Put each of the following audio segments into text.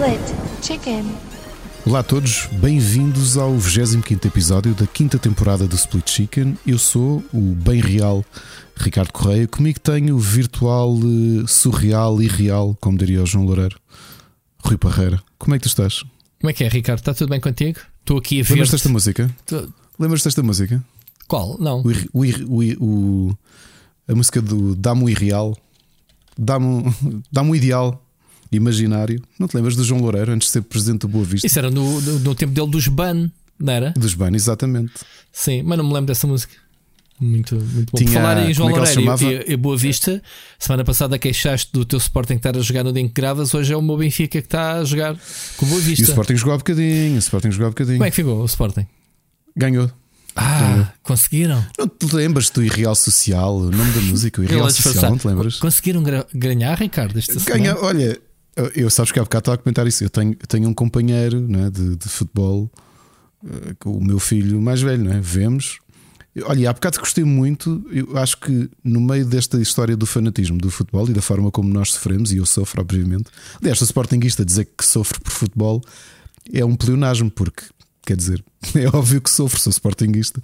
Split Chicken. Olá a todos, bem-vindos ao 25 episódio da quinta temporada do Split Chicken. Eu sou o bem real Ricardo Correia. Comigo tenho o virtual, eh, surreal e real, como diria o João Loureiro, Rui Parreira. Como é que tu estás? Como é que é, Ricardo? Está tudo bem contigo? Estou aqui a ver. Lembras desta música? Tu- Lembras desta música? Qual? Não. O, o, o, o- a música do Dá-me o Irreal, Dá-me Dá-me um ideal imaginário. Não te lembras do João Loureiro antes de ser presidente do Boa Vista? Isso era no, no, no tempo dele dos Ban, não era? Dos Ban, exatamente. Sim, mas não me lembro dessa música. Muito, muito bom. Tinha- Por falar em João é Loureiro e, e Boa Vista, semana passada queixaste do teu Sporting estar a jogar no dia em que gravas, hoje é o meu Benfica que está a jogar com Boa E o Vista. Sporting jogou há bocadinho, o Sporting jogou há bocadinho. Como é que ficou o Sporting? Ganhou. Ah, conseguiram. Não te lembras do Irreal Social, o nome da música, o Irreal Social, não te lembras? Conseguiram ganhar, Ricardo, esta Ganha, semana? olha, eu sabes que há bocado estava a comentar isso. Eu tenho, tenho um companheiro né, de, de futebol, eh, o meu filho mais velho, não é? Vemos. Olha, há bocado gostei muito. Eu acho que no meio desta história do fanatismo do futebol e da forma como nós sofremos, e eu sofro, obviamente. Sou sportinguista dizer que sofre por futebol é um pleonasmo, porque quer dizer, é óbvio que sofro, sou sportinguista.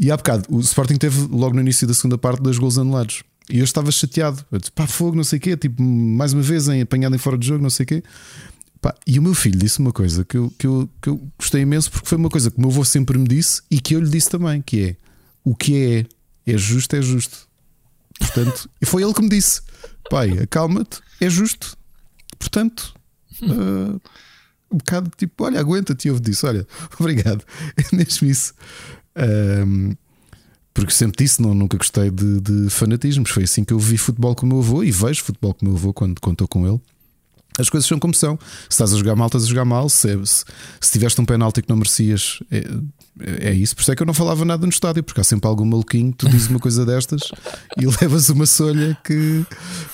E há bocado, o Sporting teve logo no início da segunda parte dois gols anulados. E eu estava chateado. Eu disse, pá, fogo, não sei o quê. Tipo, mais uma vez em, apanhado em fora de jogo, não sei o quê. Pá, e o meu filho disse uma coisa que eu, que, eu, que eu gostei imenso, porque foi uma coisa que o meu avô sempre me disse e que eu lhe disse também: que é o que é, é justo, é justo. Portanto, e foi ele que me disse: pai, acalma-te, é justo. Portanto, ah, um bocado tipo, olha, aguenta-te. E eu disse: olha, obrigado. É mesmo isso. Ahm, porque sempre disse, não, nunca gostei de, de fanatismos. Foi assim que eu vi futebol com o meu avô e vejo futebol com o meu avô quando estou com ele. As coisas são como são. Se estás a jogar mal, estás a jogar mal. Se, se, se tiveste um penalti que não merecias, é, é isso. Por isso é que eu não falava nada no estádio, porque há sempre algum maluquinho, tu dizes uma coisa destas e levas uma solha que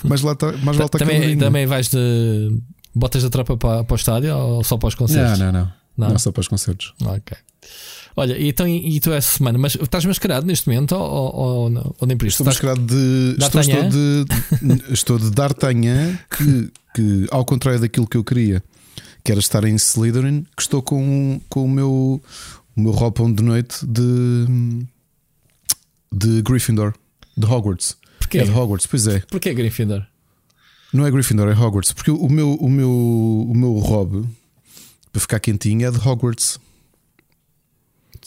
mais, lá tá, mais estar também, também vais de botas da tropa para, para o estádio ou só para os concertos? Não, não, não. Não? Não, só para os concertos. Ok. Olha, e, então, e tu essa semana, mas estás mascarado neste momento ou, ou, não? ou nem por isso? Estou Estás- mascarado de. Estou, estou de. Estou de D'Artagnan, que, que, ao contrário daquilo que eu queria, que era estar em Slytherin, que estou com, com o meu, o meu roupão de noite de. de Gryffindor, de Hogwarts. Porquê? É de Hogwarts, pois é. Porquê Gryffindor? Não é Gryffindor, é Hogwarts. Porque o meu, o meu, o meu robe, para ficar quentinho, é de Hogwarts.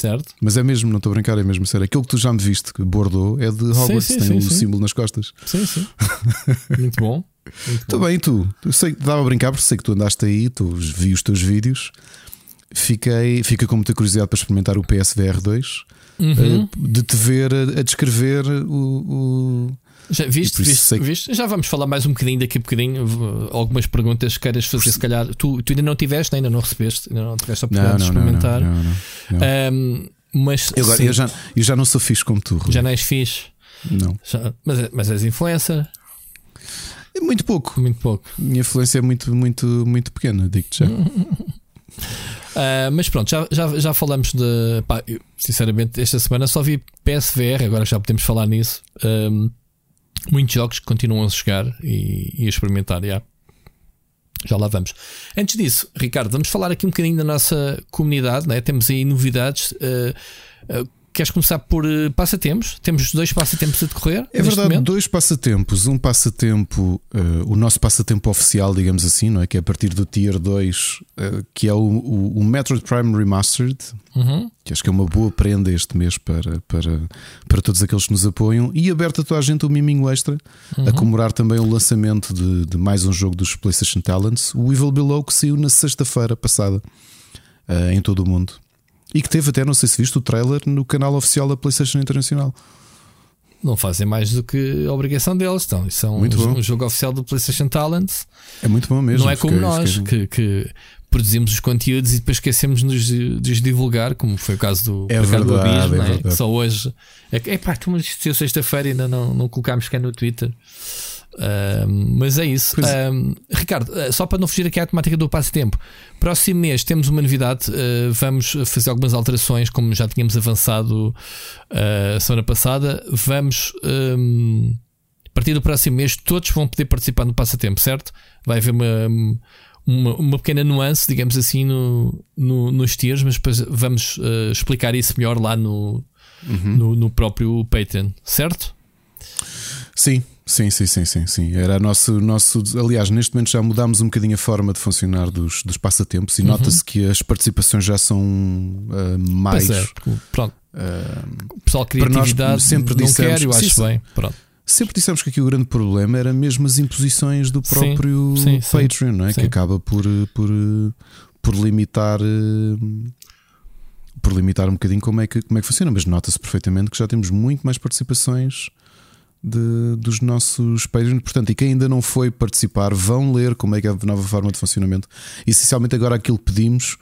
Certo? Mas é mesmo, não estou a brincar, é mesmo sério. Aquilo que tu já me viste, que Bordeaux, é de Hogwarts, sim, tem sim, um sim. símbolo nas costas. Sim, sim. Muito bom. Muito bem, e tu? Eu sei que dava a brincar, porque sei que tu andaste aí, tu vi os teus vídeos. Fiquei, fica com muita curiosidade para experimentar o PSVR 2 Uhum. eh, de te ver a, a descrever o. o- Já, viste, por viste, que- viste? Já vamos falar mais um bocadinho daqui a bocadinho. Algumas perguntas que queiras fazer, se calhar. Tu, tu ainda não tiveste, ainda não recebeste, ainda não tiveste a oportunidade de experimentar. não, não, não. Ahm, mas Eu, agora, eu, já, eu já não sou fixe como tu, Rui. já não és fixe. Não. Já- mas, mas és influencer, É muito pouco. muito pouco. Minha influência é muito, muito, muito pequena, digo-te já. Ah, mas pronto, já, já, já falamos de. Pá, eu, sinceramente, esta semana só vi PSVR, agora já podemos falar nisso. Ahm, muitos jogos que continuam a chegar e, e a experimentar. Já. já lá vamos. Antes disso, Ricardo, vamos falar aqui um bocadinho da nossa comunidade. Né? Temos aí novidades. Ah, ah, queres começar por ah, passatempos? Temos dois passatempos a decorrer. É verdade, momento? dois passatempos. Um passatempo, eh, o nosso passatempo oficial, digamos assim, não é? Que é a partir do Tier 2, eh, que é o, o, o Metroid Prime Remastered, Uhum. que acho que é uma boa prenda este mês para, para, para todos aqueles que nos apoiam, e aberto a toda a gente o miminho extra, a comemorar também o lançamento de, de mais um jogo dos PlayStation Talents, o Evil Below, que saiu na sexta-feira passada em todo o mundo. E que teve até, não sei se viste o trailer no canal oficial da PlayStation Internacional. Não fazem mais do que a obrigação deles. Então, isso é um, Muito bom. um jogo oficial do PlayStation Talents. É muito bom mesmo. não é como nós que, que produzimos os conteúdos e depois esquecemos de, de os divulgar, como foi o caso do É Mercado do verdade, Abismo, é é? verdade. Só hoje. É epá, tu, mas isto sexta-feira e ainda não, não colocámos cá no Twitter. Mas é isso. É. Ricardo, eh, só para não fugir aqui à temática do passatempo, próximo mês temos uma novidade. eh, vamos fazer algumas alterações, como já tínhamos avançado a semana passada. Vamos. ahm, a partir do próximo mês, todos vão poder participar no passatempo, certo? Vai haver uma, uma, uma pequena nuance, digamos assim, no, no, nos tiers, mas depois vamos uh, explicar isso melhor lá no, uhum. no, no, próprio Patreon, certo? Sim, sim, sim, sim, sim, sim. Era nosso, nosso. Aliás, neste momento já mudámos um bocadinho a forma de funcionar dos, dos passatempos e uhum. nota-se que as participações já são uh, mais. É, pronto. Uh, o pessoal criatividade sempre não dissemos, quer, eu acho sim, bem. Pronto. Sempre dissemos que aqui o grande problema era mesmo as imposições do próprio sim, sim, Patreon, não é? que acaba por, por, por limitar por limitar um bocadinho como é que, como é que funciona, mas nota-se perfeitamente que já temos muito mais participações de, dos nossos Patreons. Portanto, e quem ainda não foi participar, vão ler como é que é a nova forma de funcionamento. Essencialmente, agora aquilo pedimos,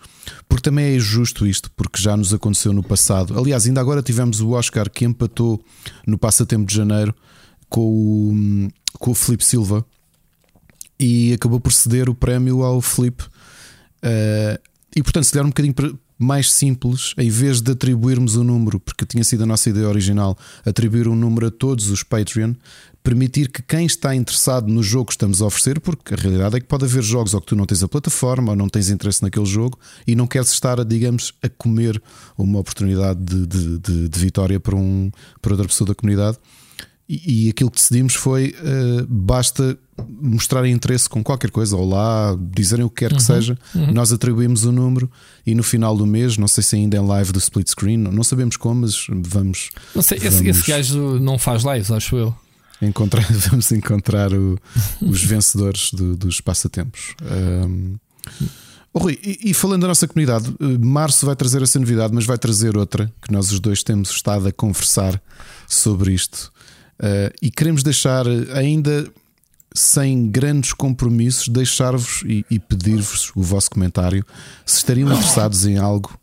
porque também é justo isto, porque já nos aconteceu no passado. Aliás, ainda agora tivemos o Oscar que empatou no passatempo de janeiro com o, com o Felipe Silva e acabou por ceder o prémio ao Felipe. Uh, e portanto, se der um bocadinho mais simples, em vez de atribuirmos o um número, porque tinha sido a nossa ideia original, atribuir um número a todos os Patreon, permitir que quem está interessado no jogo que estamos a oferecer, porque a realidade é que pode haver jogos ou que tu não tens a plataforma ou não tens interesse naquele jogo e não queres estar, digamos, a comer uma oportunidade de, de, de, de vitória para, um, para outra pessoa da comunidade. E, e aquilo que decidimos foi: uh, basta mostrarem interesse com qualquer coisa, ou lá, dizerem o que quer que uhum, seja, uhum. nós atribuímos o número e no final do mês, não sei se ainda é live do split screen, não sabemos como, mas vamos. Não sei, vamos esse, esse gajo não faz lives, acho eu. Encontrar, vamos encontrar o, os vencedores do, dos passatempos. Um, oh, Rui, e, e, falando da nossa comunidade, eh, março vai trazer essa novidade, mas vai trazer outra que nós os dois temos estado a conversar sobre isto. Uh, e queremos deixar ainda sem grandes compromissos, deixar-vos e, e pedir-vos o vosso comentário se estariam interessados em algo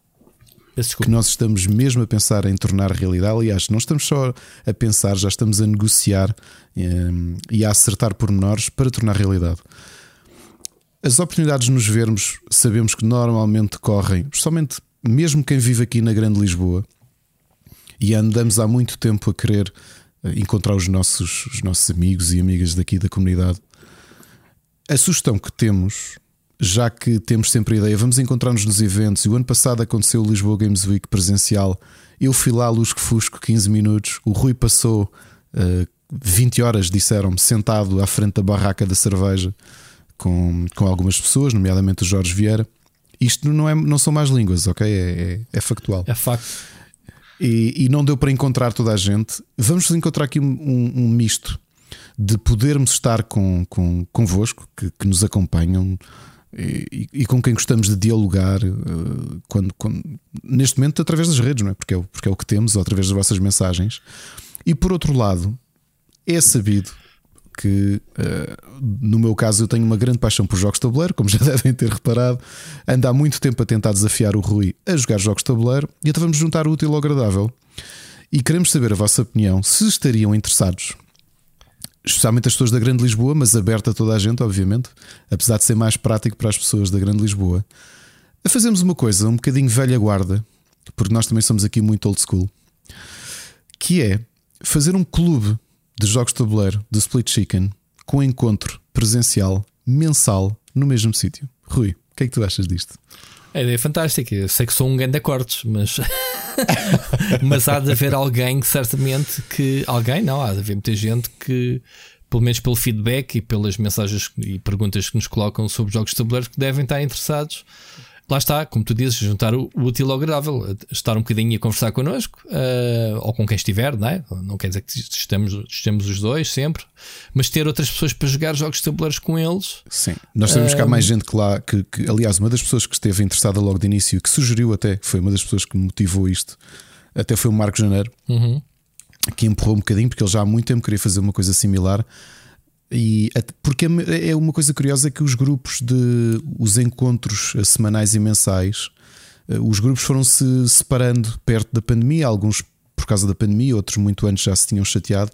que nós estamos mesmo a pensar em tornar realidade. Aliás, não estamos só a pensar, já estamos a negociar um, ehm, e a acertar pormenores para tornar realidade. As oportunidades de nos vermos, sabemos que normalmente correm, somente mesmo quem vive aqui na Grande Lisboa, e andamos há muito tempo a querer encontrar os nossos, os nossos amigos e amigas daqui da comunidade. A sugestão que temos, já que temos sempre a ideia, vamos encontrar-nos nos eventos, e o ano passado aconteceu o Lisboa Games Week presencial. Eu fui lá, Lusco Fusco, 15 minutos. O Rui passou uh, 20 horas, disseram-me, sentado à frente da barraca da cerveja com, com algumas pessoas, nomeadamente o Jorge Vieira. Isto não, é, não são mais línguas, ok? É, é, é factual. É facto e, e, não deu para encontrar toda a gente. Vamos encontrar aqui um, um misto de podermos estar com, com, convosco, que, que nos acompanham e, e, com quem gostamos de dialogar uh, quando, quando, neste momento através das redes, não é? Porque é, porque é o que temos, ou através das vossas mensagens. E por outro lado, é sabido que, uh, no meu caso, eu tenho uma grande paixão por jogos de tabuleiro, como já devem ter reparado. Ando há muito tempo a tentar desafiar o Rui a jogar jogos de tabuleiro e então vamos juntar o útil ao agradável. E queremos saber a vossa opinião, se estariam interessados, especialmente as pessoas da Grande Lisboa, mas aberta a toda a gente, obviamente, apesar de ser mais prático para as pessoas da Grande Lisboa, a fazermos uma coisa um bocadinho velha guarda, porque nós também somos aqui muito old school, que é fazer um clube de jogos de tabuleiro de Split Chicken com encontro presencial mensal no mesmo sítio. Rui, o que é que tu achas disto? A ideia é fantástica. Eu sei que sou um grande cortes, mas. mas há de haver alguém que certamente que. Alguém não, há de haver muita gente que, pelo menos pelo feedback e pelas mensagens e perguntas que nos colocam sobre jogos de tabuleiro, que devem estar interessados lá está, como tu dizes, juntar o, útil ao agradável, estar um bocadinho a conversar connosco, uh, ou com quem estiver, não é? Não quer dizer que estemos, estemos os dois sempre, mas ter outras pessoas para jogar jogos de tabuleiros com eles. Sim, nós sabemos uh, que há mais gente que lá, que, que, aliás, uma das pessoas que esteve interessada logo de início, que sugeriu até, foi uma das pessoas que motivou isto, até foi o Marco Janeiro. Uhum. Que empurrou um bocadinho, porque ele já há muito tempo queria fazer uma coisa similar. E porque é, é uma coisa curiosa é que os grupos de os encontros semanais e mensais, eh, os grupos foram se separando perto da pandemia, alguns por causa da pandemia, outros muito antes já se tinham chateado,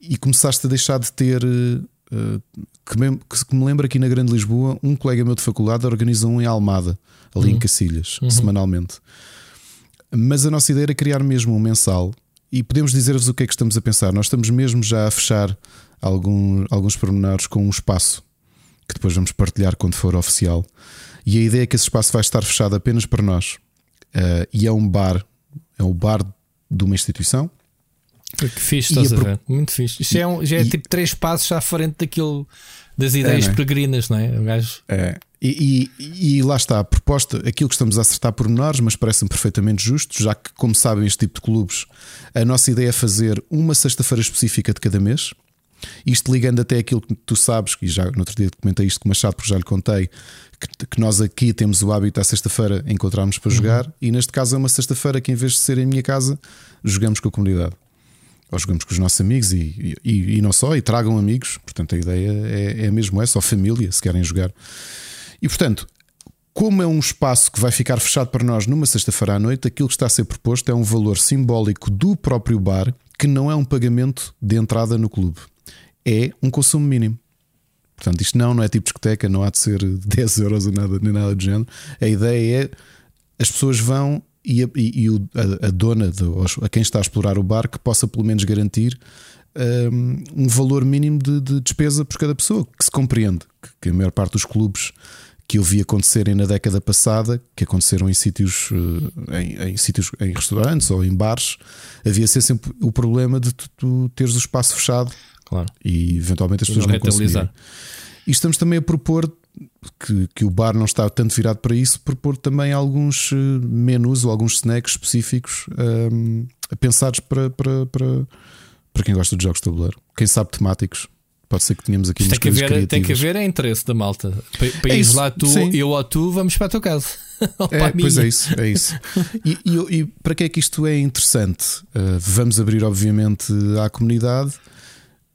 e começaste a deixar de ter. Eh, que me, que me lembra aqui na Grande Lisboa, um colega meu de faculdade organiza um em Almada, ali uhum. em Cacilhas, uhum. semanalmente. Mas a nossa ideia era criar mesmo um mensal e podemos dizer-vos o que é que estamos a pensar. Nós estamos mesmo já a fechar algum, alguns pormenores com um espaço que depois vamos partilhar quando for oficial. E a ideia é que esse espaço vai estar fechado apenas para nós. Uh, e é um bar, é o bar de uma instituição. Que fixe, estás a, ver? Muito fixe. Isto é um, já é e... tipo três passos à frente daquilo das ideias é, não é? peregrinas, não é? O gajo... É. E, e, e, lá está a proposta, aquilo que estamos a acertar por menores, mas parece-me perfeitamente justo, já que, como sabem, este tipo de clubes, a nossa ideia é fazer uma sexta-feira específica de cada mês. Isto ligando até aquilo que tu sabes, e já no outro dia comentei isto com o Machado, porque já lhe contei, que, que nós aqui temos o hábito à sexta-feira encontrarmos para uhum. jogar, e neste caso é uma sexta-feira que, em vez de ser em minha casa, jogamos com a comunidade ou jogamos com os nossos amigos e, e, e, não só, e tragam amigos. Portanto, a ideia é, é mesmo essa, ou família, se querem jogar. E portanto, como é um espaço que vai ficar fechado para nós numa sexta-feira à noite, aquilo que está a ser proposto é um valor simbólico do próprio bar, que não é um pagamento de entrada no clube, é um consumo mínimo. Portanto, isto não, não é tipo discoteca, não há de ser 10 euros ou nada, nem nada do género. A ideia é as pessoas vão e a, e a, a dona, de, a quem está a explorar o bar, que possa pelo menos garantir um, um valor mínimo de, de, despesa por cada pessoa, que se compreende. Que, que, a maior parte dos clubes que eu vi acontecerem na década passada, que aconteceram em sítios, eh, em, em sítios, em restaurantes ou em bares, havia sempre o problema de tu, tu teres o espaço fechado claro. e eventualmente as pessoas não, não conseguirem. E estamos também a propor que, que o bar não está tanto virado para isso, propor também alguns eh, menus ou alguns snacks específicos um, pensados para, para, para, para quem gosta de jogos de tabuleiro. Quem sabe temáticos. Pode ser que tenhamos aqui tem que, haver, tem que haver é interesse da malta. Para, para é lá tu, sim. eu ou tu, vamos para a tua casa. é, pois é isso, é isso. E, e, e, para que é que isto é interessante? Uh, vamos abrir, obviamente, à comunidade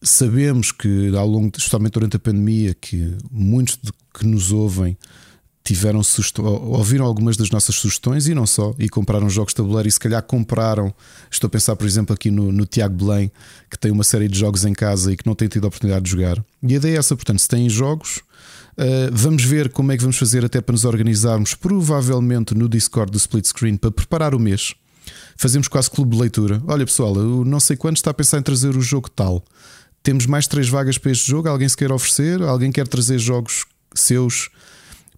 Sabemos que ao longo, especialmente durante a pandemia, que muitos de que nos ouvem tiveram ouviram algumas das nossas sugestões e não só, e compraram jogos de tabuleiro e se calhar compraram. Estou a pensar, por exemplo, aqui no, no Tiago Belém, que tem uma série de jogos em casa e que não tem tido a oportunidade de jogar. E a ideia é essa, portanto, se têm jogos, uh, vamos ver como é que vamos fazer até para nos organizarmos, provavelmente no Discord do Split Screen, para preparar o mês. Fazemos quase clube de leitura. Olha pessoal, eu não sei quanto está a pensar em trazer o jogo tal. Temos mais três vagas para este jogo. Alguém se quer oferecer? Alguém quer trazer jogos seus?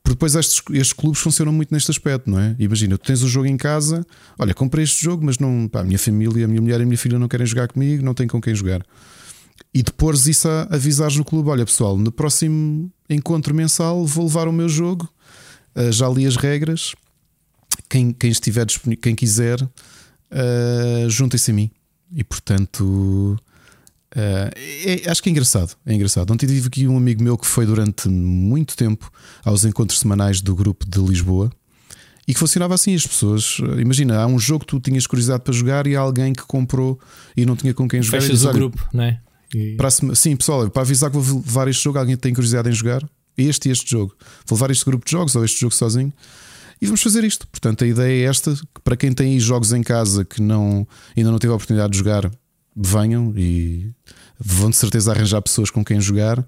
Porque depois estes, estes clubes funcionam muito neste aspecto, não é? Imagina, tu tens o um jogo em casa, olha, comprei este jogo, mas não, pá, a minha família, a minha mulher e a minha filha não querem jogar comigo, não tem com quem jogar. E depois isso a avisares no clube: olha pessoal, no próximo encontro mensal vou levar o meu jogo, uh, já li as regras. Quem, quem estiver disponível, quem quiser, uh, juntem-se a mim. E portanto, Uh, é, acho que é engraçado. É engraçado. Ontem tive aqui um amigo meu que foi durante muito tempo aos encontros semanais do grupo de Lisboa e que funcionava assim. As pessoas, imagina, há um jogo que tu tinhas curiosidade para jogar e há alguém que comprou e não tinha com quem jogar. Fechas o grupo, não é? E... Para, sim, pessoal, para avisar que vou levar este jogo, alguém tem curiosidade em jogar este e este jogo. Vou levar este grupo de jogos ou este jogo sozinho e vamos fazer isto. Portanto, a ideia é esta: para quem tem aí jogos em casa que não, ainda não teve a oportunidade de jogar, venham e vão de certeza arranjar pessoas com quem jogar.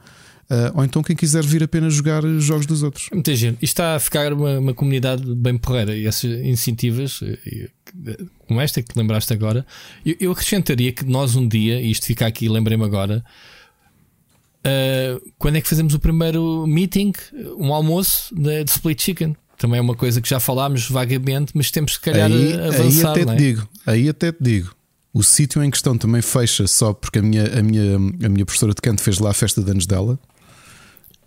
Uh, ou então quem quiser vir apenas jogar jogos dos outros. Muita gente. Isto está a ficar uma, uma comunidade bem porreira e essas iniciativas, eh, como esta que lembraste agora, eu, eu, acrescentaria que nós um dia, e isto fica aqui, lembrei-me agora, uh, quando é que fazemos o primeiro meeting, um almoço de, de, Split Chicken? Também é uma coisa que já falámos vagamente, mas temos que calhar aí, avançar. Aí até é? te digo, aí até te digo. O sítio em questão também fecha só porque a minha, a minha, a minha professora de canto fez lá a festa de anos dela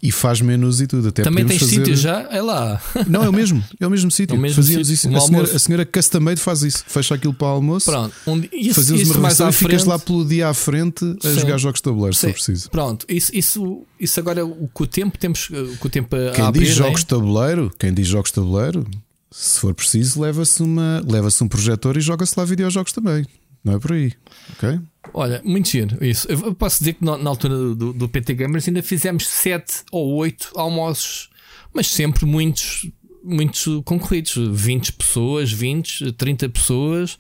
e faz menus e tudo. Até Também tem fazer... sítio já? É lá. Não, é o mesmo. É o mesmo sítio. É o mesmo Fazíamos sítio. isso. Um a, senhora, a senhora Custom Made faz isso. Fecha aquilo para o almoço. Pronto. Um, isso, Fazemos isso uma mais à e ficas lá pelo dia à frente a Sim. jogar jogos de tabuleiro, se for preciso. Pronto. Isso, isso, isso agora, com o tempo, temos com o tempo Quem abrir, diz jogos é? de tabuleiro, quem diz jogos de tabuleiro, se for preciso, leva-se leva um projetor e joga-se lá videojogos também. Não é por aí. Ok? Olha, muito giro isso. Eu posso dizer que na, na altura do, do, PT Gamers ainda fizemos 7 ou 8 almoços, mas sempre muitos, muitos concorridos. 20 pessoas, 20, 30 pessoas.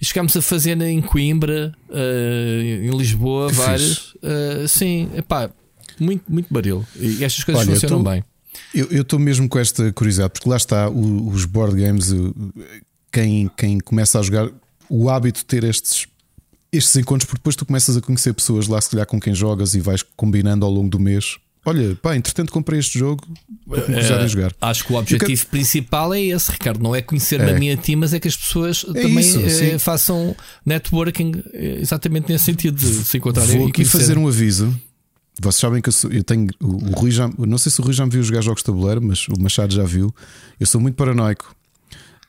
E chegámos a fazer em Coimbra, uh, em Lisboa, que vários. Uh, sim, epá, muito, muito baril. E estas coisas Olha, funcionam tô, bem. Eu estou mesmo com esta curiosidade, porque lá está o, os board games. Quem, quem começa a jogar o hábito de ter estes, estes encontros, porque depois tu começas a conhecer pessoas lá, se calhar com quem jogas e vais combinando ao longo do mês. olha, pá, entretanto comprei este jogo começar a jogar. Acho que o objetivo principal é esse, Ricardo. Não é conhecer é. a minha team, mas é que as pessoas é também isso, eh, façam networking eh, exatamente nesse sentido de se encontrarem. Vou aqui fazer um aviso. Vocês sabem que eu, sou, eu tenho. O, o Rui já. Não sei se o Rui já me viu jogar jogos de tabuleiro, mas o Machado já viu. Eu sou muito paranoico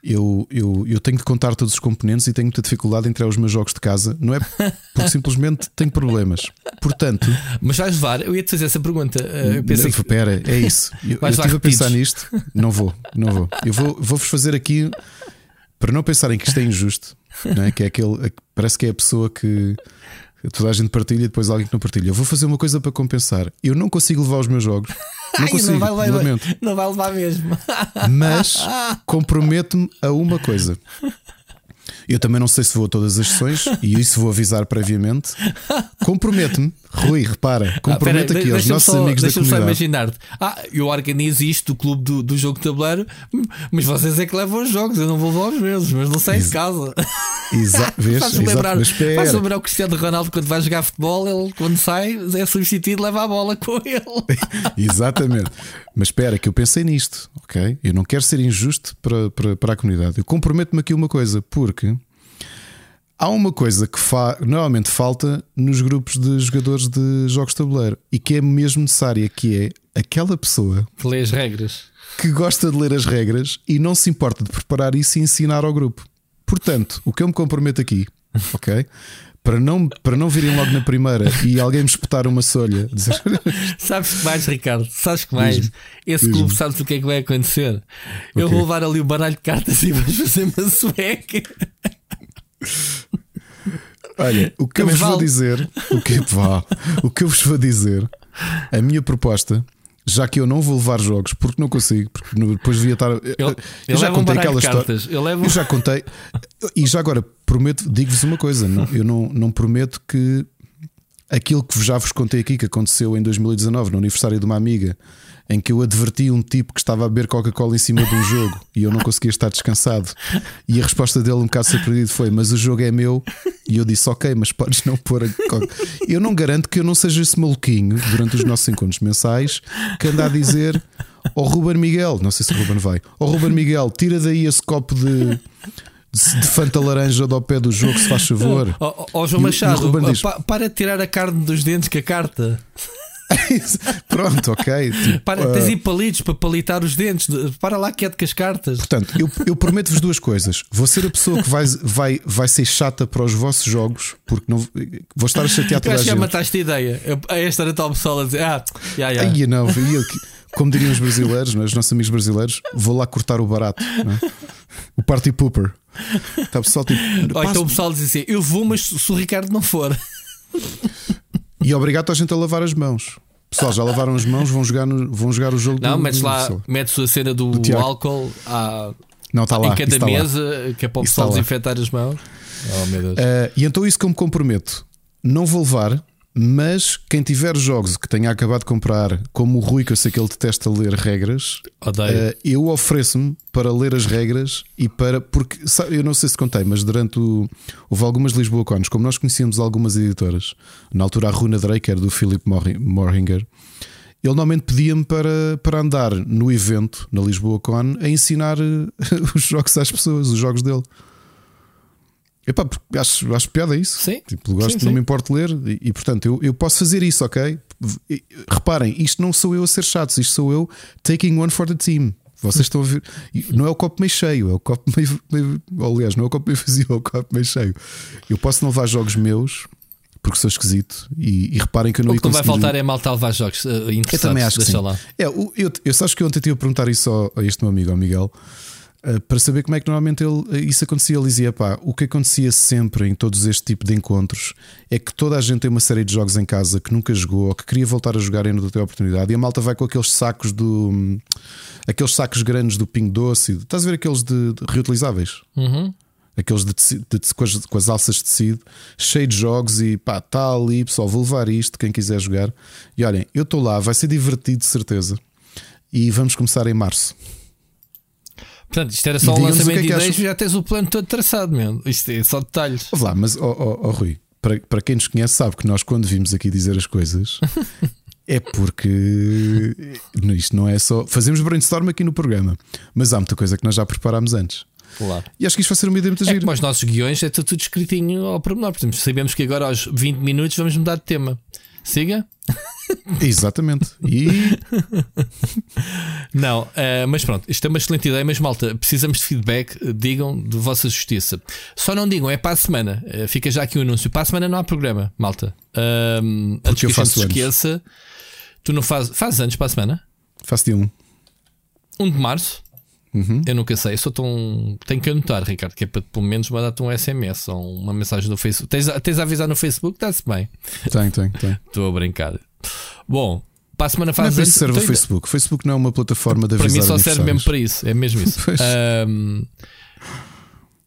eu, eu, eu tenho de contar todos os componentes e tenho muita dificuldade em entrar os meus jogos de casa. Não é porque simplesmente tenho problemas. Portanto. Mas vais levar, eu ia te fazer essa pergunta. Eh, eu pensei. Pera, é isso. Eu, eu estive a pensar nisto. Não vou, não vou. Eu vou, vou-vos fazer aqui para não pensarem que isto é injusto, não é? que é aquele. Parece que é a pessoa que toda a gente partilha e depois alguém que não partilha. Eu vou fazer uma coisa para compensar. Eu não consigo levar os meus jogos. Não consigo, não vai levar, Não vai levar mesmo. Mas comprometo-me a uma coisa. Eu também não sei se vou a todas as sessões e isso vou avisar previamente. Comprometo-me, Rui, repara, comprometo ah, aqui aos nossos só, amigos da comunidade. Deixa-me só imaginar-te. Ah, eu organizo isto do clube do, do jogo de tabuleiro, mas vocês é que levam os jogos, eu não vou levar os mesmos, mas não saio de casa. Exato? Faz-me lembrar, faz lembrar o Cristiano Ronaldo quando vai jogar futebol, ele quando sai é substituído, leva a bola com ele. Exatamente. Mas espera, que eu pensei nisto, ok? Eu não quero ser injusto para, para, para a comunidade. Eu comprometo-me aqui uma coisa, porque Há uma coisa que fa normalmente falta nos grupos de jogadores de jogos de tabuleiro e que é mesmo necessária, que é aquela pessoa que lê as regras, que gosta de ler as regras e não se importa de preparar isso e ensinar ao grupo. Portanto, o que eu me comprometo aqui, ok? Para não, para não virem logo na primeira e alguém me espetar uma solha, dizer... sabes que mais, Ricardo? Sabes que mais? Esse clube sabes o que é que vai acontecer? Eu vou levar ali o baralho de cartas e vamos fazer uma sueca. Olha, o que Também eu vos vale. vou dizer, o que, vá, o que eu vos vou dizer, a minha proposta, já que eu não vou levar jogos porque não consigo, porque depois devia estar. Eu, eu, eu já contei um aquela história. Eu, levo... eu já contei, e já agora prometo, digo-vos uma coisa: não, eu não, não prometo que aquilo que já vos contei aqui que aconteceu em 2019, no aniversário de uma amiga em que eu adverti um tipo que estava a beber Coca-Cola em cima de um jogo e eu não conseguia estar descansado. E a resposta dele, um bocado surpreendido, foi: Mas o jogo é meu. E eu disse: Ok, mas podes não pôr a Coca. Eu não garanto que eu não seja esse maluquinho durante os nossos encontros mensais que anda a dizer ao oh, Ruben Miguel, não sei se o Ruben vai, ao oh, Ruben Miguel, tira daí esse copo de de Fanta Laranja do pé do jogo, se faz favor. Ó oh, oh, João Machado, diz, para de tirar a carne dos dentes com a carta. Pronto, ok. Tipo, para, uh... tens aí palitos para palitar os dentes. Para lá que é de com as cartas. Portanto, eu, eu prometo-vos duas coisas. Vou ser a pessoa que vai, vai, vai ser chata para os vossos jogos, porque não vou estar a chatear toda a gente. que mataste a ideia. A esta era tal pessoa a dizer: Ah, já, já. Aí, não, eu, como diriam os brasileiros, é? os nossos amigos brasileiros, vou lá cortar o barato. É? O party pooper. O pessoal tipo. Ou então o pessoal diz assim: Eu vou, mas se o Ricardo não for. E obrigado a gente a lavar as mãos. Pessoal, já lavaram as mãos, vão jogar, no, vão jogar o jogo Não, do, metes lá, metes a cena do, do álcool à, não, está lá, em cada mesa, lá. que é para o pessoal desinfetar as mãos. Oh, meu Deus. Uh, e então, isso que eu me comprometo, não vou levar, mas quem tiver jogos que tenha acabado de comprar, como o Rui, que eu sei que ele detesta ler regras, uh, eu ofereço-me para ler as regras e para. Porque sabe, eu não sei se contei, mas durante o. Houve algumas Lisboa Cones, como nós conhecíamos algumas editoras, na altura a Runa Drake era do Philip Morringer. Ele normalmente pedia-me para, para andar no evento, na Lisboa Con, a ensinar os jogos às pessoas, os jogos dele. Epá, acho, acho piada isso. Sim. Tipo, gosto, sim, não me importo ler e, e, portanto eu, eu posso fazer isso, ok? Reparem, isto não sou eu a ser chato, isto sou eu taking one for the team. Vocês estão a ver, não é o copo meio cheio, é o copo meio, meio aliás, não é o copo meio vazio, é o copo meio cheio. Eu posso não levar jogos meus porque sou esquisito e, e reparem que eu não O que não vai faltar é malta levar jogos uh, Eu também acho que sim. Lá. É, eu, eu, eu sabes que ontem tive a perguntar isso ao, a este meu amigo, ao Miguel. Eh, para saber como é que normalmente ele, eh, isso acontecia. Ele dizia: pá, o que acontecia sempre em todos este tipo de encontros é que toda a gente tem uma série de jogos em casa que nunca jogou ou que queria voltar a jogar e não tem a oportunidade. E a malta vai com aqueles sacos do. aqueles sacos grandes do Pingo Doce. Estás a ver aqueles de, de reutilizáveis? Uhum. Aqueles de, tecido, de, com, as, com, as, alças de tecido, cheio de jogos e pá, está ali, pessoal, vou levar isto, quem quiser jogar. E olhem, eu estou lá, vai ser divertido de certeza. E vamos começar em março. Portanto, isto era só um lançamento é de ideias, já tens o plano todo traçado mesmo. Isto é só detalhes. Vamos lá, mas oh, oh, oh, Rui, para, para quem nos conhece, sabe que nós, quando vimos aqui dizer as coisas, É porque isto não é só. Fazemos brainstorm aqui no programa, mas há muita coisa que nós já preparámos antes. Claro. E acho que isto vai ser uma ideia muito É gira. como os nossos guiões, é tudo escritinho ao pormenor. Portanto, sabemos que agora aos 20 minutos vamos mudar de tema. Siga? Exatamente. E Não, eh, mas pronto, isto é uma excelente ideia, mas malta, precisamos de feedback, eh, digam de vossa justiça. Só não digam, é para a semana. Eh, fica já aqui o anúncio. Para a semana não há programa, malta. Ahm, antes que eu faço esqueça, tu não fazes. Fazes anos para a semana? faço dia um. 1 de março? Uhum. Eu nunca sei, eu sou tão. Tenho que anotar, Ricardo, que é para pelo menos mandar-te um SMS ou uma mensagem no Facebook. Tens, a- tens a avisar no Facebook? Está-se bem. Tem, tem, tem. Estou a brincar. Bom, para a semana Não é para isso que serve o Então, Facebook. O Facebook não é uma plataforma de Para avisar mim só serve mesmo para isso, é mesmo isso. Ahm,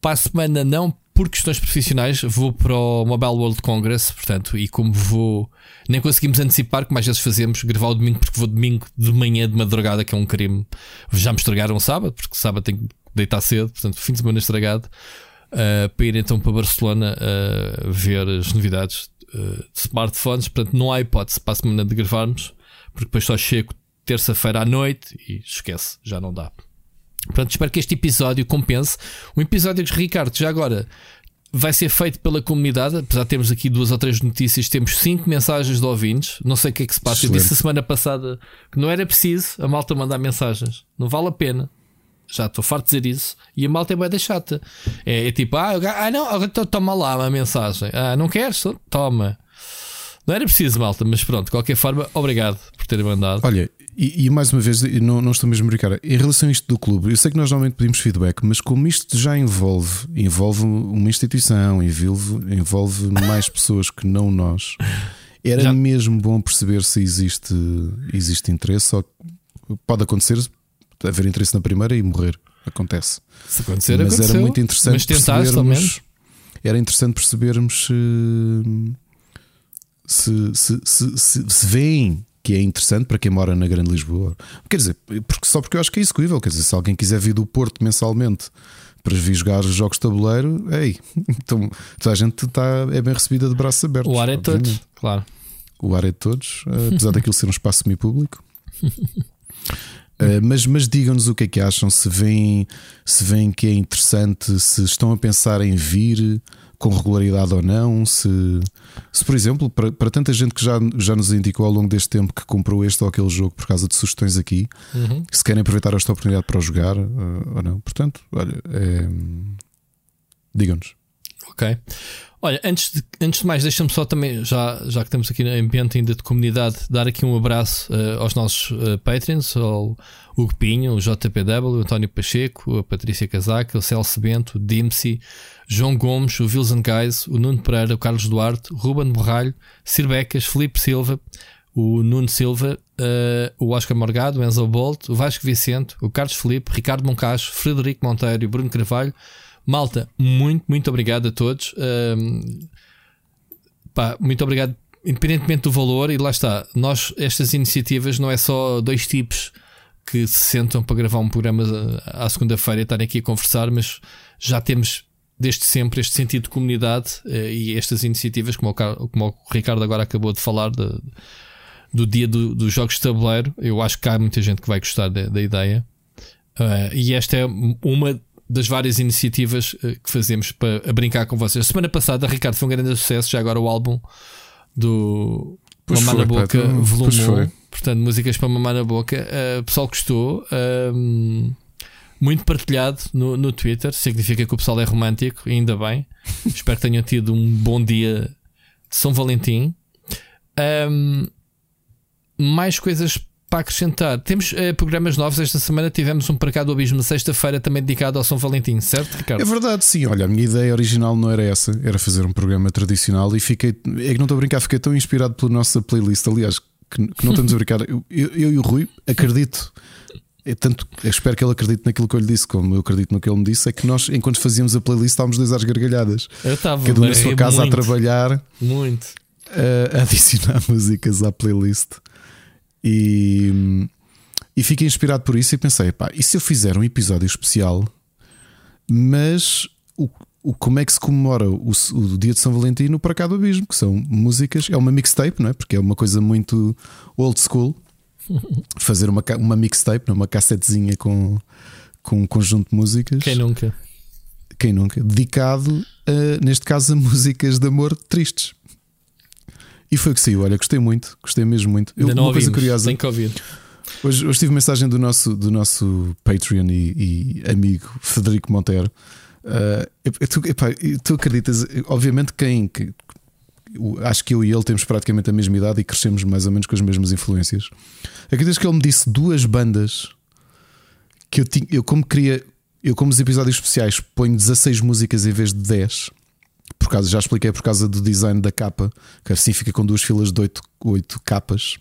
para a semana não, por questões profissionais, vou para o Mobile World Congress, portanto, e como vou, nem conseguimos antecipar, como às vezes fazemos, gravar o domingo, porque vou domingo de manhã de madrugada, que é um crime. Já me estragaram sábado, porque sábado tenho que deitar cedo, portanto, fim de semana estragado, ah, para ir então para Barcelona a ver as novidades ah, de smartphones. Portanto, não há hipótese para a semana de gravarmos, porque depois só chego terça-feira à noite e esquece, já não dá. Portanto, espero que este episódio compense. Um episódio que, Ricardo, já agora vai ser feito pela comunidade. Apesar de termos aqui duas ou três notícias, temos cinco mensagens de ouvintes. Não sei o que é que se passa. Eu Excelente. disse a semana passada que não era preciso a malta mandar mensagens. Não vale a pena. Já estou farto de dizer isso. E a malta é bem chata. É, é tipo, ah, ah, não, toma lá uma mensagem. Ah, não queres? Toma. Não era preciso, malta, mas pronto, de qualquer forma, obrigado por terem mandado. Olha, e, e mais uma vez, não, não estou mesmo a brincar. Em relação a isto do clube, eu sei que nós normalmente pedimos feedback, mas como isto já envolve, envolve uma instituição, envolve, envolve mais pessoas que não nós, era Já- mesmo bom perceber se existe, existe interesse. Só que pode acontecer haver interesse na primeira e morrer. Acontece. Se acontecer, mas aconteceu. era muito interessante Mas menos. percebermos. Era interessante percebermos se, se, se, se, se veem que é interessante para quem mora na Grande Lisboa. Quer dizer, porque, só porque eu acho que é execuível. Quer dizer, se alguém quiser vir do Porto mensalmente para vir jogar jogos de tabuleiro, ei, então toda a gente está, é bem recebida de braços abertos. O ar é obviamente. claro. O ar é de todos, eh, apesar daquilo ser um espaço semi-público. Eh, mas, mas digam-nos o que é que acham, se veem, se veem que é interessante, se estão a pensar em vir com regularidade ou não, se, se por exemplo, para, para tanta gente que já, já nos indicou ao longo deste tempo que comprou este ou aquele jogo por causa de sugestões aqui, Uhum. se querem aproveitar esta oportunidade para o jogar eh, ou não. Portanto, olha, é, digam-nos. Ok. Olha, antes de, antes de mais, deixa-me só também, já, já que estamos aqui no ambiente ainda de comunidade, dar aqui um abraço eh, aos nossos eh, Patreons, ao Hugo Pinho, o JPW, o António Pacheco, a Patrícia Casaca, o Celso Bento, o Dimsy, João Gomes, o Wilson Guys, o Nuno Pereira, o Carlos Duarte, Ruben Borralho, Sir Becas, Felipe Silva, o Nuno Silva, eh, o Oscar Morgado, o Enzo Bolt, o Vasco Vicente, o Carlos Felipe, Ricardo Moncacho, Frederico Monteiro e Bruno Carvalho. Malta, muito, muito obrigado a todos. Ahm, pá, muito obrigado, independentemente do valor, e lá está. Nós, estas iniciativas, não é só dois tipos que se sentam para gravar um programa à à segunda-feira e estarem aqui a conversar, mas já temos desde sempre este sentido de comunidade eh, e estas iniciativas, como o, como o Ricardo agora acabou de falar, de- do dia do- dos jogos de tabuleiro. Eu acho que há muita gente que vai gostar da, da ideia. Uh, e esta é uma das várias iniciativas uh, que fazemos para brincar com vocês. A semana passada, Ricardo, foi um grande sucesso. Já agora o álbum do Pois Mamar na Boca, volume pois 1. foi. Portanto, músicas para mamar na boca. Uh, o pessoal gostou. Um, muito partilhado no, no Twitter. Significa que o pessoal é romântico, ainda bem. Espero que tenham tido um bom dia de São Valentim. Um, mais coisas para acrescentar. Temos eh, programas novos esta semana. Tivemos um para cá do Abismo sexta-feira também dedicado ao São Valentim, certo, Ricardo? É verdade, sim. Olha, a minha ideia original não era essa, era fazer um programa tradicional e fiquei. É que não estou a brincar, fiquei tão inspirado pela nossa playlist. Aliás, que, que não estamos a brincar. Eu, eu, eu e o Rui acredito. É tanto, eu espero que ele acredite naquilo que eu lhe disse, como eu acredito no que ele me disse. É que nós, enquanto fazíamos a playlist, estávamos dois às gargalhadas. Eu estava Cada um na sua rir casa muito, a trabalhar, Muito. a, a adicionar músicas à playlist. E, e fiquei inspirado por isso e pensei: pá, e se eu fizer um episódio especial, mas o- o, como é que se comemora o, o dia de São Valentim no Para Cá do Abismo, que são músicas, é uma mixtape, não é? Porque é uma coisa muito old school. Fazer uma, uma mixtape, é? uma cassetezinha com, com um conjunto de músicas. Quem nunca? Quem nunca? Dedicado, a, neste caso, a músicas de amor tristes. E foi o que saiu. Olha, gostei muito, gostei mesmo muito. Eu, uma coisa curiosa. Tem que ouvir. Hoje, hoje tive mensagem do nosso, do nosso Patreon e, e amigo Federico Monteiro. Uh, tu, epá, tu acreditas, obviamente, quem. Que, acho que eu e ele temos praticamente a mesma idade e crescemos mais ou menos com as mesmas influências. Acreditas que ele me disse duas bandas que eu tinha. Eu, como queria. Eu, como os episódios especiais, ponho 16 músicas em vez de 10. Por causa, já expliquei por causa do design da capa, que assim fica com duas filas de 8, 8 capas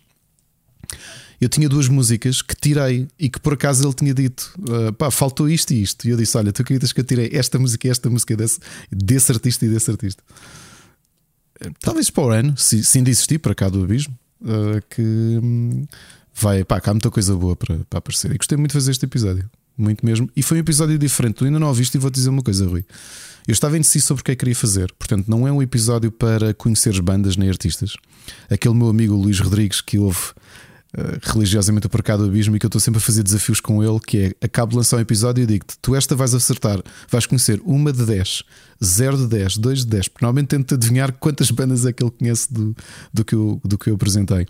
eu tinha duas músicas que tirei e que por acaso ele tinha dito: uh, pá, faltou isto e isto. E eu disse: Olha, tu acreditas que eu tirei esta música e esta música desse, desse artista e desse artista? Talvez para o ano, se, se ainda existir para cá do abismo, uh, que um, vai, pá, cá há muita coisa boa para, para aparecer. E gostei muito de fazer este episódio, muito mesmo. E foi um episódio diferente. Tu ainda não ouviste e vou-te dizer uma coisa, Rui. Eu estava indeciso sobre o que é que queria fazer, portanto, não é um episódio para conhecer bandas nem artistas. Aquele meu amigo Luís Rodrigues que ouve uh, religiosamente o Cá do Abismo e que eu estou sempre a fazer desafios com ele, que é acabo de lançar um episódio e digo-te, tu esta vais acertar, vais conhecer uma de 10, 0 de 10, 2 de 10, porque normalmente tento adivinhar quantas bandas é que ele conhece do, do, que, eu, do que eu apresentei.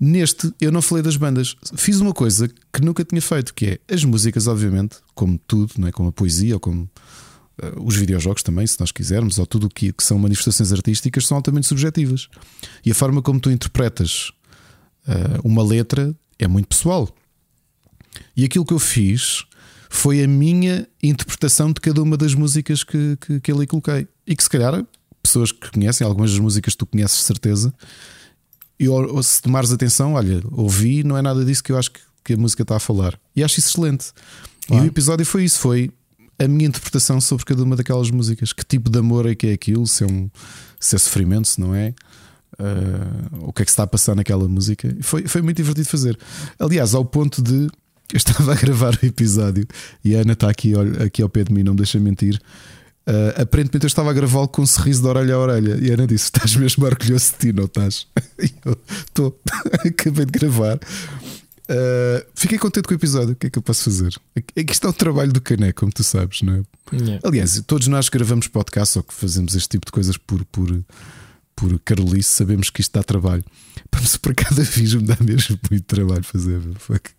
Neste, eu não falei das bandas. Fiz uma coisa que nunca tinha feito, que é as músicas, obviamente, como tudo, não é? como a poesia, ou como uh, os videojogos também, se nós quisermos, ou tudo o que, que são manifestações artísticas, são altamente subjetivas. E a forma como tu interpretas uma letra é muito pessoal. E aquilo que eu fiz foi a minha interpretação de cada uma das músicas que, que, que ali coloquei. E que se calhar pessoas que conhecem, algumas das músicas tu conheces de certeza, e ou, ou se tomares atenção, olha, ouvi, não é nada disso que eu acho que, que a música está a falar. E acho isso excelente. E o episódio foi isso: foi a minha interpretação sobre cada uma daquelas músicas. Que tipo de amor é que é aquilo? Se é, um, se é sofrimento, se não é? Uh, o que é que se está a passar naquela música. Foi, foi muito divertido fazer. Aliás, ao ponto de eu estava a gravar o episódio e a Ana está aqui, aqui ao pé de mim, não me deixa mentir. Uh, aparentemente eu estava a gravá-lo com um sorriso de orelha a orelha. E a Ana disse: Estás mesmo orgulhoso de ti, não estás? E eu estou, acabei de gravar. Uh, fiquei contente com o episódio. O que é que eu posso fazer? É que isto é o trabalho do Cané, como tu sabes, não é? Yeah. Aliás, todos nós gravamos podcast ou que fazemos este tipo de coisas por, por, por Carolice, sabemos que isto dá trabalho. Mas por cada vídeo me dá mesmo muito trabalho fazer. Fuck.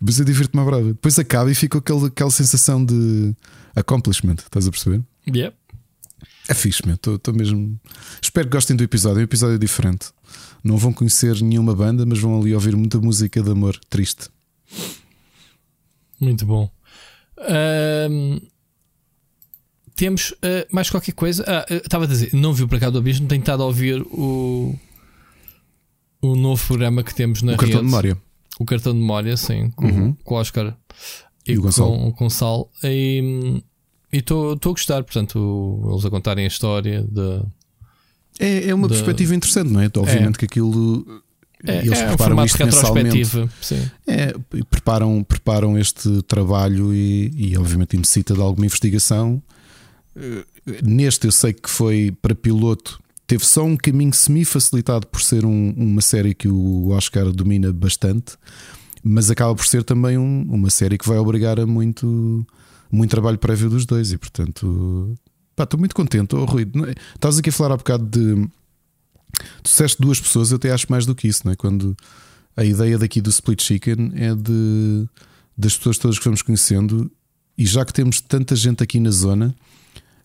Mas eu divirto-me a brava. Depois acaba e fica aquele, aquela sensação de accomplishment. Estás a perceber? Yeah. É fixe, Estou mesmo. Espero que gostem do episódio. É um episódio diferente. Não vão conhecer nenhuma banda, mas vão ali ouvir muita música de amor triste. Muito bom. Um, temos uh, mais qualquer coisa. Ah, estava a dizer, não viu para cá do Abismo, tenho estado a ouvir o, o novo programa que temos na o cartão de memória. O cartão de memória, sim, com, uhum. com o Oscar e, e o Gonçalo. Com, com Sal. E estou a gostar, portanto, eles a contarem a história de. É, é uma de... perspectiva interessante, não é? Obviamente é. que aquilo. É, eles é preparam um isto mensalmente. Sim. É, preparam, preparam este trabalho e, e, obviamente, necessita de alguma investigação eh, neste eu sei que foi para piloto, teve só um caminho semi-facilitado por ser um, uma série que o Oscar domina bastante, mas acaba por ser também um, uma série que vai obrigar a muito, muito trabalho prévio dos dois e portanto pá, estou muito contente. Oh, Rui, é? estás aqui a falar há bocado de tu disseste duas pessoas, eu até acho mais do que isso, não é? Quando a ideia daqui do Split Chicken é de das pessoas todas que vamos conhecendo, e já que temos tanta gente aqui na zona,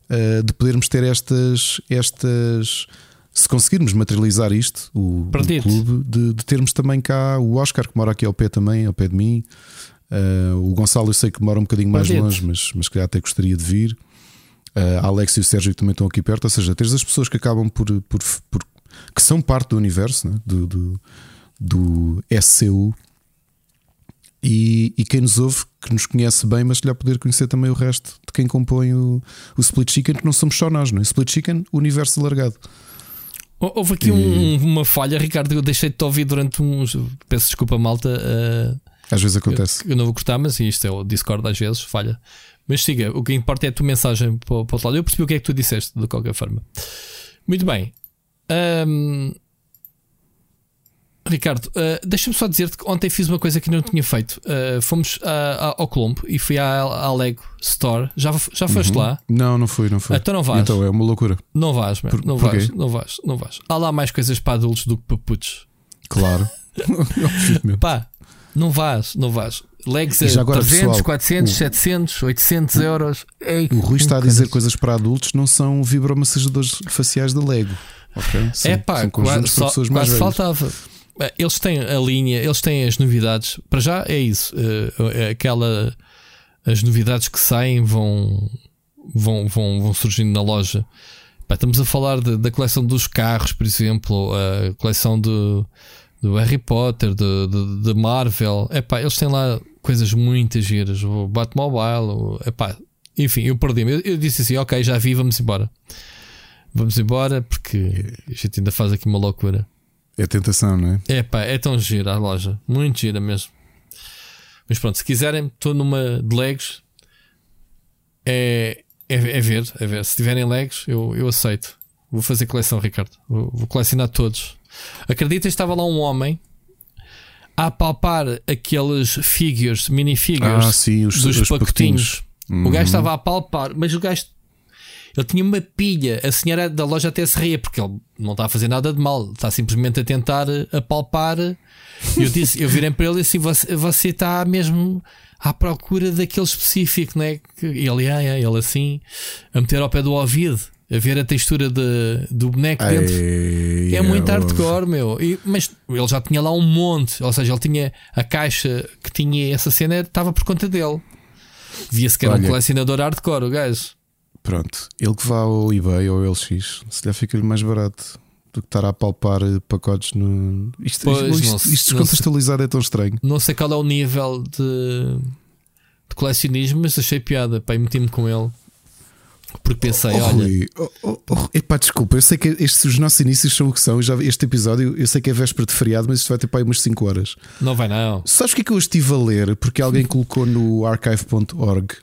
uh, de podermos ter estas, estas se conseguirmos materializar isto, o, o clube, de, de, termos também cá o Oscar, que mora aqui ao pé também, ao pé de mim. Uh, o Gonçalo, eu sei que mora um bocadinho mais longe, mas, mas que até gostaria de vir. Uh, Alex e o Sérgio também estão aqui perto. Ou seja, tens as pessoas que acabam por. por, por que são parte do universo, né? do, do, do SCU, e, e, quem nos ouve, que nos conhece bem, mas lhe poder conhecer também o resto de quem compõe o, o Split Chicken, que não somos só nós, não é? Split Chicken, universo alargado. Houve aqui e... um, uma falha, Ricardo. Eu deixei de ouvir durante uns. Peço desculpa, malta. Uh... Às vezes acontece. Eu, eu, não vou cortar, mas isto é o Discord às vezes, falha. Mas siga, o que importa é a tua mensagem para, o outro lado. Eu percebi o que é que tu disseste, de qualquer forma. Muito bem. Um, Ricardo, uh, deixa-me só dizer-te que ontem fiz uma coisa que não tinha feito. Uh, fomos uh, ao Colombo e fui à, à Lego Store. Já, já foste uhum. lá? Não, não fui, não fui. Então não vais. Então é uma loucura. Não vais, man. Por, não vais, não vais, não vais. Há lá mais coisas para adultos do que para putos. Claro. Pá, não vais, não vais. Legs a agora, 300, pessoal, 400, o, 700, 800 euros. Ei, o Rui está a dizer coisas para adultos, não são vibromassagedores faciais da Lego. Okay? São, é pá, quase, só, quase faltava. Eles têm a linha, eles têm as novidades. Para já é isso. Uh, aquela, as novidades que saem vão, vão, vão, vão surgindo na loja. Pá, estamos a falar de, da coleção dos carros, por exemplo, a coleção de, do Harry Potter, de, Marvel. Epá, eles têm lá coisas muito giras. O Batmobile, epá, enfim, eu perdi-me. Eu, eu, disse assim: ok, já vi, vamos embora. Vamos embora porque a gente ainda faz aqui uma loucura. É tentação, não é? É pá, é tão gira a loja. Muito gira mesmo. Mas pronto, se quiserem, estou numa de Legos. É, é, é, ver, é ver. Se tiverem Legos, eu, eu aceito. Vou fazer coleção, Ricardo. Vou, vou colecionar todos. Acredita, estava lá um homem a palpar aqueles figures, minifigures ah, sim, os, dos os pacotinhos. pacotinhos. Uhum. O gajo uhum. estava a palpar, mas o gajo ele tinha uma pilha. A senhora da loja até se ria, porque ele não está a fazer nada de mal, está simplesmente a tentar apalpar. Eu disse, eu virei para ele e disse: você, você está mesmo à procura daquele específico, é? E ele, ah, é, ele assim, a meter ao pé do ouvido, a ver a textura de, do boneco dentro. É, é muito hardcore, meu. E, mas ele já tinha lá um monte, ou seja, ele tinha a caixa que tinha essa cena, estava por conta dele. Via-se que era Olha, um colecionador hardcore, o gajo. Pronto, ele que vá ao eBay ou ao LX, se calhar fica-lhe mais barato do que estar a palpar pacotes no. Isto, pois, isto, isto, isto descontextualizado é tão estranho. Não sei qual é o nível de, de colecionismo, mas achei piada. Pá, meti-me com ele. Porque pensei, oh, olha. Oh, oh, oh, epá, desculpa, eu sei que estes, os nossos inícios são o que são. Já, este episódio, eu sei que é véspera de feriado, mas isto vai ter para aí umas 5 horas. Não vai, não. Sabes o que é que eu estive a ler? Porque alguém colocou no archive.org.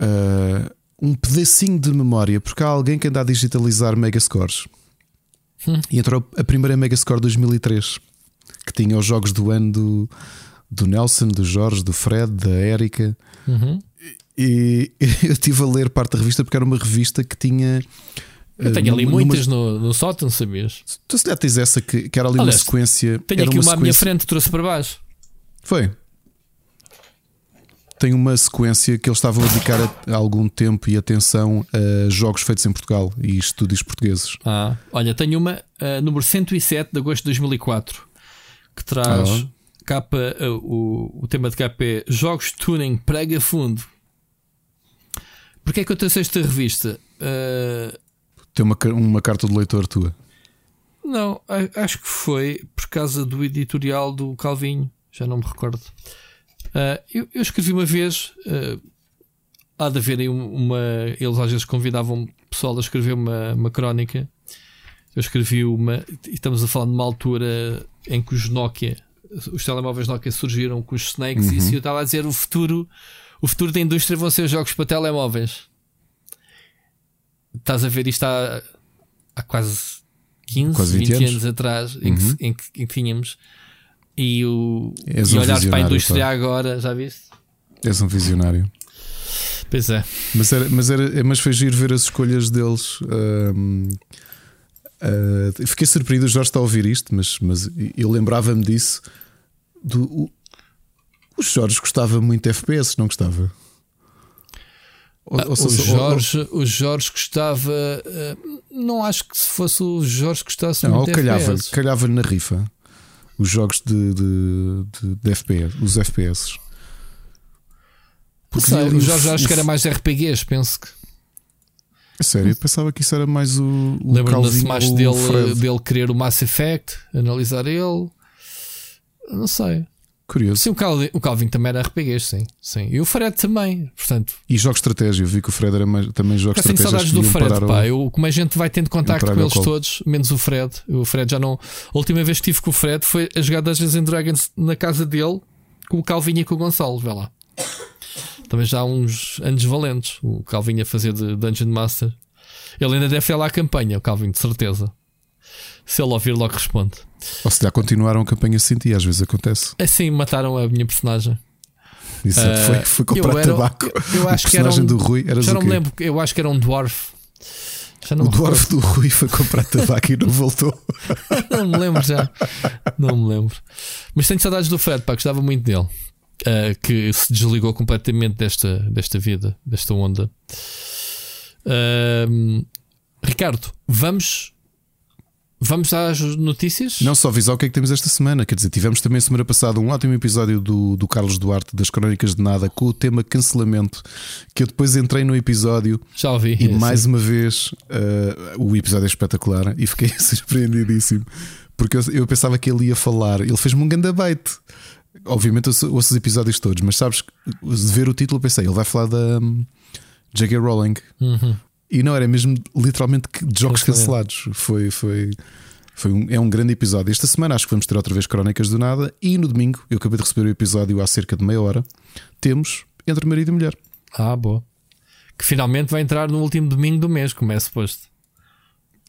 Uh, um pedacinho de memória, porque há alguém que anda a digitalizar Megascores. Hum. E entrou a primeira Megascore 2003, que tinha os jogos do ano do, do Nelson, do Jorge, do Fred, da Érica. Uhum. E eu estive a ler parte da revista porque era uma revista que tinha. Eu tenho uh, ali muitas no, no sótão, sabias? Tu se tens essa que, que era ali Aliás, uma sequência. Tenho aqui uma, uma à minha frente, trouxe para baixo. Foi tem uma sequência que eles estavam a dedicar a, a algum tempo e atenção a jogos feitos em Portugal e estúdios portugueses. Ah, olha, tenho uma, uh, número 107 de agosto de 2004, que traz ah. capa, uh, o, o tema de capa é Jogos Tuning Prega Fundo. Porquê é que eu trouxe esta revista? Uh... Tem uma, uma carta de leitor tua? Não, acho que foi por causa do editorial do Calvinho, já não me recordo. Uh, eu, eu, escrevi uma vez, uh, há de haver aí uma. Eles às vezes convidavam pessoal a escrever uma, uma crónica. Eu escrevi uma, e estamos a falar de uma altura em que os Nokia, os telemóveis Nokia surgiram com os Snakes, uhum. e se eu estava a dizer o futuro, o futuro da indústria vão ser jogos para telemóveis. Estás a ver isto há, há quase 15, quase 20, 20 anos. anos atrás, uhum. em, que, em, que, em que tínhamos e, o, e um olhar para a indústria pá. agora, já viste? És um visionário. Pois é. Mas, era, mas, era, mas foi giro ver as escolhas deles. uh, fiquei surpreendido, o Jorge está a ouvir isto, mas, mas eu lembrava-me disso. Do, o, o Jorge gostava muito de FPS, não gostava? Ou, ah, ou, o, Jorge, ou, o Jorge gostava. Uh, não acho que se fosse o Jorge que gostasse não, muito ou calhava, FPS. calhava na rifa os jogos de, de, de, de FPS, os FPS. Porque sei, os jogos acho que era mais RPGs, penso que. sério, eu pensava que isso era mais o. o Lembro-me da Smash dele, dele querer o Mass Effect, analisar ele. Não sei. Curioso. Sim, o Calvin, o Calvin também era RPGs, sim, sim. E o Fred também, portanto. E jogos de estratégia, eu vi que o Fred era mais, também jogos de estratégia. saudades do Fred, pá. Eu, como a gente vai tendo contacto com eles todos, menos o Fred. O Fred já não. A última vez que estive com o Fred foi a jogar das vezes em Dragons na casa dele, com o Calvin e com o Gonçalo, vê lá. Também já há uns anos valentes. O Calvin a fazer de Dungeon Master. Ele ainda deve ir lá a campanha, o Calvin, de certeza. Se ele ouvir, logo responde. Ou se já continuaram a campanha sem ti, às vezes acontece. Assim, mataram a minha personagem. Exato, uh, foi, foi comprar era, tabaco. Eu, eu acho que era um, do Rui. Era já não me lembro, eu acho que era um dwarf. o dwarf do Rui foi comprar tabaco e não voltou. não me lembro já. Não me lembro. Mas tenho saudades do Fred, pá, gostava muito dele. Uh, que se desligou completamente desta, desta vida, desta onda. Uh, Ricardo, vamos Vamos às notícias? Não só avisar o que é que temos esta semana. Quer dizer, tivemos também semana passada um ótimo episódio do, do Carlos Duarte das Crónicas de Nada com o tema cancelamento. Que eu depois entrei no episódio Já ouvi. E mais uma vez uh, o episódio é espetacular e fiquei surpreendidíssimo. Porque eu, eu, pensava que ele ia falar. Ele fez-me um ganda bait. Obviamente eu ouço os episódios todos, mas sabes, de ver o título, eu pensei, ele vai falar da um, J.K. Rowling. Uhum. E não, era mesmo literalmente de jogos cancelados. Foi, foi, foi um, é um grande episódio. Esta semana acho que vamos ter outra vez Crónicas do Nada. E no domingo, eu acabei de receber o episódio há cerca de meia hora. Temos Entre Marido e Mulher. Ah, boa. Que finalmente vai entrar no último domingo do mês, como é suposto.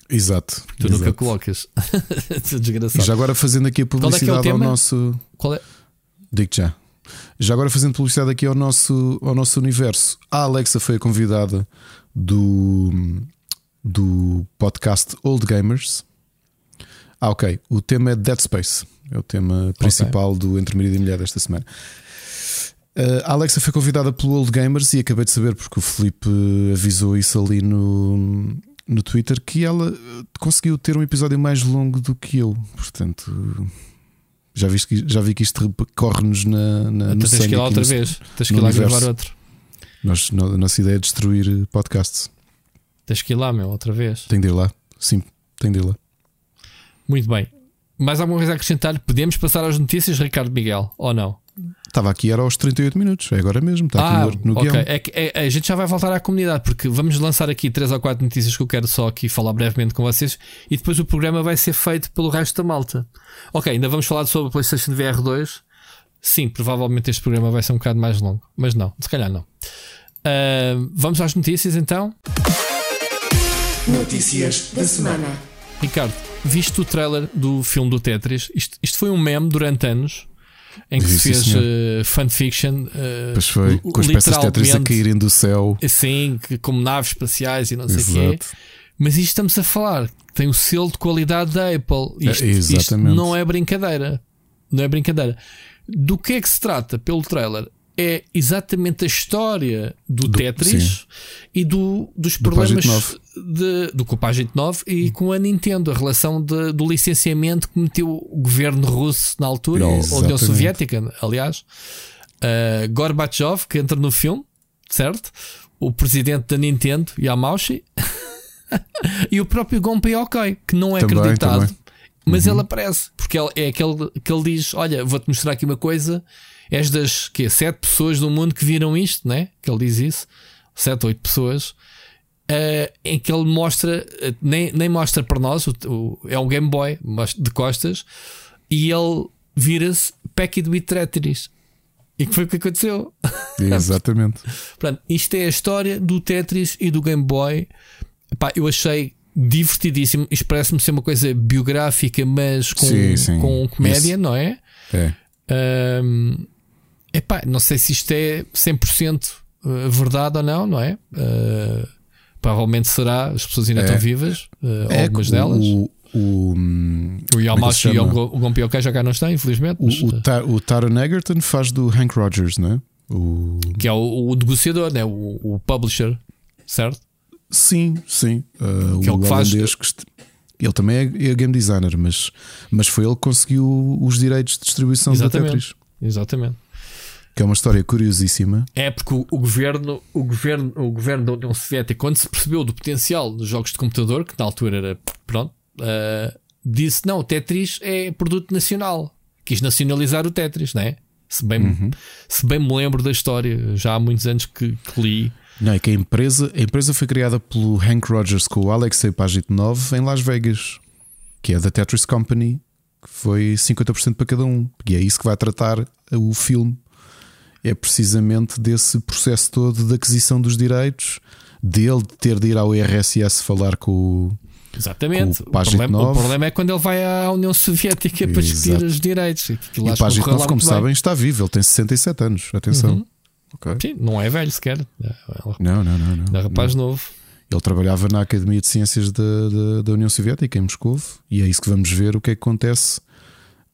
Exato. Tu exato. nunca coloques. Desgraçado. E já agora fazendo aqui a publicidade é é ao nosso. Qual é? Digo já. Já agora fazendo publicidade aqui ao nosso, ao nosso universo. A Alexa foi a convidada do, do podcast Old Gamers. Ah, ok. O tema é Dead Space. É o tema principal okay. do Entre Marido e Mulher desta semana. Uh, a Alexa foi convidada pelo Old Gamers e acabei de saber, porque o Felipe avisou isso ali no, no Twitter, que ela conseguiu ter um episódio mais longo do que eu. Portanto, já, viste, já vi que isto corre-nos na, na, então no tens que ir lá outra no, vez. Tens que ir lá gravar outro. Nós, a nossa ideia é destruir podcasts. Tens que ir lá, meu, outra vez. Tem de ir lá. Sim, tem de ir lá. Muito bem. Mais alguma coisa a acrescentar? Podemos passar às notícias, Ricardo Miguel, ou não? Estava aqui, era aos 38 minutos, é agora mesmo, está ah, aqui no, no okay. É que, é, a gente já vai voltar à comunidade, porque vamos lançar aqui 3 ou 4 notícias que eu quero só aqui falar brevemente com vocês e depois o programa vai ser feito pelo resto da malta. Ok, ainda vamos falar sobre a PlayStation VR 2. Sim, provavelmente este programa vai ser um bocado mais longo, mas não, se calhar não. Uh, vamos às notícias então. Notícias da semana. Ricardo, viste o trailer do filme do Tetris? Isto, isto foi um meme durante anos em que se fez uh, fanfiction. Uh, pois foi, com as peças Tetris a caírem do céu. Sim, como naves espaciais e não sei o quê. Mas isto estamos a falar, tem o selo de qualidade da Apple. Isto, é, isto não é brincadeira. Não é brincadeira. Do que é que se trata pelo trailer? É exatamente a história do, do Tetris sim. e do, dos do problemas de, do Copagent 9 e com a Nintendo, a relação de, do licenciamento que meteu o governo russo na altura, ou a União Soviética, aliás. Uh, Gorbachev, que entra no filme, certo? O presidente da Nintendo, Yamauchi. e o próprio Gonpei Okai, que não é também, acreditado, também. mas uhum. ele aparece, porque ele, é aquele que ele diz: Olha, vou-te mostrar aqui uma coisa és das que sete pessoas do mundo que viram isto, né? Que ele diz isso, sete, oito pessoas, uh, em que ele mostra, uh, nem, nem mostra para nós, o, o, é um Game Boy de costas, e ele vira-se Packed with Tetris. E que foi o que aconteceu? Exatamente. Portanto, isto é a história do Tetris e do Game Boy. Epá, eu achei divertidíssimo. Isto parece-me ser uma coisa biográfica, mas com, sim, sim. com comédia, Isso. não é? É. Um, Epá, não sei se isto é 100% eh, verdade ou não, não é? Uh, provavelmente será, as pessoas ainda é. estão vivas, uh, é, algumas o, delas. O, o, o é Yamashi e o, o Gompiokai já cá não estão, infelizmente. O, mas, o, Tar, o Taron Egerton faz do Hank Rogers, não é? O... Que é o, o negociador, né? o, o publisher, certo? Sim, sim. Uh, que é o que faz. Que ele também é, é, game designer, mas, mas foi ele que conseguiu os direitos de distribuição Exatamente. do Tetris. Exatamente. Que é uma história curiosíssima. É porque o, o, governo, o governo, o governo da União Soviética, quando se percebeu do potencial dos jogos de computador, que na altura era pronto, uh, disse: não, o Tetris é produto nacional. Quis nacionalizar o Tetris, não é? Se bem, uhum. se bem me lembro da história, já há muitos anos que, que li. Não, é que a empresa, a empresa foi criada pelo Hank Rogers com o Alexei Pajitnov em Las Vegas, que é da Tetris Company, que foi 50% para cada um. E é isso que vai tratar o filme é precisamente desse processo todo de aquisição dos direitos, dele ter de ir ao IRSS falar com o. Exatamente. O, o, problema, o, problema, é quando ele vai à União Soviética para discutir os direitos. E o Pagit Nov, como sabem, está vivo, ele tem 67 anos. Atenção. Uhum. Okay. Sim, não é velho sequer. É não, não, não. não é rapaz não. novo. Ele trabalhava na Academia de Ciências da, da, da, União Soviética em Moscou e é isso que vamos ver o que é que acontece.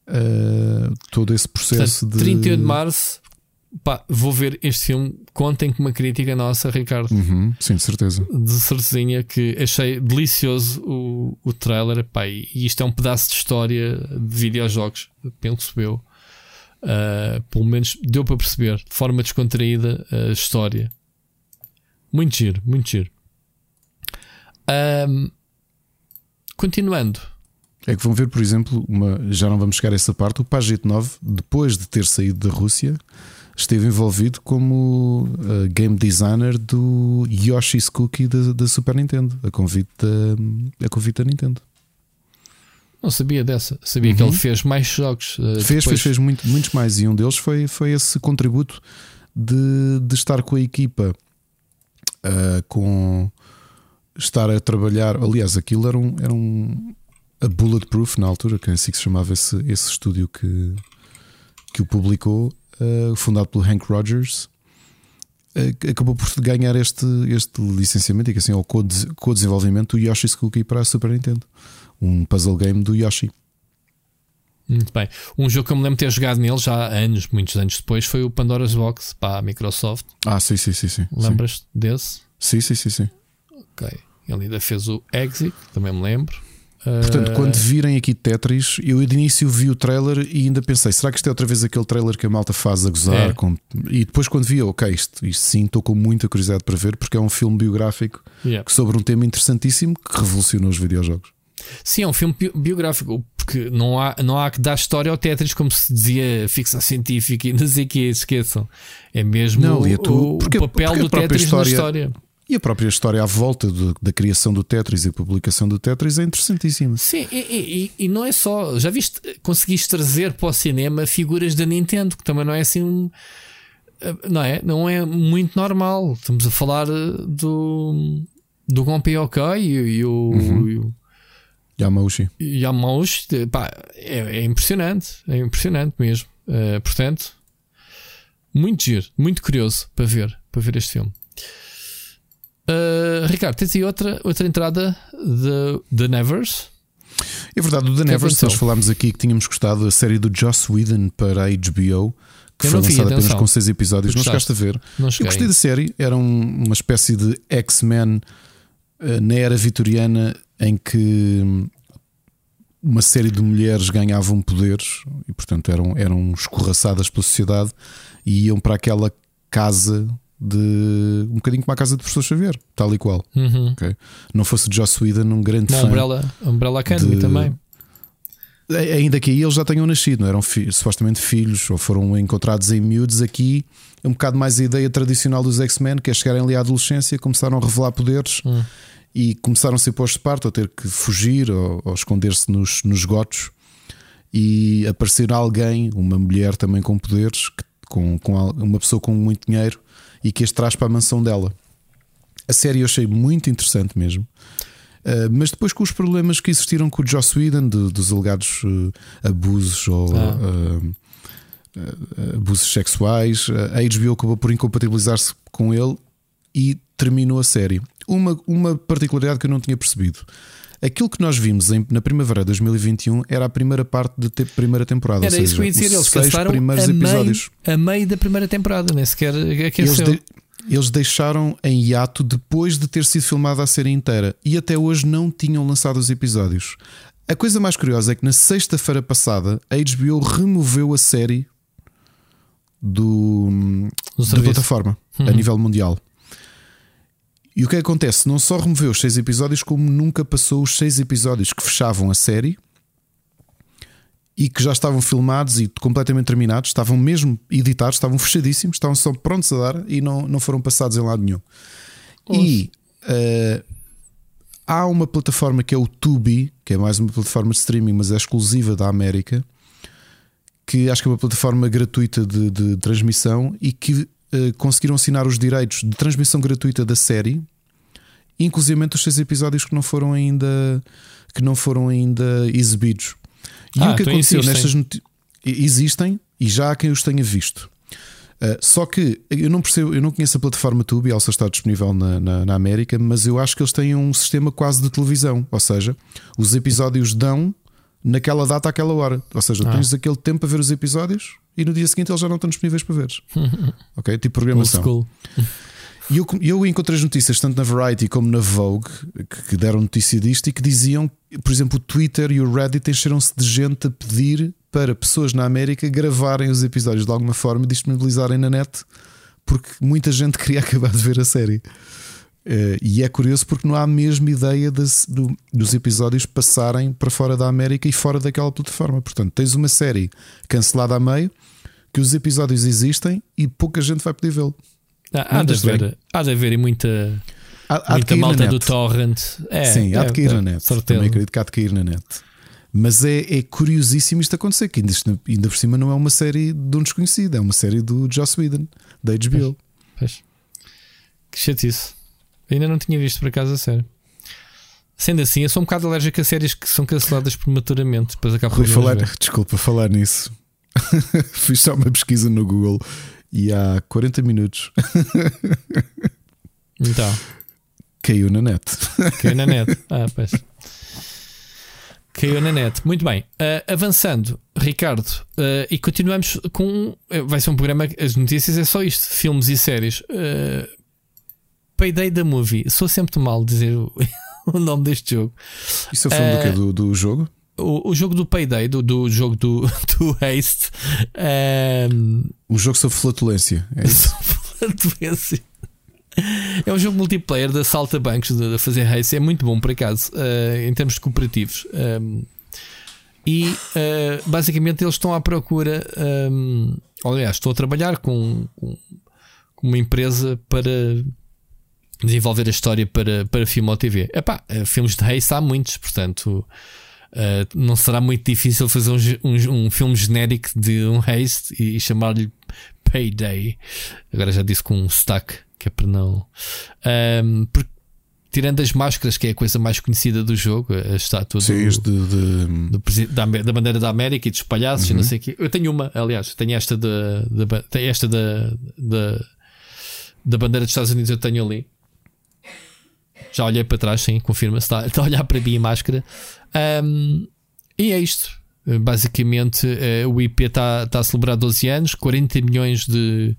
Uh, todo esse processo Portanto, de 31 de março Pá, vou ver este filme. Contem com uma crítica nossa, Ricardo. Uhum, sim, de certeza. De certezinha que achei delicioso o, o trailer. Pá, e isto é um pedaço de história de videojogos, penso eu. Uh, pelo menos deu para perceber de forma descontraída a história. Muito giro, muito giro. Um, continuando. É que vão ver, por exemplo, uma, já não vamos chegar a essa parte. O Pagete 9, depois de ter saído da Rússia, esteve envolvido como uh, game designer do Yoshi's Cookie da, da Super Nintendo, a convite da, a convite da Nintendo. Não sabia dessa. Sabia uhum. que ele fez mais jogos. Uh, fez, fez, fez muito, muitos mais. E um deles foi, foi esse contributo de, de estar com a equipa, uh, com estar a trabalhar. Aliás, aquilo era um, era um a Bulletproof na altura, que é assim que se chamava esse, esse estúdio que, que o publicou uh, fundado pelo Hank Rogers, uh, acabou por ganhar este, este licenciamento e que assim, ao co-desenvolvimento do Yoshi's Cookie para a Super Nintendo, um puzzle game do Yoshi. Muito bem. Um jogo que eu me lembro de ter jogado nele já há anos, muitos anos depois, foi o Pandora's Box para a Microsoft. Ah, sim, sim, sim. sim. Lembras-te desse? Sim, sim, sim, sim. Ok. Ele ainda fez o Exit, também me lembro. Portanto, quando virem aqui Tetris, eu de início vi o trailer e ainda pensei: será que isto é outra vez aquele trailer que a malta faz a gozar? É. Com... E depois, quando vi, ok, isto, isto sim, estou com muita curiosidade para ver, porque é um filme biográfico yeah. sobre um tema interessantíssimo que revolucionou os videojogos. Sim, é um filme biográfico, porque não há, não há que dar história ao Tetris, como se dizia ficção científica e não sei o que, esqueçam. É mesmo não, o, tu, o, porque, papel porque do Tetris história, na história. E a própria história à volta do, da criação do Tetris e a publicação do Tetris é interessantíssima. Sim, e, e, e, não é só. Já viste, conseguiste trazer para o cinema figuras da Nintendo, que também não é assim um. Eh, não é? Não é muito normal. Estamos a falar eh, do. do Gonpei OK e, e o. Uhum. E o Yamauchi. Yamauchi, pá, é, é, impressionante. É impressionante mesmo. Uh, portanto, muito giro, muito curioso para ver, para ver este filme. Uh, Ricardo, tens aí outra, outra entrada de The Nevers? É verdade, o The Nevers, nós falámos aqui que tínhamos gostado da série do Joss Whedon para a HBO, que eu foi lançada apenas com seis episódios. Não chegaste a ver? Não eu gostei da série, era um, uma espécie de X-Men uh, na era vitoriana em que hum, uma série de mulheres ganhavam poderes e, portanto, eram, eram escorraçadas pela sociedade e iam para aquela casa de um bocadinho como a casa de professor Xavier, tal e qual. Uhum. Okay? Não fosse Joss Whedon um grande não, fã. Umbrella, Umbrella Academy de... também. Ainda que aí eles já tenham nascido, não eram fi supostamente filhos ou foram encontrados em miúdos. Aqui é um bocado mais a ideia tradicional dos X-Men, que é chegarem ali à adolescência, começaram a revelar poderes uhum. e começaram a ser postos de parte, ou ter que fugir ou, ou esconder-se nos, nos gotos e aparecer alguém, uma mulher também com poderes, com, com uma pessoa com muito dinheiro e que as traz para a mansão dela. A série eu achei muito interessante mesmo. Uh, mas depois com os problemas que existiram com o Joss Whedon de, dos alegados uh, abusos ou ah. uh, abusos sexuais, a HBO acabou por incompatibilizar-se com ele e terminou a série. Uma, uma particularidade que eu não tinha percebido. Aquilo que nós vimos em, na primavera de 2021 era a primeira parte da te, primeira temporada. Era isso que eu ia dizer, eles cancelaram primeiros a episódios. Meio, a meio da primeira temporada, nem sequer aqueceu. Eles, de, eles deixaram em hiato depois de ter sido filmada a série inteira e até hoje não tinham lançado os episódios. A coisa mais curiosa é que na sexta-feira passada a HBO removeu a série do, da plataforma uhum. a nível mundial. E o que acontece? Não só removeu os seis episódios, como nunca passou os seis episódios que fechavam a série e que já estavam filmados e completamente terminados, estavam mesmo editados, estavam fechadíssimos, estavam só prontos a dar e não, não foram passados em lado nenhum. E uh, há uma plataforma que é o Tubi, que é mais uma plataforma de streaming, mas é exclusiva da América, que acho que é uma plataforma gratuita de, de transmissão e que conseguiram assinar os direitos de transmissão gratuita da série, inclusive os seis episódios que não foram ainda que não foram ainda exibidos. E Ah, o que então aconteceu existem. nestas noti- existem e já há quem os tenha visto. Uh, só que eu não percebo, eu não conheço a plataforma Tubi, ela só está disponível na, na, na América, mas eu acho que eles têm um sistema quase de televisão, ou seja, os episódios dão naquela data, àquela hora. Ou seja, Ah. tens aquele tempo para ver os episódios e no dia seguinte eles já não estão disponíveis para veres. ok? Tipo Old programação. school. E eu, eu encontrei as notícias tanto na Variety como na Vogue que, que deram notícia disto e que diziam, por exemplo, o Twitter e o Reddit encheram-se de gente a pedir para pessoas na América gravarem os episódios de alguma forma e disponibilizarem na net porque muita gente queria acabar de ver a série. Eh, e é curioso porque não há a mesma ideia das- do- dos episódios passarem para fora da América e fora daquela plataforma. Portanto, tens uma série cancelada a meio que os episódios existem e pouca gente vai poder vê-lo. Há, há de haver, há de haver e muita, Há, há muita malta do torrent. É, Sim, há é, de cair é, na net. certeza. Também acredito que há de cair na net. Mas é, é curiosíssimo isto acontecer, que ainda, ainda por cima não é uma série de um desconhecido, é uma série do Joss Whedon, da HBO. Pois. Que chatice. Ainda não tinha visto por acaso a série. Sendo assim, eu sou um bocado alérgico a séries que são canceladas prematuramente. Depois acabo Rui, falar, desculpa, falar nisso. Fiz só uma pesquisa no Google e há 40 minutos Então, caiu na net. caiu na net. Ah, pois. Caiu na net. Muito bem. Ah, avançando, Ricardo, ah, e continuamos com. eh, vai ser um programa. As notícias é só isto: filmes e séries. Ah, Payday da Movie. Sou sempre mal dizer o, o nome deste jogo. Isso é o filme do Eh, quê? Do, do jogo? O, o jogo do Payday, do, do jogo do, do Haste. Um jogo sobre flatulência. É isso? doença. É um jogo multiplayer de assalto a bancos, de, de fazer race. É muito bom, por acaso, eh, em termos de cooperativos. Um, e eh, basicamente eles estão à procura. Um, aliás, estou a trabalhar com, com, com uma empresa para desenvolver a história para, para filme ou TV. Epá, eh, filmes de race há muitos, portanto. Eh, não será muito difícil fazer um, um, um filme genérico de um haste e, e chamar-lhe Payday. Agora já disse com um stack, que é para não. Porque, tirando as máscaras, que é a coisa mais conhecida do jogo, a estátua Sim, do, de, de- do da, da bandeira da América e dos palhaços e não sei o quê. Eu tenho uma, aliás, tenho esta da, esta da, da, da bandeira dos Estados Unidos, eu tenho ali. Já olhei para trás, sim, confirma-se, está, está a olhar para mim a máscara. Ahm, e é isto. Basicamente, eh, o IP está está a celebrar 12 anos, 40 milhões de,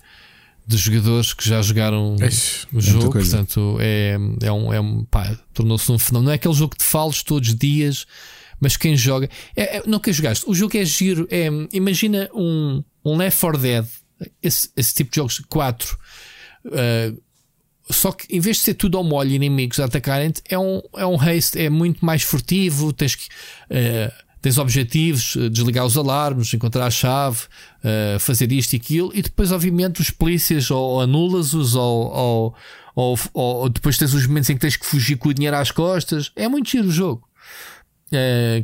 de jogadores que já jogaram Eish, o é jogo, portanto, é, é um, é um tornou-se um fenómeno. Não é aquele jogo que te falos todos os dias, mas quem joga, é, é- não quem jogaste, o jogo é giro. É, imagina um, um Left 4 Dead, esse, esse tipo de jogos 4, uh, só que em vez de ser tudo ao molho, inimigos a atacarem-te, é um, é um haste, é muito mais furtivo, tens que. uh, Tens objetivos, uh, desligar os alarmes, encontrar a chave, uh, fazer isto e aquilo, e depois, obviamente, os polícias ou anulas-os, ou, ou, ou, depois tens os momentos em que tens que fugir com o dinheiro às costas. É muito giro o jogo.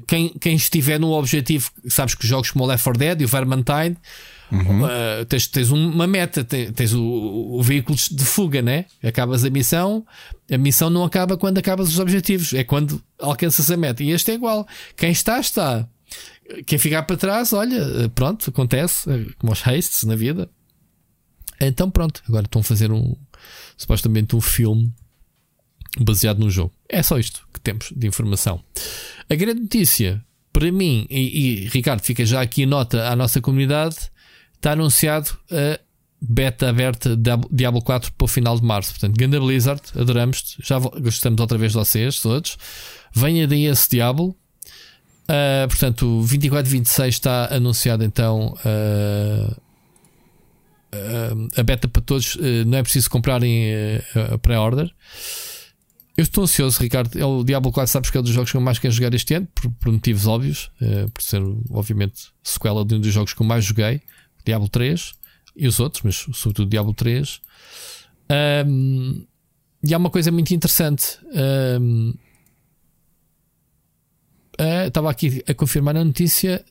Quem, quem estiver no objetivo, sabes que jogos como o Left 4 Dead e o Vermintide uh, tens, tens uma meta, te- tens o, o veículo de fuga, né? Acabas a missão, a missão não acaba quando acabas os objetivos, é quando alcanças a meta. E este é igual. Quem está, está. Quem ficar para trás, olha, pronto, acontece, eh, como os hastes na vida. Então pronto, agora estão a fazer um supostamente um filme baseado no jogo. É só isto que temos de informação. A grande notícia para mim, e, e, Ricardo, fica já aqui nota à nossa comunidade, está anunciado a beta aberta de Diablo 4 para o final de março. Portanto, Ganda Blizzard, adoramos-te, já gostamos outra vez de vocês, todos. Venha daí esse Diablo. Ah, portanto, 24 e 26 está anunciado então ah, a beta para todos. Não é preciso comprarem a pré-order. Eu estou ansioso, Ricardo. É o Diablo 4, sabes que é um dos jogos que eu mais quero jogar este ano, por, por motivos óbvios, por ser, obviamente, sequela de um dos jogos que eu mais joguei, Diablo 3 e os outros, mas sobretudo Diablo 3. Ahm, e há uma coisa muito interessante. Ahm, ah, Estava aqui a confirmar a notícia.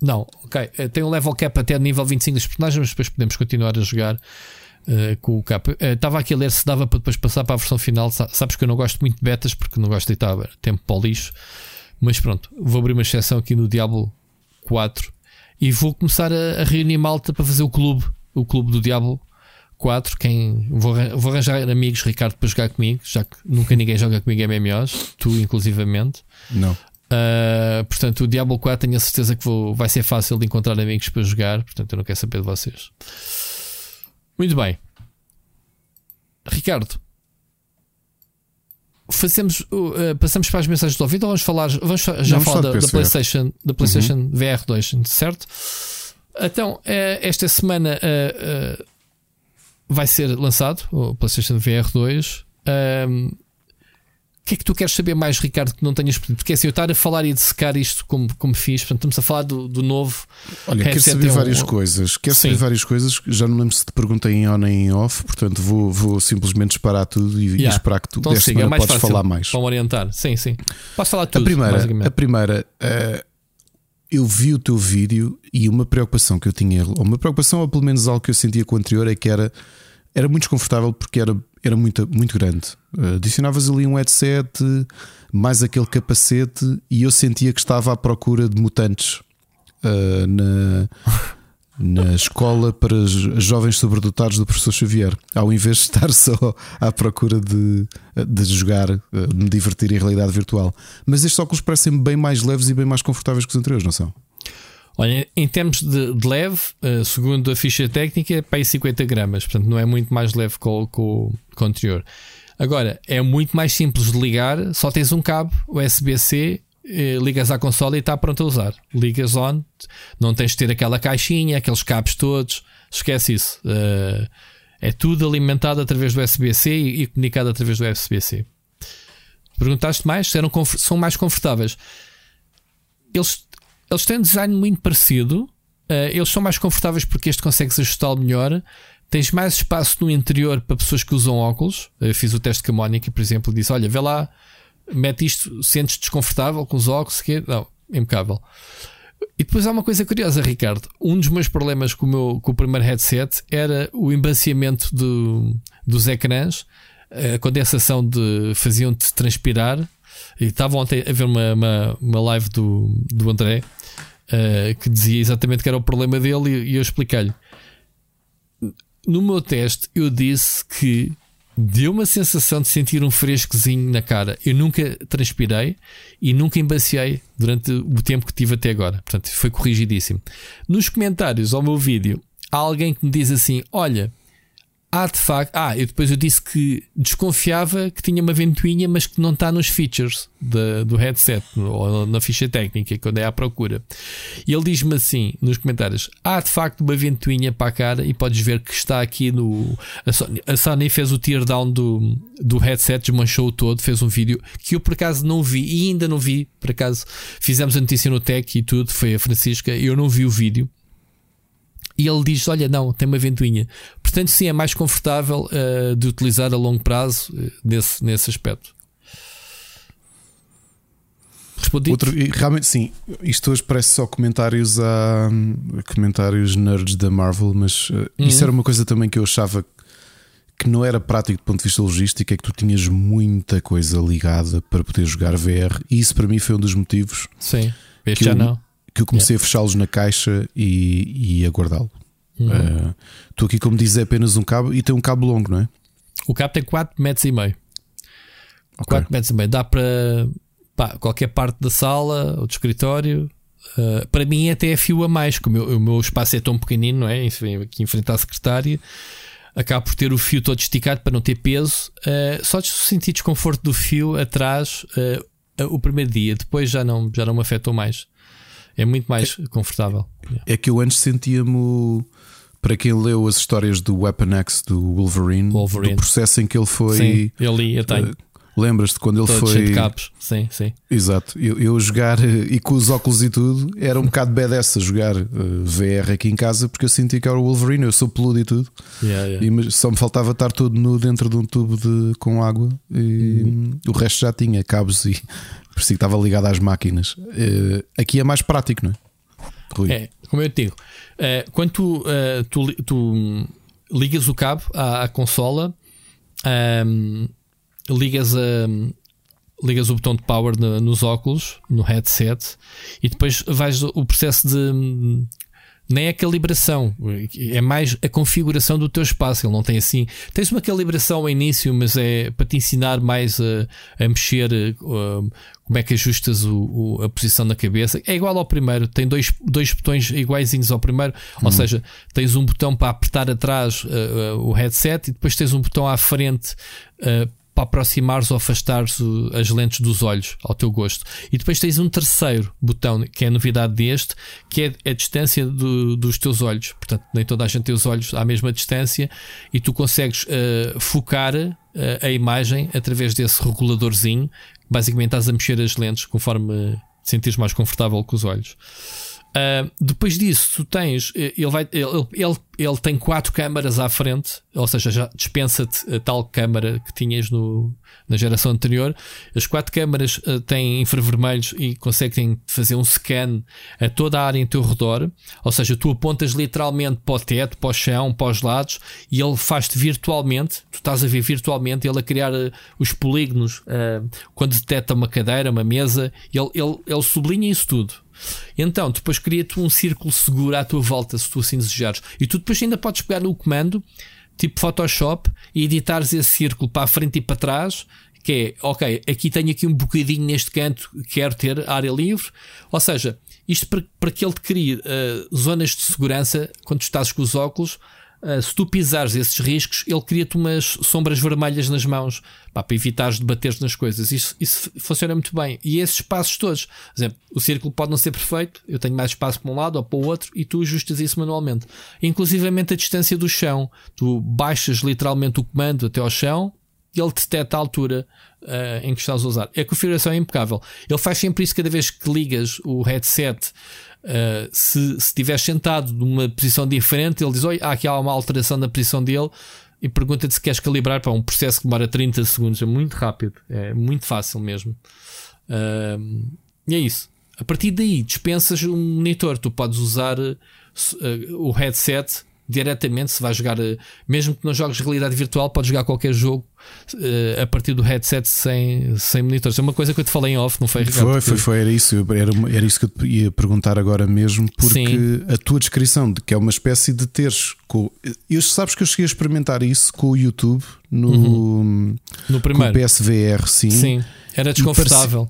Não, ok. Eh, tem um level cap até nível 25 dos personagens, mas depois podemos continuar a jogar uh, com o cap. Estava uh, aqui a ler se dava para depois passar para a versão final. Sabes que eu não gosto muito de betas porque não gosto de deitar tempo para o lixo. Mas pronto, vou abrir uma exceção aqui no Diablo 4 e vou começar a, a reunir malta para fazer o clube, o clube do Diablo 4. Quem, vou, vou arranjar amigos, Ricardo, para jogar comigo, já que nunca ninguém joga comigo MMOs, tu inclusivamente. Não. Uh, portanto, o Diablo 4 tenho a certeza que vou, vai ser fácil de encontrar amigos para jogar. Portanto, eu não quero saber de vocês. Muito bem, Ricardo. Fazemos, uh, passamos para as mensagens do ouvido ou vamos falar? Vamos já vamos falar da, da, PlayStation, da PlayStation uhum. VR 2, certo? Então, uh, esta semana uh, vai ser lançado o PlayStation VR 2. O que é que tu queres saber mais, Ricardo, que não tenhas pedido? Porque assim, eu estar a falar e a secar isto como, como fiz, portanto, estamos a falar do, do novo. Olha, quero saber um... várias coisas. Quero saber várias coisas. Já não lembro se te perguntei em on nem em off, portanto, vou, vou simplesmente disparar tudo e, yeah. e esperar que tu então, desta semana é podes falar mais. Para orientar, sim, sim. Posso falar tudo. A primeira, a primeira uh, eu vi o teu vídeo e uma preocupação que eu tinha, ou uma preocupação, ou pelo menos algo que eu sentia com o anterior, é que era, era muito desconfortável porque era era muito, muito grande. Uh, adicionavas ali um headset, mais aquele capacete, e eu sentia que estava à procura de mutantes uh, na, na escola para jovens sobredotados do professor Xavier, ao invés de estar só à procura de, de jogar, uh, de me divertir em realidade virtual. Mas estes óculos parecem bem mais leves e bem mais confortáveis que os anteriores, não são? Olha, em termos de, de leve, uh, segundo a ficha técnica, é para aí 50 gramas, portanto não é muito mais leve que o, que o anterior. Agora, é muito mais simples de ligar, só tens um cabo USB-C, eh, ligas à consola e está pronto a usar. Ligas on, não tens de ter aquela caixinha, aqueles cabos todos, esquece isso. Uh, é tudo alimentado através do USB-C e, e comunicado através do USB-C. Perguntaste mais? Eram, são mais confortáveis. Eles eles têm um design muito parecido. Uh, eles são mais confortáveis porque este consegues ajustá-lo melhor. Tens mais espaço no interior para pessoas que usam óculos. Eu fiz o teste com a Mónica, por exemplo, e disse: Olha, vê lá, mete isto, sentes desconfortável com os óculos? Que... Não, impecável. E depois há uma coisa curiosa, Ricardo. Um dos meus problemas com o, meu, com o primeiro headset era o embaciamento do, dos ecrãs, a condensação de faziam-te transpirar. E estava ontem a ver uma, uma, uma live do, do André uh, que dizia exatamente que era o problema dele e, e eu expliquei-lhe. No meu teste, eu disse que deu uma sensação de sentir um frescozinho na cara. Eu nunca transpirei e nunca embaciei durante o tempo que tive até agora. Portanto, foi corrigidíssimo. Nos comentários ao meu vídeo, há alguém que me diz assim: Olha, há de facto. Ah, e depois eu disse que desconfiava que tinha uma ventoinha, mas que não está nos features de, do headset ou na ficha técnica, quando é à procura. E ele diz-me assim nos comentários: há de facto uma ventoinha para a cara e podes ver que está aqui no. A Sony, a Sony fez o teardown do, do headset, desmanchou o todo, fez um vídeo que eu por acaso não vi e ainda não vi. Por acaso fizemos a notícia no Tech e tudo, foi a Francisca, eu não vi o vídeo. E ele diz: Olha, não, tem uma ventoinha. Portanto, sim, é mais confortável uh, de utilizar a longo prazo uh, nesse, nesse aspecto. Respondi. Outro, realmente, sim. Isto hoje parece só comentários a comentários nerds da Marvel, mas uh, uhum. isso era uma coisa também que eu achava que não era prático do ponto de vista logístico, é que tu tinhas muita coisa ligada para poder jogar VR, e isso para mim foi um dos motivos. Sim, este já eu, não que eu comecei yeah. a fechá-los na caixa e, e a guardá-lo. Uhum. Uh, tu aqui, como dizes, é apenas um cabo e tem um cabo longo, não é? O cabo tem 4 metros e meio. Okay. 4 metros e meio. Dá para pá, qualquer parte da sala ou do escritório. Uh, para mim, até é fio a mais, como o meu espaço é tão pequenino, não é? Aqui em frente à secretária, acabo por ter o fio todo esticado para não ter peso. Uh, só de sentir desconforto do fio atrás o primeiro dia, depois já não, já não me afetou mais. É muito mais é, confortável. É que eu antes sentia-me. Para quem leu as histórias do Weapon X do Wolverine, Wolverine. do processo em que ele foi. Sim, eu li, eu tenho. Uh, Lembras-te quando ele Todo foi. Cheio de capos. Sim, sim. Exato. Eu, eu jogar eh, e com os óculos e tudo, era um bocado badass a jogar eh, VR aqui em casa porque eu sentia que era o Wolverine. Eu sou peludo e tudo. Yeah, yeah. E só me faltava estar todo nu dentro de um tubo de, com água e uhum. o resto já tinha cabos e parecia que estava ligado às máquinas. Uh, aqui é mais prático, não é? Rui. É, como eu te digo, uh, quando tu, uh, tu, tu, ligas o cabo à, à consola, um, ligas, a, ligas o botão de power no, nos óculos, no headset, e depois vais o processo de nem a calibração, é mais a configuração do teu espaço. Ele não tem assim. Tens uma calibração ao início, mas é para te ensinar mais a, a mexer, uh, como é que ajustas o, o, a posição da cabeça. É igual ao primeiro, tem dois, dois botões iguaizinhos ao primeiro, ou uhum. seja, tens um botão para apertar atrás uh, uh, o headset e depois tens um botão à frente para aproximares ou afastares as lentes dos olhos ao teu gosto. E depois tens um terceiro botão, que é a novidade deste, que é a distância do, dos teus olhos. Portanto, nem toda a gente tem os olhos à mesma distância e tu consegues uh, focar uh, a imagem através desse reguladorzinho. Basicamente, estás a mexer as lentes conforme te sentires mais confortável com os olhos. Uh, depois disso, tu tens, eh, ele, vai, ele, ele, ele tem quatro câmaras à frente, ou seja, já dispensa-te a tal câmara que tinhas no, na geração anterior. As quatro câmaras uh, têm infravermelhos e conseguem fazer um scan a toda a área em teu redor, ou seja, tu apontas literalmente para o teto, para o chão, para os lados e ele faz-te virtualmente, tu estás a ver virtualmente, ele a criar uh, os polígonos quando detecta uma cadeira, uma mesa, ele, ele, ele sublinha isso tudo. Então, depois cria-te um círculo seguro à tua volta, se tu assim desejares. E tu depois ainda podes pegar no comando, tipo Photoshop, e editares esse círculo para a frente e para trás. Que é, ok, aqui tenho aqui um bocadinho neste canto, quero ter área livre. Ou seja, isto para, para que ele te crie uh, zonas de segurança quando estás com os óculos Uh, se tu pisares esses riscos, ele cria-te umas sombras vermelhas nas mãos pá, para evitares bater nas coisas. Isso, isso funciona muito bem. E esses espaços todos, por exemplo, o círculo pode não ser perfeito, eu tenho mais espaço para um lado ou para o outro, e tu ajustas isso manualmente. Inclusivamente a distância do chão. Tu baixas literalmente o comando até ao chão e ele detecta a altura uh, em que estás a usar. A configuração é impecável. Ele faz sempre isso cada vez que ligas o headset Uh, se estiveres sentado numa posição diferente, ele diz: Oi, há aqui há uma alteração na posição dele e pergunta-te se queres calibrar para um processo que demora 30 segundos. É muito rápido, é muito fácil mesmo. Uh, e é isso. A partir daí, dispensas um monitor. Tu podes usar uh, o headset diretamente, se vai jogar, eh, mesmo que não jogues realidade virtual, podes jogar qualquer jogo uh, a partir do headset sem, sem monitores. É uma coisa que eu te falei em off, não foi, Ricardo? Foi, foi, foi, era isso. Era, era isso que eu te ia perguntar agora mesmo, porque Sim. a tua descrição de que é uma espécie de teres. Com, eu sabes que eu cheguei a experimentar isso com o YouTube no, uhum. no primeiro. PSVR, sim. Sim, era desconfortável.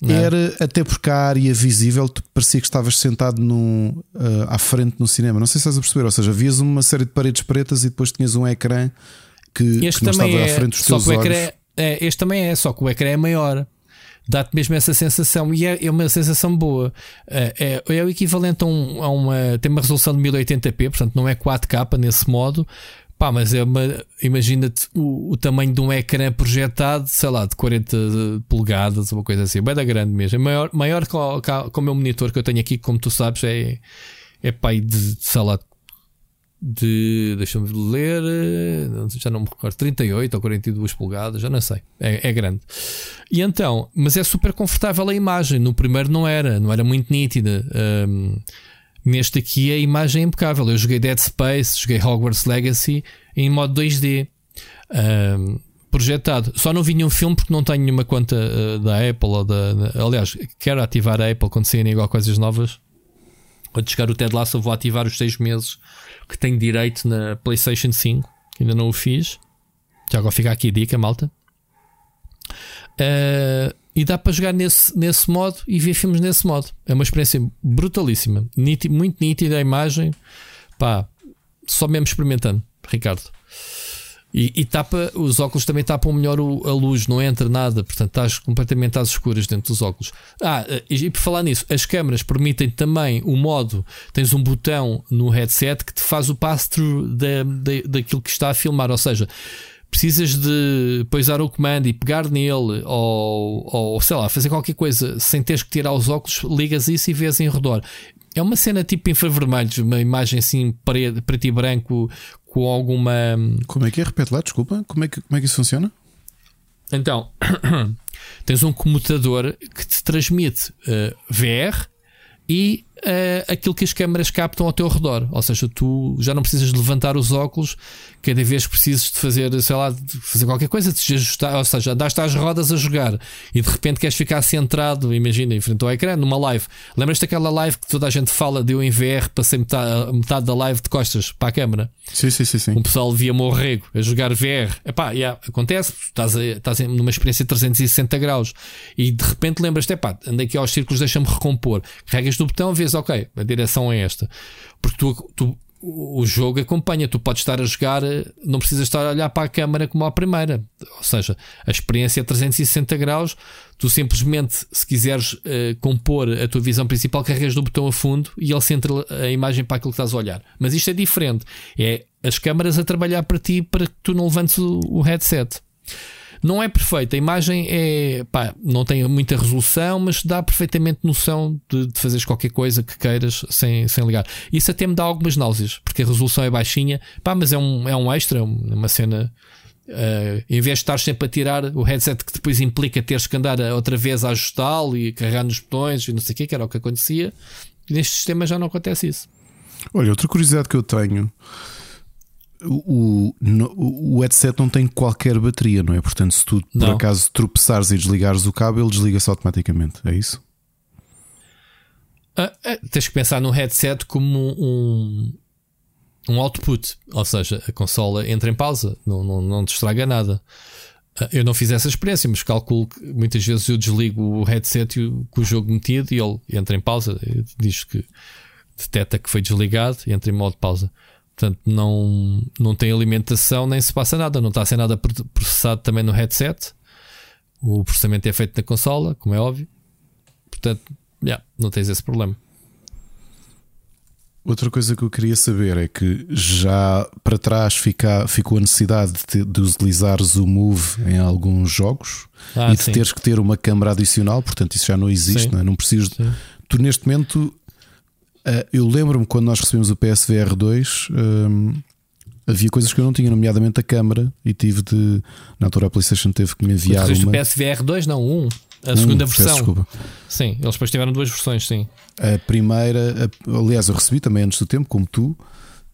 Não. É? Era até porque a área visível te parecia que estavas sentado no, uh, à frente no cinema. Não sei se estás a perceber. Ou seja, vias uma série de paredes pretas e depois tinhas um ecrã que, este que não estava é, à frente dos teus olhos. É, é, este também é, só que o ecrã é maior. Dá-te mesmo essa sensação e é, é uma sensação boa. É, é, é o equivalente a, um, a uma. Tem uma resolução de 1080p, portanto não é 4K nesse modo, Pá, mas é uma. Imagina-te o, o, tamanho de um ecrã projetado, sei lá, de 40 polegadas, uma coisa assim, bem da grande mesmo. É maior, maior que, o, que o meu monitor que eu tenho aqui, como tu sabes, é, é pá, de, sei lá, de. Deixa-me ler, já não me recordo, 38 ou 42 polegadas, já não sei. É, é grande. E então, mas é super confortável a imagem. No primeiro não era, não era muito nítida. Um, Neste aqui a imagem é impecável. Eu joguei Dead Space, joguei Hogwarts Legacy em modo 2D. Um, projetado. Só não vi nenhum filme porque não tenho nenhuma conta uh, da Apple ou da, da, Aliás, quero ativar a Apple quando saírem igual coisas novas. Quando chegar o Ted Lasso, vou ativar os 6 meses que tenho direito na PlayStation 5. Que ainda não o fiz. Já agora fica aqui a dica, malta. Uh, e dá para jogar nesse, nesse modo e ver filmes nesse modo. É uma experiência brutalíssima. Nítido, muito nítida a imagem. Pá, só mesmo experimentando, Ricardo. E, e, tapa, os óculos também tapam melhor o, a luz, não entra nada, portanto estás completamente às escuras dentro dos óculos. Ah, e, e por falar nisso, as câmaras permitem também o modo, tens um botão no headset que te faz o pass-through da, da, daquilo que está a filmar, ou seja, precisas de poisar o comando e pegar nele ou, ou sei lá, fazer qualquer coisa sem teres que tirar os óculos, ligas isso e vês em redor. É uma cena tipo infravermelhos, uma imagem assim preto, preto e branco com alguma. Como é que é? Repete lá, desculpa. Como é que, como é que isso funciona? Então, tens um comutador que te transmite uh, VR e uh, aquilo que as câmaras captam ao teu redor. Ou seja, tu já não precisas de levantar os óculos cada vez que precisas de fazer, sei lá, de fazer qualquer coisa, de ajustar, ou seja, andaste às rodas a jogar e de repente queres ficar centrado, imagina, em frente ao ecrã, numa live. Lembras-te daquela live que toda a gente fala, deu em VR, passei metade, metade da live de costas para a câmara. Sim, sim, sim. sim. O pessoal via morrego a jogar VR. Epá, yeah, acontece, estás, a, estás numa experiência 360 graus e de repente lembras-te, epá, andei aqui aos círculos, deixa-me recompor. Carregas no botão, vês, ok, a direção é esta. Porque tu, tu o jogo acompanha. Tu podes estar a jogar, não precisas estar a olhar para a câmera como a primeira. Ou seja, a experiência é 360 graus. Tu simplesmente, se quiseres uh, compor a tua visão principal, carregas no botão a fundo e ele centra a imagem para aquilo que estás a olhar. Mas isto é diferente. É as câmaras a trabalhar para ti para que tu não levantes o, o headset. Não é perfeita, a imagem é pá, não tem muita resolução, mas dá perfeitamente noção de, de fazeres qualquer coisa que queiras sem, sem ligar. Isso até me dá algumas náuseas, porque a resolução é baixinha, pá, mas é um, é um extra, uma cena. Uh, em vez de estar sempre a tirar o headset que depois implica teres que andar outra vez a ajustá-lo e carregar nos botões e não sei o que, que era o que acontecia, neste sistema já não acontece isso. Olha, outra curiosidade que eu tenho o, o, o headset não tem qualquer bateria, não é? Portanto, se tu por acaso tropeçares e desligares o cabo, ele desliga-se automaticamente. É isso? Ah, ah, tens que pensar no headset como um, um output, ou seja, a consola entra em pausa, não, não, não te estraga nada. Ah, eu não fiz essa experiência, mas calculo que muitas vezes eu desligo o headset com o jogo metido e ele entra em pausa, diz que detecta que foi desligado e entra em modo pausa. Portanto, não, não tem alimentação nem se passa nada. Não está a ser nada processado também no headset. O processamento é feito na consola, como é óbvio. Portanto, yeah, não tens esse problema. Outra coisa que eu queria saber é que já para trás fica, ficou a necessidade de, de utilizares o Move em alguns jogos ah, e de sim. teres que ter uma câmera adicional, portanto, isso já não existe, não, é? não precisas. Tu neste momento eu lembro-me quando nós recebemos o PSVR 2, um, havia coisas que eu não tinha, nomeadamente a câmera, e tive de. Na altura a PlayStation teve que me enviar. Uma... o PSVR 2, não, um. A segunda versão. Desculpa. Sim, eles depois tiveram duas versões, sim. A primeira, a, aliás, eu recebi também antes do tempo, como tu,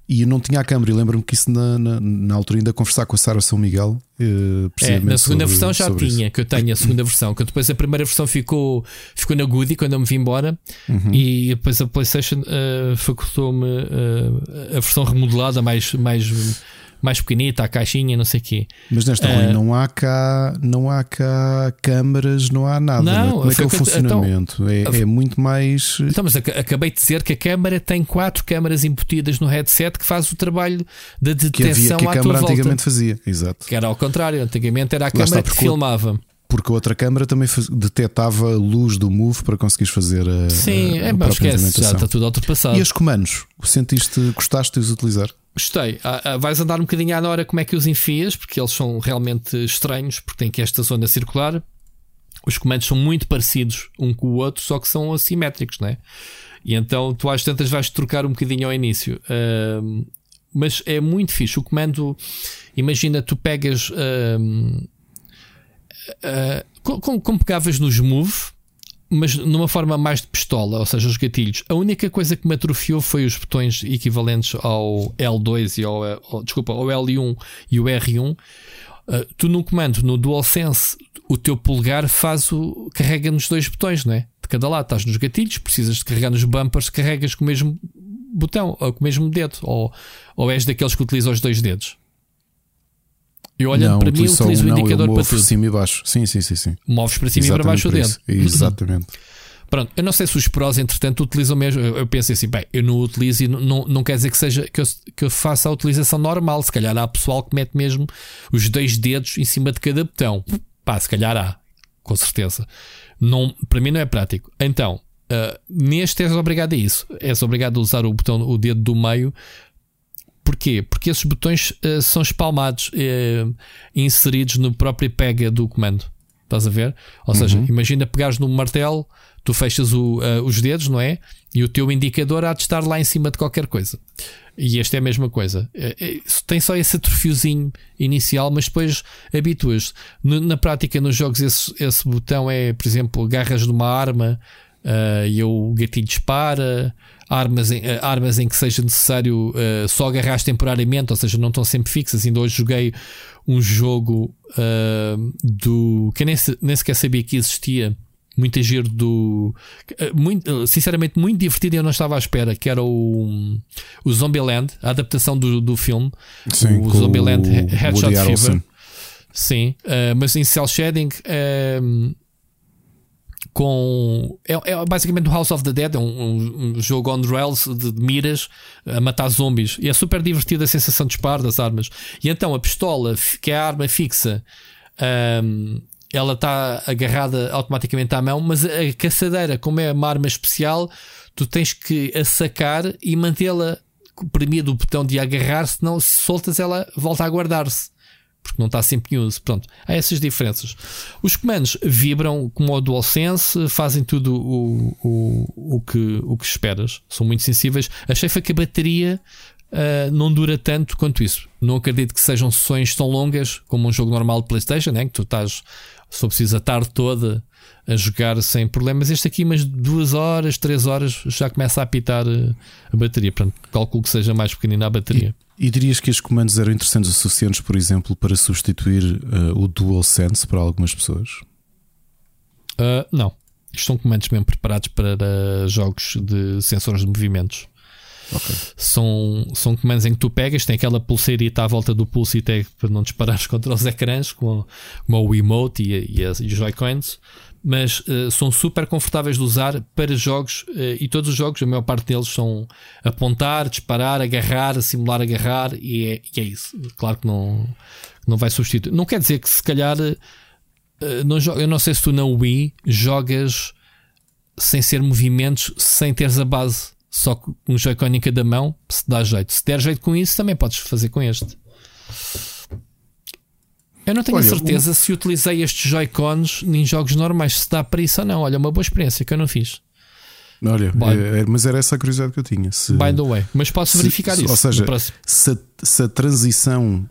e eu não tinha a câmera. E lembro-me que isso na, na, na, altura ainda conversar com a Sara São Miguel. Eh, é, na segunda sobre, versão já tinha, isso. que eu tenho a segunda versão. Que depois a primeira versão ficou, ficou na Goody quando eu me vim embora. Uhum. E depois a PlayStation uh, facultou-me uh, a versão remodelada mais. mais mais pequenita, a caixinha, não sei o quê. Mas nesta uh, não há cá, não há cá câmaras, não há nada. Não, Como é que é o então, funcionamento? Então, é, é, muito mais. Então, mas acabei de dizer que a câmara tem quatro câmaras embutidas no headset que faz o trabalho de detecção que, havia, que a câmara antigamente volta. fazia, exato. Que era ao contrário, antigamente era a câmara que filmava porque a outra câmara também detectava a luz do Move para conseguires fazer a. Sim, a, a é, mas esquece, já está tudo ultrapassado. E os comandos? Sentiste, gostaste de os utilizar? Gostei. Ah, ah, vais andar um bocadinho à hora como é que os enfias, porque eles são realmente estranhos, porque tem aqui esta zona circular. Os comandos são muito parecidos um com o outro, só que são assimétricos, não é? E então tu às tantas vais trocar um bocadinho ao início. Uh, mas é muito fixe. O comando, imagina, tu pegas. Uh, uh, como, como pegavas nos Move, mas numa forma mais de pistola, ou seja, os gatilhos. A única coisa que me atrofiou foi os botões equivalentes ao L2 e ao, ao desculpa, ao L1 e o R1. Uh, tu no comando, no DualSense, o teu polegar faz o. carrega nos dois botões, não é? De cada lado, estás nos gatilhos, precisas de carregar nos bumpers, carregas com o mesmo botão, ou com o mesmo dedo, ou, ou és daqueles que utiliza os dois dedos. Eu olhando não, para mim, utilizo o um, indicador não, para tudo. cima e baixo. Sim, sim, sim, sim. Moves para cima Exatamente e para baixo o dedo. Exatamente. Pronto, eu não sei se os prós, entretanto, utilizam mesmo. Eu pensei assim, bem, eu não utilizo e não, não quer dizer que seja que eu, que eu faça a utilização normal. Se calhar há pessoal que mete mesmo os dois dedos em cima de cada botão. Pá, se calhar há, com certeza. Não, para mim não é prático. Então, uh, neste és obrigado a isso. És obrigado a usar o botão, o dedo do meio Porquê? Porque esses botões uh, são espalmados, uh, inseridos no próprio pega do comando. Estás a ver? Ou uhum. seja, imagina pegares no martelo, tu fechas o, uh, os dedos, não é? E o teu indicador há de estar lá em cima de qualquer coisa. E este é a mesma coisa. Tem só esse atrofiozinho inicial, mas depois habituas. Na prática, nos jogos, esse, esse botão é, por exemplo, garras de uma arma uh, e o gatilho dispara, armas em, uh, armas em que seja necessário uh, só agarrar temporariamente, ou seja, não estão sempre fixas. Ainda hoje joguei um jogo do que nem, nem sequer sabia que existia muito giro do. Muito, sinceramente, muito divertido e eu não estava à espera, que era o, o Zombieland, a adaptação do, do filme. Sim, o Zombieland Headshot Fever. Sim, uh, mas em cel shading. Uh, com. É, é, basicamente o House of the Dead, é um, um, jogo on rails de, miras a matar zombies. E é super divertida a sensação de disparo das armas. E então a pistola, que é a arma fixa, um, ela está agarrada automaticamente à mão, mas a caçadeira, como é uma arma especial, tu tens que a sacar e mantê-la premida o botão de agarrar, senão se soltas ela volta a guardar-se. Porque não está sempre em uso. Pronto, há essas diferenças. Os comandos vibram como o DualSense, fazem tudo o, o, o, que, o que esperas. São muito sensíveis. Achei que a bateria uh, não dura tanto quanto isso. Não acredito que sejam sessões tão longas como um jogo normal de PlayStation, né? que tu estás só precisa a tarde toda a jogar sem problemas. Este aqui, umas duas horas, três horas, já começa a apitar eh, a bateria. Portanto, calculo que seja mais pequenina a bateria. E, dirias que estes comandos eram interessantes o suficientes, por exemplo, para substituir uh, o DualSense para algumas pessoas? Uh, não. Isto são comandos mesmo preparados para jogos de sensores de movimentos. Okay. São, são comandos em que tu pegas, tem aquela pulseirita à volta do pulso e tag para não disparares contra os ecrãs, como, como o emote e, e, e os Joy-Cons, mas uh, são super confortáveis de usar para jogos uh, e todos os jogos, a maior parte deles são apontar, disparar, agarrar, simular agarrar e é, e é isso. Claro que não, não vai substituir. Não quer dizer que se calhar uh, não, eu não sei se tu na Wii jogas sem ser movimentos, sem teres a base só que um Joy-Con em cada mão, se dá jeito. Se der jeito com isso, também podes fazer com este. Eu não tenho Olha, certeza se utilizei estes Joy-Cons em jogos normais, se dá para isso ou não. Olha, uma boa experiência que eu não fiz. Olha, é, é, mas era essa a curiosidade que eu tinha. Se, By the way, mas posso verificar se, isso. Ou seja, se a, se a, transição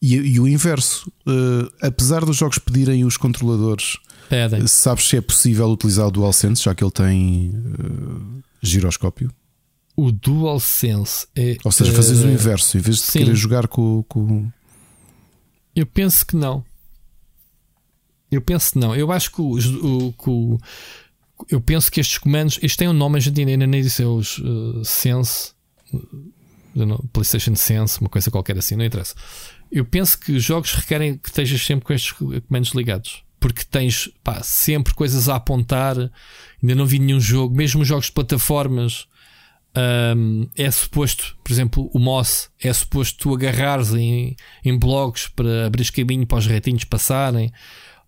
e, e o inverso, uh, apesar dos jogos pedirem os controladores, Pedem. sabes se é possível utilizar o DualSense, já que ele tem uh, giroscópio? O DualSense é. Ou seja, fazes o inverso, em vez de sim. querer jogar com, com. Eu penso que não. Eu penso que não. Eu acho que o, que o eu penso que estes comandos, isto tem um nome, a gente ainda nem disse, é os uh, Sense, uh, PlayStation Sense, uma coisa qualquer assim, não interessa. Eu penso que os jogos requerem que estejas sempre com estes comandos ligados, porque tens pá, sempre coisas a apontar Ainda não vi nenhum jogo, mesmo jogos de plataformas. Um, é suposto, por exemplo, o Moss é suposto tu agarrares em, em blocos para abrir caminho para os retinhos passarem.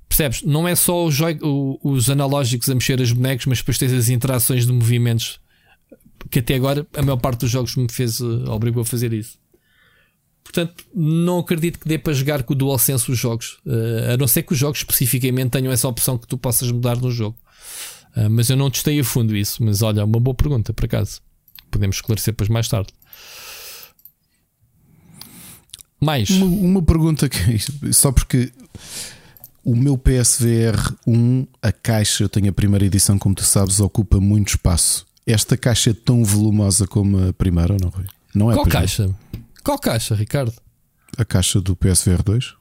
Percebes? Não é só os, os analógicos a mexer as bonecos, mas depois tens as interações de movimentos que até agora a maior parte dos jogos me fez, uh, obrigou a fazer isso. Portanto, não acredito que dê para jogar com o DualSense os jogos, uh, a não ser que os jogos especificamente tenham essa opção que tu possas mudar no jogo. Uh, mas eu não testei a fundo isso. Mas olha, uma boa pergunta, por acaso. Podemos esclarecer depois mais tarde. Mais. Uma, uma pergunta que só porque o meu PSVR 1, a caixa, eu tenho a primeira edição, como tu sabes, ocupa muito espaço. Esta caixa é tão volumosa como a primeira, ou não, Não é Qual caixa? Qual caixa, Ricardo? A caixa do PSVR 2?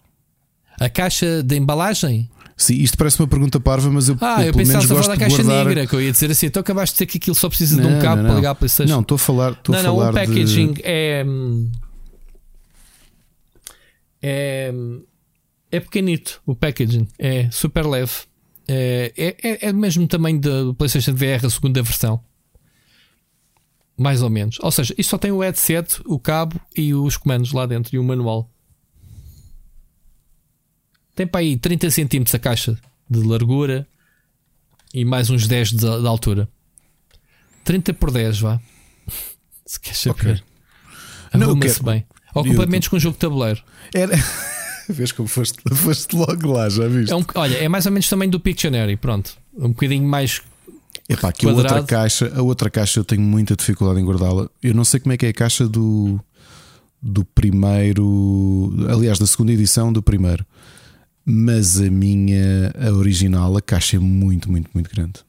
A caixa de embalagem? Sim, isto parece uma pergunta parva, mas eu, ah, eu, eu pelo menos gosto da caixa guardar... negra, que eu ia dizer assim, então acabaste de dizer que aquilo só precisa não, de um cabo para ligar a PlayStation. Não, estou a falar, estou não, a falar não, o packaging de... é é é pequenito, o packaging é super leve. É, é, é do mesmo tamanho do PlayStation VR, a segunda versão. Mais ou menos. Ou seja, isto só tem o headset, o cabo e os comandos lá dentro e o manual. Tem para aí 30 centímetros a caixa de largura e mais uns 10 de, de altura. 30 por 10, vá. Se queres saber. Okay. Arruma-se bem. Ocupa menos que um jogo de tabuleiro. Era. Vês como foste, foste logo lá, já viste? É um, olha, é mais ou menos também do Pictionary, pronto. Um bocadinho mais. Epá, que a outra caixa, a outra caixa eu tenho muita dificuldade em guardá-la. Eu não sei como é que é a caixa do do primeiro, aliás, da segunda edição do primeiro mas a minha a original, a caixa é muito, muito, muito grande.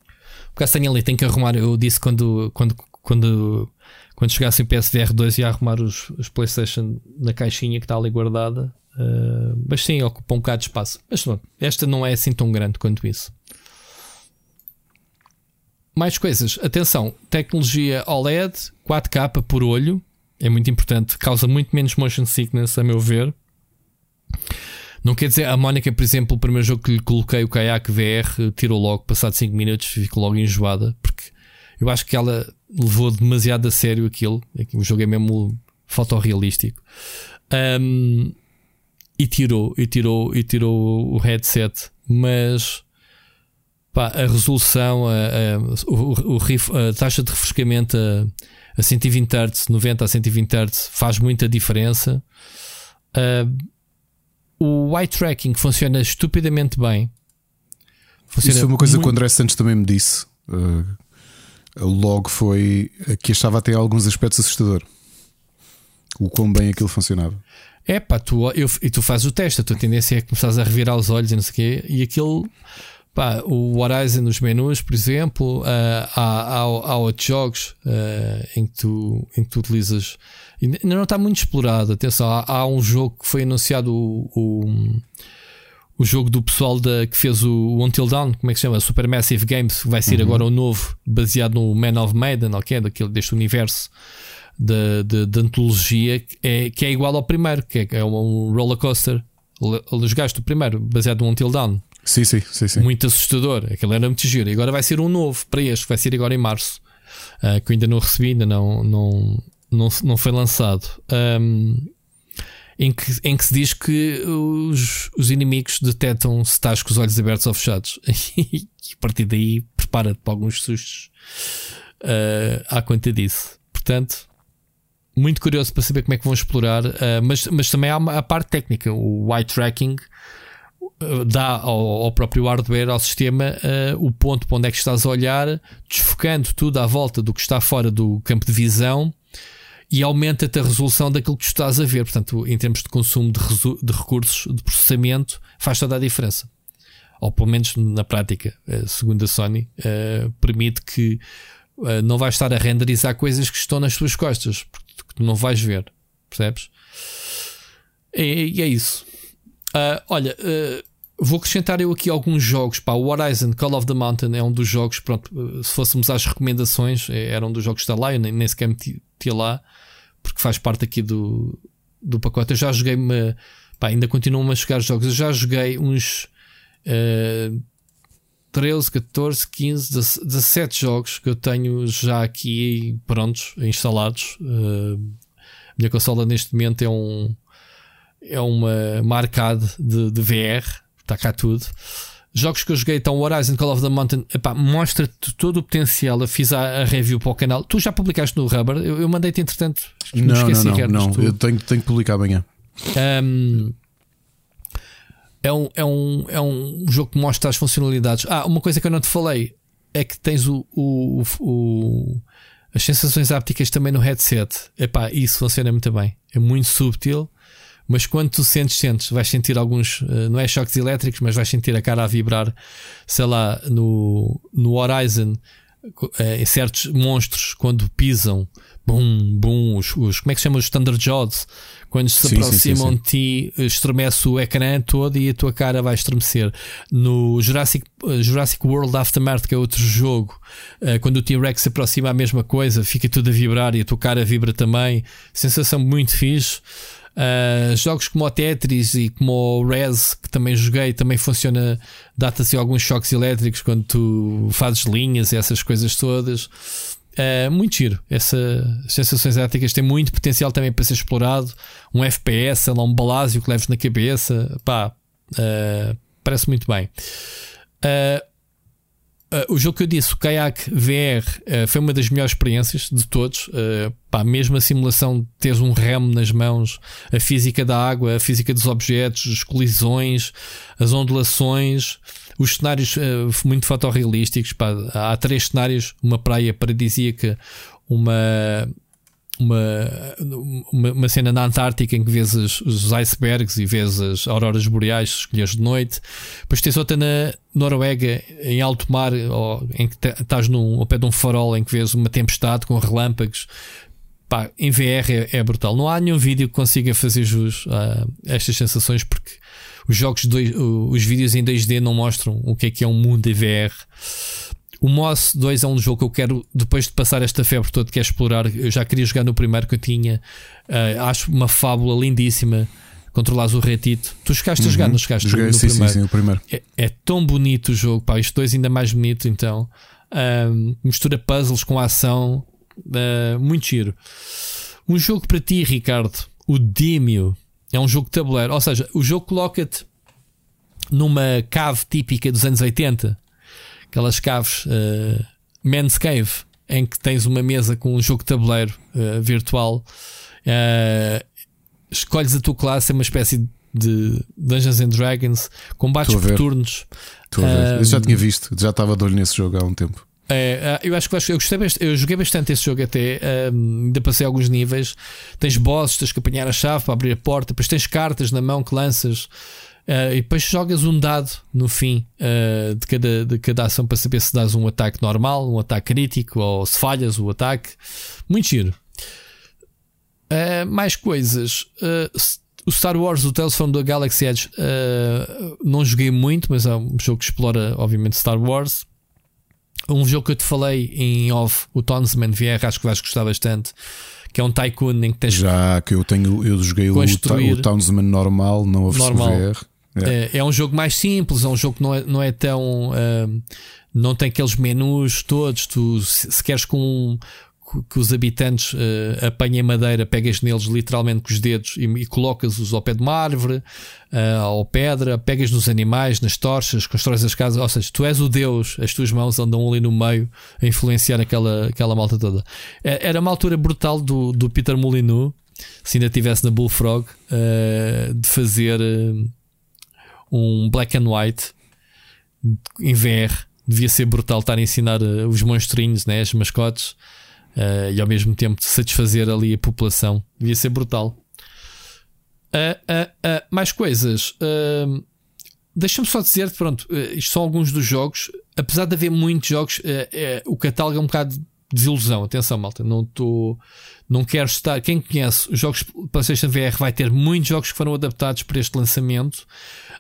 Porque tenho ali, tenho que arrumar. Eu disse quando, quando, quando, quando chegasse o PSVR 2 ia arrumar os, os PlayStation na caixinha que está ali guardada. Uh, mas sim, ocupa um bocado de espaço. Mas não, esta não é assim tão grande quanto isso. Mais coisas. Atenção, tecnologia OLED, 4K por olho. É muito importante. Causa muito menos motion sickness, a meu ver. Não quer dizer, a Mónica, por exemplo, o primeiro jogo que lhe coloquei, o Kayak VR, tirou logo, passado 5 minutos, ficou logo enjoada, porque eu acho que ela levou demasiado a sério aquilo. O jogo é mesmo fotorrealístico. Um, e tirou, e tirou, e tirou o headset, mas pá, a resolução, a, a, o, o, a taxa de refrescamento a, a 120 Hz, 90 a 120 Hz faz muita diferença. Uh, o eye tracking funciona estupidamente bem. Funciona Isso foi uma coisa muito... que o André Santos também me disse. Uh, o log foi que achava até alguns aspectos assustador. O quão bem aquilo funcionava. É pá, tu, eu, e tu fazes o teste, a tua tendência é começares a revirar os olhos e não sei o quê, e aquilo, pá, o Horizon nos menus, por exemplo, uh, há, há, há outros jogos uh, em, que tu, em que tu utilizas, ainda não está muito explorado. Atenção, há, há um jogo que foi anunciado, o, o, o jogo do pessoal da, que fez o Until Dawn, como é que se chama? Supermassive Games, vai ser uhum. agora o novo, baseado no Man of Maiden, ok? Daquele, deste universo de, de, de antologia é, que é igual ao primeiro, que é, é um roller coaster. Jogaste o primeiro, baseado no Until Dawn. Sim, sim, sim, sim. Muito assustador. Aquele era muito giro. E agora vai ser um novo para este, vai ser agora em março. Uh, que eu ainda não recebi, ainda não, não, não, não foi lançado. Um, em, que, em que se diz que os, os inimigos detectam se estás com os olhos abertos ou fechados. e a partir daí prepara-te para alguns sustos uh, à conta disso. Portanto, muito curioso para saber como é que vão explorar, uh, mas, mas também há a parte técnica, o eye tracking uh, dá ao, ao, próprio hardware, ao sistema, uh, o ponto para onde é que estás a olhar, desfocando tudo à volta do que está fora do campo de visão e aumenta-te a resolução daquilo que estás a ver. Portanto, em termos de consumo de, de recursos de processamento, faz toda a diferença. Ou pelo menos na prática, segundo a Sony, permite que não vais estar a renderizar coisas que estão nas tuas costas, que tu não vais ver, percebes? E, é isso. Uh, olha, uh, vou acrescentar eu aqui alguns jogos. Pá, o Horizon Call of the Mountain é um dos jogos. Pronto, uh, se fôssemos às recomendações, é, era um dos jogos que está lá. Eu nem, nem sequer meti lá, porque faz parte aqui do, do pacote. Eu já joguei-me. Ainda continuo a jogar jogos. Eu já joguei uns. Uh, 13, 14, 15, 17 jogos que eu tenho já aqui prontos, instalados. Uh, a minha consola neste momento é um é uma, uma arcade de, de VR, está cá tudo. Jogos que eu joguei, então Horizon Call of the Mountain, mostra-te todo o potencial. Eu fiz a, a, review para o canal. Tu já publicaste no Rubber? Eu, eu mandei-te entretanto. Não, esqueci, não, não, não. eu tenho, tenho que publicar amanhã. Um, é um, é, um, é um jogo que mostra as funcionalidades. Ah, uma coisa que eu não te falei é que tens o, o, o as sensações ápticas também no headset. Epá, isso funciona muito bem. É muito subtil, mas quando tu sentes, sentes, vais sentir alguns, eh, não é choques elétricos, mas vais sentir a cara a vibrar, sei lá, no, no Horizon, eh, em certos monstros, quando pisam, bum, bum, os, os como é que se chama? Os Thunder Jaws quando se sim, aproximam de ti, estremece o ecrã todo e a tua cara vai estremecer. No Jurassic, Jurassic World Aftermath, que é outro jogo, eh, quando o T-Rex se aproxima a mesma coisa, fica tudo a vibrar e a tua cara vibra também. Sensação muito fixe. Uh, jogos como o Tetris e como o Rez, que também joguei, também funciona, dá-te alguns choques elétricos quando tu fazes linhas e essas coisas todas. Uh, muito giro. Essas sensações éticas têm muito potencial também para ser explorado. Um FPS, lá, um balásio que leves na cabeça. Pá, uh, parece muito bem. O jogo que eu disse, o Kayak VR, foi uma das melhores experiências de todos. pá, mesmo a simulação de teres um remo nas mãos, a física da água, a física dos objetos, as colisões, as ondulações os cenários uh, muito fotorrealísticos. Pá, há três cenários: uma praia paradisíaca, uma, uma, uma, uma, cena na Antártica em que vês os, os icebergs e vês as auroras boreais, escolheres de noite. Depois tens outra na Noruega, em alto mar, ou, em que estás ao pé de um farol em que vês uma tempestade com relâmpagos. Pá, em VR é, é, brutal. Não há nenhum vídeo que consiga fazer jus a estas sensações porque os jogos, dois, os vídeos em 2D não mostram o que é que é um mundo em VR. O Moss 2 é um jogo que eu quero, depois de passar esta febre toda, quero explorar. Eu já queria jogar no primeiro que eu tinha. Uh, acho uma fábula lindíssima. Controlares o retito. Tu chegaste uhum. a jogar, não chegaste Joguei, no, sim, primeiro. Sim, sim, o primeiro. É, é, tão bonito o jogo, pá. Isto dois ainda mais bonito, então. Uh, mistura puzzles com ação. Uh, muito giro. Um jogo para ti, Ricardo. O Demio. É um jogo de tabuleiro. Ou seja, o jogo coloca-te numa cave típica dos anos 80 aquelas caves uh, Man's Cave, em que tens uma mesa com um jogo de tabuleiro uh, virtual. Uh, escolhes a tua classe, é uma espécie de Dungeons and Dragons, combates por turnos. Estou a ver. Eu já tinha visto, já estava de olho nesse jogo há um tempo. É, eu acho que eu gostei eu joguei bastante esse jogo até, um, ainda passei alguns níveis. Tens bosses, tens que apanhar a chave para abrir a porta, depois tens cartas na mão que lanças. Uh, e depois jogas um dado no fim uh, de, cada, de cada ação para saber se dás um ataque normal, um ataque crítico ou se falhas o ataque. Muito giro. Uh, mais coisas. o Star Wars, o Tales from the Galaxy Edge, não joguei muito, mas é um jogo que explora, obviamente, Star Wars. Um jogo que eu te falei em off, o Tonsman VR, acho que vais gostar bastante que é um tycoon em que tens Já que eu tenho, eu joguei o, o Townsman normal, não a versão normal. VR. É. é. é um jogo mais simples, é um jogo que não é, não é tão. Uh, não tem aqueles menus todos. Tu, se, queres com que os habitantes uh, apanhem madeira, pegas neles literalmente com os dedos e, e colocas-os ao pé de uma árvore, uh, ou pedra, pegas nos animais, nas torchas, constróis as casas. Ou seja, tu és o Deus, as tuas mãos andam ali no meio a influenciar aquela, aquela malta toda. É, era uma altura brutal do, do Peter Molyneux, se ainda estivesse na Bullfrog, uh, de fazer um black and white em VR. Devia ser brutal estar a ensinar uh, os monstrinhos, né, as mascotes, uh, e ao mesmo tempo satisfazer ali a população. Devia ser brutal. Uh, mais coisas. Deixa-me só dizer, pronto, isto são alguns dos jogos. Apesar de haver muitos jogos, o catálogo é um bocado de desilusão. Atenção, malta, não estou. Não quero estar. Quem conhece os jogos PlayStation VR vai ter muitos jogos que foram adaptados para este lançamento.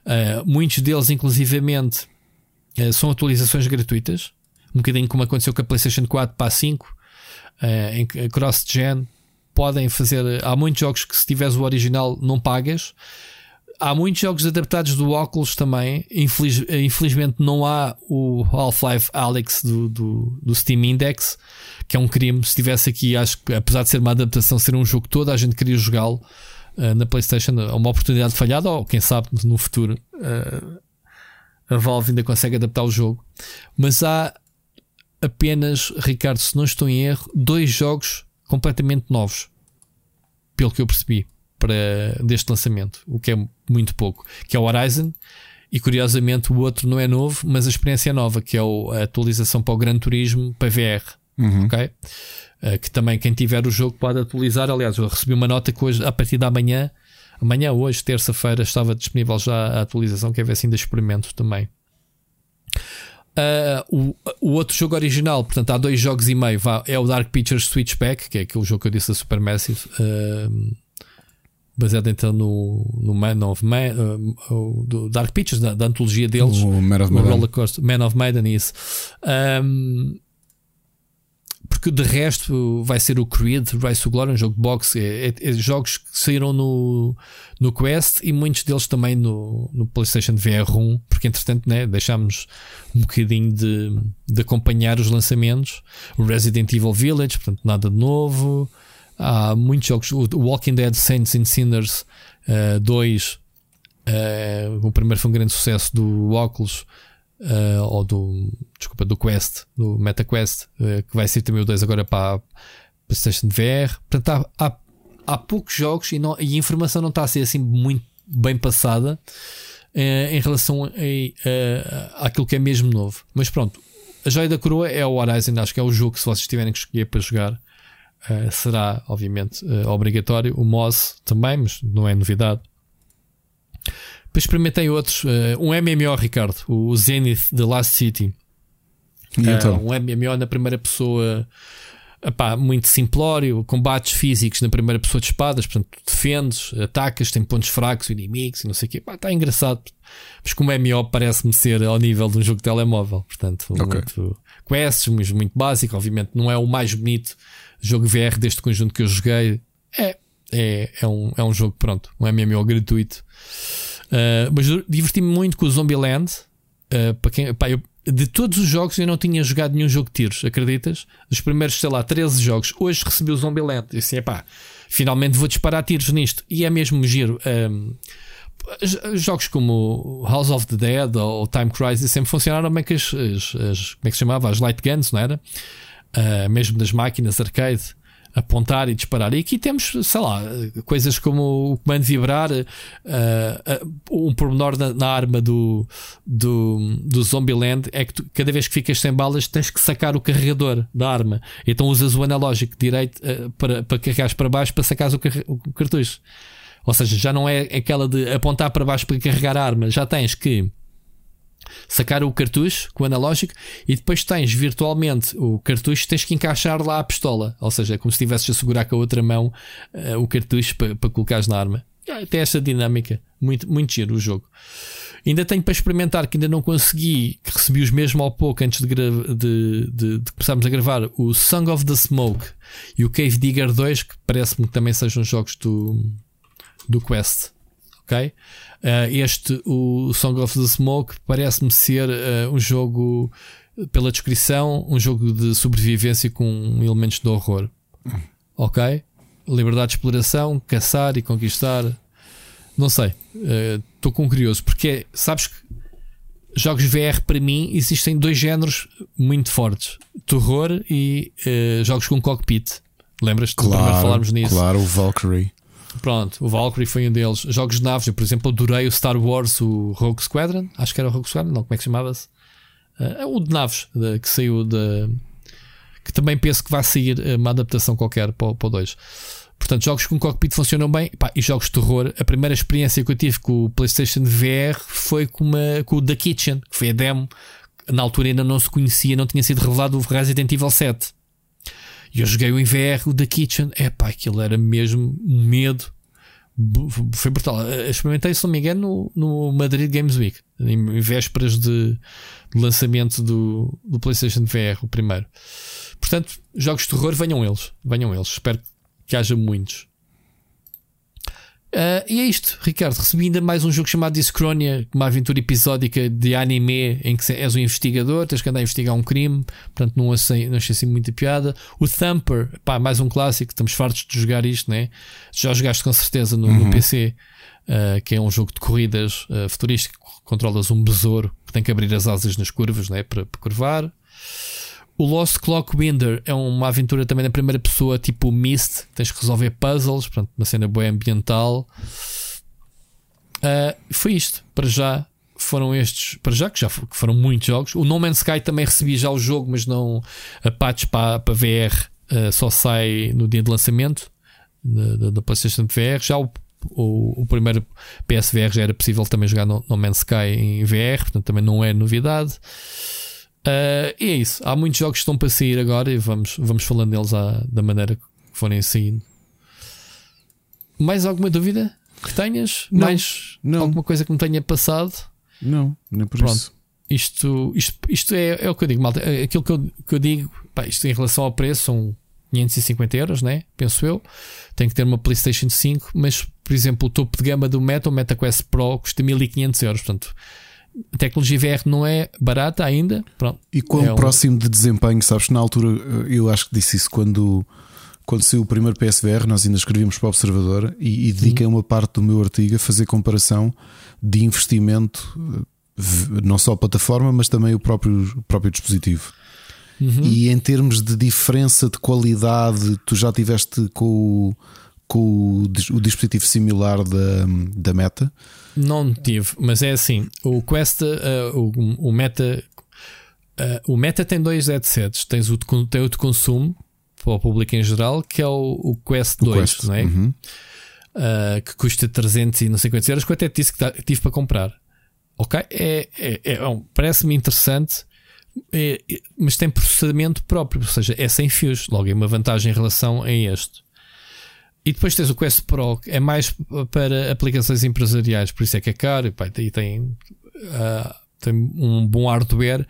Uh, muitos deles, inclusivamente, uh, são atualizações gratuitas, um bocadinho como aconteceu com a PlayStation 4 para a 5, uh, em cross-gen. Podem fazer. Há muitos jogos que, se tiveres o original, não pagas. Há muitos jogos adaptados do óculos também. Infeliz, infelizmente, não há o Half-Life Alyx do, do, do, Steam Index, que é um crime. Se estivesse aqui, acho que, apesar de ser uma adaptação, ser um jogo todo, a gente queria jogá-lo. Eh, na PlayStation uma oportunidade falhada, ou quem sabe no futuro uh, a Valve ainda consegue adaptar o jogo. Mas há apenas, Ricardo, se não estou em erro, dois jogos completamente novos, pelo que eu percebi, para deste lançamento, o que é muito pouco, que é o Horizon. E curiosamente o outro não é novo, mas a experiência é nova, que é a atualização para o Gran Turismo para VR. Uhum. Ok? Uh, que também quem tiver o jogo pode atualizar. Aliás, eu recebi uma nota que hoje, a partir da manhã, amanhã, hoje, terça-feira, estava disponível já a atualização, que é ver se ainda experimento também. Uh, o, o, outro jogo original, portanto, há dois jogos e meio, é o Dark Pictures Switchback, que é aquele jogo que eu disse da Supermassive, uh, baseado então no, no Man of Man, uh, do Dark Pictures, da, da antologia deles, o Man of Maiden. Man of Maiden, isso. Um, porque de resto vai ser o Creed, Rise to Glory, um jogo de boxe, é, é, é, jogos que saíram no, no Quest e muitos deles também no, no PlayStation VR 1, porque entretanto né, deixámos um bocadinho de, de acompanhar os lançamentos. O Resident Evil Village, portanto, nada de novo. Há muitos jogos, o Walking Dead Saints and Sinners 2, uh, uh, o primeiro foi um grande sucesso do Oculus uh, ou do, desculpa, do Quest, do MetaQuest, uh, que vai ser também o 2 agora para a PlayStation VR. Portanto, há, há, há poucos jogos e, não, e, a informação não está a ser assim muito bem passada uh, em relação a, a, àquilo que é mesmo novo. Mas pronto, a joia da coroa é o Horizon, acho que é o jogo se vocês tiverem que escolher para jogar. uh, será, obviamente, uh, obrigatório. O Moz também, mas não é novidade. Depois experimentei outros. um MMO, Ricardo, o Zenith The Last City. Então? um MMO na primeira pessoa epá, muito simplório, combates físicos na primeira pessoa de espadas, portanto, defendes, atacas, tem pontos fracos, inimigos e não sei o quê. Está engraçado. Mas como MMO parece-me ser ao nível de um jogo de telemóvel, portanto, okay. muito quests, mas muito básico. Obviamente, não é o mais bonito jogo VR deste conjunto que eu joguei. É, é, é, um, é um jogo, pronto, um MMO gratuito. Uh, mas diverti-me muito com o Zombieland. Uh, para quem, pá, eu, de todos os jogos eu não tinha jogado nenhum jogo de tiros, acreditas? Dos primeiros, sei lá, 13 jogos, hoje recebi o Zombieland. E assim, pá, finalmente vou disparar tiros nisto. E é mesmo giro. Um, jogos como House of the Dead ou Time Crisis sempre funcionaram bem que as, as, as como é que se chamava? As light guns, não era? Uh, mesmo das máquinas arcade apontar e disparar. E aqui temos, sei lá, coisas como o comando vibrar, uh, uh, um pormenor na, na, arma do, do, do Zombieland é que tu, cada vez que ficas sem balas tens que sacar o carregador da arma. Então usas o analógico direito uh, para, para carregares para baixo para sacares o, o cartucho. Ou seja, já não é aquela de apontar para baixo para carregar a arma, já tens que sacar o cartucho com o analógico e depois tens virtualmente o cartucho, tens que encaixar lá a pistola, ou seja, é como se estivesses a segurar com a outra mão uh, o cartucho para, para colocares na arma. Tem esta dinâmica, muito, muito giro o jogo. Ainda tenho para experimentar que ainda não consegui, que recebi os mesmo ao pouco antes de, de, de, de começarmos a gravar o Song of the Smoke e o Cave Digger 2, que parece-me que também sejam jogos do, do Quest. Ok? Uh, este, o Song of the Smoke, parece-me ser uh, um jogo, pela descrição, um jogo de sobrevivência com elementos de horror. Ok? Liberdade de exploração, caçar e conquistar. Não sei. Estou uh, com curioso. Porque sabes que jogos VR para mim existem dois géneros muito fortes: terror e jogos com cockpit. Lembras-te claro, falarmos nisso? Claro, o Valkyrie. Pronto, o Valkyrie foi um deles. Jogos de naves, eu, por exemplo, adorei o Star Wars, o Rogue Squadron. Acho que era o Rogue Squadron, não, como é que chamava-se? Uh, o de naves, de, que saiu de. Que também penso que vai sair eh, uma adaptação qualquer para, para o 2. Portanto, jogos com cockpit funcionam bem. Pá, e jogos de terror. A primeira experiência que eu tive com o PlayStation VR foi com, uma, com o The Kitchen, que foi a demo. Na altura ainda não se conhecia, não tinha sido revelado o Resident Evil 7. E eu joguei o VR, o The Kitchen. É pá, aquilo era mesmo um medo. Foi brutal. Eh, experimentei, se não me engano, no, no Madrid Games Week, em vésperas de, de lançamento do, do PlayStation VR, o primeiro. Portanto, jogos de terror, venham eles. Venham eles. Espero que haja muitos. Uh, e é isto, Ricardo. Recebi ainda mais um jogo chamado Discronia, uma aventura episódica de anime em que és um investigador, tens que andar a investigar um crime, portanto não achei, não achei assim muita piada. O Thumper, pá, mais um clássico, estamos fartos de jogar isto, né? Já jogaste com certeza no, uhum. no PC, uh, ah, que é um jogo de corridas uh, futurístico, controlas um besouro que tem que abrir as asas nas curvas, né? Para, para curvar. O Lost Clock Winder é uma aventura também na primeira pessoa, tipo Mist. Tens que resolver puzzles, portanto, uma cena boa ambiental. Uh, foi isto, para já. Foram estes, para já que já foram muitos jogos. O No Man's Sky também recebi já o jogo, mas não a patch para, para VR uh, só sai no dia de lançamento da, da PlayStation VR. Já o, o, o, primeiro PSVR já era possível também jogar no, no Man's Sky em VR, portanto também não é novidade. Uh, e é isso. Há muitos jogos que estão para sair agora e vamos, vamos falando deles à, da maneira que forem saindo. Mais alguma dúvida que tenhas? Não, Mais não. alguma coisa que me tenha passado? Não, nem por Pronto. isso. Isto, isto, isto é, é o que eu digo, malta. É aquilo que eu, que eu digo, pá, isto em relação ao preço são 550 euros, né? Penso eu. Tem que ter uma PlayStation 5, mas, por exemplo, o topo de gama do Meta, o MetaQuest Pro, custa 1500 euros. Portanto, a tecnologia VR não é barata ainda. Pronto, e quão é um... próximo de desempenho, sabes? Na altura, eu acho que disse isso quando, quando saiu o primeiro PSVR, nós ainda escrevíamos para o Observador e, e dediquei uma parte do meu artigo a fazer comparação de investimento, não só a plataforma, mas também o próprio, o próprio dispositivo. Uhum. E em termos de diferença de qualidade, tu já tiveste com o, com o, o dispositivo similar da, da Meta. Não tive, mas é assim: o Quest, uh, o, o Meta. Uh, o Meta tem dois headsets. Tens o, tem o de consumo para o público em geral, que é o, o Quest 2, Quest. Não é? Uhum. Uh, que custa 300 e não sei quantos euros, que eu até disse que tive para comprar. Ok? É, é, é, é Parece-me interessante, é, mas tem processamento próprio, ou seja, é sem fios. Logo, é uma vantagem em relação a este. E depois tens o Quest Pro, que é mais para aplicações empresariais, por isso é que é caro e, tem, uh, tem um bom hardware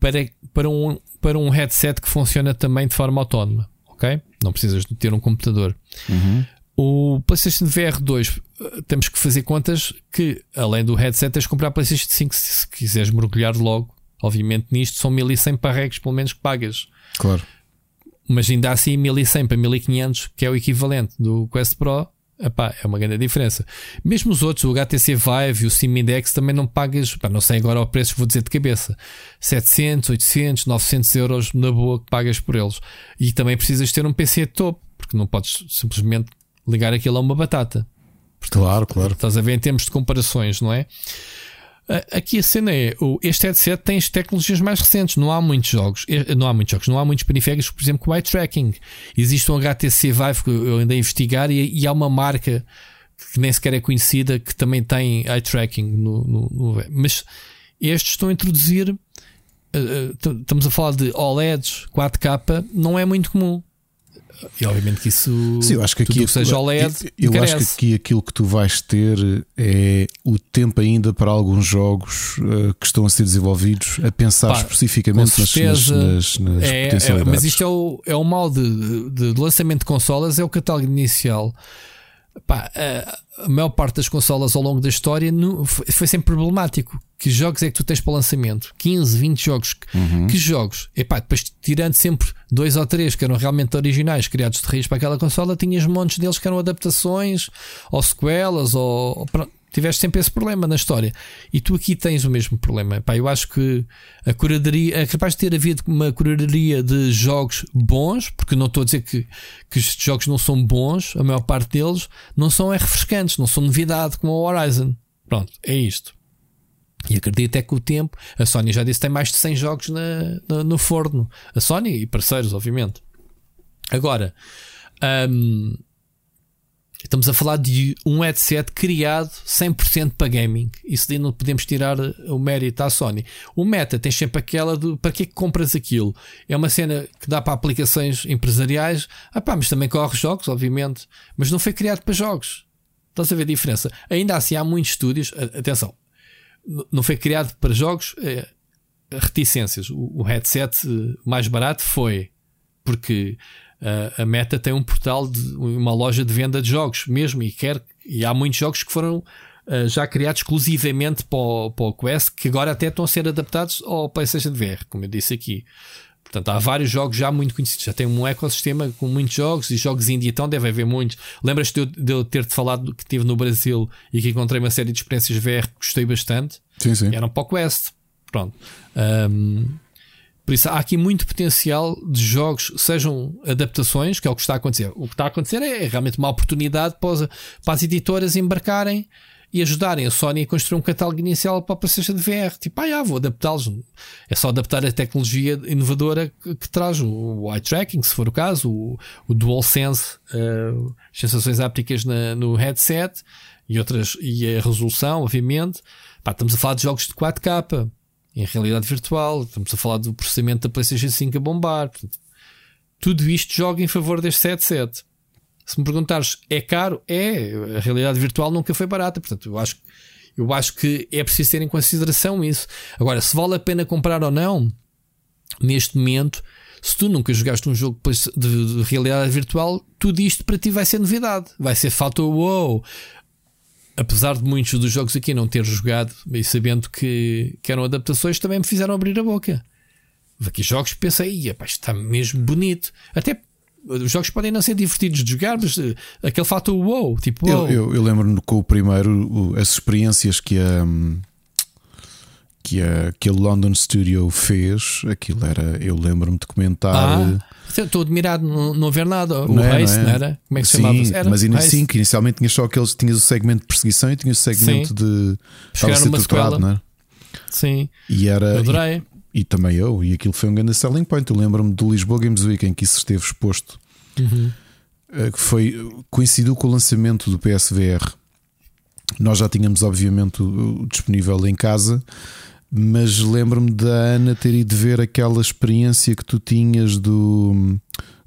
para, para, um, para um headset que funciona também de forma autónoma. Ok? Não precisas de ter um computador. Uhum. O PlayStation VR 2 temos que fazer contas que, além do headset, tens de comprar PlayStation 5 se quiseres mergulhar logo. Obviamente, nisto são 1100 parregos, pelo menos que pagas. Claro mas ainda assim 1100 para 1500, que é o equivalente do Quest Pro, epá, é uma grande diferença. Mesmo os outros, o HTC Vive e o Steam Index também não pagas, epá, não sei agora o preço, vou dizer de cabeça, 700, 800, 900 euros na boa que pagas por eles. E também precisas ter um PC topo, porque não podes simplesmente ligar aquilo a uma batata. Claro, claro. Estás a ver em termos de comparações, não é? Aqui a cena é, este headset tem as tecnologias mais recentes, não há muitos jogos, não há muitos jogos, não há muitos periféricos, por exemplo, com eye tracking. Existe um HTC Vive que eu andei a investigar e, e há uma marca que nem sequer é conhecida que também tem eye tracking no, no, no mas estes estão a introduzir uh, estamos a falar de OLEDs 4K, não é muito comum. E obviamente que isso. Sim, eu acho que aqui. Que seja OLED. Eu, eu acho que aqui aquilo que tu vais ter é o tempo ainda para alguns jogos uh, que estão a ser desenvolvidos a pensar Pá, especificamente nas, nas, nas, nas é, potencialidades. É, mas isto é o, é o mal de, de, de lançamento de consolas, é o catálogo inicial. Pá, a maior parte das consolas ao longo da história foi sempre problemático. Que jogos é que tu tens para o lançamento? 15, 20 jogos. Uhum. Que jogos? Epá, depois tirando sempre dois ou três que eram realmente originais, criados de raiz para aquela consola, tinhas montes deles que eram adaptações ou sequelas ou. Tiveste sempre esse problema na história. E tu aqui tens o mesmo problema. Pá, eu acho que a curadoria é capaz de ter havido uma curadoria de jogos bons, porque não estou a dizer que, que estes jogos não são bons, a maior parte deles não são é refrescantes, não são novidade como o Horizon. Pronto, é isto. E acredito é que o tempo, a Sony já disse tem mais de 100 jogos na, na no forno. A Sony e parceiros, obviamente. Agora, um, Estamos a falar de um headset criado 100% para gaming. Isso daí não podemos tirar o mérito à Sony. O Meta tem sempre aquela de para que é que compras aquilo? É uma cena que dá para aplicações empresariais. Ah pá, mas também corre jogos, obviamente. Mas não foi criado para jogos. Estás a ver a diferença? Ainda assim, há muitos estúdios. Atenção, não foi criado para jogos. É, reticências. O, o headset mais barato foi porque a Meta tem um portal de uma loja de venda de jogos mesmo e quer e há muitos jogos que foram uh, já criados exclusivamente para o, para o Quest que agora até estão a ser adaptados ao PlayStation VR, como eu disse aqui. Portanto, há vários jogos já muito conhecidos. Já tem um ecossistema com muitos jogos e jogos indie, então deve haver muitos. Lembras-te de, de eu ter-te falado que estive no Brasil e que encontrei uma série de experiências VR que gostei bastante? Sim, sim. Eram para o Quest. Pronto. Um, por isso há aqui muito potencial de jogos, sejam adaptações, que é o que está a acontecer. O que está a acontecer é realmente uma oportunidade para, as editoras embarcarem e ajudarem a Sony a construir um catálogo inicial para a PlayStation VR. Tipo, ah, já, vou adaptá-los. É só adaptar a tecnologia inovadora que, que traz o eye tracking, se for o caso, o, o DualSense, uh, sensações ápticas na, no headset e outras, e a resolução, obviamente. Pá, estamos a falar de jogos de 4K em realidade virtual. Estamos a falar do processamento da PlayStation 5 a bombar. Portanto, tudo isto joga em favor deste 7.7. Se me perguntares, é caro? É. A realidade virtual nunca foi barata. Portanto, eu acho, eu acho que é preciso ter em consideração isso. Agora, se vale a pena comprar ou não, neste momento, se tu nunca jogaste um jogo de, de realidade virtual, tudo isto para ti vai ser novidade. Vai ser fator wow apesar de muitos dos jogos aqui não ter jogado e sabendo que, que eram adaptações, também me fizeram abrir a boca. Aqui jogos pensei, pá, está mesmo bonito. Até os jogos podem não ser divertidos de jogar, mas uh, aquele fato wow, tipo wow. Eu, eu, eu lembro-me com o primeiro, as experiências que a. Que, a, que a London Studio fez, aquilo era. Eu lembro-me de comentar. Ah Estou admirado não, não ver nada. O não é, Race, não, é? não, era? Como é que se chamava? Era? Mas sim, que inicialmente tinha só aqueles. Tinhas o segmento de perseguição e tinhas o segmento sim. de. Estava a ser torturado, não é? Sim. E era. Eu adorei. e também eu, e aquilo foi um grande selling point. Eu lembro-me do Lisboa Games Week em que isso esteve exposto, Uhum. eh, que foi coincidiu com o lançamento do PSVR. Nós já tínhamos, obviamente, o- disponível em casa, mas lembro-me da Ana ter ido ver aquela experiência que tu tinhas do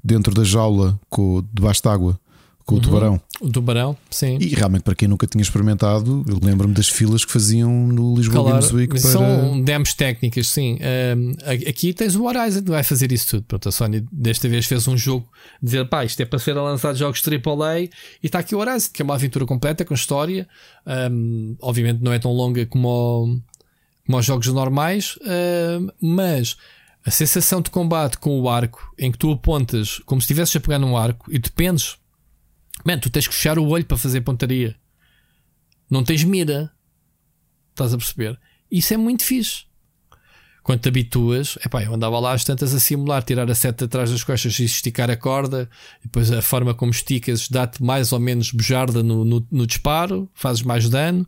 dentro da jaula com, debaixo d'água com o Uhum. tubarão. O tubarão, sim. E realmente, para quem nunca tinha experimentado, eu lembro-me das filas que faziam no Lisboa Claro, Games Week para. são demos técnicas, sim. Um, aqui tens o Horizon que vai fazer isso tudo. Pronto, a Sony desta vez fez um jogo dizer pá, isto é para ser a lançar jogos AAA e está aqui o Horizon, que é uma aventura completa com história. Um, obviamente não é tão longa como, o- como os jogos normais, um, mas a sensação de combate com o arco em que tu apontas como se estivesses a pegar num arco e dependes, man, tu tens que fechar o olho para fazer pontaria. Não tens mira. Estás a perceber? Isso é muito fixe. Quando te habituas, epá, eu andava lá às tantas a simular, tirar a seta atrás das costas e esticar a corda, depois a forma como esticas dá-te mais ou menos bujarda no, no, no disparo, fazes mais dano,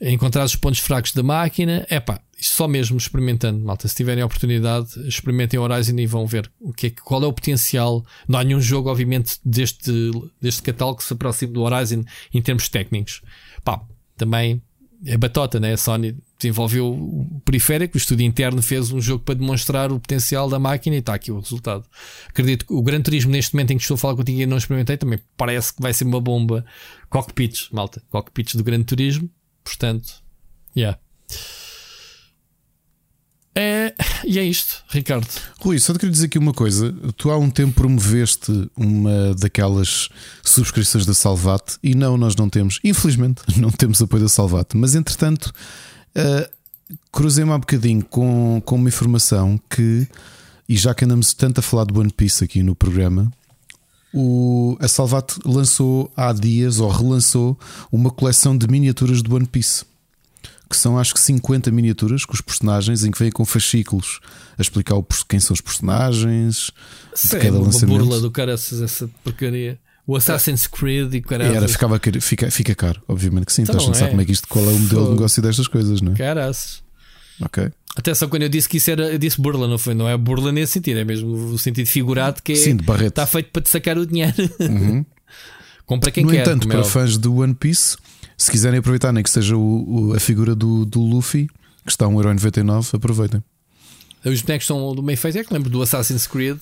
encontrar os pontos fracos da máquina, epá, só mesmo experimentando, malta. Se tiverem a oportunidade, experimentem Horizon e vão ver o que é, qual é o potencial. Não há nenhum jogo, obviamente, deste, deste catálogo que se aproxime do Horizon em termos técnicos. Pá, também é batota, né? A Sony desenvolveu o periférico, o estúdio interno fez um jogo para demonstrar o potencial da máquina e está aqui o resultado. Acredito que o Gran Turismo, neste momento em que estou a falar contigo e não experimentei, também parece que vai ser uma bomba. Cockpits, malta, cockpits do Gran Turismo, portanto, yeah. É, e é isto, Ricardo. Rui, só te queria dizer aqui uma coisa. Tu há um tempo promoveste uma daquelas subscrições da Salvat e não, nós não temos, infelizmente, não temos apoio da Salvat. Mas entretanto, uh, cruzei-me há bocadinho com, com uma informação que, e já que andamos tanto a falar de One Piece aqui no programa, o, a Salvat lançou há dias ou relançou uma coleção de miniaturas de One Piece que são acho que 50 miniaturas com os personagens em que vêm com fascículos a explicar o, quem são os personagens de é cada uma lançamento. burla do cara essa porcaria. O Assassin's Creed e cara. Era, ficava, fica, fica caro, obviamente que sim. Então Então, a não sabe é. como é que isto, qual é o modelo de Fogo. negócio destas coisas, não é? Caraças. Ok. Até só quando eu disse que isso era, eu disse burla, não foi? Não é burla nesse sentido, é mesmo o sentido figurado que é, Sim, de barrete. está feito para te sacar o dinheiro. Uhum. Compra quem no quer. entanto, como é para óbvio. fãs do One Piece, se quiserem aproveitar, nem que seja o- o- a figura do, do Luffy, que está a 1,99€, aproveitem. Os bonecos são do meio feito, é que lembro do Assassin's Creed.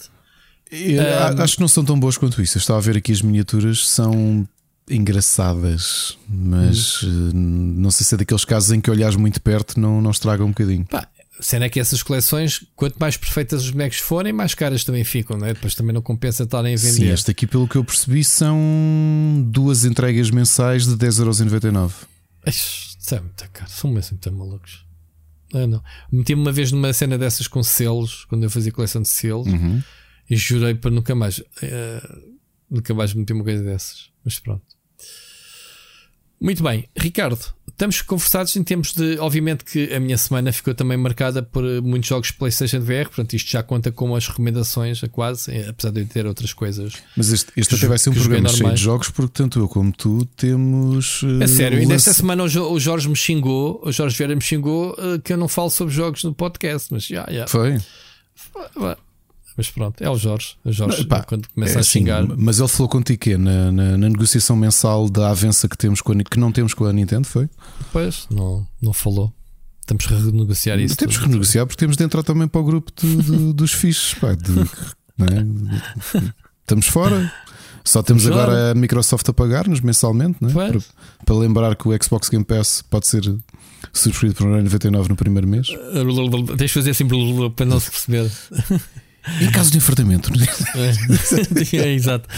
Eu Um, Acho que não são tão boas quanto isso. Eu estava a ver aqui as miniaturas, são engraçadas, mas Hum. eh, não sei se é daqueles casos em que olhares muito perto não, não estraga um bocadinho. Pá, cena é que essas coleções, quanto mais perfeitas os bonecos forem, mais caras também ficam, não é? Depois também não compensa estarem a vender. Sim, este aqui, pelo que eu percebi, são duas entregas mensais de 10,99€. Ixi, Isso é muito caro, são mesmo muito malucos. Ah, não. Meti-me uma vez numa cena dessas com selos, quando eu fazia coleção de selos, Uhum. e jurei para nunca mais, eh, nunca mais meter uma coisa dessas. Mas pronto. Muito bem, Ricardo, estamos conversados em termos de. Obviamente que a minha semana ficou também marcada por eh, muitos jogos PlayStation VR, portanto, isto já conta como as recomendações, quase, eh, apesar de eu ter outras coisas. Mas este, este até vai ser um programa cheio normais. de jogos, porque tanto eu como tu temos. eh, É sério, ainda esta lança- semana o Jo- o Jorge me xingou, o Jorge Vieira me xingou eh, que eu não falo sobre jogos no podcast, mas já, já. Foi. Mas pronto, é o Jorge. O Jorge, Não, pá, quando começa É a assim, xingar. Mas ele falou contigo na, na, na negociação mensal da avança que, temos com a, que não temos com a Nintendo, foi? Depois, não, não falou. Temos que renegociar isso. temos que renegociar porque temos de entrar também para o grupo de- de- dos fixes. Pá, de- não é? Estamos fora. Só temos Estamos agora a Microsoft a pagar-nos mensalmente, é? Pois. para, para lembrar que o Xbox Game Pass pode ser subscrito por 1,99€ no primeiro mês. Deixa eu fazer assim para não se perceber. Em caso de enfrentamento, É, é, exato.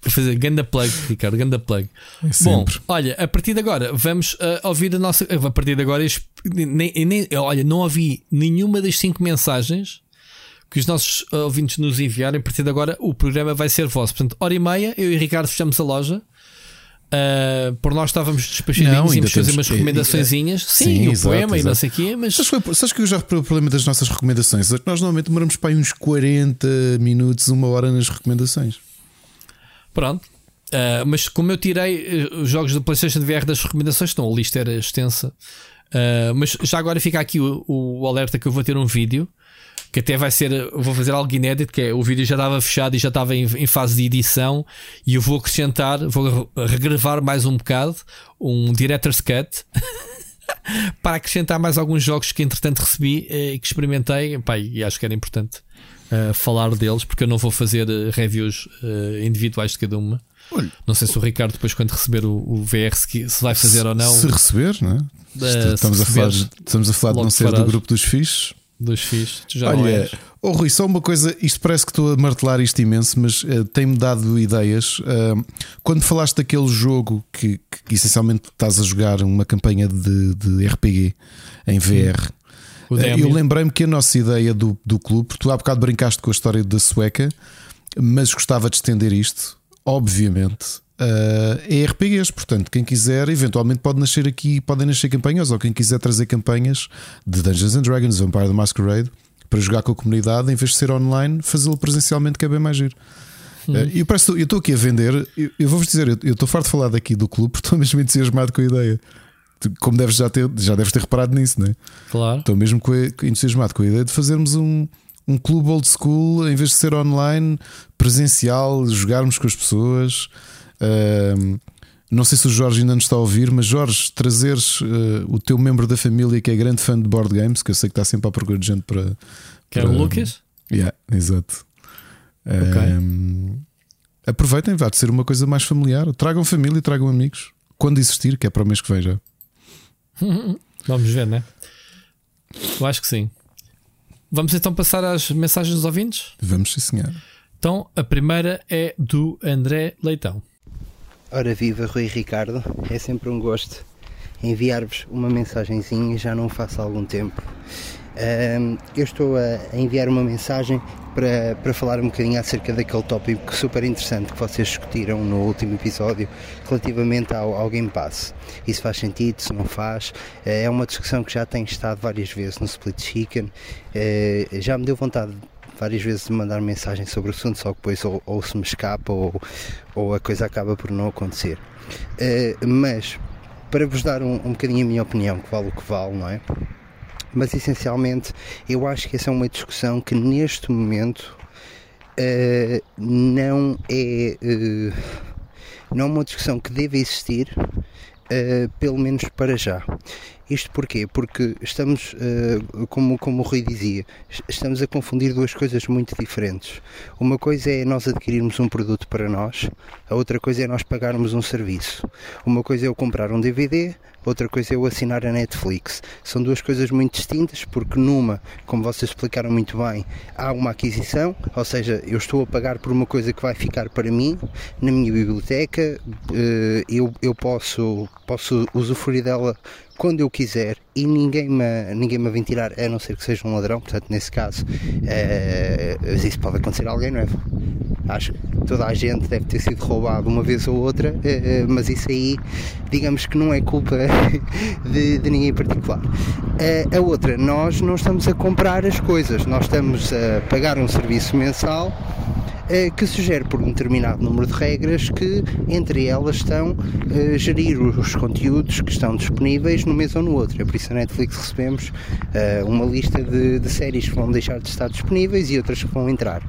Para fazer ganda plug, Ricardo, ganda plug. é Bom, olha, a partir de agora vamos uh, ouvir a nossa. A partir de agora, nem, nem- olha, não ouvi nenhuma das cinco mensagens que os nossos uh, ouvintes nos enviaram. A partir de agora, o programa vai ser vosso. Portanto, hora e meia, eu e Ricardo fechamos a loja. Uh, por nós estávamos despachadinhos, íamos fazer umas recomendações. Sim, sim, e o exato, poema e não exato. sei o quê, mas Sabes, que- sabes que eu já reparei o problema das nossas recomendações? É que Nós normalmente demoramos para aí uns 40 minutos, uma hora nas recomendações. Pronto. Uh, mas como eu tirei uh, os jogos da PlayStation VR das recomendações, então a lista era extensa. Uh, mas já agora fica aqui o, o, alerta que eu vou ter um vídeo que até vai ser. Vou fazer algo inédito, que é o vídeo já estava fechado e já estava em, em fase de edição. E eu vou acrescentar, vou regravar mais um bocado, um Director's Cut. para acrescentar mais alguns jogos que entretanto recebi eh, e que experimentei pá, e acho que era importante uh, falar deles porque eu não vou fazer reviews uh, individuais de cada uma Olha, não sei se o Ricardo, depois, quando receber o, o VR, se, se vai fazer se, ou não. Se receber, não é? Uh, estamos, a falar, estamos a falar de não ser do grupo dos fixos. Dos fixos, tu já Olha, oh, Rui, só uma coisa, isto parece que estou a martelar isto imenso, mas uh, tem-me dado ideias. Uh, quando falaste daquele jogo que, que, essencialmente estás a jogar uma campanha de, de RPG em VR. Uh, eu lembrei-me que a nossa ideia do, do clube, tu há bocado brincaste com a história da sueca, mas gostava de estender isto obviamente, uh, é RPGs. Portanto, quem quiser, eventualmente pode nascer aqui, podem nascer campanhas, ou quem quiser trazer campanhas de Dungeons and Dragons, Vampire the Masquerade, para jogar com a comunidade, em vez de ser online, fazê-lo presencialmente, que é bem mais giro. Hum. Uh, eu estou aqui a vender, eu, eu vou-vos dizer, eu estou farto de falar daqui do clube, porque estou mesmo entusiasmado com a ideia. Como deves já ter, já deves ter reparado nisso, não é? Claro. Estou mesmo entusiasmado com a ideia de fazermos um, um clube old school, em vez de ser online, presencial, jogarmos com as pessoas. Uh, não sei se o Jorge ainda nos está a ouvir, mas Jorge, trazeres uh, o teu membro da família que é grande fã de board games, que eu sei que está sempre à procura de gente para. Que é o Lucas? Yeah, exato. Okay. aproveitem, vai ser uma coisa mais familiar. Tragam família, tragam amigos. Quando existir, que é para o mês que vem já. Vamos ver, né? Eu acho que sim. Vamos então passar às mensagens dos ouvintes? Vamos, sim, senhor. Então, a primeira é do André Leitão. Ora viva, Rui Ricardo. É sempre um gosto enviar-vos uma mensagenzinha, já não faço há algum tempo. Um, eu estou a enviar uma mensagem para, para falar um bocadinho acerca daquele tópico super interessante que vocês discutiram no último episódio relativamente ao, ao Game Pass. Isso faz sentido, se não faz. Eh, é uma discussão que já tem estado várias vezes no Split Chicken. Eh, já me deu vontade várias vezes de mandar mensagem sobre o assunto, só que depois ou, ou se me escapa ou, ou a coisa acaba por não acontecer. Eh, mas para vos dar um, um bocadinho a minha opinião, que vale o que vale, não é? mas essencialmente eu acho que essa é uma discussão que neste momento uh, não é uh, não é uma discussão que deve existir uh, pelo menos para já isto porquê? Porque estamos, uh, como, como o Rui dizia, estamos a confundir duas coisas muito diferentes. Uma coisa é nós adquirirmos um produto para nós, a outra coisa é nós pagarmos um serviço. Uma coisa é eu comprar um DVD, outra coisa é eu assinar a Netflix. São duas coisas muito distintas, porque numa, como vocês explicaram muito bem, há uma aquisição, ou seja, eu estou a pagar por uma coisa que vai ficar para mim, na minha biblioteca, uh, eu, eu posso, posso usufruir dela quando eu quiser e ninguém me, ninguém me vem tirar, a não ser que seja um ladrão, portanto, nesse caso, é, isso pode acontecer a alguém, não é? Acho que toda a gente deve ter sido roubado uma vez ou outra, é, mas isso aí, digamos que não é culpa de, de ninguém em particular. É, a outra, nós não estamos a comprar as coisas, nós estamos a pagar um serviço mensal que sugere por um determinado número de regras que entre elas estão eh, gerir os conteúdos que estão disponíveis no mês ou no outro. É por isso a Netflix recebemos eh, uma lista de, de, séries que vão deixar de estar disponíveis e outras que vão entrar.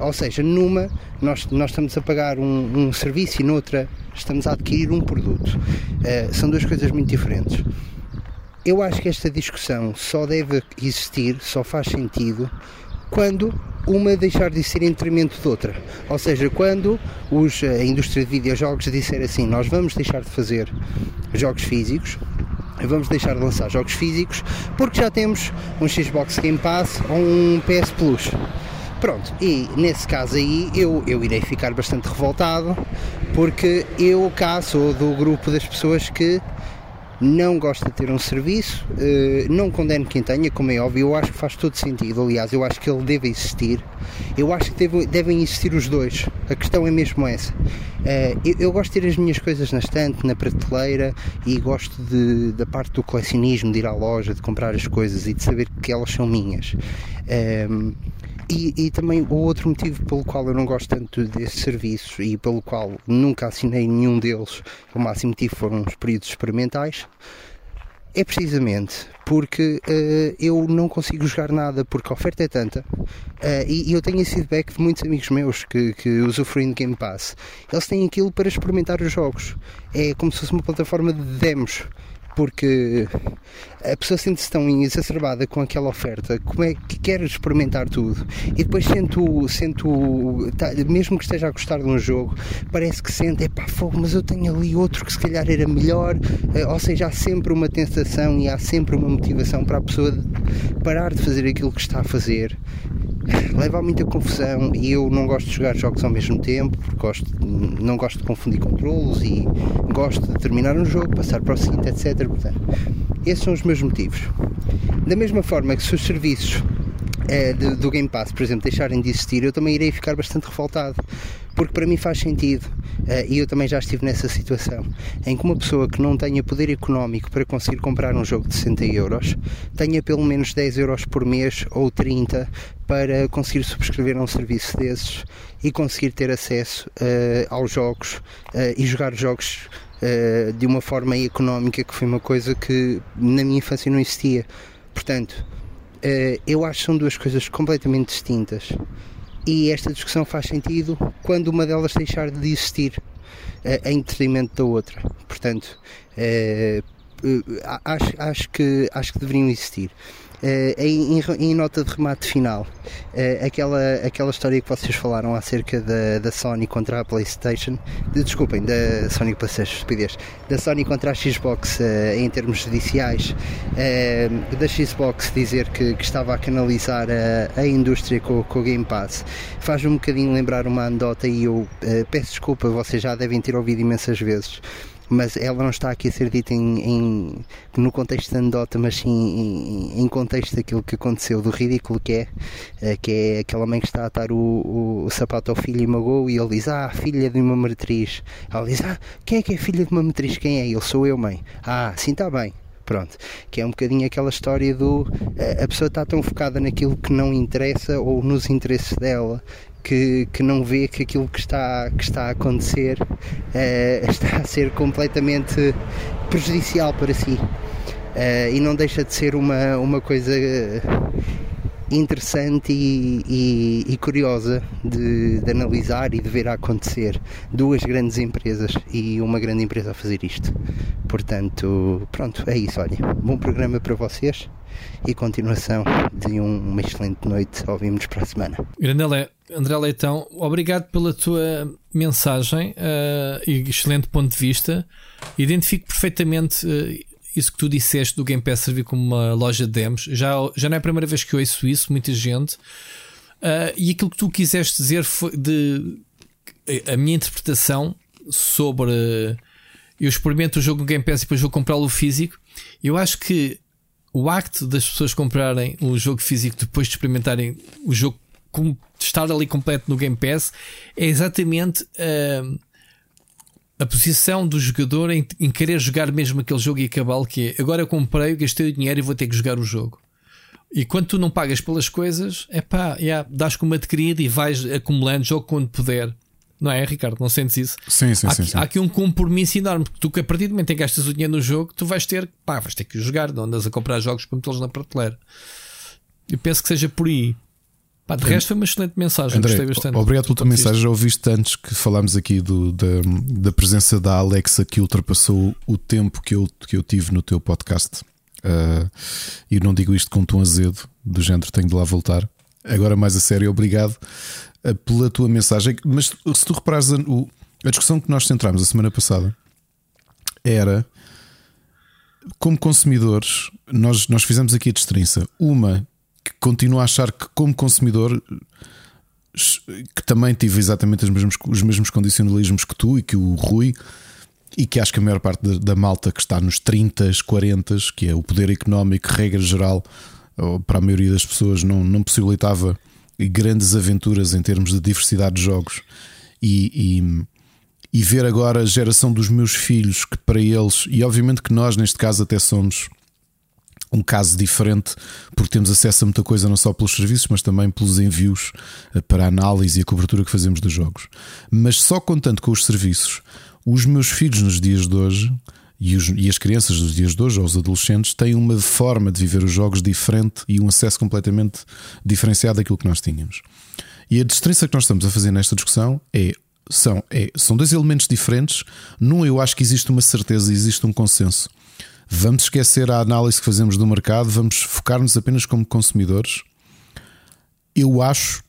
ou seja, numa nós, nós estamos a pagar um, um serviço e noutra estamos a adquirir um produto. são duas coisas muito diferentes. Eu acho que esta discussão só deve existir, só faz sentido quando uma deixar de ser em detrimento de outra. Ou seja, quando os, a indústria de videojogos disser assim, nós vamos deixar de fazer jogos físicos, vamos deixar de lançar jogos físicos, porque já temos um Xbox Game Pass ou um PS Plus. Pronto, e nesse caso aí eu, eu irei ficar bastante revoltado, porque eu cá sou do grupo das pessoas que não gosta de ter um serviço, eh, não condeno quem tenha, como é óbvio, eu acho que faz todo sentido. Aliás, eu acho que ele deve existir. Eu acho que deve, devem existir os dois. A questão é mesmo essa. Eh, eu, eu, gosto de ter as minhas coisas na estante, na prateleira e gosto de, da parte do colecionismo, de ir à loja, de comprar as coisas e de saber que elas são minhas. Ehm, e, e, também o outro motivo pelo qual eu não gosto tanto desse serviço e pelo qual nunca assinei nenhum deles, o máximo motivo foram os períodos experimentais, É precisamente porque uh, eu não consigo jogar nada porque a oferta é tanta uh, e, e, eu tenho esse feedback de muitos amigos meus que, que usufruem de Game Pass. Eles têm aquilo para experimentar os jogos. É como se fosse uma plataforma de demos porque a pessoa sente-se tão exacerbada com aquela oferta, como é que quer experimentar tudo? E depois sento, sento tá, mesmo que esteja a gostar de um jogo, parece que sente, pá, fogo, mas eu tenho ali outro que se calhar era melhor, eh, ou seja, há sempre uma tentação e há sempre uma motivação para a pessoa parar de fazer aquilo que está a fazer. Leva a muita confusão e eu não gosto de jogar jogos ao mesmo tempo, porque gosto, não gosto de confundir controlos e gosto de terminar um jogo, passar para o seguinte, etc. Portanto, esses são os meus motivos. Da mesma forma que se os serviços é, do Game Pass, por exemplo, deixarem de existir, eu também irei ficar bastante revoltado, porque para mim faz sentido, é, e eu também já estive nessa situação, em que uma pessoa que não tenha poder económico para conseguir comprar um jogo de 60 euros, tenha pelo menos 10 euros por mês ou 30 para conseguir subscrever um serviço desses e conseguir ter acesso uh, aos jogos uh, e jogar jogos uh, de uma forma económica, que foi uma coisa que na minha infância não existia. Portanto, uh, eu acho que são duas coisas completamente distintas. E esta discussão faz sentido quando uma delas deixar de existir uh, em detrimento da outra. Portanto, acho, acho, que, acho que deveriam existir. Uh, em, em, nota de remate final, uh, aquela, aquela história que vocês falaram acerca da, da Sony contra a PlayStation, de, desculpem, da Sony PlayStation, da Sony contra a Xbox uh, em termos judiciais, da Xbox dizer que, que, estava a canalizar a, a indústria com, com o Game Pass, faz um bocadinho lembrar uma anedota e eu peço desculpa, vocês já devem ter ouvido imensas vezes mas ela não está aqui a ser dita em, em no contexto de anedota, mas sim em, em, contexto daquilo que aconteceu, do ridículo que é, eh, que é aquela mãe que está a atar o, o, o sapato ao filho e magou e ele diz, ah, filha de uma matriz. Ela diz, ah, quem é que é filha de uma matriz? Quem é? Ele sou eu, mãe. Ah, sim, está bem pronto, que é um bocadinho aquela história do eh, a pessoa está tão focada naquilo que não interessa ou nos interesses dela que, que não vê que aquilo que está, que está a acontecer uh, está a ser completamente prejudicial para si. Uh, e não deixa de ser uma, uma coisa interessante e, e, e curiosa de, de, analisar e de ver acontecer. Duas grandes empresas e uma grande empresa a fazer isto. Portanto, pronto, é isso. Olha, bom programa para vocês e continuação de um, uma excelente noite. Ouvimos para a semana. Grande André Leitão, obrigado pela tua mensagem uh, e excelente ponto de vista. Identifico perfeitamente uh, isso que tu disseste do Game Pass servir como uma loja de demos. Já, já não é a primeira vez que eu ouço isso, muita gente. Uh, e aquilo que tu quiseste dizer foi de a minha interpretação sobre eu experimento o jogo no Game Pass e depois vou comprá-lo físico. Eu acho que o acto das pessoas comprarem o jogo físico depois de experimentarem o jogo estar ali completo no Game Pass é exatamente uh, a posição do jogador em, em, querer jogar mesmo aquele jogo e acabá-lo que é agora eu comprei, gastei o dinheiro e vou ter que jogar o jogo. E quando tu não pagas pelas coisas, é pá, yeah, dás com uma adquirida e vais acumulando jogo quando puder. Não é, Ricardo? Não sentes isso? Sim, sim, há, sim, aqui, sim. há aqui um compromisso enorme. Porque tu, que a partir do momento em que gastas o dinheiro no jogo, tu vais ter, pá, vais ter que jogar. Não andas a comprar jogos para metê-los na prateleira. Eu penso que seja por aí. Pá, de resto, foi uma excelente mensagem. André, Gostei bastante. Obrigado pela tua mensagem. Já ouviste antes que falámos aqui do, da, da presença da Alexa que ultrapassou o tempo que eu, que eu tive no teu podcast. Uh, e não digo isto com um tom azedo, do género, tenho de lá voltar. Agora, mais a sério, obrigado eh, pela tua mensagem. Mas se tu reparares, a, a discussão que nós centramos a semana passada era como consumidores, nós, nós fizemos aqui a destrinça. Uma que continua a achar que, como consumidor, que também tive exatamente os mesmos, os mesmos condicionalismos que tu e que o Rui, e que acho que a maior parte da, da malta que está nos 30, 40, que é o poder económico, regra geral, para a maioria das pessoas, não, não possibilitava grandes aventuras em termos de diversidade de jogos. E, e, e, ver agora a geração dos meus filhos, que para eles, e obviamente que nós neste caso até somos um caso diferente, porque temos acesso a muita coisa não só pelos serviços, mas também pelos envios eh, para a análise e a cobertura que fazemos dos jogos. Mas só contando com os serviços, os meus filhos nos dias de hoje e, os, e, as crianças dos dias de hoje, ou os adolescentes, têm uma forma de viver os jogos diferente e um acesso completamente diferenciado daquilo que nós tínhamos. E a diferença que nós estamos a fazer nesta discussão é são, é, são dois elementos diferentes. Num, eu acho que existe uma certeza, existe um consenso. Vamos esquecer a análise que fazemos do mercado, vamos focar-nos apenas como consumidores. Eu acho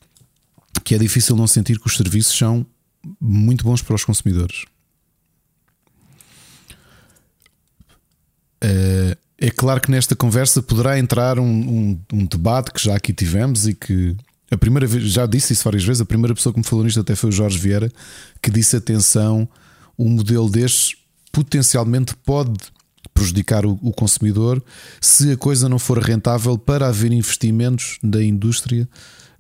que é difícil não sentir que os serviços são muito bons para os consumidores. Eh, é claro que nesta conversa poderá entrar um, um, um, debate que já aqui tivemos e que a primeira vez, já disse isso várias vezes, a primeira pessoa que me falou nisto até foi o Jorge Vieira, que disse: atenção, um modelo destes potencialmente pode prejudicar o, o consumidor se a coisa não for rentável para haver investimentos da indústria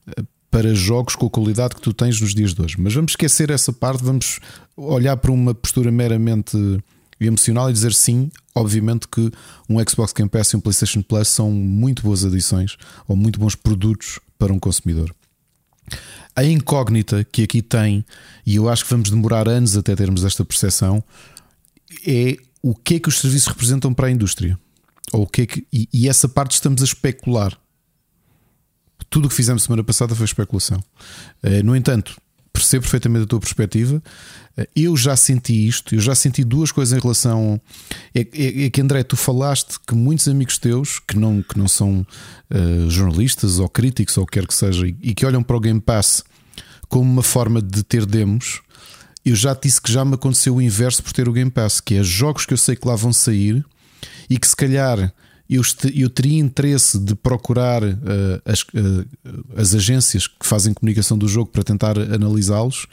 eh, para jogos com a qualidade que tu tens nos dias de hoje. Mas vamos esquecer essa parte, vamos olhar para uma postura meramente emocional e dizer sim, obviamente que um Xbox Game Pass e um PlayStation Plus são muito boas adições ou muito bons produtos para um consumidor. A incógnita que aqui tem, e eu acho que vamos demorar anos até termos esta percepção, é o que é que os serviços representam para a indústria. Ou o que é que, e, e essa parte estamos a especular. Tudo o que fizemos semana passada foi especulação. Eh, no entanto, percebo perfeitamente a tua perspectiva. Eh, eu já senti isto, eu já senti duas coisas em relação. É, é, é que André, tu falaste que muitos amigos teus que não, que não são uh, jornalistas ou críticos ou quer que seja e que olham para o Game Pass como uma forma de ter demos. Eu já te disse que já me aconteceu o inverso por ter o Game Pass, que é jogos que eu sei que lá vão sair e que se calhar eu, eu teria interesse de procurar uh, as, uh, as agências que fazem comunicação do jogo para tentar analisá-los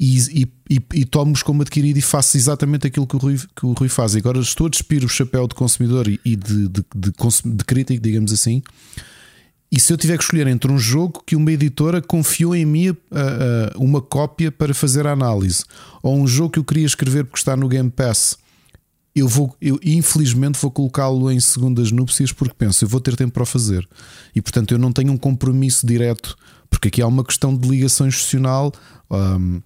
e, e, e tomo-os como adquirido e faço exatamente aquilo que o Rui, que o Rui faz. E agora estou a despir o chapéu de consumidor e de, de, de, de crítico, digamos assim. E se eu tiver que escolher entre um jogo que uma editora confiou em mim uh, uh, uma cópia para fazer a análise, ou um jogo que eu queria escrever porque está no Game Pass eu vou, eu infelizmente vou colocá-lo em segundas núpcias porque penso, eu vou ter tempo para o fazer. E portanto eu não tenho um compromisso direto, porque aqui há uma questão de ligação institucional um,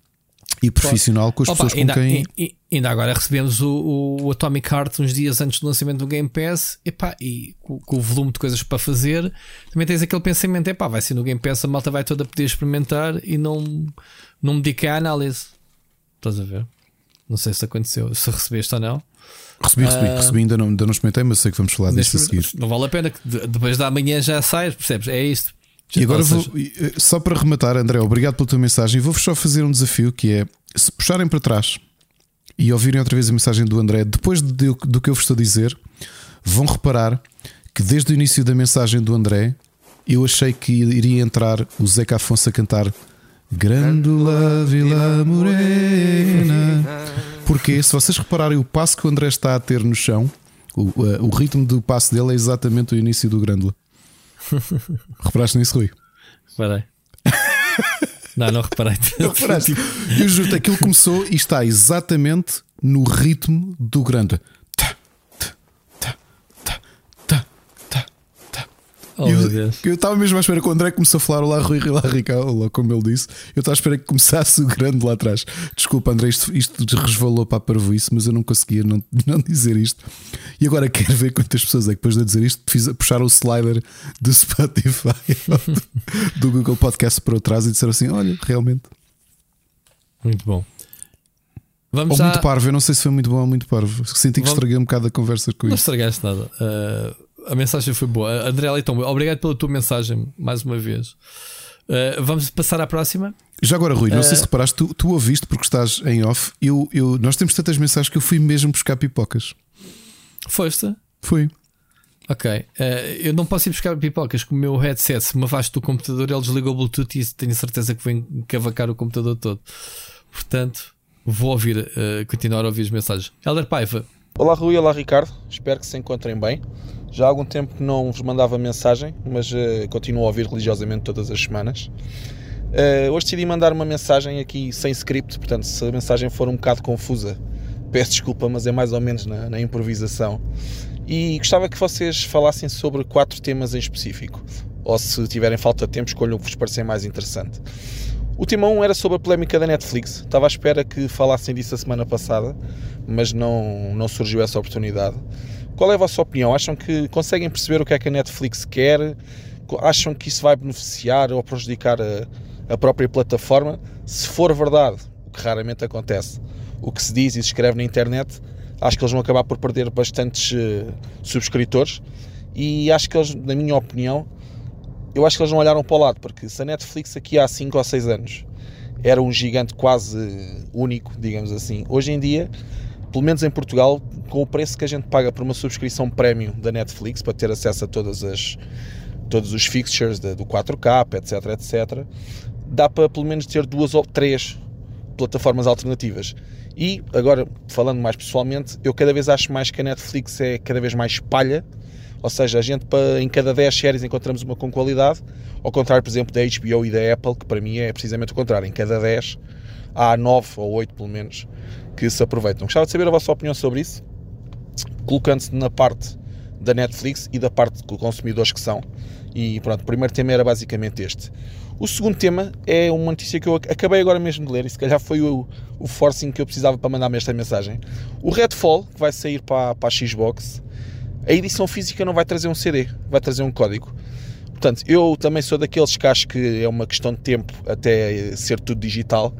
e profissional com as Opa, pessoas ainda, com quem. Ainda agora recebemos o, o, Atomic Heart uns dias antes do lançamento do Game Pass epá, e com, com, o volume de coisas para fazer, também tens aquele pensamento: epá, vai ser no Game Pass, a malta vai toda poder experimentar e não, não me dediquei à análise. Estás a ver? Não sei se aconteceu, se recebeste ou não. Recebi, recebi, uh, recebi ainda, não, ainda não experimentei, mas sei que vamos falar disso a seguir. Não vale a pena que depois da manhã já sai, percebes? É isto. E agora vou, eh, só para rematar, André, obrigado pela tua mensagem. Vou-vos só fazer um desafio que é se puxarem para trás e ouvirem outra vez a mensagem do André, depois de, do que eu vos estou a dizer, vão reparar que desde o início da mensagem do André eu achei que iria entrar o Zeca Afonso a cantar Grândola Vila Morena. Porque se vocês repararem o passo que o André está a ter no chão, o, uh, o ritmo do passo dele é exatamente o início do Grândola. Reparaste nisso, Rui? Reparei. não, não reparei. Não reparaste. Eu juro, aquilo começou e está exatamente no ritmo do Grândola. Oh, eu, estava mesmo à espera que o André começou a falar Olá Rui, Olá Ricardo, como ele disse. Eu estava à espera que começasse o grande lá atrás. Desculpa, André, isto, isto resvalou para a parvoíce, mas eu não conseguia não, não dizer isto. E agora quero ver quantas pessoas é que depois de dizer isto fiz, puxaram o slider do Spotify do Google Podcast para trás e disseram assim: Olha, realmente. Muito bom. Vamos ou muito parvo, eu não sei se foi muito bom ou muito parvo. Senti que Vamos... estraguei um bocado a conversa com isso. Não estragaste nada. Uh a mensagem foi boa. André Leitão, obrigado pela tua mensagem mais uma vez. Uh, vamos passar à próxima. Já agora, Rui, não uh, sei se reparaste, tu, tu ouviste porque estás em off. Eu, eu, nós temos tantas mensagens que eu fui mesmo buscar pipocas. Foste? Fui. Ok. Uh, eu não posso ir buscar pipocas com o meu headset. Se me afasto do computador, ele desliga o Bluetooth e tenho certeza que vem cavacar o computador todo. Portanto, vou ouvir, continuar a ouvir as mensagens. Helder Paiva. Olá, Rui. Olá, Ricardo. Espero que se encontrem bem. Já há algum tempo que não vos mandava mensagem, mas uh, continuo a ouvir religiosamente todas as semanas. Uh, hoje decidi mandar uma mensagem aqui sem script, portanto, se a mensagem for um bocado confusa, peço desculpa, mas é mais ou menos na, na improvisação. E gostava que vocês falassem sobre quatro temas em específico, ou se tiverem falta de tempo, escolham o que vos parecer mais interessante. O tema 1 era sobre a polémica da Netflix. Estava à espera que falassem disso a semana passada, mas não, não surgiu essa oportunidade. Qual é a vossa opinião? Acham que conseguem perceber o que é que a Netflix quer? Acham que isso vai beneficiar ou prejudicar a, a própria plataforma? Se for verdade, o que raramente acontece, o que se diz e se escreve na internet, acho que eles vão acabar por perder bastantes uh, subscritores e acho que eles, na minha opinião, eu acho que eles não olharam para o lado, porque se a Netflix aqui há 5 ou 6 anos era um gigante quase único, digamos assim, hoje em dia, pelo menos em Portugal, com o preço que a gente paga por uma subscrição premium da Netflix para ter acesso a todas as todos os fixtures do 4K, etc, etc, dá para pelo menos ter duas ou três plataformas alternativas. E agora, falando mais pessoalmente, eu cada vez acho mais que a Netflix é cada vez mais palha ou seja, a gente em cada 10 séries encontramos uma com qualidade, ao contrário, por exemplo, da HBO e da Apple, que para mim é precisamente o contrário. Em cada 10 há 9 ou 8 pelo menos que se aproveitam. Gostava de saber a vossa opinião sobre isso, colocando-se na parte da Netflix e da parte dos consumidores que são. E pronto, o primeiro tema era basicamente este. O segundo tema é uma notícia que eu acabei agora mesmo de ler e se calhar foi o, o forcing que eu precisava para mandar-me esta mensagem. O Redfall, que vai sair para, para a Xbox, a edição física não vai trazer um CD, vai trazer um código. Portanto, eu também sou daqueles que acho que é uma questão de tempo até ser tudo digital.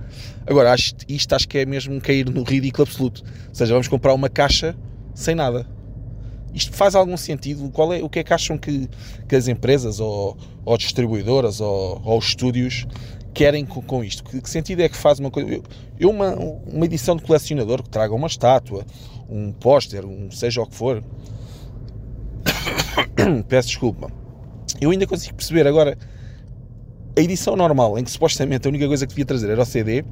Agora, acho, isto acho que é mesmo cair no ridículo absoluto. Ou seja, vamos comprar uma caixa sem nada. Isto faz algum sentido? Qual é, o que é que acham que, que as empresas ou, ou distribuidoras ou, ou estúdios querem com, com isto? Que, que, sentido é que faz uma coisa? Eu, eu, uma, uma edição de colecionador que traga uma estátua, um póster, um seja o que for, Peço desculpa. Eu ainda consigo perceber agora a edição normal, em que supostamente a única coisa que devia trazer era o CD.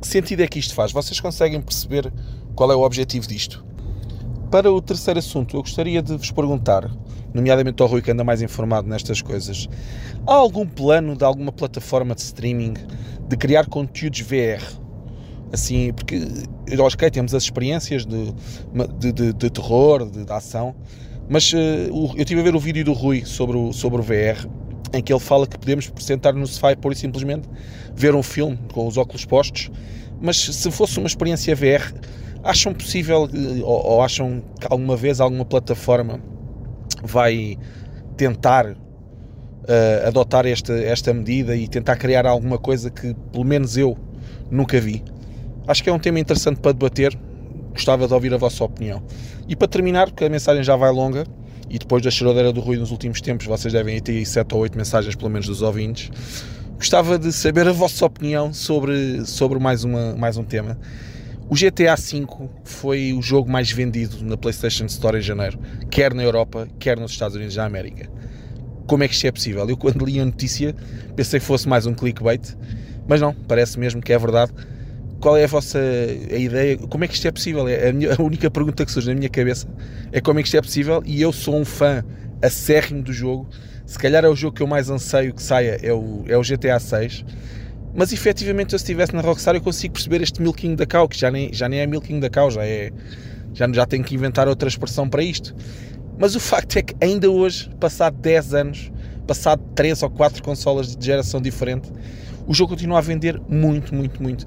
Que sentido é que isto faz? Vocês conseguem perceber qual é o objetivo disto? Para o terceiro assunto, eu gostaria de vos perguntar, nomeadamente ao Rui que anda mais informado nestas coisas, há algum plano de alguma plataforma de streaming de criar conteúdos VR? Assim, porque, ok, temos as experiências de, de, de, de terror, de, de ação, mas uh, eu estive a ver o vídeo do Rui sobre o, sobre o VR, em que ele fala que podemos sentar no sofá e pura e simplesmente ver um filme com os óculos postos. Mas se fosse uma experiência VR, acham possível eh, ou, ou acham que alguma vez alguma plataforma vai tentar uh, adotar esta, esta medida e tentar criar alguma coisa que pelo menos eu nunca vi? Acho que é um tema interessante para debater Gostava de ouvir a vossa opinião. E para terminar, porque a mensagem já vai longa, e depois da choradeira do ruído nos últimos tempos, vocês devem ter 7 ou 8 mensagens, pelo menos, dos ouvintes. Gostava de saber a vossa opinião sobre, sobre mais, uma, mais um tema. O GTA V foi o jogo mais vendido na PlayStation Store em janeiro, quer na Europa, quer nos Estados Unidos da América. Como é que isto é possível? Eu, quando li a notícia, pensei que fosse mais um clickbait, mas não, parece mesmo que é verdade qual é a vossa a ideia? Como é que isto é possível? É a, minha, a, única pergunta que surge na minha cabeça é como é que isto é possível e eu sou um fã acérrimo do jogo. Se calhar é o jogo que eu mais anseio que saia, é o, é o GTA 6. Mas efetivamente, eu, se estivesse na Rockstar, eu consigo perceber este milking da cow, que já nem, já nem é milking da cow, já é. Já, já tenho que inventar outra expressão para isto. Mas o facto é que ainda hoje, passado 10 anos, passado 3 ou 4 consolas de geração diferente, o jogo continua a vender muito, muito, muito.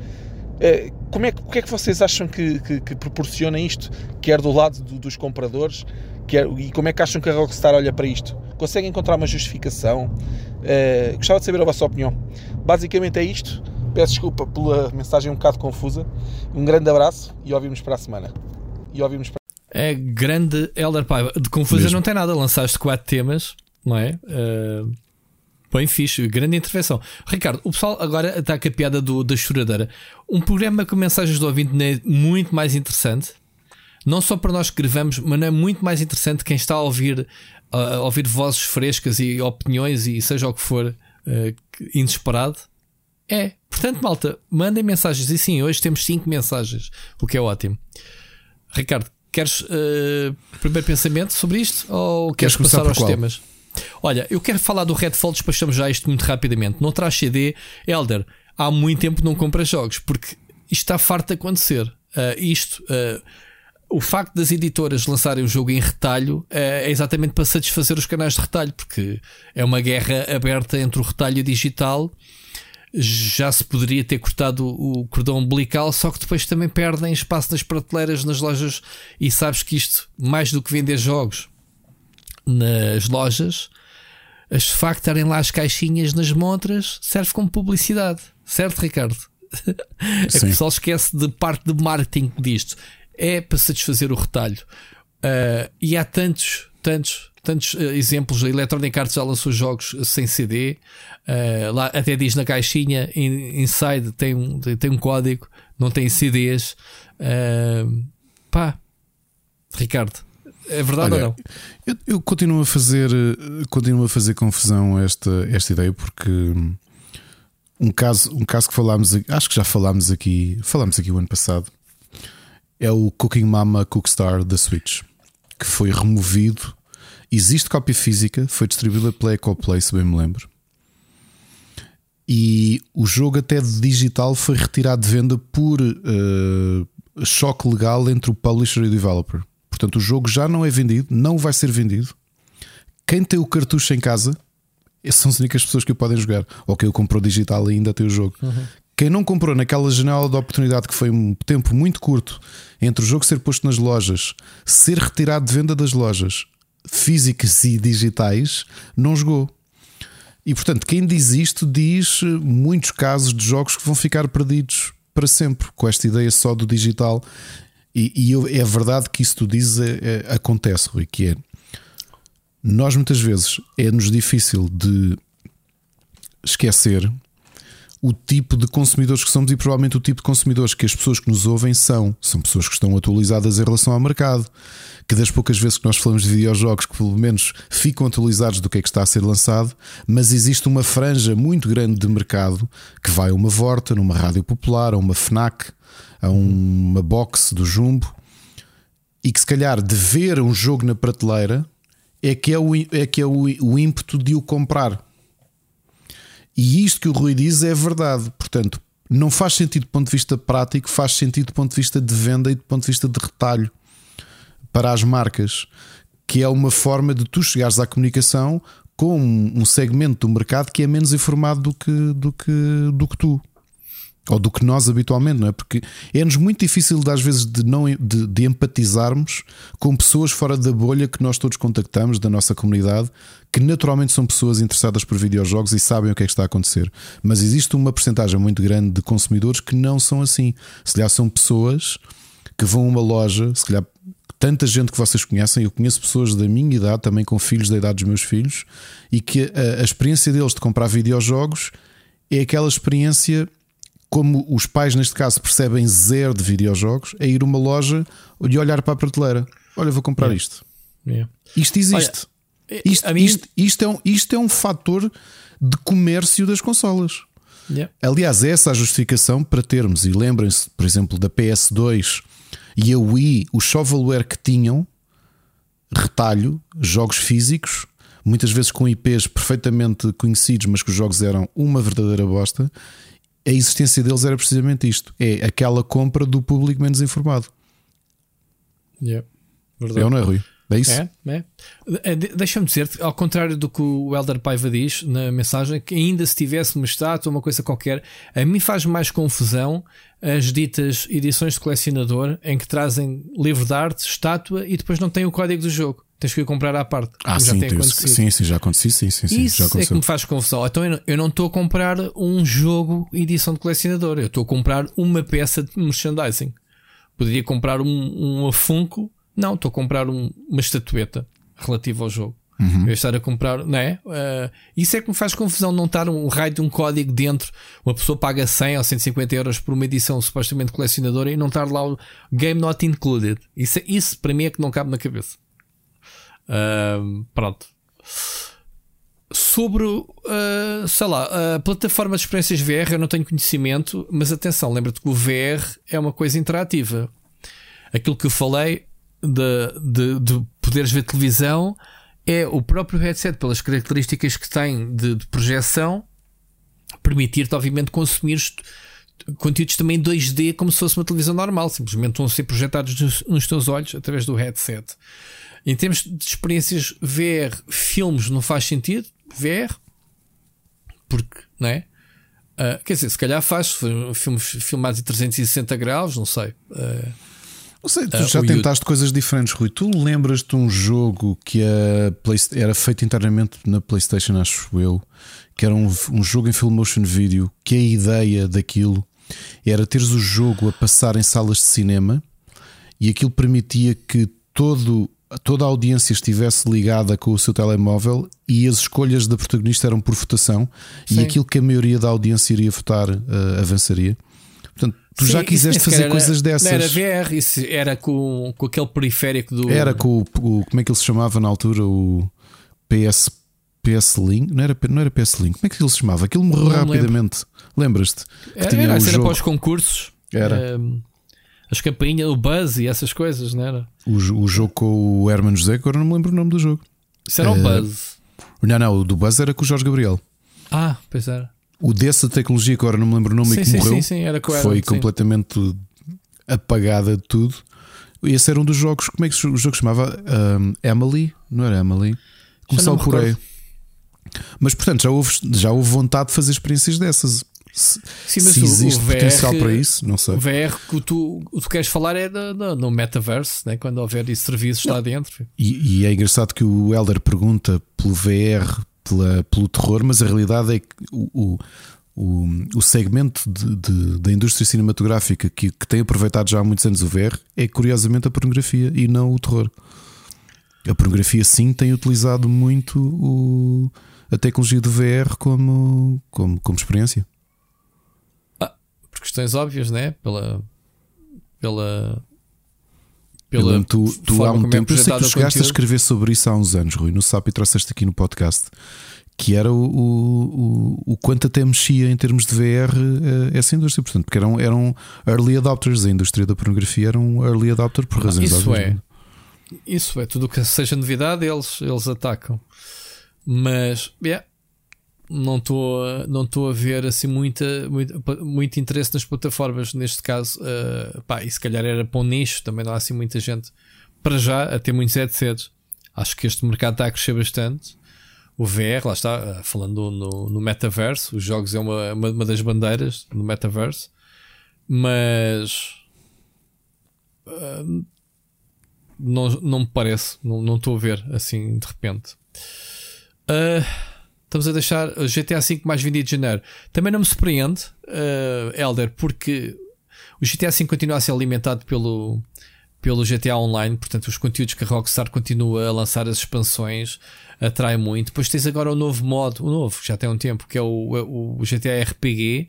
Eh, como é, o que é que vocês acham que, que, que proporciona isto, quer do lado do, dos compradores, quer, e como é que acham que a Rockstar olha para isto? Conseguem encontrar uma justificação? Uh, gostava de saber a vossa opinião. Basicamente é isto. Peço desculpa pela mensagem um bocado confusa. Um grande abraço e ouvimos para a semana. E ouvimos para... É grande Elder Paiva. De confusa Mesmo. não tem nada. Lançaste quatro temas, não é? Uh, Bem fixe, grande intervenção. Ricardo, o pessoal agora está com a piada do, da choradeira. Um programa com mensagens do ouvinte não é muito mais interessante. Não só para nós que gravamos, mas não é muito mais interessante quem está a ouvir, a ouvir vozes frescas e opiniões e seja o que for uh, inesperado. É. Portanto, malta, mandem mensagens. E sim, hoje temos 5 mensagens, o que é ótimo. Ricardo, queres uh, primeiro pensamento sobre isto ou queres, queres passar aos qual? temas? Olha, eu quero falar do Redfall, despachamos já isto muito rapidamente. Não traz CD, Elder, há muito tempo não compras jogos, porque isto está farto de acontecer. Uh, isto, uh, o facto das editoras lançarem o jogo em retalho uh, é exatamente para satisfazer os canais de retalho, porque é uma guerra aberta entre o retalho e o digital. já se poderia ter cortado o cordão umbilical, só que depois também perdem espaço nas prateleiras, nas lojas. E sabes que isto, mais do que vender jogos nas lojas, as facto estarem lá as caixinhas nas montras serve como publicidade, certo, Ricardo? é que o pessoal esquece de parte de marketing disto. É para satisfazer o retalho. Uh, e há tantos, tantos tantos uh, exemplos. A Electronic Arts já lançou jogos sem CD. Uh, eh, lá até diz na caixinha, in, inside tem um, tem um código, não tem CDs. Pá, Ricardo, é verdade Olha, ou não? Eu, eu, continuo a fazer, continuo a fazer confusão esta, esta ideia porque um caso, um caso que falámos, acho que já falámos aqui, falámos aqui o ano passado, é o Cooking Mama Cookstar da Switch, que foi removido Existe cópia física, foi distribuída pela Ecoplay, se bem me lembro. E o jogo, até de digital, foi retirado de venda por uh, choque legal entre o publisher e o developer. Portanto, o jogo já não é vendido, não vai ser vendido. Quem tem o cartucho em casa, são as únicas pessoas que o podem jogar. Ou quem o comprou digital ainda tem o jogo. Uhum. Quem não comprou naquela janela de oportunidade que foi um tempo muito curto entre o jogo ser posto nas lojas, ser retirado de venda das lojas físicas e digitais, não jogou. E portanto, quem diz isto diz muitos casos de jogos que vão ficar perdidos para sempre com esta ideia só do digital. E, e eu, é verdade que isso tu dizes é, é, acontece, Rui, que é nós muitas vezes é-nos difícil de esquecer o tipo de consumidores que somos e provavelmente o tipo de consumidores que as pessoas que nos ouvem são. São pessoas que estão atualizadas em relação ao mercado, que das poucas vezes que nós falamos de videojogos, que pelo menos ficam atualizados do que é que está a ser lançado, mas existe uma franja muito grande de mercado que vai a uma Vorta, numa rádio popular, a uma Fnac, a uma box do Jumbo, e que se calhar de ver um jogo na prateleira é que é o, é que é o, o ímpeto de o comprar. E isto que o Rui diz é verdade. Portanto, não faz sentido do ponto de vista prático, faz sentido do ponto de vista de venda e do ponto de vista de retalho para as marcas, que é uma forma de tu chegares à comunicação com um segmento do mercado que é menos informado do que, do que, do que tu ou do que nós habitualmente, não é? Porque é-nos muito difícil, às vezes, de, não, de, de, empatizarmos com pessoas fora da bolha que nós todos contactamos, da nossa comunidade, que naturalmente são pessoas interessadas por videojogos e sabem o que é que está a acontecer. Mas existe uma porcentagem muito grande de consumidores que não são assim. Se calhar são pessoas que vão a uma loja, se calhar tanta gente que vocês conhecem, eu conheço pessoas da minha idade, também com filhos da idade dos meus filhos, e que a, a experiência deles de comprar videojogos é aquela experiência como os pais, neste caso, percebem zero de videojogos, é ir a uma loja e olhar para a prateleira. Olha, vou comprar yeah. isto. Yeah. Isto existe. Olha, isto, mim... isto, isto, é um, isto é um fator de comércio das consolas. Yeah. Aliás, essa é a justificação para termos, e lembrem-se, por exemplo, da PS2 e a Wii, o shovelware que tinham, retalho, jogos físicos, muitas vezes com IPs perfeitamente conhecidos, mas que os jogos eram uma verdadeira bosta a existência deles era precisamente isto: é aquela compra do público menos informado. Yeah, é ou não é, Rui? É isso? É, é. é deixa-me dizer-te, ao contrário do que o Elder Paiva diz na mensagem, que ainda se tivesse uma estátua ou uma coisa qualquer, a mim faz mais confusão as ditas edições de colecionador em que trazem livro de arte, estátua e depois não tem o código do jogo. Tens que ir comprar à parte. Ah, sim, tem acontecido. sim, sim, já aconteceu. Sim, sim, sim, Isso é que me faz confusão. Então eu não estou a comprar um jogo edição de colecionador, eu estou a comprar uma peça de merchandising. Poderia comprar um, um Funko, não, estou a comprar um, uma estatueta relativa ao jogo. Uhum. Eu estar a comprar, não é? Uh, isso é que me faz confusão não estar um raio de um código dentro. Uma pessoa paga 100 ou 150 euros por uma edição supostamente colecionadora e não estar lá o Game Not Included. Isso, isso para mim é que não cabe na cabeça. Pronto. Sobre, uh, sei lá, a plataforma de experiências VR eu não tenho conhecimento, mas atenção, lembra-te que o VR é uma coisa interativa. Aquilo que eu falei de, de, de poderes ver televisão é o próprio headset, pelas características que tem de, de projeção, permitir-te, obviamente, consumir conteúdos também 2D como se fosse uma televisão normal, simplesmente vão ser projetados nos, nos teus olhos através do headset. Em termos de experiências VR, filmes não faz sentido. VR, porque, não é? Uh, quer dizer, se calhar faz filmes filmados em 360 graus, não sei. Uh, não sei, tu uh, já tentaste coisas diferentes, Rui. Tu lembras de um jogo que era feito internamente na PlayStation, acho eu, que era um, um jogo em full motion video, que a ideia daquilo era teres o jogo a passar em salas de cinema e aquilo permitia que todo, toda a audiência estivesse ligada com o seu telemóvel e as escolhas da protagonista eram por votação Sim. e aquilo que a maioria da audiência iria votar uh, avançaria. Portanto, tu Sim, já quiseste fazer era, coisas dessas. Não era VR, isso era com, com aquele periférico do. Era com o, o, Como é que ele se chamava na altura? O PS. PS Link? Não era, não era PS Link? Como é que ele se chamava? Aquilo morreu rapidamente. Lembras-te? Era, era, era para os concursos. Era. Um, as campainhas, o Buzz e essas coisas, não era? O, o jogo com o Herman José, agora não me lembro o nome do jogo. Isso era o uh, Buzz. Não, não, o do Buzz era com o Jorge Gabriel. Ah, pois era. O dessa tecnologia, que agora não me lembro o nome sim, e que sim, morreu, sim, sim, era com foi Herman, completamente apagada de tudo. Esse era um dos jogos, como é que o jogo chamava? Um, Emily? Não era Emily? Começou por aí. Mas portanto, já houve, já houve vontade de fazer experiências dessas. Se, Sim, se existe VR, potencial para isso, não sei. O VR que tu, o que tu queres falar é no, no, no metaverse, né? quando houver esse serviço lá dentro. E, e, é engraçado que o Elder pergunta pelo VR, pela, pelo terror, mas a realidade é que o, o, o segmento de, de, da indústria cinematográfica que, que tem aproveitado já há muitos anos o VR é curiosamente a pornografia e não o terror. A pornografia, sim, tem utilizado muito o, a tecnologia do VR como, como, como experiência por questões óbvias, né? Pela. Pela. Pela tu, tu há um é tempo, é eu sei que tu chegaste a escrever sobre isso há uns anos, Rui, no SAP e trouxeste aqui no podcast, que era o, o, o, quanto até mexia em termos de VR eh, essa indústria, portanto, porque eram, eram early adopters, a indústria da pornografia era um early adopter por razões Isso óbvias. é. Isso é, tudo o que seja novidade, eles, eles atacam. Mas, yeah, não estou não estou a ver assim muita, muito, muito interesse nas plataformas neste caso uh, pá, e se calhar era para um nicho também não há assim muita gente para já a ter muitos headsets acho que este mercado está a crescer bastante o VR, lá está, eh, falando no, no metaverso, os jogos é uma, uma, uma das bandeiras no metaverso, mas uh, não, não me parece, não, estou a ver assim de repente. Uh, Estamos a deixar o GTA V mais vendido de janeiro. Também não me surpreende, uh, Elder, porque o GTA V continua a ser alimentado pelo, pelo GTA Online, portanto, os conteúdos que a Rockstar continua a lançar, as expansões, atrai muito. Depois tens agora o novo modo, o novo, já tem um tempo, que é o, o GTA RPG,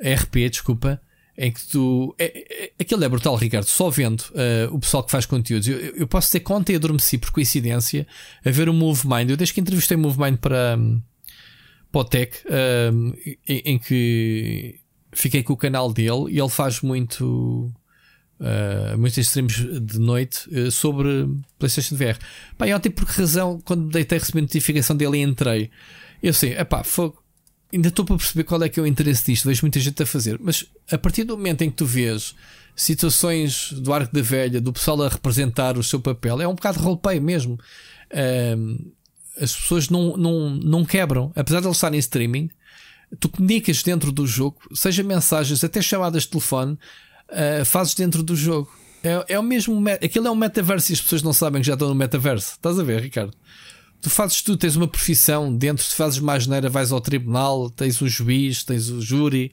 RP, desculpa, em que tu. É, é, aquilo é brutal, Ricardo. Só vendo uh, o pessoal que faz conteúdos. Eu, eu posso ter conta e adormeci por coincidência a ver o MoveMind. Eu desde que entrevistei o MoveMind para. Potec, um, em, em, que fiquei com o canal dele e ele faz muito. Uh, muitos streams de noite uh, sobre PlayStation VR. Pá, e ontem, por que razão, quando deitei receber notificação dele e entrei, eu sei, epá, fogo. Ainda estou para perceber qual é que é o interesse disto. Vejo muita gente a fazer, mas a partir do momento em que tu vês situações do arco da velha, do pessoal a representar o seu papel, é um bocado roleplay mesmo. As pessoas não, não, não quebram, apesar de eles estarem em streaming, tu comunicas dentro do jogo, seja mensagens, até chamadas de telefone, uh, fazes dentro do jogo. É, é o mesmo. Aquilo é um metaverso e as pessoas não sabem que já estão no metaverso. Estás a ver, Ricardo? Tu fazes tudo, tens uma profissão dentro, se fazes mais neira, vais ao tribunal, tens o juiz, tens o júri,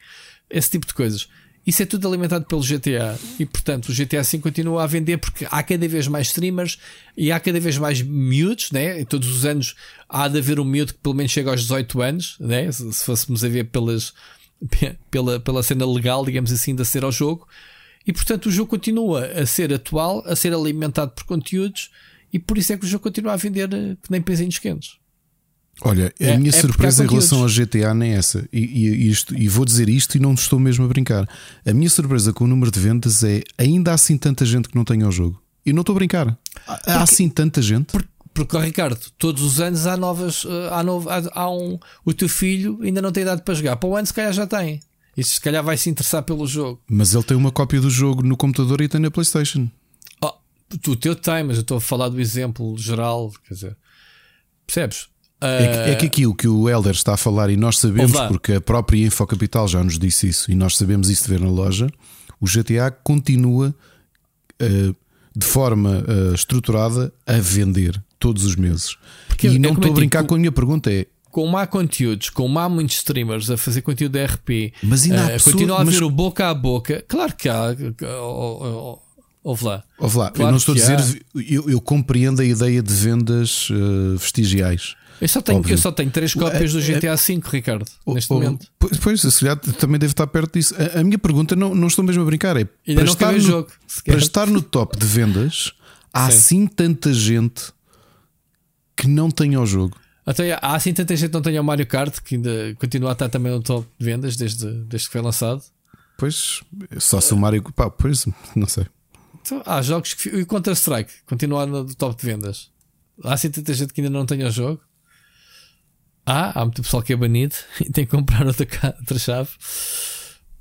esse tipo de coisas. Isso é tudo alimentado pelo GTA e, portanto, o GTA V continua a vender porque há cada vez mais streamers e há cada vez mais miúdos, né? E todos os anos há de haver um miúdo que pelo menos chega aos 18 anos, né? Se, se fôssemos a ver pelas, pela, pela cena legal, digamos assim, de ser ao jogo. E, portanto, o jogo continua a ser atual, a ser alimentado por conteúdos e por isso é que o jogo continua a vender eh, que nem pezinhos quentes. Olha, a é, minha é surpresa em relação ao GTA nem é essa. E, e, isto, e vou dizer isto e não estou mesmo a brincar. A minha surpresa com o número de vendas é ainda há assim tanta gente que não tem o jogo. E não estou a brincar. Há, porque, assim tanta gente. Porque, porque, Ricardo, todos os anos há novas. Eh, há, novo, há, há, um. O teu filho ainda não tem idade para jogar. Para o ano, se calhar já tem. E se calhar vai se interessar pelo jogo. Mas ele tem uma cópia do jogo no computador e tem na PlayStation. Oh, o teu tem, mas eu estou a falar do exemplo geral. Quer dizer, percebes? É que, é que aqui o que o Helder está a falar, e nós sabemos, porque a própria Infocapital já nos disse isso, e nós sabemos isso de ver na loja, o GTA continua eh, de forma eh, estruturada a vender todos os meses. Porque e não estou a eu brincar digo, com a minha pergunta, é. como há conteúdos, como há muitos streamers a fazer conteúdo de RP, Mas ainda há eh, pessoas- continua a mas- haver o boca a boca. Claro que há. oh, oh, Ouve lá. Ouve lá, eu Claro não estou a dizer, eu, eu compreendo a ideia de vendas eh, vestigiais. Eu só tenho, Óbvio. eu só tenho três cópias do É- GTA V, Ricardo, neste Oh, oh, momento. Pois, se calhar também deve estar perto disso. A, a minha pergunta, não, não estou mesmo a brincar, é Ainda para estar, o no, jogo, para estar no top de vendas, há Sim. assim tanta gente que não tem ao jogo. Até há assim tanta gente que não tem o Mario Kart que ainda continua a estar também no top de vendas desde, desde que foi lançado. Pois, só se o Mario. Pá, pois, não sei. Então, há jogos que. E o Counter-Strike continua no top de vendas. Há assim tanta gente que ainda não tem o jogo. Há, há muito pessoal que é banido e tem que comprar outra, outra chave.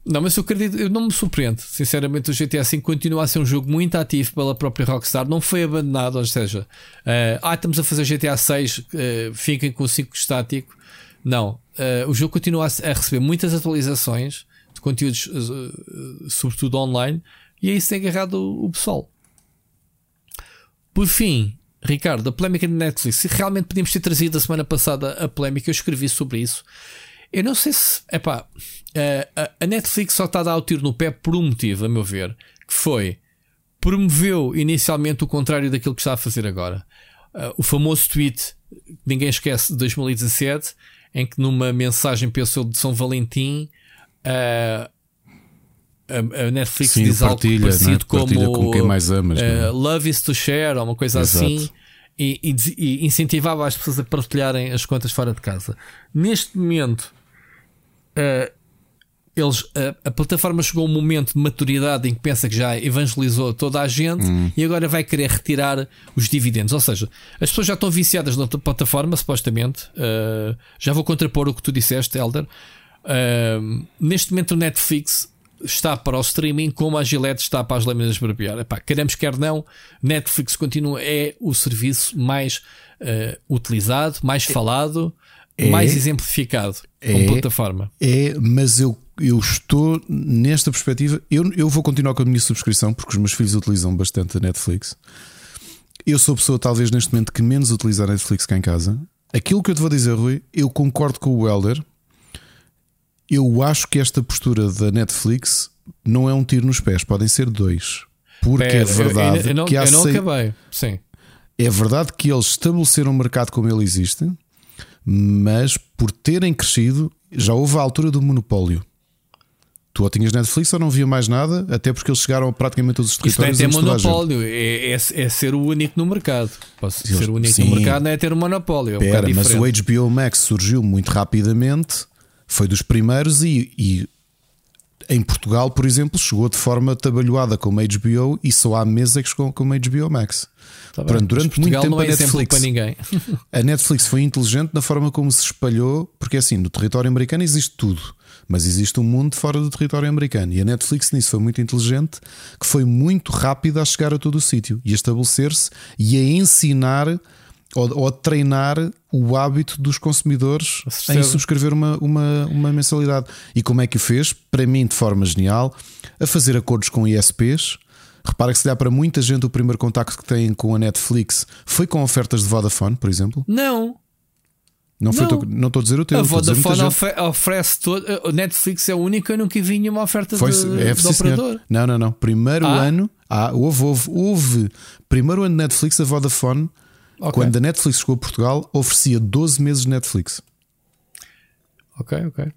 Não, mas eu acredito, eu não me surpreendo. Sinceramente, o GTA V continua a ser um jogo muito ativo pela própria Rockstar. Não foi abandonado, ou seja, eh, ah, estamos a fazer GTA 6, eh, fiquem com o 5 estático. Não, eh, o jogo continua a, a receber muitas atualizações de conteúdos, eh, sobretudo online, e é isso que tem agarrado o, o pessoal. Por fim, Ricardo, a polémica de Netflix. Se realmente podíamos ter trazido a semana passada a polémica, eu escrevi sobre isso. Eu não sei se. Epá, eh, a, Netflix só está a dar o tiro no pé por um motivo, a meu ver, que foi promoveu inicialmente o contrário daquilo que está a fazer agora. Eh, o famoso tweet, ninguém esquece, de 2017, em que numa mensagem, penso eu, de São Valentim, eh, a, a Netflix Sim, diz algo partilha, parecido? Partilha como com quem mais amas, eh, né? Love is to share, ou uma coisa Exato. assim, e, e e incentivava as pessoas a partilharem as contas fora de casa. Neste momento, eh, eles, a, a plataforma chegou a um momento de maturidade em que pensa que já evangelizou toda a gente Hum. e agora vai querer retirar os dividendos. Ou seja, as pessoas já estão viciadas na plataforma, supostamente. Eh, já vou contrapor o que tu disseste, Elder. Eh, neste momento, o Netflix está para o streaming como a Gillette está para as lâminas de barbear. Epá, queremos quer não, Netflix continua, é o serviço mais eh, utilizado, mais falado, É. mais exemplificado como É. plataforma. É, mas eu, eu estou nesta perspectiva. Eu, eu vou continuar com a minha subscrição porque os meus filhos utilizam bastante a Netflix. Eu sou a pessoa, talvez neste momento, que menos utiliza a Netflix cá em casa. Aquilo que eu te vou dizer, Rui, eu concordo com o Helder. Eu acho que esta postura da Netflix não é um tiro nos pés, podem ser dois. Porque Pera, é eu- verdade eu, eu não, que há eu não sei- acabei. Sim. é verdade que eles estabeleceram o mercado como ele existe, mas por terem crescido, já houve a altura do monopólio. Tu ou tinhas Netflix ou não via mais nada, até porque eles chegaram a praticamente todos os Isto não é territórios. ter monopólio, é, é, é ser o único no mercado. Posso ser o único sim. no mercado não é ter um monopólio. É um Pera, mas o. HBO Max surgiu muito rapidamente, foi dos primeiros e, e em Portugal, por exemplo, chegou de forma atabalhoada como HBO e só há meses é que chegou como HBO Max. Tá Portanto, durante muito tempo não é a Netflix para ninguém. A Netflix foi inteligente na forma como se espalhou, porque assim, no território americano existe tudo, mas existe um mundo fora do território americano. E a Netflix nisso foi muito inteligente, que foi muito rápida a chegar a todo o sítio e a estabelecer-se e a ensinar ou, ou a treinar o hábito dos consumidores em subscrever uma, uma, uma mensalidade. E como é que o fez? Para mim, de forma genial, a fazer acordos com ISPs. Repara que se dá para muita gente o primeiro contacto que têm com a Netflix foi com ofertas de Vodafone, por exemplo. Não. Não, foi Não. teu- não estou a dizer o teu. A Vodafone oferece todo. A Netflix é a única, eu nunca vi nenhuma oferta Foi, de, é, de operador. Não, não, não. Primeiro Ah? ano, ah, houve, houve, houve. Primeiro ano de Netflix, a Vodafone, Ok. quando a Netflix chegou a Portugal, oferecia 12 meses de Netflix. Ok, ok.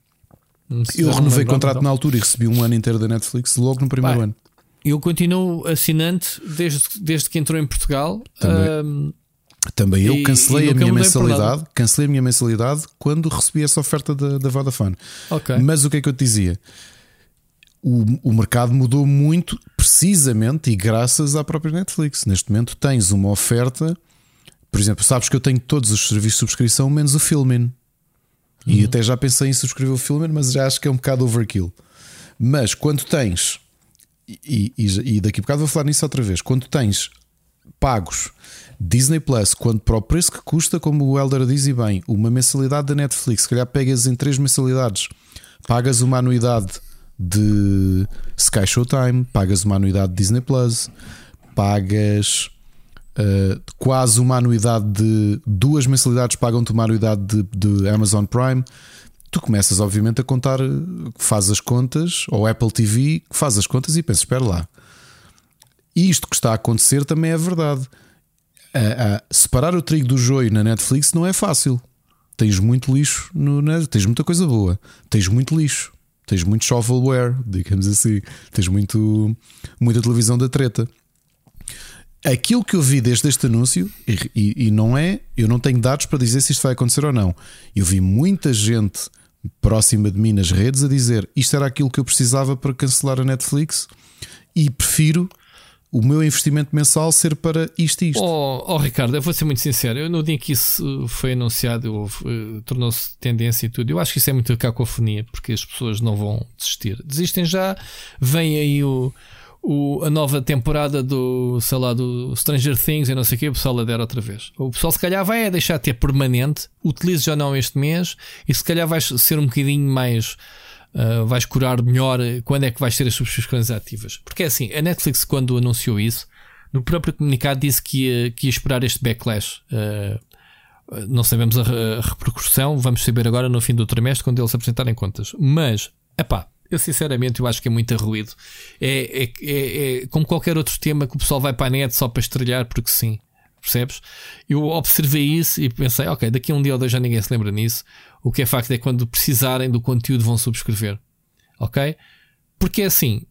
Eu renovei lembrava, contrato então. na altura e recebi um ano inteiro da Netflix logo no primeiro Vai. ano. Eu continuo assinante desde, desde que entrou em Portugal. Também. Ahm, Também eu E- cancelei e a nunca minha mensalidade, cancelei a minha mensalidade quando recebi essa oferta da, da Vodafone. ok. Mas o que é que eu te dizia? O, o mercado mudou muito precisamente e graças à própria Netflix. Neste momento tens uma oferta, por exemplo, sabes que eu tenho todos os serviços de subscrição menos o Filmin. E Uhum. até já pensei em subscrever o Filmin, mas já acho que é um bocado overkill. Mas quando tens, e, e, e daqui a bocado vou falar nisso outra vez, quando tens pagos. Disney Plus, quando para o preço que custa, como o Elder diz e bem, uma mensalidade da Netflix, se calhar pegas em três mensalidades, pagas uma anuidade de Sky Showtime, pagas uma anuidade de Disney Plus, pagas uh, quase uma anuidade de duas mensalidades, pagam-te uma anuidade de, de, Amazon Prime. Tu começas, obviamente, a contar, faz as contas, ou Apple TV, faz as contas e pensas: espera lá. E isto que está a acontecer também é verdade. Uh, uh, separar o trigo do joio na Netflix não é fácil. Tens muito lixo, no, tens muita coisa boa, tens muito lixo. Tens muito shovelware, digamos assim. Tens muito, muita televisão da treta. Aquilo que eu vi desde este anúncio, e, e, e não é, eu não tenho dados para dizer se isto vai acontecer ou não. Eu vi muita gente próxima de mim nas redes a dizer isto era aquilo que eu precisava para cancelar a Netflix e prefiro o meu investimento mensal ser para isto e isto. Oh, oh Ricardo, eu vou ser muito sincero. Eu, no dia que isso foi anunciado, uh, tornou-se tendência e tudo. Eu acho que isso é muito cacofonia, porque as pessoas não vão desistir. Desistem já, vem aí o, o, a nova temporada do, sei lá, do Stranger Things e não sei o que, o pessoal adera outra vez. O pessoal se calhar vai é deixar de ter permanente, utilize já não este mês e se calhar vai ser um bocadinho mais uh, vais curar melhor quando é que vais ter as subscrições ativas. Porque é assim, a Netflix, quando anunciou isso, no próprio comunicado disse que ia, que ia esperar este backlash. Uh, não sabemos a, a, repercussão, vamos saber agora no fim do trimestre quando eles apresentarem contas. Mas, epá, eu sinceramente eu acho que é muito ruído. É, é, é, é como qualquer outro tema que o pessoal vai para a net só para estrelhar porque sim. Percebes? Eu observei isso e pensei, ok, daqui a um dia ou dois já ninguém se lembra nisso. O que é facto é que quando precisarem do conteúdo vão subscrever. Ok? Porque é assim,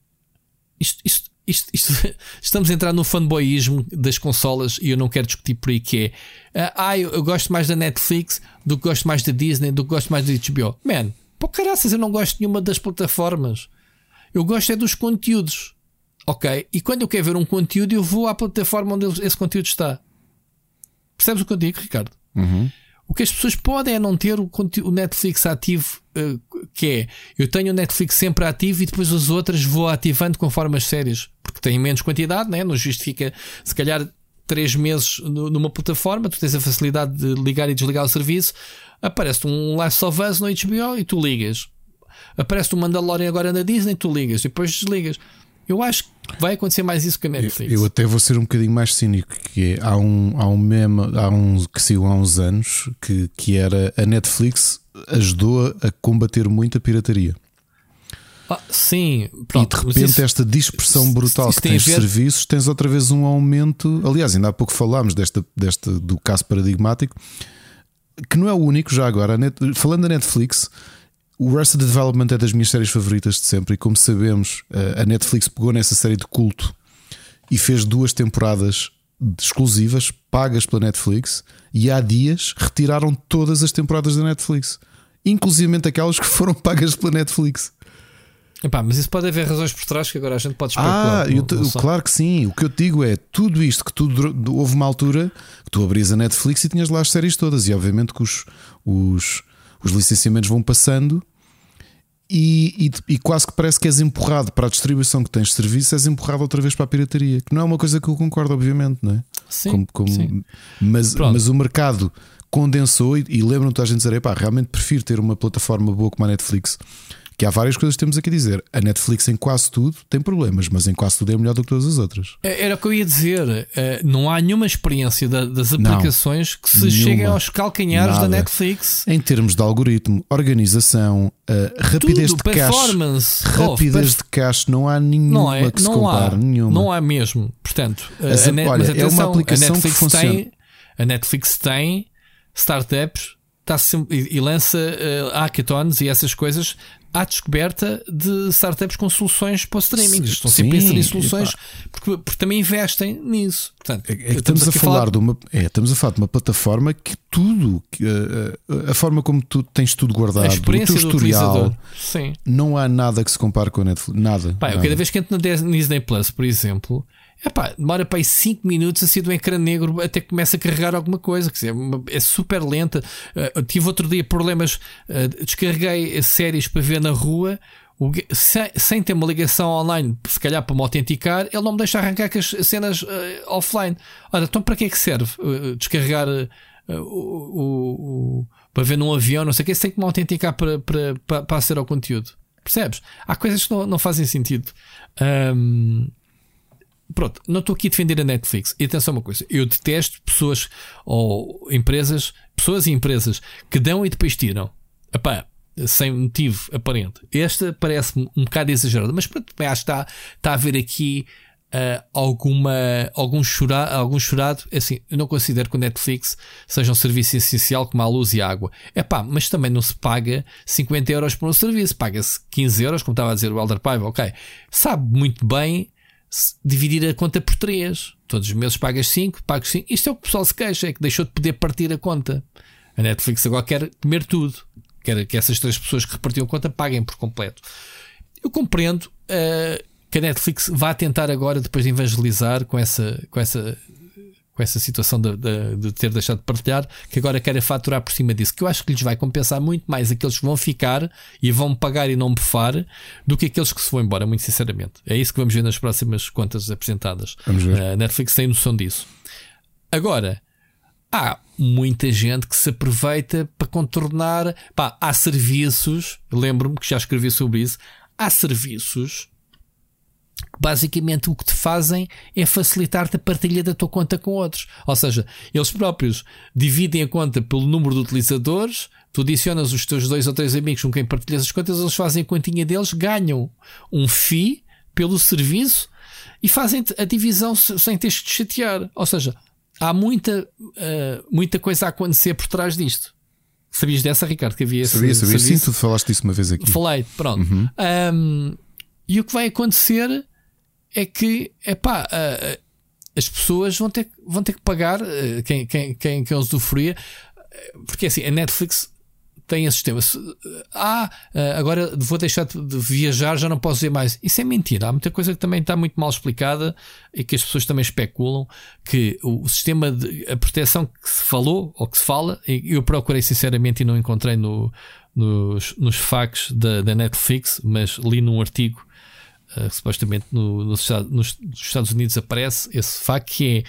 isto, isto, isto, isto estamos a entrar no fanboyismo das consolas e eu não quero discutir por aí que é ah, eu, eu gosto mais da Netflix do que gosto mais da Disney, do que gosto mais da HBO. Man, pô caraças, eu não gosto de nenhuma das plataformas. Eu gosto é dos conteúdos. Ok? E quando eu quero ver um conteúdo, eu vou à plataforma onde esse conteúdo está. Percebes o que eu digo, Ricardo? Uhum. O que as pessoas podem é não ter o, o Netflix ativo, uh, que é eu tenho o Netflix sempre ativo e depois as outras vou ativando conforme as séries, porque tem menos quantidade, né? não justifica se calhar três meses numa plataforma, tu tens a facilidade de ligar e desligar o serviço, aparece um Last of Us no HBO e tu ligas. Aparece um Mandalorian agora na Disney, tu ligas e depois desligas. Eu acho que vai acontecer mais isso com a Netflix. Eu, eu, até vou ser um bocadinho mais cínico, que é, há um, há um meme, há um que saiu há uns anos, que, que era a Netflix ajudou a combater muito a pirataria. Ah, sim, pronto, e de repente, isso, esta dispersão brutal que tens de serviços, tens outra vez um aumento. Aliás, ainda há pouco falámos desta, desta, do caso paradigmático, que não é o único, já agora. Net, falando da Netflix, o Arrested Development é das minhas séries favoritas de sempre, e como sabemos, eh, a Netflix pegou nessa série de culto e fez duas temporadas exclusivas, pagas pela Netflix, e há dias retiraram todas as temporadas da Netflix, inclusive aquelas que foram pagas pela Netflix. Epá, mas isso pode haver razões por trás que agora a gente pode especular. Ah, te, claro que sim. O que eu te digo é tudo isto que tu houve uma altura que tu abrias a Netflix e tinhas lá as séries todas, e obviamente que os, os os licenciamentos vão passando e, e, e, quase que parece que és empurrado para a distribuição que tens de serviço, és empurrado outra vez para a pirataria, que não é uma coisa que eu concordo, obviamente, não é? Sim. Como, como, sim. Mas, mas o mercado condensou e, e lembram-te a gente dizer: pá, realmente prefiro ter uma plataforma boa como a Netflix que há várias coisas que temos aqui a dizer. A Netflix em quase tudo tem problemas, mas em quase tudo é melhor do que todas as outras. É, era o que eu ia dizer. Eh, não há nenhuma experiência das aplicações não, que se nenhuma, cheguem aos calcanhares nada. da Netflix. Em termos de algoritmo, organização, uh, rapidez tudo, de performance, cache, rapidez oh, de cache, não há nenhuma não é, que se compare. Há, nenhuma. Não há mesmo. Portanto, As, a, olha, mas atenção, é uma aplicação que funciona. Tem, a Netflix tem startups está e, e lança uh, hackathons e essas coisas à descoberta de startups com soluções para o streaming. Estão sempre a inserir soluções porque, porque, também investem nisso. Portanto, é, é estamos, estamos a falar, falar, de uma, é, estamos a falar de uma plataforma que tudo, que, a, a, forma como tu tens tudo guardado, o teu historial, não há nada que se compare com a Netflix. Nada. Pá, nada. cada vez que entro na Disney Plus, por exemplo, Epá, demora para aí 5 minutos a sair do ecrã negro até que começa a carregar alguma coisa. Quer dizer, é super lenta. Uh, tive outro dia problemas, uh, descarreguei séries para ver na rua. o, sem, sem, ter uma ligação online, se calhar para me autenticar, ele não me deixa arrancar com as cenas uh, offline. Olha, então para que é que serve descarregar o, para ver num avião, não sei o que, se tem que me autenticar para, para, para, para aceder ao conteúdo. Percebes? Há coisas que não, não fazem sentido. Um, pronto, não estou aqui a defender a Netflix. E atenção uma coisa, eu detesto pessoas ou empresas, pessoas e empresas que dão e depois tiram. Epá, sem motivo aparente. Esta parece-me um bocado exagerada, mas pronto, acho que está, está a haver aqui uh, alguma, algum, chora, algum chorado. É assim, eu não considero que o Netflix seja um serviço essencial como a luz e a água. É pá, mas também não se paga 50 euros por um serviço, paga-se 15 euros, como estava a dizer o Elder Paiva, ok. Sabe muito bem dividir a conta por 3. Todos os meses pagas 5, pagas 5. Isto é o que o pessoal se queixa, é que deixou de poder partir a conta. A Netflix agora quer comer tudo. Quer que essas três pessoas que repartiam a conta paguem por completo. Eu compreendo uh, que a Netflix vá tentar agora, depois de evangelizar com essa, com essa, com essa situação de, de, de ter deixado de partilhar, que agora querem faturar por cima disso. Que eu acho que lhes vai compensar muito mais aqueles que vão ficar e vão pagar e não bufar do que aqueles que se vão embora, muito sinceramente. É isso que vamos ver nas próximas contas apresentadas. Vamos ver. A Netflix tem noção disso. Agora, há muita gente que se aproveita para contornar. Pá, há serviços, lembro-me que já escrevi sobre isso. Há serviços basicamente o que te fazem é facilitar-te a partilha da tua conta com outros. Ou seja, eles próprios dividem a conta pelo número de utilizadores, tu adicionas os teus dois ou três amigos com quem partilhas as contas, eles fazem a continha deles, ganham um FII pelo serviço e fazem a divisão sem teres de chatear. Ou seja, há muita, uh, muita coisa a acontecer por trás disto. Sabias dessa, Ricardo? Que havia esse Sabia, sabia. Sim, tu falaste disso uma vez aqui. Falei, pronto. Uhum. Um, e o que vai acontecer é que, epá, uh, as pessoas vão ter, vão ter que pagar uh, quem, quem, quem, quem usufruía, porque assim, a Netflix tem esse sistema. Se, ah, agora vou deixar de viajar, já não posso ver mais. Isso é mentira. Há muita coisa que também está muito mal explicada e que as pessoas também especulam que o, sistema de a proteção que se falou ou que se fala, eu procurei sinceramente e não encontrei no, nos, nos facts da, da Netflix, mas li num artigo Uh, supostamente no, no, nos, Estados Unidos aparece esse facto que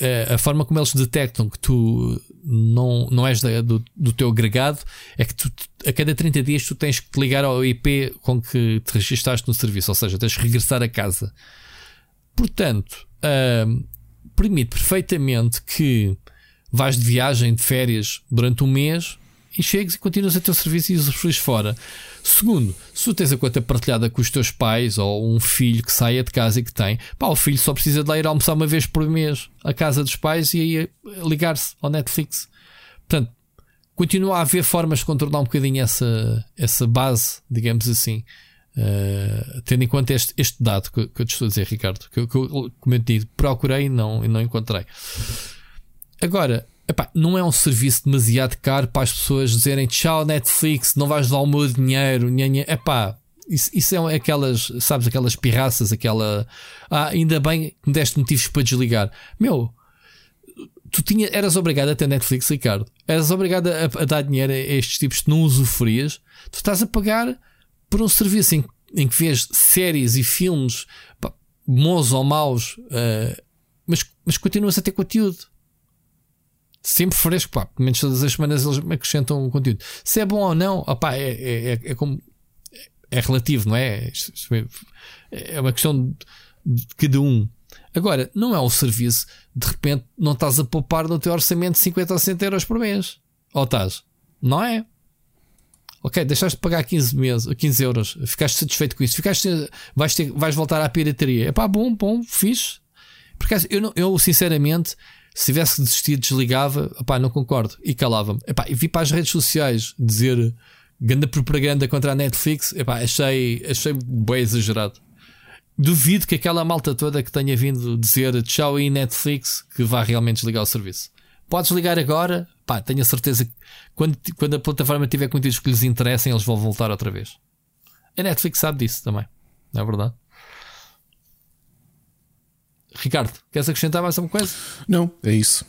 é uh, a forma como eles detectam que tu não, não és da, do, do teu agregado é que tu, a cada 30 dias tu tens que te ligar ao IP com que te registaste no serviço, ou seja, tens que regressar a casa. Portanto, uh, permite perfeitamente que vais de viagem, de férias durante um mês e chegues e continuas a teu serviço e usufruis fora. Segundo, se tu tens a conta partilhada com os teus pais ou um filho que saia de casa e que tem, pá, o filho só precisa de lá ir almoçar uma vez por mês à casa dos pais e aí ligar-se ao Netflix. Portanto, continua a haver formas de contornar um bocadinho essa, essa base, digamos assim. Uh, tendo em conta este, este dado que, que, eu te estou a dizer, Ricardo, que, que eu, como eu te digo, procurei e não, e não encontrei. Agora, Epá, não é um serviço demasiado caro para as pessoas dizerem tchau Netflix, não vais dar o meu dinheiro. Nhanha. Epá, isso, isso é aquelas, sabes, aquelas pirraças, aquela. Ah, ainda bem que me deste motivos para desligar. Meu, tu tinha, eras obrigado a ter Netflix, Ricardo. Eras obrigado a, a dar dinheiro a estes tipos que não usufruías. Tu estás a pagar por um serviço em, em que vês séries e filmes, pá, bons ou maus, uh, mas, mas continuas a ter conteúdo sempre fresco, pá, pelo menos todas as semanas eles me acrescentam um conteúdo. Se é bom ou não, opá, é, é, é, é como é relativo, não é? É uma questão de cada um. Agora, não é o serviço, de repente não estás a poupar no teu orçamento 50 ou 100 euros por mês. Ou estás? Não é? Ok, deixaste de pagar 15, meses, 15 euros, ficaste satisfeito com isso, ficaste, vais, ter, vais voltar à pirataria. É pá, bom, bom, fixe. Porque eu, não, eu sinceramente se tivesse desistido, desligava, opá, não concordo, e calava-me. E vi para as redes sociais dizer grande propaganda contra a Netflix, epá, achei, achei bem exagerado. Duvido que aquela malta toda que tenha vindo dizer tchau aí Netflix que vá realmente desligar o serviço. Podes ligar agora, pá, tenho a certeza que quando, quando a plataforma tiver conteúdos que lhes interessem, eles vão voltar outra vez. A Netflix sabe disso também, não é verdade? Ricardo, queres acrescentar mais alguma coisa? Não, é isso.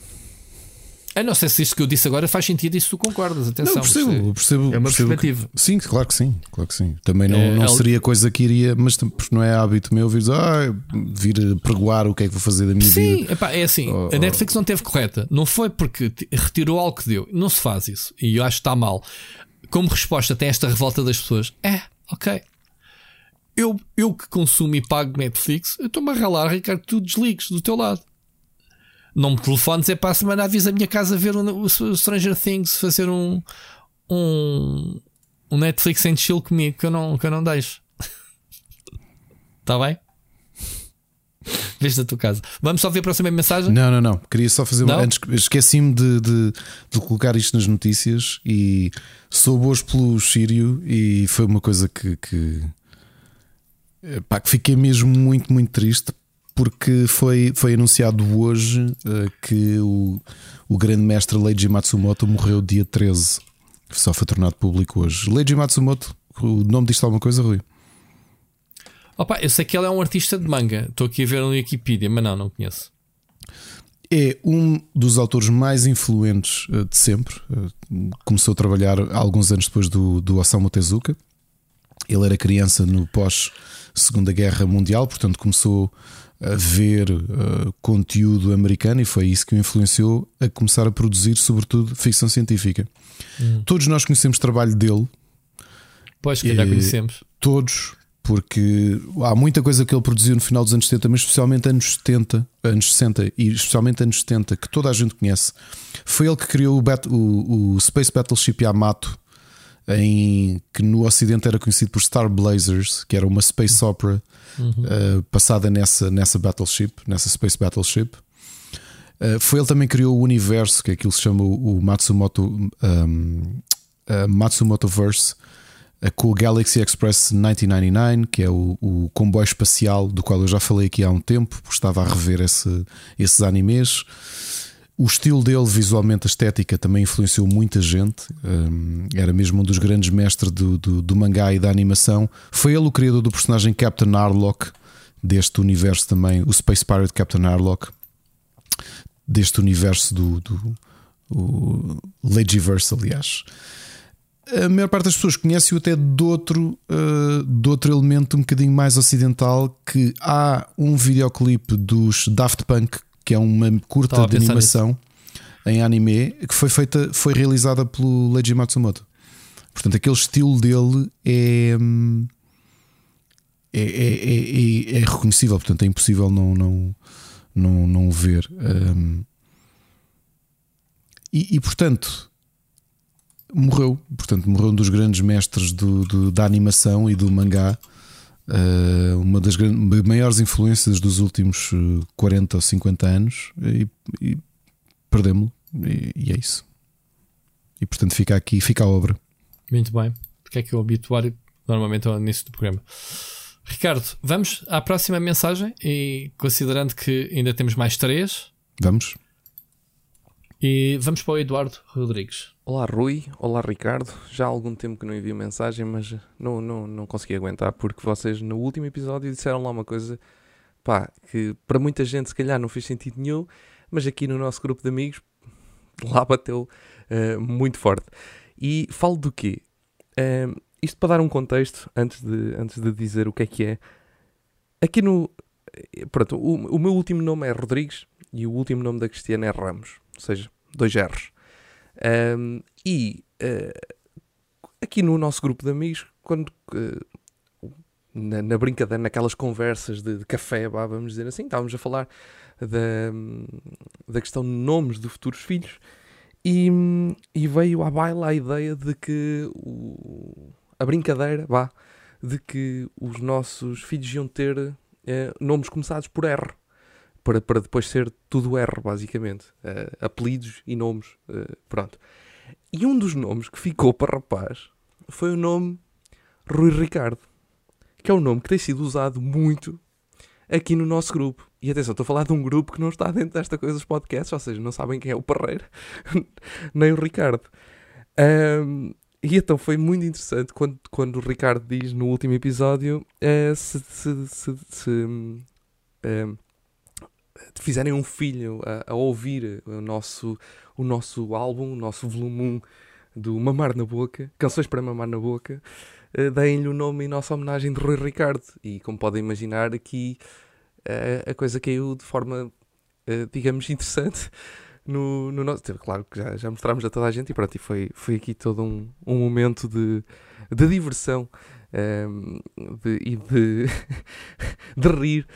Eu não sei se isto que eu disse agora faz sentido e se tu concordas. Atenção, não, percebo, isto percebo. é uma percebo perspectiva. que- sim, claro que sim, claro que sim. Também não, É, não ela- seria coisa que iria, mas porque não é hábito meu vir, ah, vir pregoar o que é que vou fazer da minha Sim, vida. epá, é assim. Oh, a Netflix não teve correta. Não foi porque retirou algo que deu. Não se faz isso. E eu acho que está mal. Como resposta até esta revolta das pessoas, é, ok. Eu, eu que consumo e pago Netflix, eu estou-me a ralar, Ricardo, tu desligues do teu lado. Não me telefones, é para a semana avisa a minha casa ver o, Stranger Things, fazer um, um, um Netflix em chill comigo que eu não, que eu não deixo. Está bem? Vês da tua casa. Vamos só ver a próxima mensagem? Não, não, não. Queria só fazer. Não? Antes, esqueci-me de, de, de colocar isto nas notícias e soube hoje pelo Sírio e foi uma coisa que, que, pá, que fiquei mesmo muito, muito triste porque foi, foi anunciado hoje eh, que o, o grande mestre Leiji Matsumoto morreu dia 13. Só foi tornado público hoje. Leiji Matsumoto, o nome disto alguma coisa, Rui? Opa, eu sei que ele é um artista de manga. Estou aqui a ver no Wikipedia, mas não, não conheço. É um dos autores mais influentes eh, de sempre. Eh, Começou a trabalhar alguns anos depois do, do Osamu Tezuka. Ele era criança no pós-Segunda Guerra Mundial, portanto começou a ver eh, conteúdo americano e foi isso que o influenciou a começar a produzir, sobretudo, ficção científica. Todos nós conhecemos o trabalho dele, Pois, que já conhecemos. todos, porque há muita coisa que ele produziu no final dos anos 70, mas especialmente anos 70, anos 60 e especialmente anos 70, que toda a gente conhece. Foi ele que criou o, Bat- o- o Space Battleship Yamato, em, que no Ocidente era conhecido por Star Blazers, que era uma space opera eh, passada nessa, nessa battleship, nessa Space Battleship. Eh, foi ele também que criou o universo, que é aquilo que se chama o, Matsumoto, um, Matsumotoverse, eh, com o Galaxy Express 1999, que é o, o comboio espacial do qual eu já falei aqui há um tempo, porque estava a rever esse- esses animes. O estilo dele, visualmente, a estética, também influenciou muita gente. Um, era mesmo um dos grandes mestres do, do, do mangá e da animação. Foi ele o criador do personagem Captain Harlock, deste universo também, o Space Pirate Captain Harlock, deste universo do, do o Legiverse, aliás. A maior parte das pessoas conhece-o até de outro, uh, de outro elemento um bocadinho mais ocidental, que há um videoclipe dos Daft Punk, que é uma curta de animação em anime, que foi feita, foi realizada pelo Leiji Matsumoto. Portanto, aquele estilo dele é, hum, é, é, é- é- é reconhecível, portanto é impossível não, não, não, não o ver. Hum, e, e, portanto, morreu. Portanto, morreu um dos grandes mestres do, do- da animação e do mangá. Uh, uma das maiores influências dos últimos uh, 40 ou 50 anos. E, e perdemos-lo. E, e é isso. E portanto, fica aqui, fica a obra. Muito bem. Porque é que o obituário normalmente é o início do programa. Ricardo, vamos à próxima mensagem e considerando que ainda temos mais três, Vamos? e vamos para o Eduardo Rodrigues. Olá Rui, olá Ricardo. Já há algum tempo que não envio mensagem, mas não, não, não consegui aguentar porque vocês no último episódio disseram lá uma coisa pá, que para muita gente se calhar não fez sentido nenhum, mas aqui no nosso grupo de amigos lá bateu eh, muito forte. E falo do quê? Eh, isto para dar um contexto, antes de, antes de dizer o que é que é. Aqui no. Pronto, o, o meu último nome é Rodrigues e o último nome da Cristiana é Ramos, ou seja, dois R's. Um, e uh, aqui no nosso grupo de amigos, quando uh, na, na brincadeira, naquelas conversas de, de café, vamos dizer assim, estávamos a falar da, da questão de nomes de futuros filhos e, e veio à baila a ideia de que o- a brincadeira, vá, de que os nossos filhos iam ter eh, nomes começados por R para, para depois ser tudo R, basicamente. Eh, apelidos e nomes. eh, pronto. E um dos nomes que ficou para rapaz foi o nome Rui Ricardo, que é um nome que tem sido usado muito aqui no nosso grupo. E atenção, estou a falar de um grupo que não está dentro desta coisa dos podcasts, ou seja, não sabem quem é o Parreira, nem o Ricardo. Ahm, e então foi muito interessante quando, quando o Ricardo diz no último episódio eh, se, se, se, se, hum, ahm, fizerem um filho a, a, ouvir o nosso, o nosso álbum, o nosso volume 1 do Mamar na Boca, Canções para Mamar na Boca, uh, deem-lhe o nome em nossa homenagem de Rui Ricardo. E como podem imaginar, aqui uh, a coisa caiu de forma, uh, digamos, interessante. No, no nosso. Claro que já, já mostrámos a toda a gente e pronto, e foi, foi aqui todo um, um momento de, de diversão um, ehm, de, e de, de rir,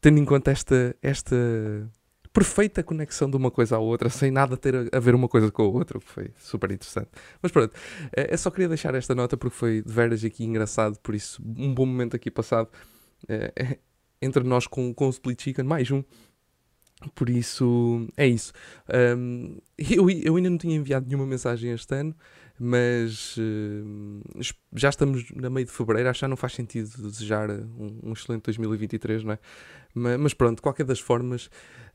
tendo em conta esta, esta perfeita conexão de uma coisa à outra, sem nada ter a ver uma coisa com a outra, que foi super interessante. Mas pronto, eh, eu só queria deixar esta nota porque foi de veras aqui engraçado, por isso, um bom momento aqui passado é, entre nós com, com o Split Chicken, mais um. Por isso, é isso. Um, eu, eu ainda não tinha enviado nenhuma mensagem este ano mas uh, já estamos na meio de fevereiro, acho que já não faz sentido desejar um, um excelente 2023, não é? Mas, mas, pronto, de qualquer das formas,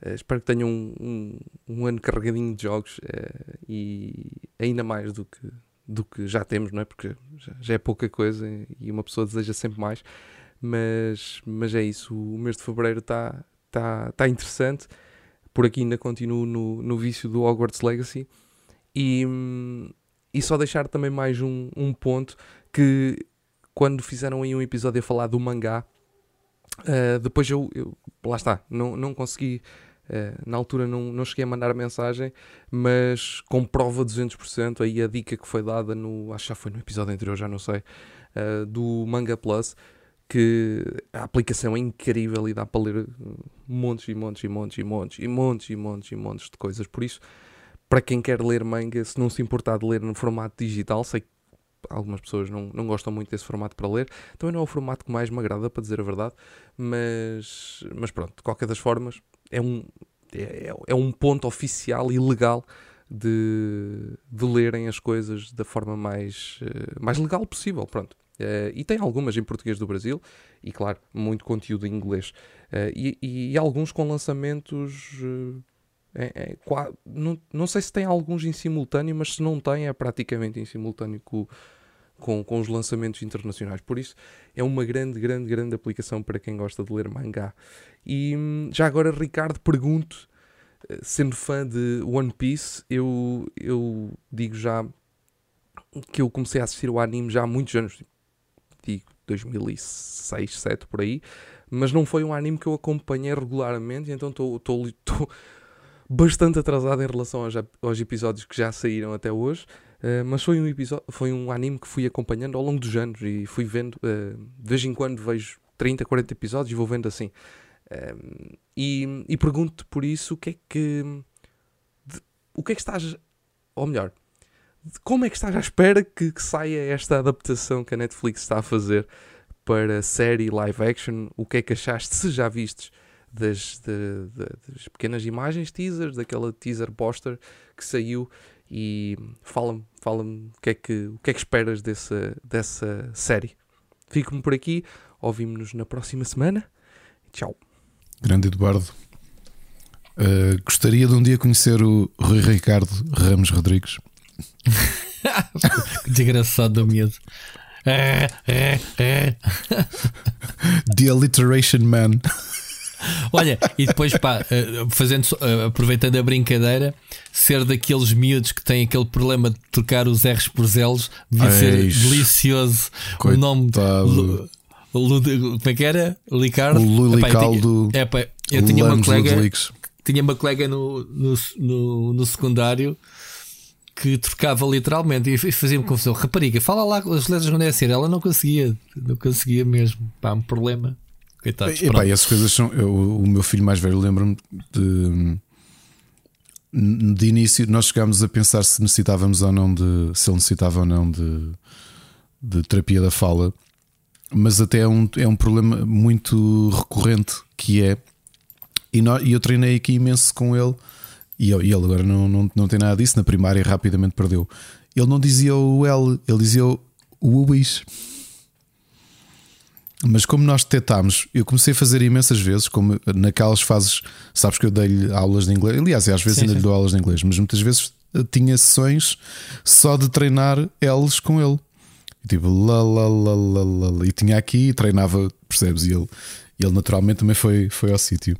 uh, espero que tenham um, um, um, ano carregadinho de jogos uh, e ainda mais do que, do que já temos, não é? Porque já, já, é pouca coisa e uma pessoa deseja sempre mais, mas, mas é isso, o mês de fevereiro está tá, tá interessante. Por aqui ainda continuo no, no vício do Hogwarts Legacy e. E só deixar também mais um, um ponto que quando fizeram aí um episódio a falar do mangá, uh, depois eu, eu, lá está, não, não consegui, uh, na altura não, não cheguei a mandar a mensagem, mas comprova 200% aí a dica que foi dada no, acho que já foi no episódio anterior, já não sei, uh, do Manga Plus, que a aplicação é incrível e dá para ler montes e montes e montes e montes e montes e montes e montes de coisas, por isso para quem quer ler manga, se não se importar de ler no formato digital, sei algumas pessoas não, não gostam muito desse formato para ler, também não é o formato que mais me agrada, para dizer a verdade, mas, mas pronto, de qualquer das formas, é um, é, é um ponto oficial e legal de, de lerem as coisas da forma mais, eh, mais legal possível, pronto. Uh, e tem algumas em português do Brasil e, claro, muito conteúdo em inglês. Uh, e, e, alguns com lançamentos uh, é, é, não, não sei se tem alguns em simultâneo, mas se não tem, é praticamente em simultâneo com, com, com os lançamentos internacionais. Por isso, é uma grande, grande, grande aplicação para quem gosta de ler mangá. E hum, já agora, Ricardo, pergunto, eh, sendo fã de One Piece, eu, eu digo já que eu comecei a assistir o anime já há muitos anos, tipo, digo 2006, 2007 por aí, mas não foi um anime que eu acompanhei regularmente, então estou bastante atrasado em relação aos, aos episódios que já saíram até hoje. Uh, mas foi um episódio, foi um anime que fui acompanhando ao longo dos anos e fui vendo, uh, de vez em quando vejo 30, 40 episódios e vou vendo assim. Uh, e, e pergunto-te por isso o que é que. De, o que é que estás. Ou melhor, como é que estás à espera que, que, saia esta adaptação que a Netflix está a fazer para série live action? O que é que achaste? Se já vistes das, de, de, das pequenas imagens teasers, daquela teaser poster que saiu e fala-me fala o, que é que, o que é que esperas dessa, dessa série. Fico-me por aqui, ouvimos-nos na próxima semana. Tchau. Grande Eduardo. Uh, gostaria de um dia conhecer o Rui Ricardo Ramos Rodrigues. Desgraçado do medo. The Alliteration Man. Olha, e depois, pá, eh, fazendo, eh, aproveitando a brincadeira, ser daqueles miúdos que têm aquele problema de trocar os R's por L's, devia Eish, ser delicioso. Coitado. O nome. Lu, como é que era? Licardo? O Lulicaldo. É, pá, eu tinha uma colega. Tinha uma colega no, no, no, no secundário que trocava literalmente e fazia-me confusão. Rapariga, fala lá as letras onde é ser. Ela não conseguia, não conseguia mesmo. Pá, um problema. Coitados, e, pá, essas coisas são. Eu, o meu filho mais velho lembra-me de. De início, nós chegámos a pensar se necessitávamos ou não de. Se ele necessitava ou não de, de terapia da fala, mas até é um, é um problema muito recorrente que é. E, nós, e eu treinei aqui imenso com ele, e, e ele agora não, não, não tem nada disso. Na primária rapidamente perdeu. Ele não dizia o L, ele dizia o UIS. Mas como nós detectámos, eu comecei a fazer imensas vezes, como naquelas fases, sabes que eu dei-lhe aulas de inglês, aliás, às vezes sim, ainda sim. lhe dou aulas de inglês, mas muitas vezes eh, tinha sessões só de treinar eles com ele. E tipo, lá, lá, lá, lá, lá, e tinha aqui e treinava, percebes? E ele, ele naturalmente também foi, foi ao sítio.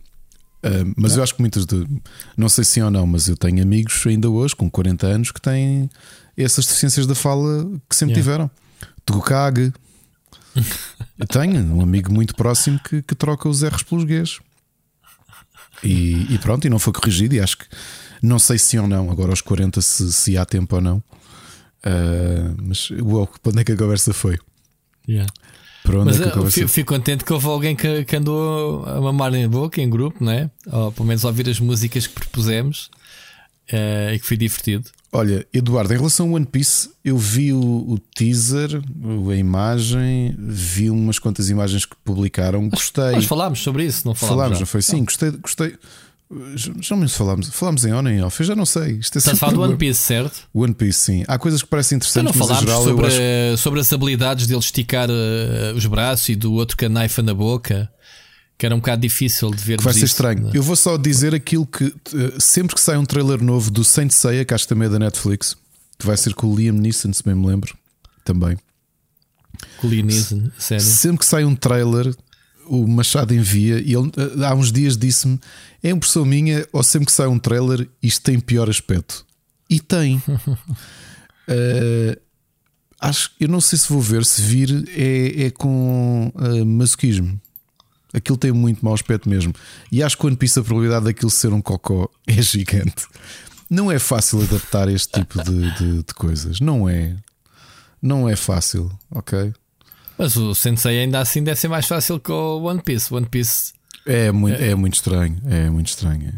Uh, mas eu acho que muitas de. Não sei se sim ou não, mas eu tenho amigos ainda hoje, com 40 anos, que têm essas deficiências da fala que sempre Yeah. tiveram. Tugukage. Eu tenho um amigo muito próximo que, que troca os R's pelos Gs. E, e pronto, e não foi corrigido. E acho que não sei se ou não, agora aos 40, se, se há tempo ou não. Uh, mas uau, para onde é que a conversa foi? Yeah. Para onde Mas é que a eu conversa fico, fico contente que houve alguém que, que andou a mamar em boca, em grupo, né? Ou pelo menos a ouvir as músicas que propusemos eh, e que foi divertido. Olha, Eduardo, em relação ao One Piece, eu vi o, o teaser, a imagem, vi umas quantas imagens que publicaram, gostei. Nós falámos sobre isso, não falámos? falámos, já? não foi? Sim, gostei, gostei. Já já me falámos, falámos em on em off, eu já não sei. Isto é Estás a falar do One Piece, certo? One Piece, sim. Há coisas que parecem Então interessantes, não mas em falámos geral sobre, eu acho. sobre as habilidades dele esticar eh, os braços e do outro que a naifa na boca, que era um bocado difícil de ver. que vai ser isso, estranho. né? Eu vou só dizer aquilo que eh, sempre que sai um trailer novo do Saint Seiya, que acho que também é da Netflix, que vai ser com o Liam Neeson, se bem me lembro, também. Com o Liam Neeson, sério. Sempre que sai um trailer, o Machado envia e ele eh, há uns dias disse-me: é impressão minha, ou sempre que sai um trailer, isto tem pior aspecto. E tem. Eh, acho eu não sei se vou ver, se vir é, é com eh, masoquismo. Aquilo tem muito mau aspecto mesmo. E acho que quando pisa a probabilidade daquilo ser um cocó é gigante. Não é fácil adaptar este tipo de, de- de coisas. Não é. Não é fácil, ok? Mas o Sensei ainda assim deve ser mais fácil que o One Piece. One Piece. É muito, é muito estranho. É muito estranho. é.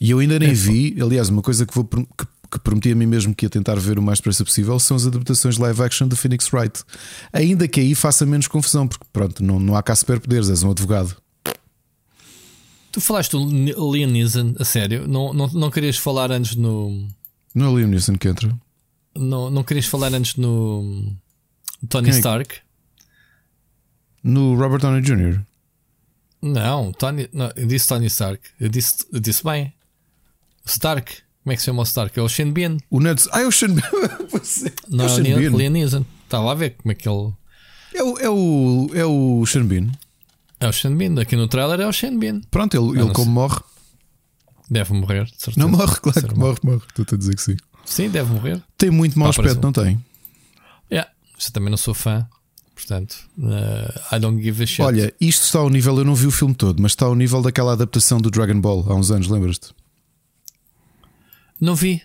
E eu ainda nem vi, aliás, uma coisa que, vou, que, que prometi a mim mesmo que ia tentar ver o mais depressa possível são as adaptações live action do Phoenix Wright. Ainda que aí faça menos confusão, porque pronto, não, não há cá superpoderes, és um advogado. Tu falaste Ni- Liam Neeson, a sério? Não, não, não querias falar antes no. Não é o Liam Neeson que entra? Não, não querias falar antes no. Tony é Stark? No Robert Downey Jr. Não, Tony, não, eu disse Tony Stark. Eu disse, eu disse bem. Stark. Como é que se chama o Stark? É o Shin Bean. O Ned. Ah, é o Sean Pois é. Não é é o. Liam Neeson. Estava a ver como é que ele. É o, é o, é o Sean Bean. É o Shin Bean. Aqui no trailer é o Shin Bean. Pronto, ele, ele não como morre. Deve morrer, de certeza. Não morre, claro que morre, morre. Estou a dizer que sim. Sim, deve morrer. Tem muito mau Ah, parece aspecto, não tem? Yeah. Mas eu também não sou fã. Portanto, uh, I don't give a shit. Olha, isto está ao nível, eu não vi o filme todo, mas está ao nível daquela adaptação do Dragon Ball há uns anos, lembras-te? Não vi.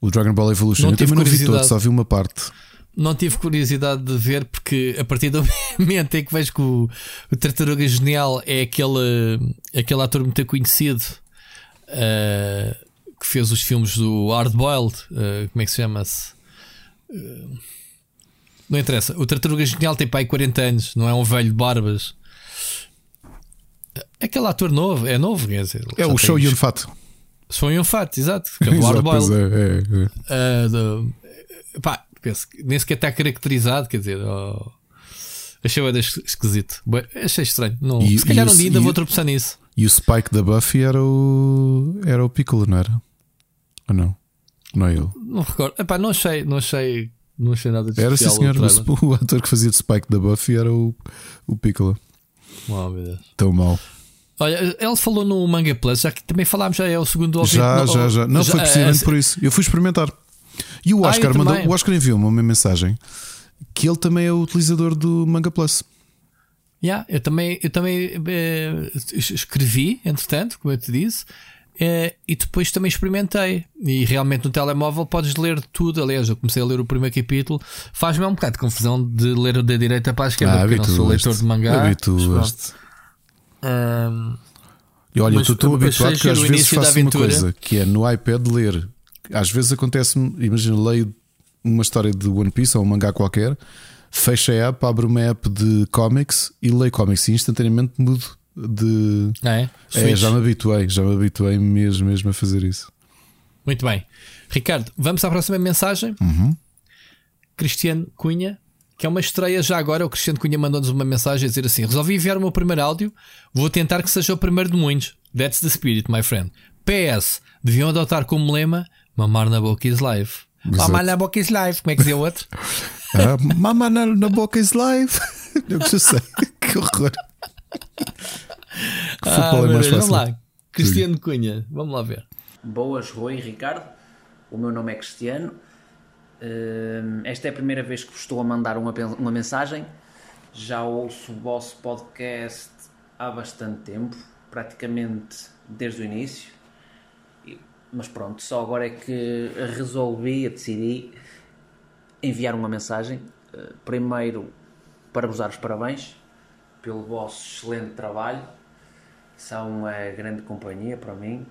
O Dragon Ball Evolution. Não eu também não vi todo, só vi uma parte. Não tive curiosidade de ver, porque a partir do momento em que vejo que o, o Tartaruga Genial é aquele, aquele ator muito conhecido uh, que fez os filmes do Hardboiled, uh, como é que se chama-se? Uh, não interessa. O Tartaruga Genial tem pai 40 anos, não é um velho de barbas. Aquele ator novo, é novo, quer dizer. É o Show Yun Fat. Show Yun Fat, exato. Que é Exato, pois é, é, é. Uh, pá, penso que nem sequer está caracterizado, quer dizer, oh, achei bem esquisito. Achei estranho. Não, E- se calhar um o- dia ainda vou tropeçar nisso. E o Spike da Buffy era o. Era o Piccolo, não era? Ou não? Não é ele? Não recordo. Epá, não achei, não achei, não achei nada de Era sim, senhor. o. O, o ator que fazia de Spike da Buffy era o, o Piccolo. Oh, meu Deus. Tão mau. Olha, ele falou no Manga Plus, já que também falámos, já é o segundo ouvinte. Já, Não, já, já. Não foi eh, precisamente por isso. Eu fui experimentar. E o Ah, Oscar eu mandou. O Oscar enviou-me uma mensagem que ele também é o utilizador do Manga Plus. Yeah, eu também, eu também eh, escrevi, entretanto, como eu te disse, eh, e depois também experimentei. E realmente no telemóvel podes ler tudo. Aliás, eu comecei a ler o primeiro capítulo. Faz-me um bocado de confusão de ler da direita para a esquerda, porque eu não sou leitor de mangá. Habituaste. Ahm, E olha, Mas eu estou habituado que às vezes faço uma coisa que é no iPad ler. Às vezes acontece-me, imagina, leio uma história de One Piece ou um mangá qualquer, fecho a app, abro uma app de comics e leio comics e instantaneamente mudo de. não é? É, já me habituei, já me habituei mesmo, mesmo a fazer isso. Muito bem. Ricardo, vamos à próxima mensagem. Uhum. Cristiano Cunha, que é uma estreia já agora. O Cristiano Cunha mandou-nos uma mensagem a dizer assim: Resolvi enviar o meu primeiro áudio, vou tentar que seja o primeiro de muitos. That's the spirit, my friend. PS, deviam adotar como lema: Mamar na boca is live. Exato. Mamar na boca is live. Como é que dizia o outro? Ah, Mama na, na boca is live. Eu já sei, que horror. Futebol é mais fácil. Vamos lá, Cristiano Cunha, vamos lá ver. Boas, Rui e Ricardo. O meu nome é Cristiano. Esta é a primeira vez que vos estou a mandar uma, uma mensagem. Já ouço o vosso podcast há bastante tempo, praticamente desde o início. Mas pronto, só agora é que resolvi, decidi enviar uma mensagem. Eh, Primeiro, para vos dar os parabéns pelo vosso excelente trabalho. São uma grande companhia para mim,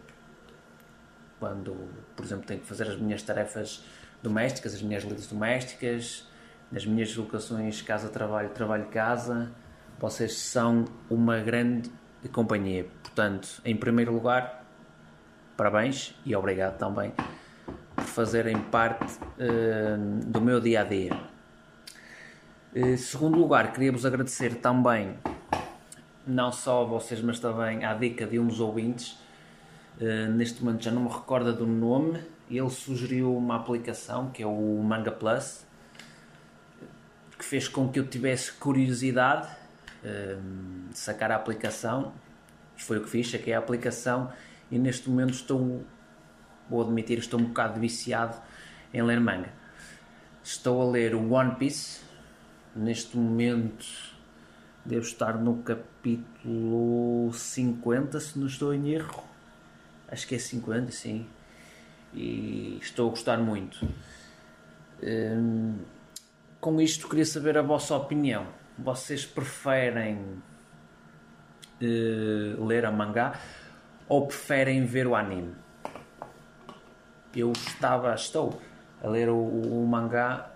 quando, por exemplo, tenho que fazer as minhas tarefas domésticas, as minhas lidas domésticas, nas minhas deslocações casa-trabalho, trabalho-casa, vocês são uma grande companhia. Portanto, em primeiro lugar, parabéns e obrigado também por fazerem parte eh, do meu dia a dia. Em segundo lugar, queria-vos agradecer também, não só a vocês, mas também à dica de um dos ouvintes. Uh, neste momento já não me recorda do nome. Ele sugeriu uma aplicação que é o Manga Plus, que fez com que eu tivesse curiosidade uh, de sacar a aplicação. Foi o que fiz, saquei a aplicação e neste momento estou, vou admitir, estou um bocado viciado em ler manga. Estou a ler o One Piece. Neste momento devo estar no capítulo 50, se não estou em erro acho que é 50, sim. E estou a gostar muito. Hum, com isto, queria saber a vossa opinião. Vocês preferem eh, ler a mangá ou preferem ver o anime? Eu estava, estou a ler o, o mangá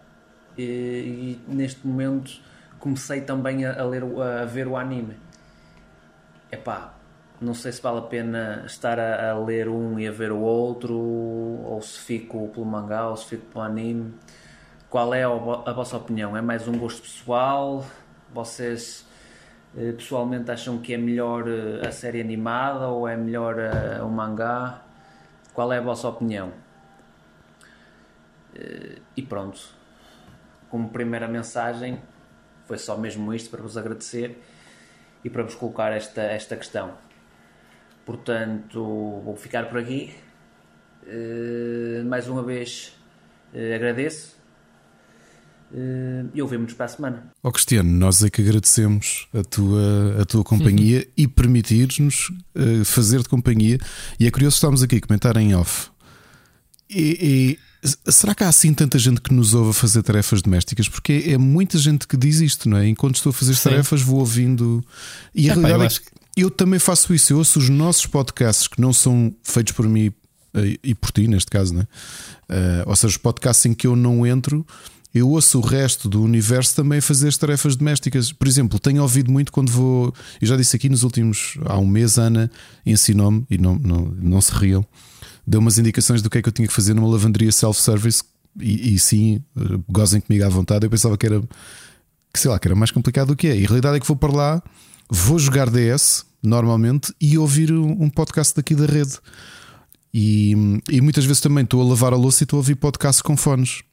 e, e neste momento comecei também a, a ler, a ver o anime. Epá, não sei se vale a pena estar a, a ler um e a ver o outro, ou se fico pelo mangá, ou se fico pelo anime. Qual é a, a vossa opinião? É mais um gosto pessoal? Vocês eh, pessoalmente acham que é melhor eh, a série animada ou é melhor eh, o mangá? Qual é a vossa opinião? E pronto, como primeira mensagem, foi só mesmo isto para vos agradecer e para vos colocar esta, esta questão. Portanto, vou ficar por aqui. Eh, mais uma vez eh, agradeço Eh, e ouvimos para a semana. Ó Cristiano, nós é que agradecemos a tua, a tua companhia e permitir-nos fazer-te companhia. E é curioso estarmos aqui a comentar em off. E, e será que há assim tanta gente que nos ouve a fazer tarefas domésticas? Porque é, é muita gente que diz isto, não é? Enquanto estou a fazer Sim. tarefas, vou ouvindo. E a Epá, realidade é que eu também faço isso. Eu ouço os nossos podcasts que não são feitos por mim eh, e por ti, neste caso, né? Eh, ou seja, os podcasts em que eu não entro, eu ouço o resto do universo também fazer as tarefas domésticas. Por exemplo, tenho ouvido muito quando vou. Eu já disse aqui nos últimos. Há um mês, Ana ensinou-me, e não, não, não se riam, deu umas indicações do que é que eu tinha que fazer numa lavanderia self-service. E, e sim, eh, gozem comigo à vontade. Eu pensava que era que sei lá, que era mais complicado do que é. E a realidade é que vou para lá, vou jogar DS normalmente e ouvir um podcast daqui da rede. E, e muitas vezes também estou a lavar a louça e estou a ouvir podcasts com fones.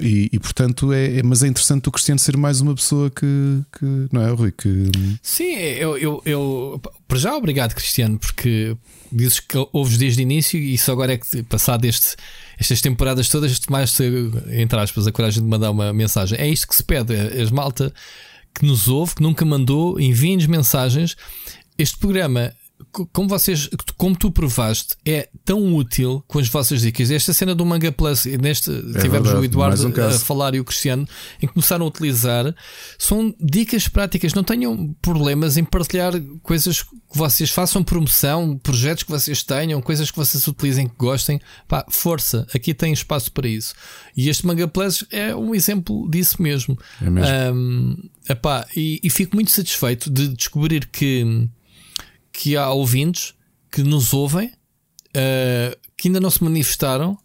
E, e, portanto é, é- mas é interessante o Cristiano ser mais uma pessoa que, que não é, Rui? Que Sim, eu, eu, eu por já obrigado, Cristiano, porque dizes que ouves desde o início e isso agora é que passado este, estas temporadas todas, mais entre aspas, a coragem de mandar uma mensagem. É isto que se pede, as malta que nos ouve, que nunca mandou, enviem-nos mensagens. Este programa, como vocês, como tu provaste, é tão útil com as vossas dicas. Esta cena do Manga Plus, neste tivemos verdade, o Eduardo um a falar e o Cristiano, em que começaram a utilizar, são dicas práticas. Não tenham problemas em partilhar coisas que vocês façam promoção, projetos que vocês tenham, coisas que vocês utilizem que gostem. Pá, força, aqui tem espaço para isso. E este Manga Plus é um exemplo disso mesmo. É mesmo. Ahm, epá, e, e fico muito satisfeito de descobrir que, que há ouvintes que nos ouvem, ah, que ainda não se manifestaram,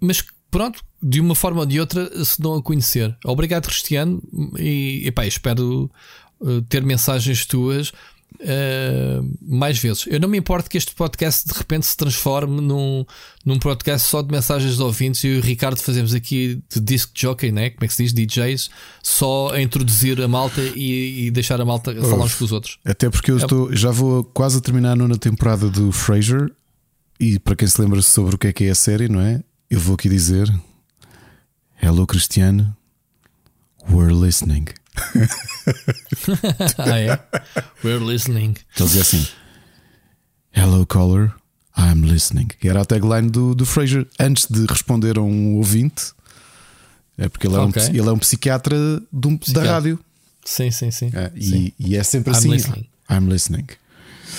mas pronto, de uma forma ou de outra se dão a conhecer. Obrigado, Cristiano, e epá, espero uh, ter mensagens tuas uh, mais vezes. Eu não me importo que este podcast de repente se transforme num, num podcast só de mensagens de ouvintes e o Ricardo fazemos aqui de disc jockey, né? como é que se diz? DJs, só a introduzir a malta e, e deixar a malta Uf, falar uns com os outros. Até porque eu é. estou, já vou quase a terminar a nona temporada do Frasier e para quem se lembra sobre o que é que é a série, não é? Eu vou aqui dizer Hello Cristiano, we're listening. ah, é? We're listening. Ele dizia assim: Hello, caller, I'm listening. Era a tagline do, do Fraser antes de responder a um ouvinte. É porque ele é, okay. um, ele é um psiquiatra, do, psiquiatra. da rádio. Sim, sim, sim. É, sim. E, e, é sempre I'm assim: listening. I'm listening.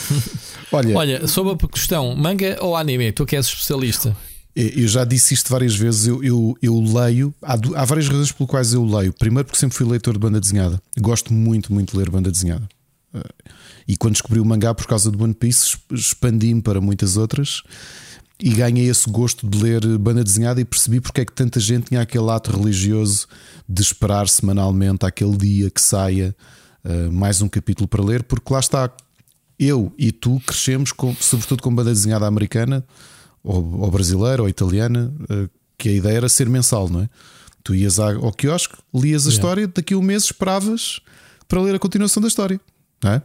Olha, Olha, sobre a questão, manga ou anime? Tu que és especialista. Eu já disse isto várias vezes. Eu, eu, eu leio. Há, há, várias razões pelas quais eu leio. Primeiro, porque sempre fui leitor de banda desenhada. Gosto muito, muito de ler banda desenhada. Eh, e quando descobri o mangá por causa do One Piece, expandi-me para muitas outras e ganhei esse gosto de ler banda desenhada e percebi porque é que tanta gente tinha aquele ato religioso de esperar semanalmente aquele dia que saia uh, mais um capítulo para ler, porque lá está. Eu e tu crescemos, com, sobretudo com banda desenhada americana ou, ou brasileira ou italiana, uh, que a ideia era ser mensal, não é? Tu ias ao quiosque, lias a yeah. história, daqui a um mês esperavas para ler a continuação da história, não é?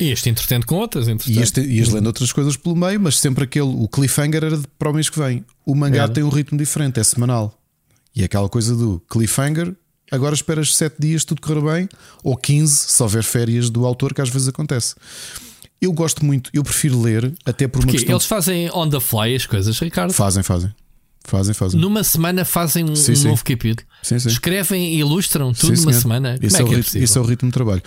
E este entretendo com outras, E este, ias lendo outras coisas pelo meio, mas sempre aquele. O cliffhanger era para o mês que vem. O mangá era. tem um ritmo diferente, é semanal. E é aquela coisa do cliffhanger, agora esperas 7 dias, tudo correr bem, ou 15, se houver férias do autor, que às vezes acontece. Eu gosto muito, eu prefiro ler, até por uma Porque questão. Eles fazem on the fly as coisas, Ricardo? Fazem, fazem. Fazem, fazem. Numa semana fazem um, sim, um sim. novo capítulo. Sim, sim. Escrevem e ilustram tudo numa semana. Esse, é, é, o é ritmo, esse é o ritmo de trabalho.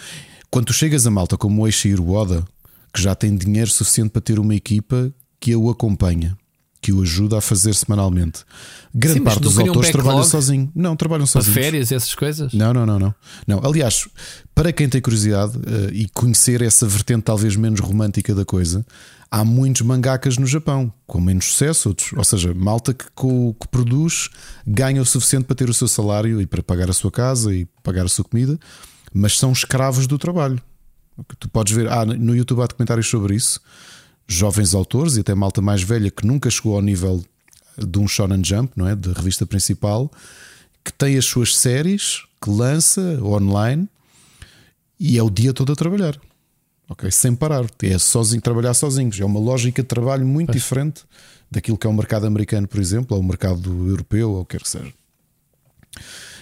Quando tu chegas a malta como o Eiichiro Oda, que já tem dinheiro suficiente para ter uma equipa que o acompanha, que o ajuda a fazer semanalmente. Grande Sim, parte dos autores um trabalham sozinho. Não, trabalham sozinhos. Para férias, essas coisas? Não, não, não, não. não. Aliás, para quem tem curiosidade uh, e conhecer essa vertente talvez menos romântica da coisa, há muitos mangakas no Japão, com menos sucesso, outros, ou seja, malta que, que, que produz ganha o suficiente para ter o seu salário e para pagar a sua casa e pagar a sua comida, mas são escravos do trabalho. Tu podes ver, ah, no YouTube há documentários sobre isso jovens autores e até malta mais velha que nunca chegou ao nível de um Shonen Jump, não é? Da revista principal, que tem as suas séries, que lança online e é o dia todo a trabalhar. Ok? Sem parar. É sozinho, trabalhar sozinhos. É uma lógica de trabalho muito diferente daquilo que é o mercado americano, por exemplo, ou o mercado europeu, ou o que quer que seja.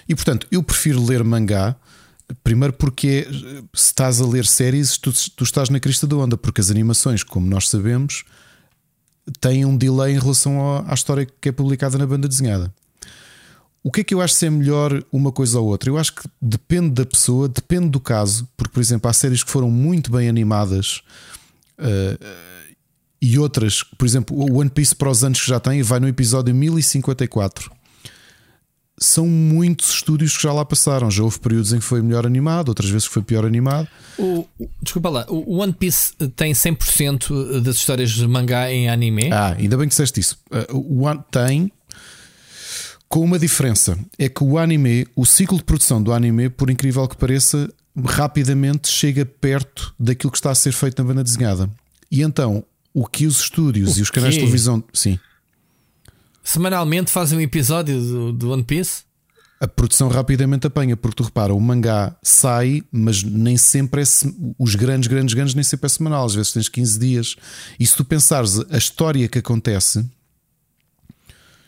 E portanto, eu prefiro ler mangá Primeiro porque se estás a ler séries, tu, tu, estás na crista da onda, porque as animações, como nós sabemos, têm um delay em relação à história que é publicada na banda desenhada. O que é que eu acho ser melhor uma coisa ou outra? Eu acho que depende da pessoa, depende do caso, porque, por exemplo, há séries que foram muito bem animadas uh, e outras, por exemplo, o One Piece para os anos que já tem, vai no episódio 1054 são muitos estúdios que já lá passaram. Já houve períodos em que foi melhor animado, outras vezes que foi pior animado. O, desculpa lá, o One Piece tem 100% das histórias de mangá em anime? Ah, ainda bem que disseste isso. Uh, o One tem. Com uma diferença, é que o anime, o ciclo de produção do anime, por incrível que pareça, rapidamente chega perto daquilo que está a ser feito na banda desenhada. E então, o que os estúdios o e os canais de televisão. Sim semanalmente fazem um episódio do, do One Piece? A produção rapidamente apanha, porque tu repara, o mangá sai, mas nem sempre é os grandes, grandes, grandes, nem sempre é semanal. Às vezes tens 15 dias. E se tu pensares a história que acontece,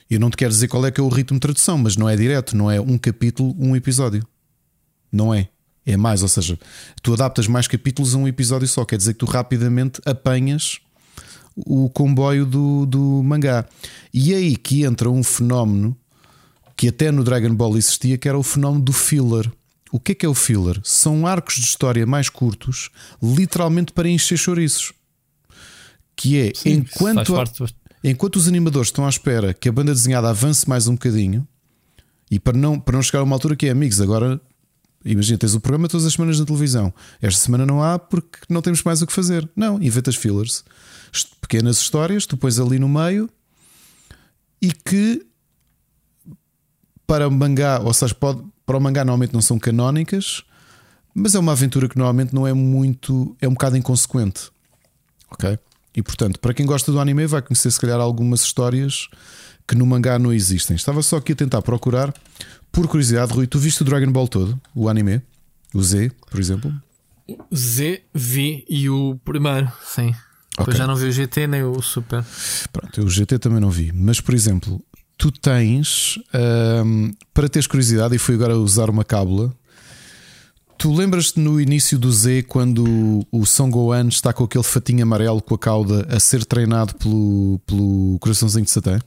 eu não te quero dizer qual é que é o ritmo de tradução, mas não é direto, não é um capítulo, um episódio. Não é. É mais, ou seja, tu adaptas mais capítulos a um episódio só. Quer dizer que tu rapidamente apanhas o comboio do, do mangá. E é aí que entra um fenómeno que até no Dragon Ball existia, que era o fenómeno do filler. O que é que é o filler? São arcos de história mais curtos, literalmente para encher chouriços. Que é Sim, enquanto, enquanto os animadores estão à espera que a banda desenhada avance mais um bocadinho, e para não, para não chegar a uma altura que é amigos, agora imagina, tens o programa todas as semanas na televisão. Esta semana não há porque não temos mais o que fazer. Não, inventas fillers pequenas histórias, tu pões ali no meio e que para o mangá, ou seja, pode, para o mangá normalmente não são canónicas, mas é uma aventura que normalmente não é muito, é um bocado inconsequente. Ok? E portanto, para quem gosta do anime, vai conhecer se calhar algumas histórias que no mangá não existem. Estava só aqui a tentar procurar. Por curiosidade, Rui, tu viste o Dragon Ball todo, o anime? O Z, por exemplo? Z vi e o primeiro, sim. Depois já não vi o GT nem o Super. Pronto, o GT também não vi. Mas, por exemplo, tu tens, hum, para teres curiosidade, e fui agora usar uma cábula, Tu lembras-te no início do Z quando o Son Gohan está com aquele fatinho amarelo com a cauda a ser treinado pelo, pelo coraçãozinho de Satã?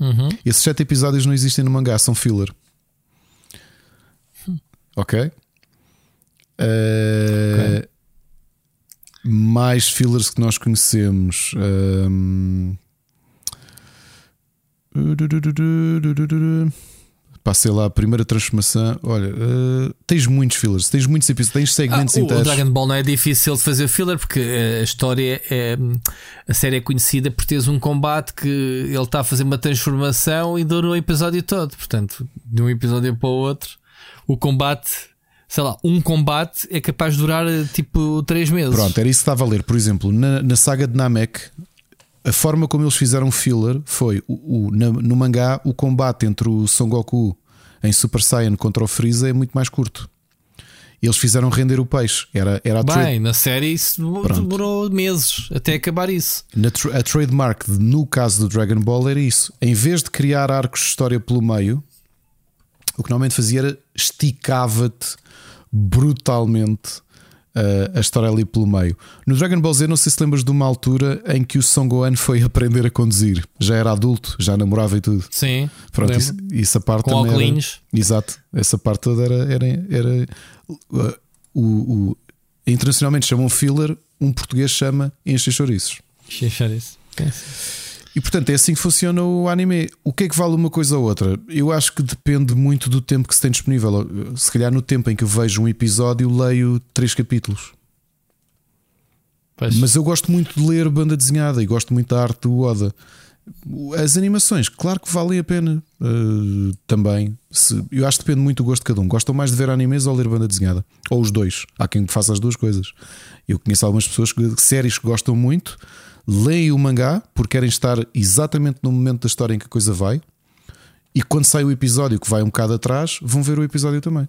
Uhum. Esses sete episódios não existem no mangá, são filler. Ok? Uh, okay. Mais fillers que nós conhecemos. Um... Passei lá a primeira transformação. Olha, uh, tens muitos fillers, tens muitos episódios, tens segmentos ah, inteiros. O Dragon Ball não é difícil de fazer filler porque a história é. A série é conhecida por teres um combate que ele está a fazer uma transformação e dura o episódio todo. Portanto, de um episódio para o outro, o combate. Sei lá, um combate é capaz de durar tipo 3 meses. Pronto, era isso que estava a ler. Por exemplo, na, na saga de Namek, a forma como eles fizeram filler foi o, o no mangá o combate entre o Son Goku em Super Saiyan contra o Freeza é muito mais curto. Eles fizeram render o peixe. Era, era a Bem, trade... na série isso Pronto. demorou meses até acabar isso. Na tra a trademark, no caso do Dragon Ball, era isso. Em vez de criar arcos de história pelo meio, o que normalmente fazia era esticava-te brutalmente a história ali pelo meio. No Dragon Ball Z, não sei se lembras de uma altura em que o Son Gohan foi aprender a conduzir. Já era adulto, já namorava e tudo. Sim. Pronto, isso, essa parte Com óculos. Exato, essa parte toda era. era, era uh, o, o, internacionalmente chamam filler, um português chama enche chouriços. Chouriços. E portanto é assim que funciona o anime. O que é que vale uma coisa ou outra? Eu acho que depende muito do tempo que se tem disponível. Se calhar no tempo em que vejo um episódio, leio três capítulos. Pois. Mas eu gosto muito de ler banda desenhada e gosto muito da arte do Oda. As animações, claro que valem a pena uh, também. Se, eu acho que depende muito do gosto de cada um. Gostam mais de ver animes ou ler banda desenhada? Ou os dois. Há quem faça as duas coisas. Eu conheço algumas pessoas que séries que gostam muito leem o mangá porque querem estar exatamente no momento da história em que a coisa vai. E quando sai o episódio que vai um bocado atrás, vão ver o episódio também.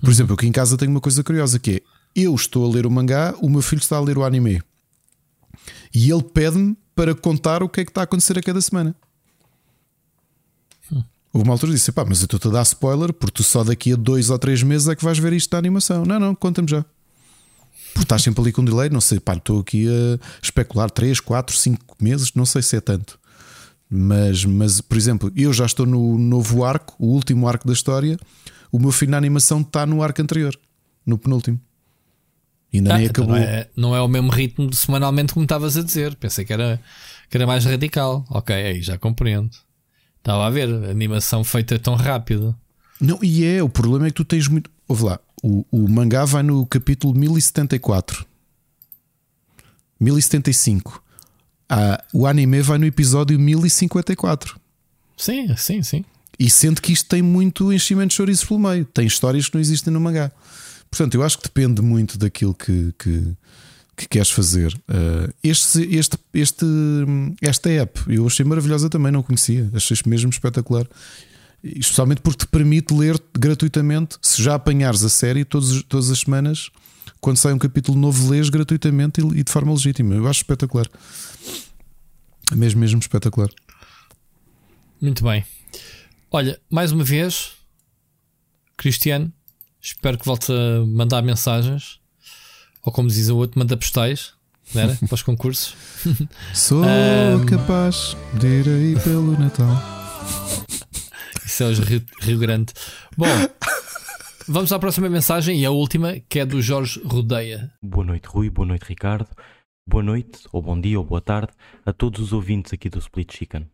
Por uhum. exemplo, aqui em casa tenho uma coisa curiosa que é: eu estou a ler o mangá, o meu filho está a ler o anime. E ele pede-me para contar o que é que está a acontecer a cada semana. Hum. Houve uma altura disse: pá, mas eu estou-te a dar spoiler porque tu só daqui a dois ou três meses é que vais ver isto da animação. Não, não, conta-me já. Porque estás sempre ali com um delay, não sei, pá, estou aqui a especular 3, 4, 5 meses, não sei se é tanto. Mas, mas, por exemplo, eu já estou no novo arco, o último arco da história. O meu filho na animação está no arco anterior, no penúltimo. Ainda ah, nem então acabou. Não é, não é o mesmo ritmo de semanalmente como estavas a dizer. Pensei que era, que era mais radical. Ok, aí já compreendo. Estava a ver, a animação feita tão rápido. Não, e é, o problema é que tu tens muito. Ouve lá, o, o mangá vai no capítulo 1074. 1075. Ah, o anime vai no episódio 1054. Sim, sim, sim. E sendo que isto tem muito enchimento de chouriços pelo meio. Tem histórias que não existem no mangá. Portanto, eu acho que depende muito daquilo que, que, que queres fazer. Uh, este, este, este, esta app eu achei maravilhosa também, não conhecia. Achei mesmo espetacular especialmente porque te permite ler gratuitamente. Se já apanhares a série todos, todas as semanas, quando sai um capítulo novo, lês gratuitamente e, e de forma legítima. Eu acho espetacular. Mesmo, mesmo espetacular. Muito bem. Olha, mais uma vez, Cristiano, espero que volte a mandar mensagens. Ou como diz o outro, manda postais. Era? Para os concursos. Sou um... capaz de ir aí pelo Natal. O Rio, Rio Grande. Bom, vamos à próxima mensagem e a última, que é do Jorge Rodeia. Boa noite, Rui. Boa noite, Ricardo. Boa noite, ou bom dia, ou boa tarde a todos os ouvintes aqui do Split Chicken.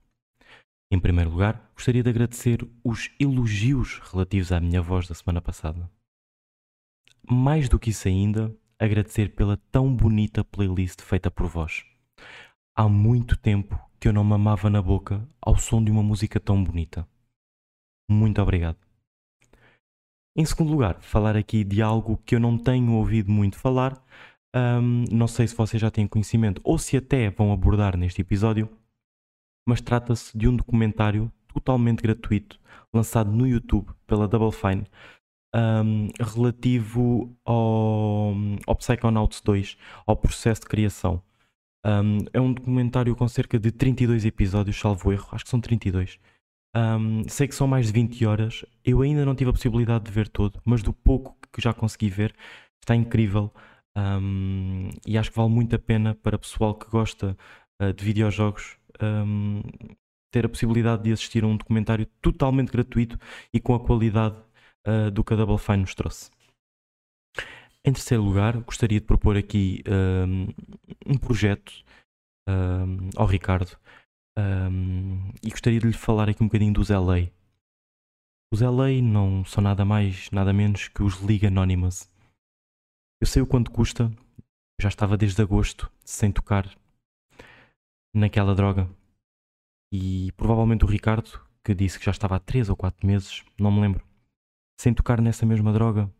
Em primeiro lugar, gostaria de agradecer os elogios relativos à minha voz da semana passada. Mais do que isso ainda, agradecer pela tão bonita playlist feita por vós. Há muito tempo que eu não mamava na boca ao som de uma música tão bonita. Muito obrigado. Em segundo lugar, falar aqui de algo que eu não tenho ouvido muito falar, um, não sei se vocês já têm conhecimento ou se até vão abordar neste episódio, mas trata-se de um documentário totalmente gratuito lançado no YouTube pela Double Fine um, relativo ao, ao Psychonauts 2, ao processo de criação. Um, é um documentário com cerca de 32 episódios, salvo erro, acho que são 32. Um, sei que são mais de 20 horas. Eu ainda não tive a possibilidade de ver todo, mas do pouco que já consegui ver, está incrível. Um, e acho que vale muito a pena para pessoal que gosta uh, de videojogos um, ter a possibilidade de assistir a um documentário totalmente gratuito e com a qualidade uh, do que a Double Fine nos trouxe. Em terceiro lugar, gostaria de propor aqui um, um projeto ao Ricardo um, e gostaria de lhe falar aqui um bocadinho dos LA. Os LA não são nada mais, nada menos que os League Anonymous. Eu sei o quanto custa, já estava desde agosto sem tocar naquela droga. E provavelmente o Ricardo, que disse que já estava há 3 ou 4 meses, não me lembro, sem tocar nessa mesma droga,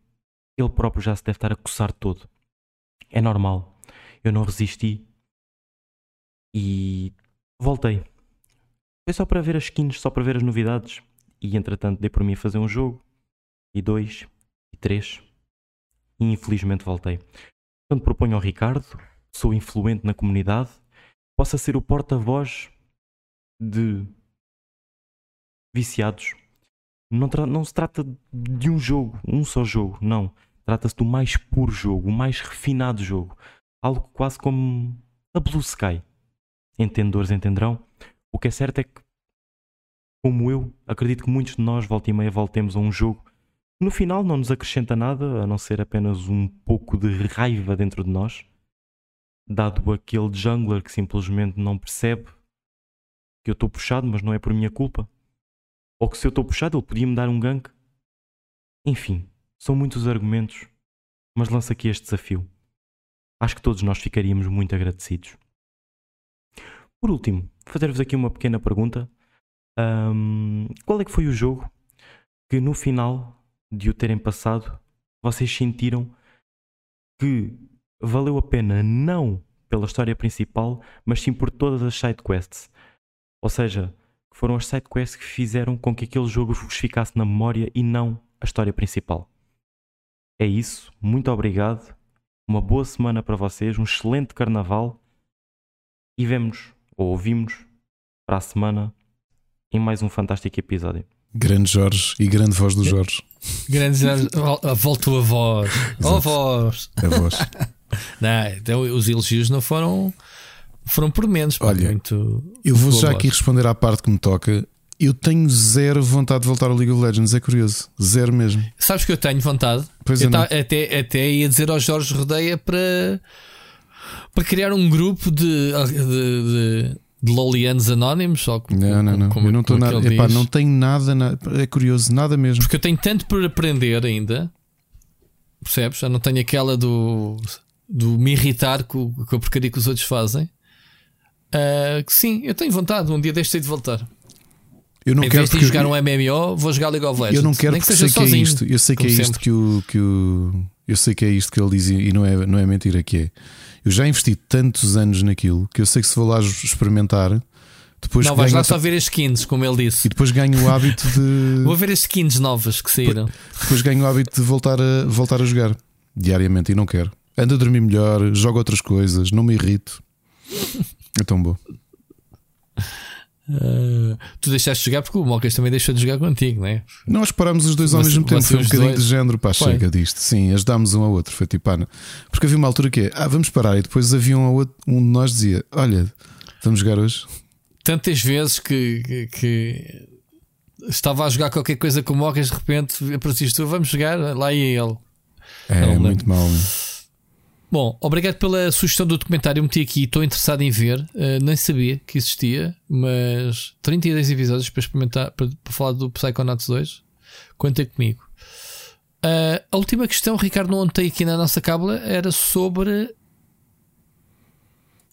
ele próprio já se deve estar a coçar todo. É normal. Eu não resisti e voltei. Foi só para ver as skins, só para ver as novidades. E entretanto dei por mim a fazer um jogo, e dois, e três. E infelizmente voltei. Portanto, proponho ao Ricardo, sou influente na comunidade, possa ser o porta-voz de viciados. Não, não se trata de um jogo, um só jogo, não. Trata-se do mais puro jogo, o mais refinado jogo. Algo quase como a Blue Sky. Entendedores entenderão. O que é certo é que, como eu, acredito que muitos de nós, volta e meia, voltemos a um jogo. No final não nos acrescenta nada, a não ser apenas um pouco de raiva dentro de nós. Dado aquele jungler que simplesmente não percebe que eu estou puxado, mas não é por minha culpa. Ou que se eu estou puxado, ele podia me dar um gank. Enfim, são muitos argumentos, mas lanço aqui este desafio. Acho que todos nós ficaríamos muito agradecidos. Por último, fazer-vos aqui uma pequena pergunta. Um, qual é que foi o jogo que no final de o terem passado vocês sentiram que valeu a pena não pela história principal, mas sim por todas as side quests? Ou seja, foram as side quests que fizeram com que aquele jogo vos ficasse na memória e não a história principal. É isso, muito obrigado. Uma boa semana para vocês, um excelente carnaval e vemos ou ouvimos para a semana em mais um fantástico episódio. Grande Jorge e grande voz do Jorge. Grande Jorge, voltou a voz. Ó oh, voz. A voz. não, então, os elogios não foram foram por menos. Olha, muito, eu vou já voz. aqui responder à parte que me toca eu tenho zero vontade de voltar ao League of Legends, é curioso. Zero mesmo. Sabes que eu tenho vontade? Pois eu tá, até, até ia dizer ao Jorge Rodeia para, para criar um grupo de, de, de, de Lolianos Anónimos. Ou, não, não, não. Como, eu não estou nada. Epá, não tenho nada, É curioso, nada mesmo. Porque eu tenho tanto por aprender ainda. Percebes? Eu não tenho aquela do, do me irritar com, com a porcaria que os outros fazem. Uh, que sim, eu tenho vontade. Um dia deixei de voltar. Eu não em quero de jogar um MMO, vou jogar League of Legends. Eu não quero Nem que seja sei sozinho, que é isto. Eu sei que é isto sempre. que o, que o eu sei que é isto que ele diz e não é, não é mentira que é. Eu já investi tantos anos naquilo que eu sei que se vou lá experimentar, depois não vais lá só ver as skins, como ele disse. E depois ganho o hábito de. Vou ver as skins novas que saíram. Depois, depois ganho o hábito de voltar a, voltar a jogar diariamente e não quero. Ando a dormir melhor, jogo outras coisas, não me irrito. É tão bom. Uh, tu deixaste de jogar porque o Mocas também deixou de jogar contigo, não é? Nós parámos os dois ao mesmo tempo, foi um bocadinho dois... de género, pá, foi. chega disto. Sim, ajudámos um ao outro, foi tipo, ah, porque havia uma altura que é, ah, vamos parar, e depois havia um, outro, um de nós dizia, olha, vamos jogar hoje. Tantas vezes que, que, que estava a jogar qualquer coisa com o Mocas, de repente apareciste tu, vamos jogar, lá e ele. É, muito mal, né? Bom, obrigado pela sugestão do documentário. Eu meti aqui, estou interessado em ver. Uh, nem sabia que existia, mas 32 episódios para experimentar, para, para falar do Psychonauts 2. Conta comigo. Uh, a última questão, Ricardo, não ontem aqui na nossa cábula, era sobre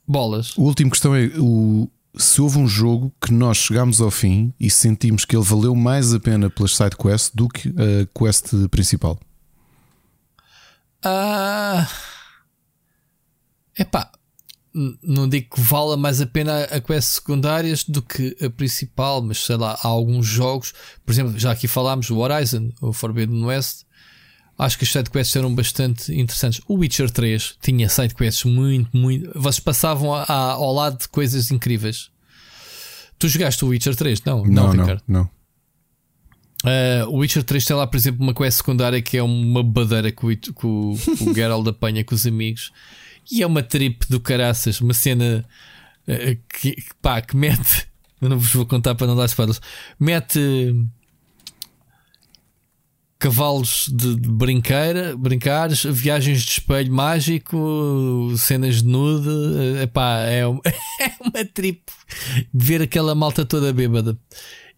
bolas. O último questão é o se houve um jogo que nós chegámos ao fim e sentimos que ele valeu mais a pena pelas side quests do que a quest principal. Ah. Epá, não digo que vala mais a pena a quest secundárias do que a principal, mas sei lá, há alguns jogos, por exemplo, já aqui falámos do Horizon, o Forbidden West. Acho que as sidequests eram bastante interessantes. O Witcher 3 tinha sidequests muito, muito. Vocês passavam a- a- ao lado de coisas incríveis. Tu jogaste o Witcher 3? Não, não, Não, Ricardo. não. Uh, o Witcher 3 tem lá, por exemplo, uma quest secundária que é uma badeira que o, que o, o Geralt apanha com os amigos e é uma trip do caraças, uma cena uh, que, pá, que mete. Eu não vos vou contar para não dar spoilers. Mete cavalos de, de brinqueira, brincares, viagens de espelho mágico, cenas de nude. uh, Epá, é, um- é uma trip ver aquela malta toda bêbada.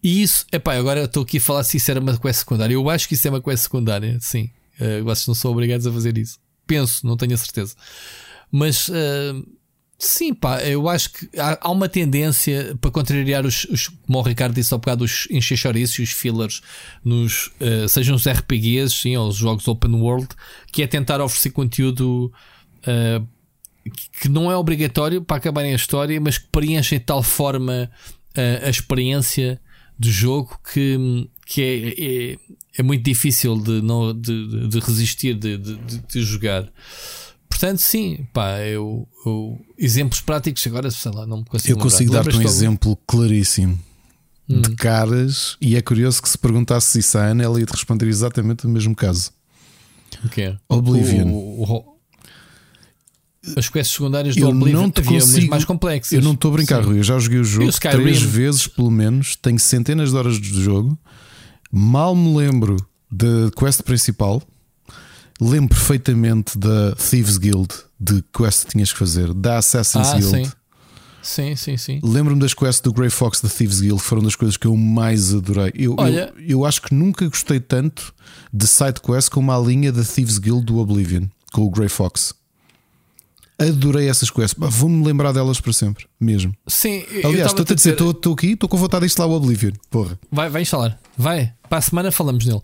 E isso, epá, agora eu estou aqui a falar se isso era uma quest secundária. Eu acho que isso é uma quest secundária, sim. Uh, vocês não são obrigados a fazer isso. Penso, não tenho a certeza. Mas uh, sim, pá, eu acho que há, há uma tendência para contrariar os, os, como o Ricardo disse há bocado, os enxerchorices e os fillers, nos, uh, sejam os RPGs, sim, ou os jogos open world, que é tentar oferecer conteúdo. Uh, que não é obrigatório para acabarem a história, mas que preenchem de tal forma uh, a experiência do jogo que, que é, é, é muito difícil de, não, de, de resistir, de, de, de, jogar. Portanto, sim, pá, eu, eu, exemplos práticos agora, sei lá, não me consigo Eu consigo dar-te um exemplo claríssimo hum. de caras, e é curioso que se perguntasse isso à Ana, ela ia te responder exatamente o mesmo caso. O que é? Oblivion. O, o, as quests secundárias do eu Oblivion não te consigo, mais complexas. Eu não estou a brincar, Rui. Eu já joguei o jogo três vezes, pelo menos. Tenho centenas de horas de jogo. Mal me lembro da quest principal. Lembro perfeitamente da Thieves Guild, de quest que tinhas que fazer, da Assassin's ah, Guild. Sim. Sim, sim, sim. Lembro-me das quests do Grey Fox da Thieves Guild, foram das coisas que eu mais adorei. Eu, Olha, eu, eu acho que nunca gostei tanto de side quest como a linha da Thieves Guild do Oblivion, com o Grey Fox. Adorei essas quests. Vou-me lembrar delas para sempre, mesmo. Sim, aliás, estou a dizer, estou aqui, estou com vontade de instalar o Oblivion. Porra. Vai, vai instalar, vai. Para a semana falamos nele.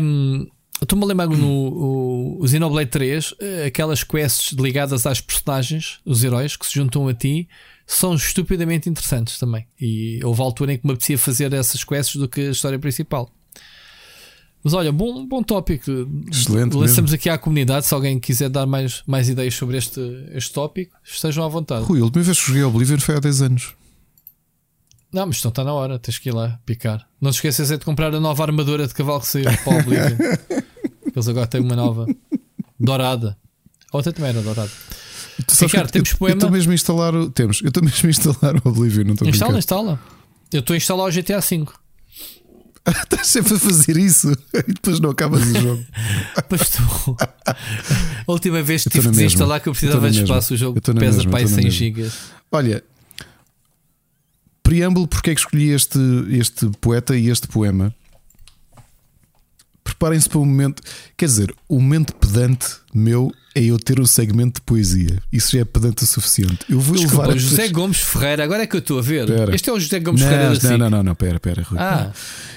Um, Estou-me a lembrar no o, o Xenoblade 3, aquelas quests ligadas às personagens, os heróis que se juntam a ti, são estupidamente interessantes também. E houve a altura em que me apetecia fazer essas quests do que a história principal. Mas olha, bom, bom tópico. Excelente. Lançamos mesmo. aqui à comunidade. Se alguém quiser dar mais, mais ideias sobre este, este tópico, estejam à vontade. Rui, a última vez que joguei Oblivion foi há 10 anos. Não, mas então está na hora, tens que ir lá picar. Não te esqueças é de comprar a nova armadura de cavalo que saiu para o Oblivion. Eles agora têm uma nova dourada. Outra também era dourada. Ricardo, que, temos eu, poema. Eu estou mesmo a instalar. o- Temos. Eu estou mesmo a instalar o Oblivion. Não estou Instala, instala. Eu estou a instalar o GTA V. Estás sempre a fazer isso e depois não acabas o jogo. Mas tu. A última vez que tive de mesma. desinstalar que eu precisava de espaço. O jogo pesa mesma, para aí eu estou 100 na mesma. gigas. Olha, preâmbulo, porque é que escolhi este, este poeta e este poema? Preparem-se para um momento. Quer dizer, o momento pedante meu é eu ter um segmento de poesia. Isso já é pedante o suficiente. Eu vou Desculpa, levar. José Gomes Ferreira, agora é que eu estou a ver. Espera. Este é o José Gomes não, Ferreira não, SIC. não, não, não, pera, pera, Rui. Ah,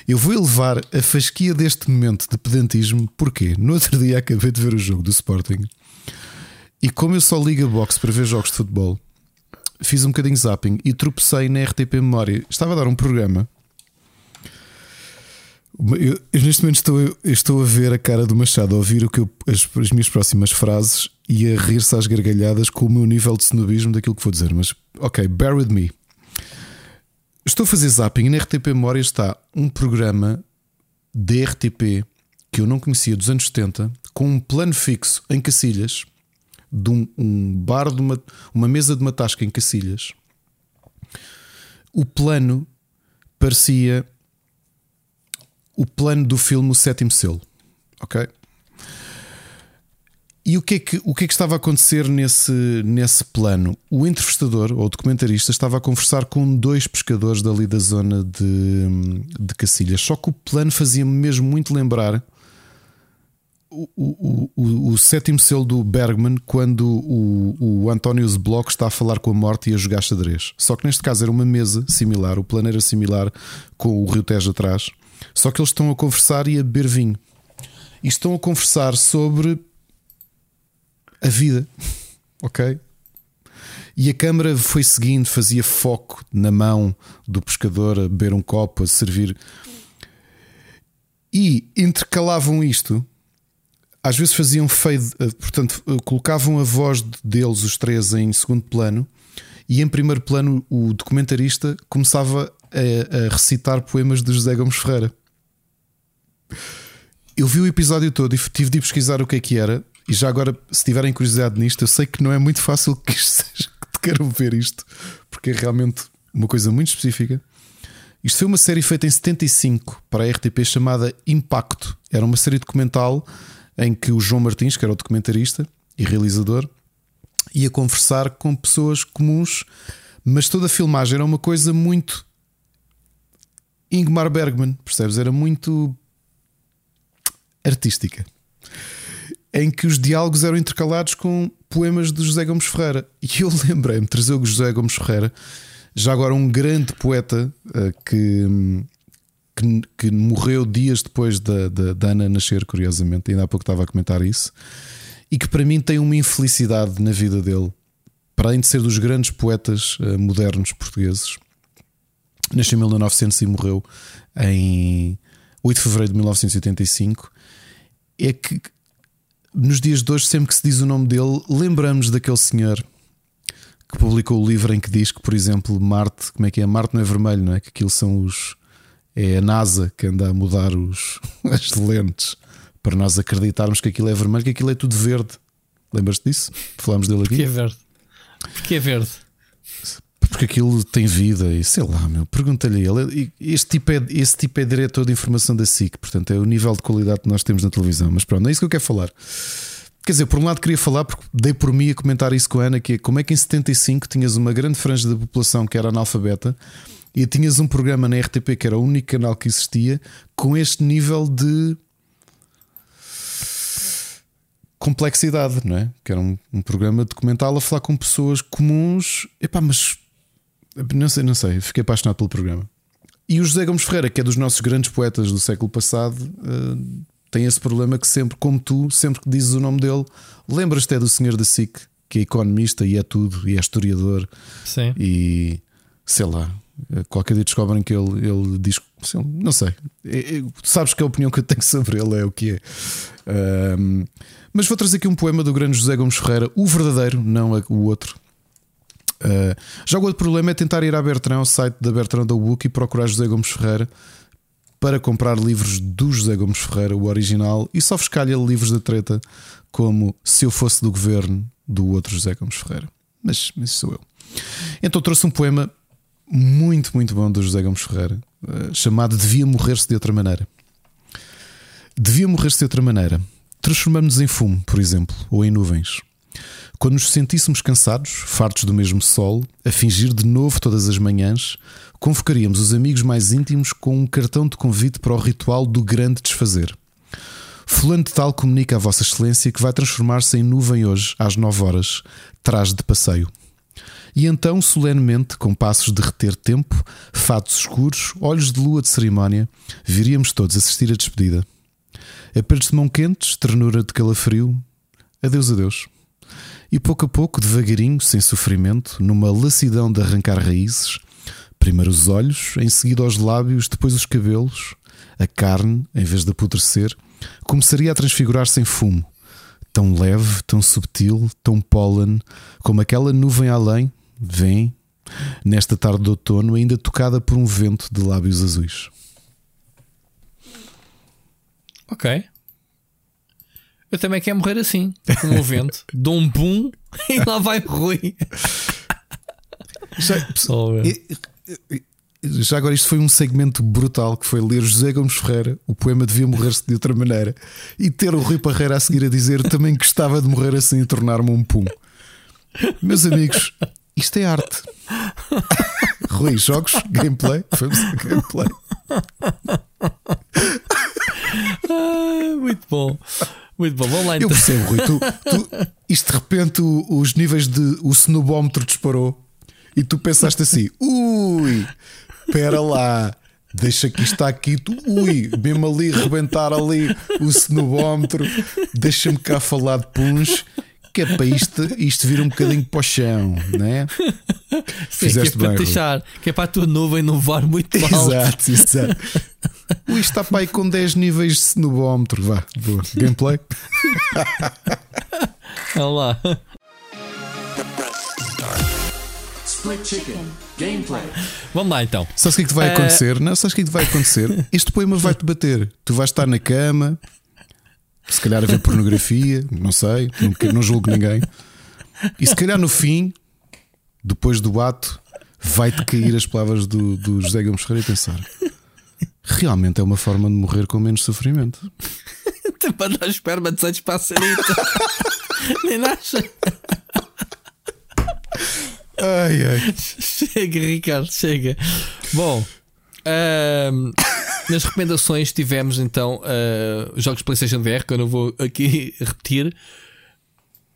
Eu vou elevar a fasquia deste momento de pedantismo, porque no outro dia acabei de ver o jogo do Sporting e como eu só ligo a box para ver jogos de futebol, fiz um bocadinho zapping e tropecei na RTP Memória. Estava a dar um programa. Eu, neste momento estou, estou a ver a cara do Machado, a ouvir o que eu- as, as minhas próximas frases e a rir-se às gargalhadas com o meu nível de snobismo daquilo que vou dizer. Mas, ok, bear with me. Estou a fazer zapping e na RTP Memória está um programa de RTP que eu não conhecia dos anos 70 com um plano fixo em Cacilhas de um, um bar de uma, uma mesa de uma tasca em Cacilhas. O plano parecia o plano do filme O Sétimo Selo. Ok? E o que, é que, o que é que estava a acontecer nesse, nesse plano? O entrevistador ou o documentarista estava a conversar com dois pescadores dali da zona de, de Cacilhas. Só que o plano fazia-me mesmo muito lembrar o, o, o, o, sétimo selo do Bergman quando o, o António Bloch está a falar com a morte e a jogar xadrez. Só que neste caso era uma mesa similar, o plano era similar com o Rio Tejo atrás. Só que eles estão a conversar e a beber vinho. E estão a conversar sobre a vida. ok? E a câmara foi seguindo, fazia foco na mão do pescador a beber um copo, a servir. E intercalavam isto às vezes faziam fade, eh, portanto, eh, colocavam a voz deles, os três, em segundo plano, e em primeiro plano o documentarista começava a, a recitar poemas de José Gomes Ferreira. Eu vi o episódio todo e tive de pesquisar o que é que era. E já agora, se tiverem curiosidade nisto, eu sei que não é muito fácil que isto seja que queiram ver isto, porque é realmente uma coisa muito específica. Isto foi uma série feita em 75 para a RTP chamada Impacto. Era uma série documental em que o João Martins, que era o documentarista e realizador, ia conversar com pessoas comuns, mas toda a filmagem era uma coisa muito Ingmar Bergman, percebes? Era muito artística. Em que os diálogos eram intercalados com poemas de José Gomes Ferreira. E eu lembrei-me de trazer o José Gomes Ferreira, já agora um grande poeta eh, que que, que morreu dias depois da, da, da, Ana nascer, curiosamente, ainda há pouco estava a comentar isso, e que para mim tem uma infelicidade na vida dele, para além de ser dos grandes poetas uh, modernos portugueses. Nasceu em 1900 e morreu em 8 de fevereiro de 1985. É que nos dias de hoje, sempre que se diz o nome dele, lembramos daquele senhor que publicou o livro em que diz que, por exemplo, Marte, como é que é? Marte não é vermelho, não é? Que aquilo são os é a NASA que anda a mudar os, as lentes para nós acreditarmos que aquilo é vermelho, que aquilo é tudo verde. Lembras-te disso? Falámos dele aqui. Porque é verde. Porque é verde. Porque aquilo tem vida e sei lá, meu. Pergunta-lhe ele. Este tipo, é, tipo é diretor de informação da SIC, portanto é o nível de qualidade que nós temos na televisão. Mas pronto, é isso que eu quero falar. Quer dizer, por um lado queria falar, porque dei por mim a comentar isso com a Ana, que é como é que em 75 tinhas uma grande franja da população que era analfabeta e tinhas um programa na RTP que era o único canal que existia com este nível de complexidade, não é? Que era um, um programa documental a falar com pessoas comuns. Epá, mas não sei, não sei, fiquei apaixonado pelo programa. E o José Gomes Ferreira, que é dos nossos grandes poetas do século passado, uh, tem esse problema que sempre, como tu, sempre que dizes o nome dele, lembras-te é do senhor da SIC, que é economista e é tudo, e é historiador. Sim. E sei lá, Qualquer dia descobrem que ele, ele diz. Não sei. É, é, sabes que a opinião que eu tenho sobre ele é o que é. Um, mas vou trazer aqui um poema do grande José Gomes Ferreira, o verdadeiro, não o outro. Uh, já o outro problema é tentar ir à Bertrand, ao site da Bertrand da Book e procurar José Gomes Ferreira para comprar livros do José Gomes Ferreira, o original, e só fiscalha livros da treta como Se Eu Fosse do Governo do outro José Gomes Ferreira. Mas, mas sou eu. Então trouxe um poema muito, muito bom do José Gomes Ferreira, eh, chamado Devia Morrer-se de Outra Maneira. Devia morrer-se de outra maneira. Transformamos-nos em fumo, por exemplo, ou em nuvens. Quando nos sentíssemos cansados, fartos do mesmo sol, a fingir de novo todas as manhãs, convocaríamos os amigos mais íntimos com um cartão de convite para o ritual do grande desfazer. Fulano de Tal comunica a Vossa Excelência que vai transformar-se em nuvem hoje, às nove horas, traz de passeio. E então, solenemente, com passos de reter tempo, fatos escuros, olhos de lua de cerimónia, viríamos todos assistir a despedida. Apertos de mão quentes, ternura de calafrio, adeus, adeus. E pouco a pouco, devagarinho, sem sofrimento, numa lassidão de arrancar raízes, primeiro os olhos, em seguida os lábios, depois os cabelos, a carne, em vez de apodrecer, começaria a transfigurar-se em fumo, tão leve, tão subtil, tão pólen, como aquela nuvem além, vem nesta tarde de outono, ainda tocada por um vento de lábios azuis. Ok. Eu também quero morrer assim, com um vento. Dou um boom e lá vai Rui. Já, já agora, isto foi um segmento brutal que foi ler José Gomes Ferreira, o poema devia morrer-se de outra maneira, e ter o Rui Parreira a seguir a dizer também gostava de morrer assim e tornar-me um pum. Meus amigos, isto é arte. Rui, jogos, gameplay. Vamos a gameplay. Ah, muito bom. Muito bom, vamos lá Eu então. percebo, Rui. Tu, tu- isto de repente o- os níveis de. O snowbómetro disparou e tu pensaste assim: ui, espera lá, deixa que isto está aqui. Tu, ui, mesmo ali, rebentar ali o snowbómetro, deixa-me cá falar de puns. Que é para isto, isto vir um bocadinho para o chão, né? Sim, Fizeste que é para bem, Rui. deixar, que é para a tua nuvem não voar muito alto. Exato, exato. Ui, está para aí com 10 níveis de snowbómetro. Vá, boa. Gameplay. Olha lá. Split Chicken. Gameplay. Vamos lá então. Sabes o que é que te vai Eh, acontecer? Não, sabes o que é que te vai acontecer? Este poema vai-te bater. Tu vais estar na cama, se calhar a ver pornografia, não sei, não, não julgo ninguém. E se calhar no fim, depois do ato, vai-te cair as palavras do, do José Gomes Ferreira e pensar: realmente é uma forma de morrer com menos sofrimento. Para dar espermatozoides sarita. Nem acha. Ai, ai. Chega, Ricardo, chega. Bom, nas recomendações tivemos então os jogos PlayStation VR, que eu não vou aqui repetir.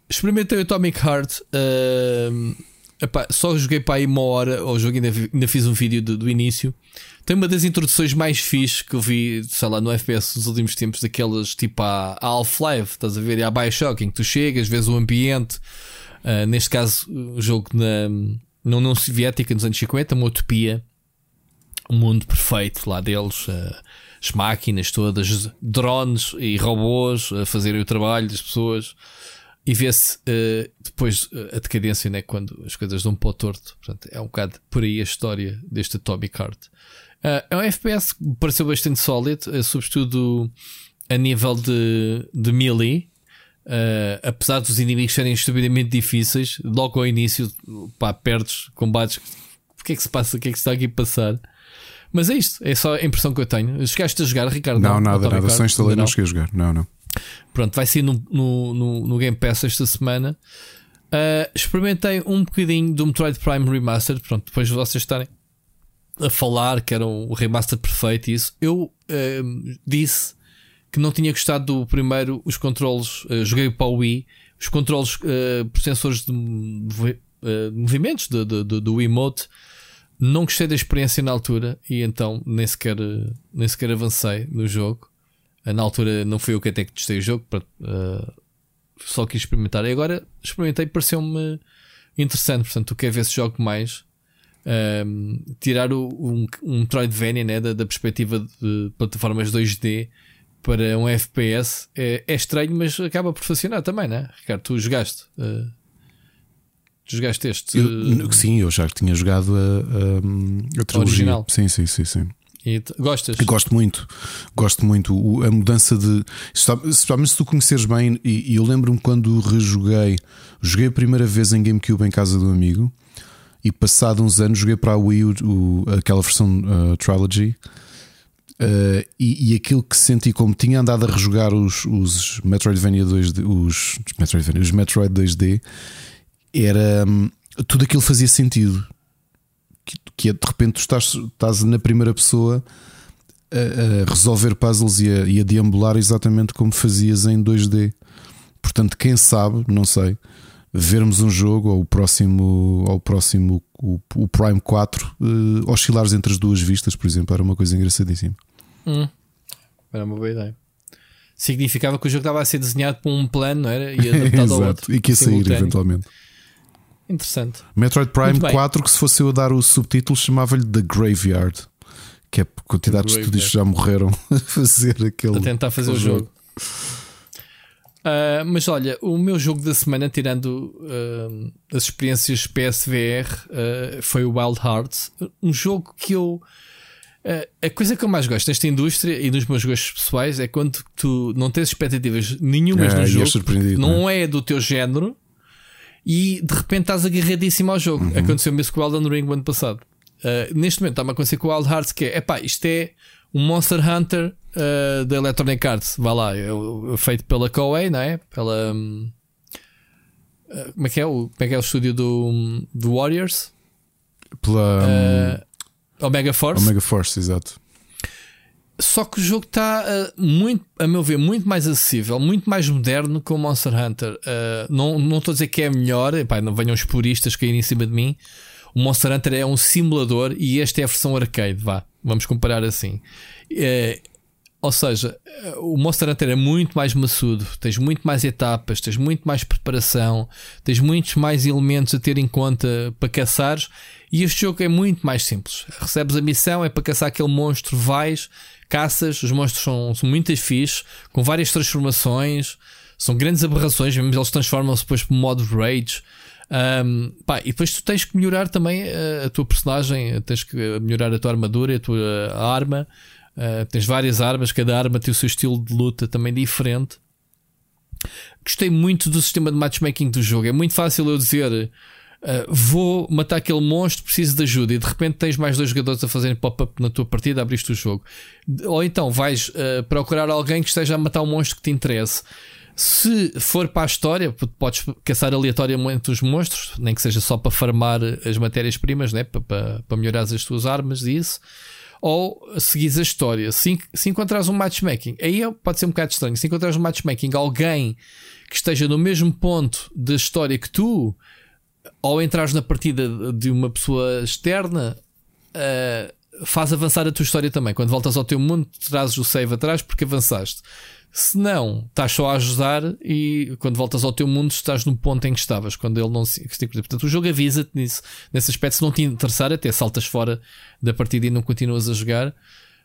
Experimentei o Atomic Heart. ahm, epá, só joguei para aí uma hora ao jogo, ainda, ainda fiz um vídeo do, do início. Tem uma das introduções mais fixe que eu vi, sei lá, no FPS nos últimos tempos, daquelas tipo a, Half-Life, estás a ver? E a Bioshock, em que tu chegas, vês o ambiente. Uh, neste caso, o jogo na, na União Soviética nos anos 50, uma utopia, um mundo perfeito lá deles, uh, as máquinas todas, drones e robôs a fazerem o trabalho das pessoas. E vê-se uh, depois uh, a decadência, né, quando as coisas dão para o torto. Portanto, é um bocado por aí a história deste Atomic Heart. Uh, é um FPS que pareceu bastante sólido, uh, sobretudo a nível de, de melee. Uh, apesar dos inimigos serem estupidamente difíceis, logo ao início, pá, perdes combates. O que é que se passa? O que é que se está aqui a passar? Mas é isto, é só a impressão que eu tenho. Chegaste a jogar, Ricardo? Não, nada, Atomic nada. Heart? Só instalei, não cheguei a jogar. Não, não. Pronto, vai ser no, no, no, no Game Pass esta semana. Uh, experimentei um bocadinho do Metroid Prime Remastered. Pronto, depois de vocês estarem a falar que era o remaster perfeito e isso, eu uh, disse que não tinha gostado do primeiro, os controles. Uh, joguei para o Wii, os controles uh, por sensores de, uh, movimentos de, de, de- do Wiimote. Não gostei da experiência na altura e então nem sequer, nem sequer avancei no jogo. Na altura não fui eu que até que testei o jogo, só quis experimentar. E agora experimentei pareceu-me interessante. Portanto, tu quer ver se jogo mais. Um, tirar o, um, um Metroidvania né, da, da perspectiva de plataformas 2D para um FPS é, é estranho, mas acaba por funcionar também, né? Ricardo, tu jogaste. uh, tu jogaste este. Eu- uh, sim, eu já tinha jogado a, a, a trilogia. Original. Sim, sim, sim, sim. e gostas? Gosto muito, gosto muito. O- A mudança de. Especialmente se tu conheceres bem, e, e eu lembro-me quando rejoguei, joguei a primeira vez em GameCube em casa um amigo, e passado uns anos joguei para a Wii o, aquela versão uh, Trilogy. uh, e, e aquilo que senti como tinha andado a rejogar os, os Metroidvania 2D, os, Metroidvania, os Metroid 2D, era tudo aquilo fazia sentido que, que é de repente tu estás, estás na primeira pessoa a, a resolver puzzles e a, e a deambular exatamente como fazias em 2D. Portanto, quem sabe, não sei, vermos um jogo ou o próximo, ou o, próximo o, o Prime 4 eh, oscilares entre as duas vistas, por exemplo, era uma coisa engraçadíssima. Hum. Era uma boa ideia. Significava que o jogo estava a ser desenhado por um plano, não era? E adaptado ao outro. Exato, e que ia sair eventualmente. Interessante. Metroid Prime Muito bem. 4, que se fosse eu a dar o subtítulo, chamava-lhe The Graveyard, que é por quantidades de estúdios que já morreram a fazer aquele. a tentar fazer o aquele jogo. Ah, mas olha, o meu jogo da semana, tirando ah, as experiências PSVR, ah, foi o Wild Hearts. Um jogo que eu. a coisa que eu mais gosto nesta indústria e nos meus gostos pessoais é quando tu não tens expectativas nenhumas É, no és jogo, surpreendido, não é do teu género e de repente estás agarradíssimo ao jogo. Uhum. Aconteceu mesmo com o Elden Ring o ano passado. Uh, neste momento está-me a acontecer com o Wild Hearts que é, epá, isto é um Monster Hunter uh, da Electronic Arts, vá lá, é, é feito pela Koei, não é? Pela hum, uh, como é que é o, como é que é o estúdio do, do Warriors? Pela Uh, Omega Force. Omega Force, exato. só que o jogo está, uh, muito, a meu ver, muito mais acessível, muito mais moderno que o Monster Hunter. Uh, não, não estou a dizer que é melhor, epá, não venham os puristas cair em cima de mim. O Monster Hunter é um simulador e esta é a versão arcade, vá. Vamos comparar assim. Uh, ou seja, o Monster Hunter é muito mais maçudo, tens muito mais etapas, tens muito mais preparação, tens muitos mais elementos a ter em conta para caçares. E este jogo é muito mais simples. Recebes a missão, é para caçar aquele monstro, vais, caças, os monstros são, são muito fixe, com várias transformações, são grandes aberrações, mesmo eles transformam-se depois para modo rage. Um, pá, e depois tu tens que melhorar também a, a, tua personagem, tens que melhorar a tua armadura, a tua a arma. Uh, tens várias armas, cada arma tem o seu estilo de luta também diferente. Gostei muito do sistema de matchmaking do jogo. É muito fácil eu dizer Uh, vou matar aquele monstro, preciso de ajuda, e de repente tens mais dois jogadores a fazerem pop-up na tua partida, abriste o jogo. Ou então vais uh, procurar alguém que esteja a matar um monstro que te interesse. Se for para a história, podes caçar aleatoriamente os monstros, nem que seja só para farmar as matérias-primas, né? para, para, para melhorar as tuas armas e isso. Ou seguis a história. Se, se encontrares um matchmaking, aí é, pode ser um bocado estranho. Se encontrares um matchmaking, alguém que esteja no mesmo ponto da história que tu, ao entrares na partida de uma pessoa externa, uh, faz avançar a tua história também. Quando voltas ao teu mundo, trazes o save atrás porque avançaste. Se não, estás só a ajudar e quando voltas ao teu mundo estás no ponto em que estavas, quando ele não se. Portanto, o jogo avisa-te nisso. Nesse aspecto, se não te interessar, até saltas fora da partida e não continuas a jogar.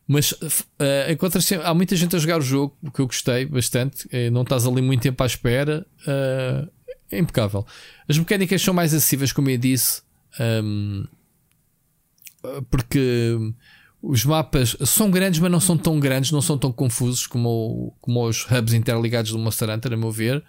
Mas uh, encontras há muita gente a jogar o jogo, que eu gostei bastante. Uh, não estás ali muito tempo à espera. Uh, é impecável. As mecânicas são mais acessíveis, como eu disse, um, porque os mapas são grandes, mas não são tão grandes, não são tão confusos como, como os hubs interligados do Monster Hunter, a meu ver.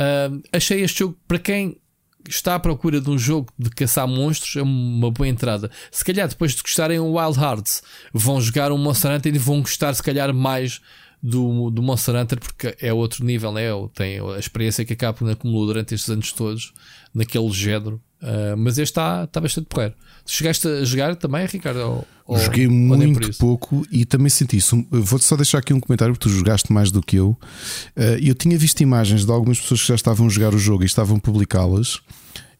Um, achei este jogo para quem está à procura de um jogo de caçar monstros é uma boa entrada. Se calhar depois de gostarem o Wild Hearts, vão jogar um Monster Hunter e vão gostar se calhar mais do, do Monster Hunter, porque é outro nível, né? tem a experiência que a Capcom acumulou durante estes anos todos naquele género. Uh, mas este está, está bastante porreiro. Chegaste a jogar também, Ricardo? Ou, Joguei ou muito pouco e também senti isso. Vou-te só deixar aqui um comentário, porque tu jogaste mais do que eu. Uh, eu tinha visto imagens de algumas pessoas que já estavam a jogar o jogo e estavam a publicá-las.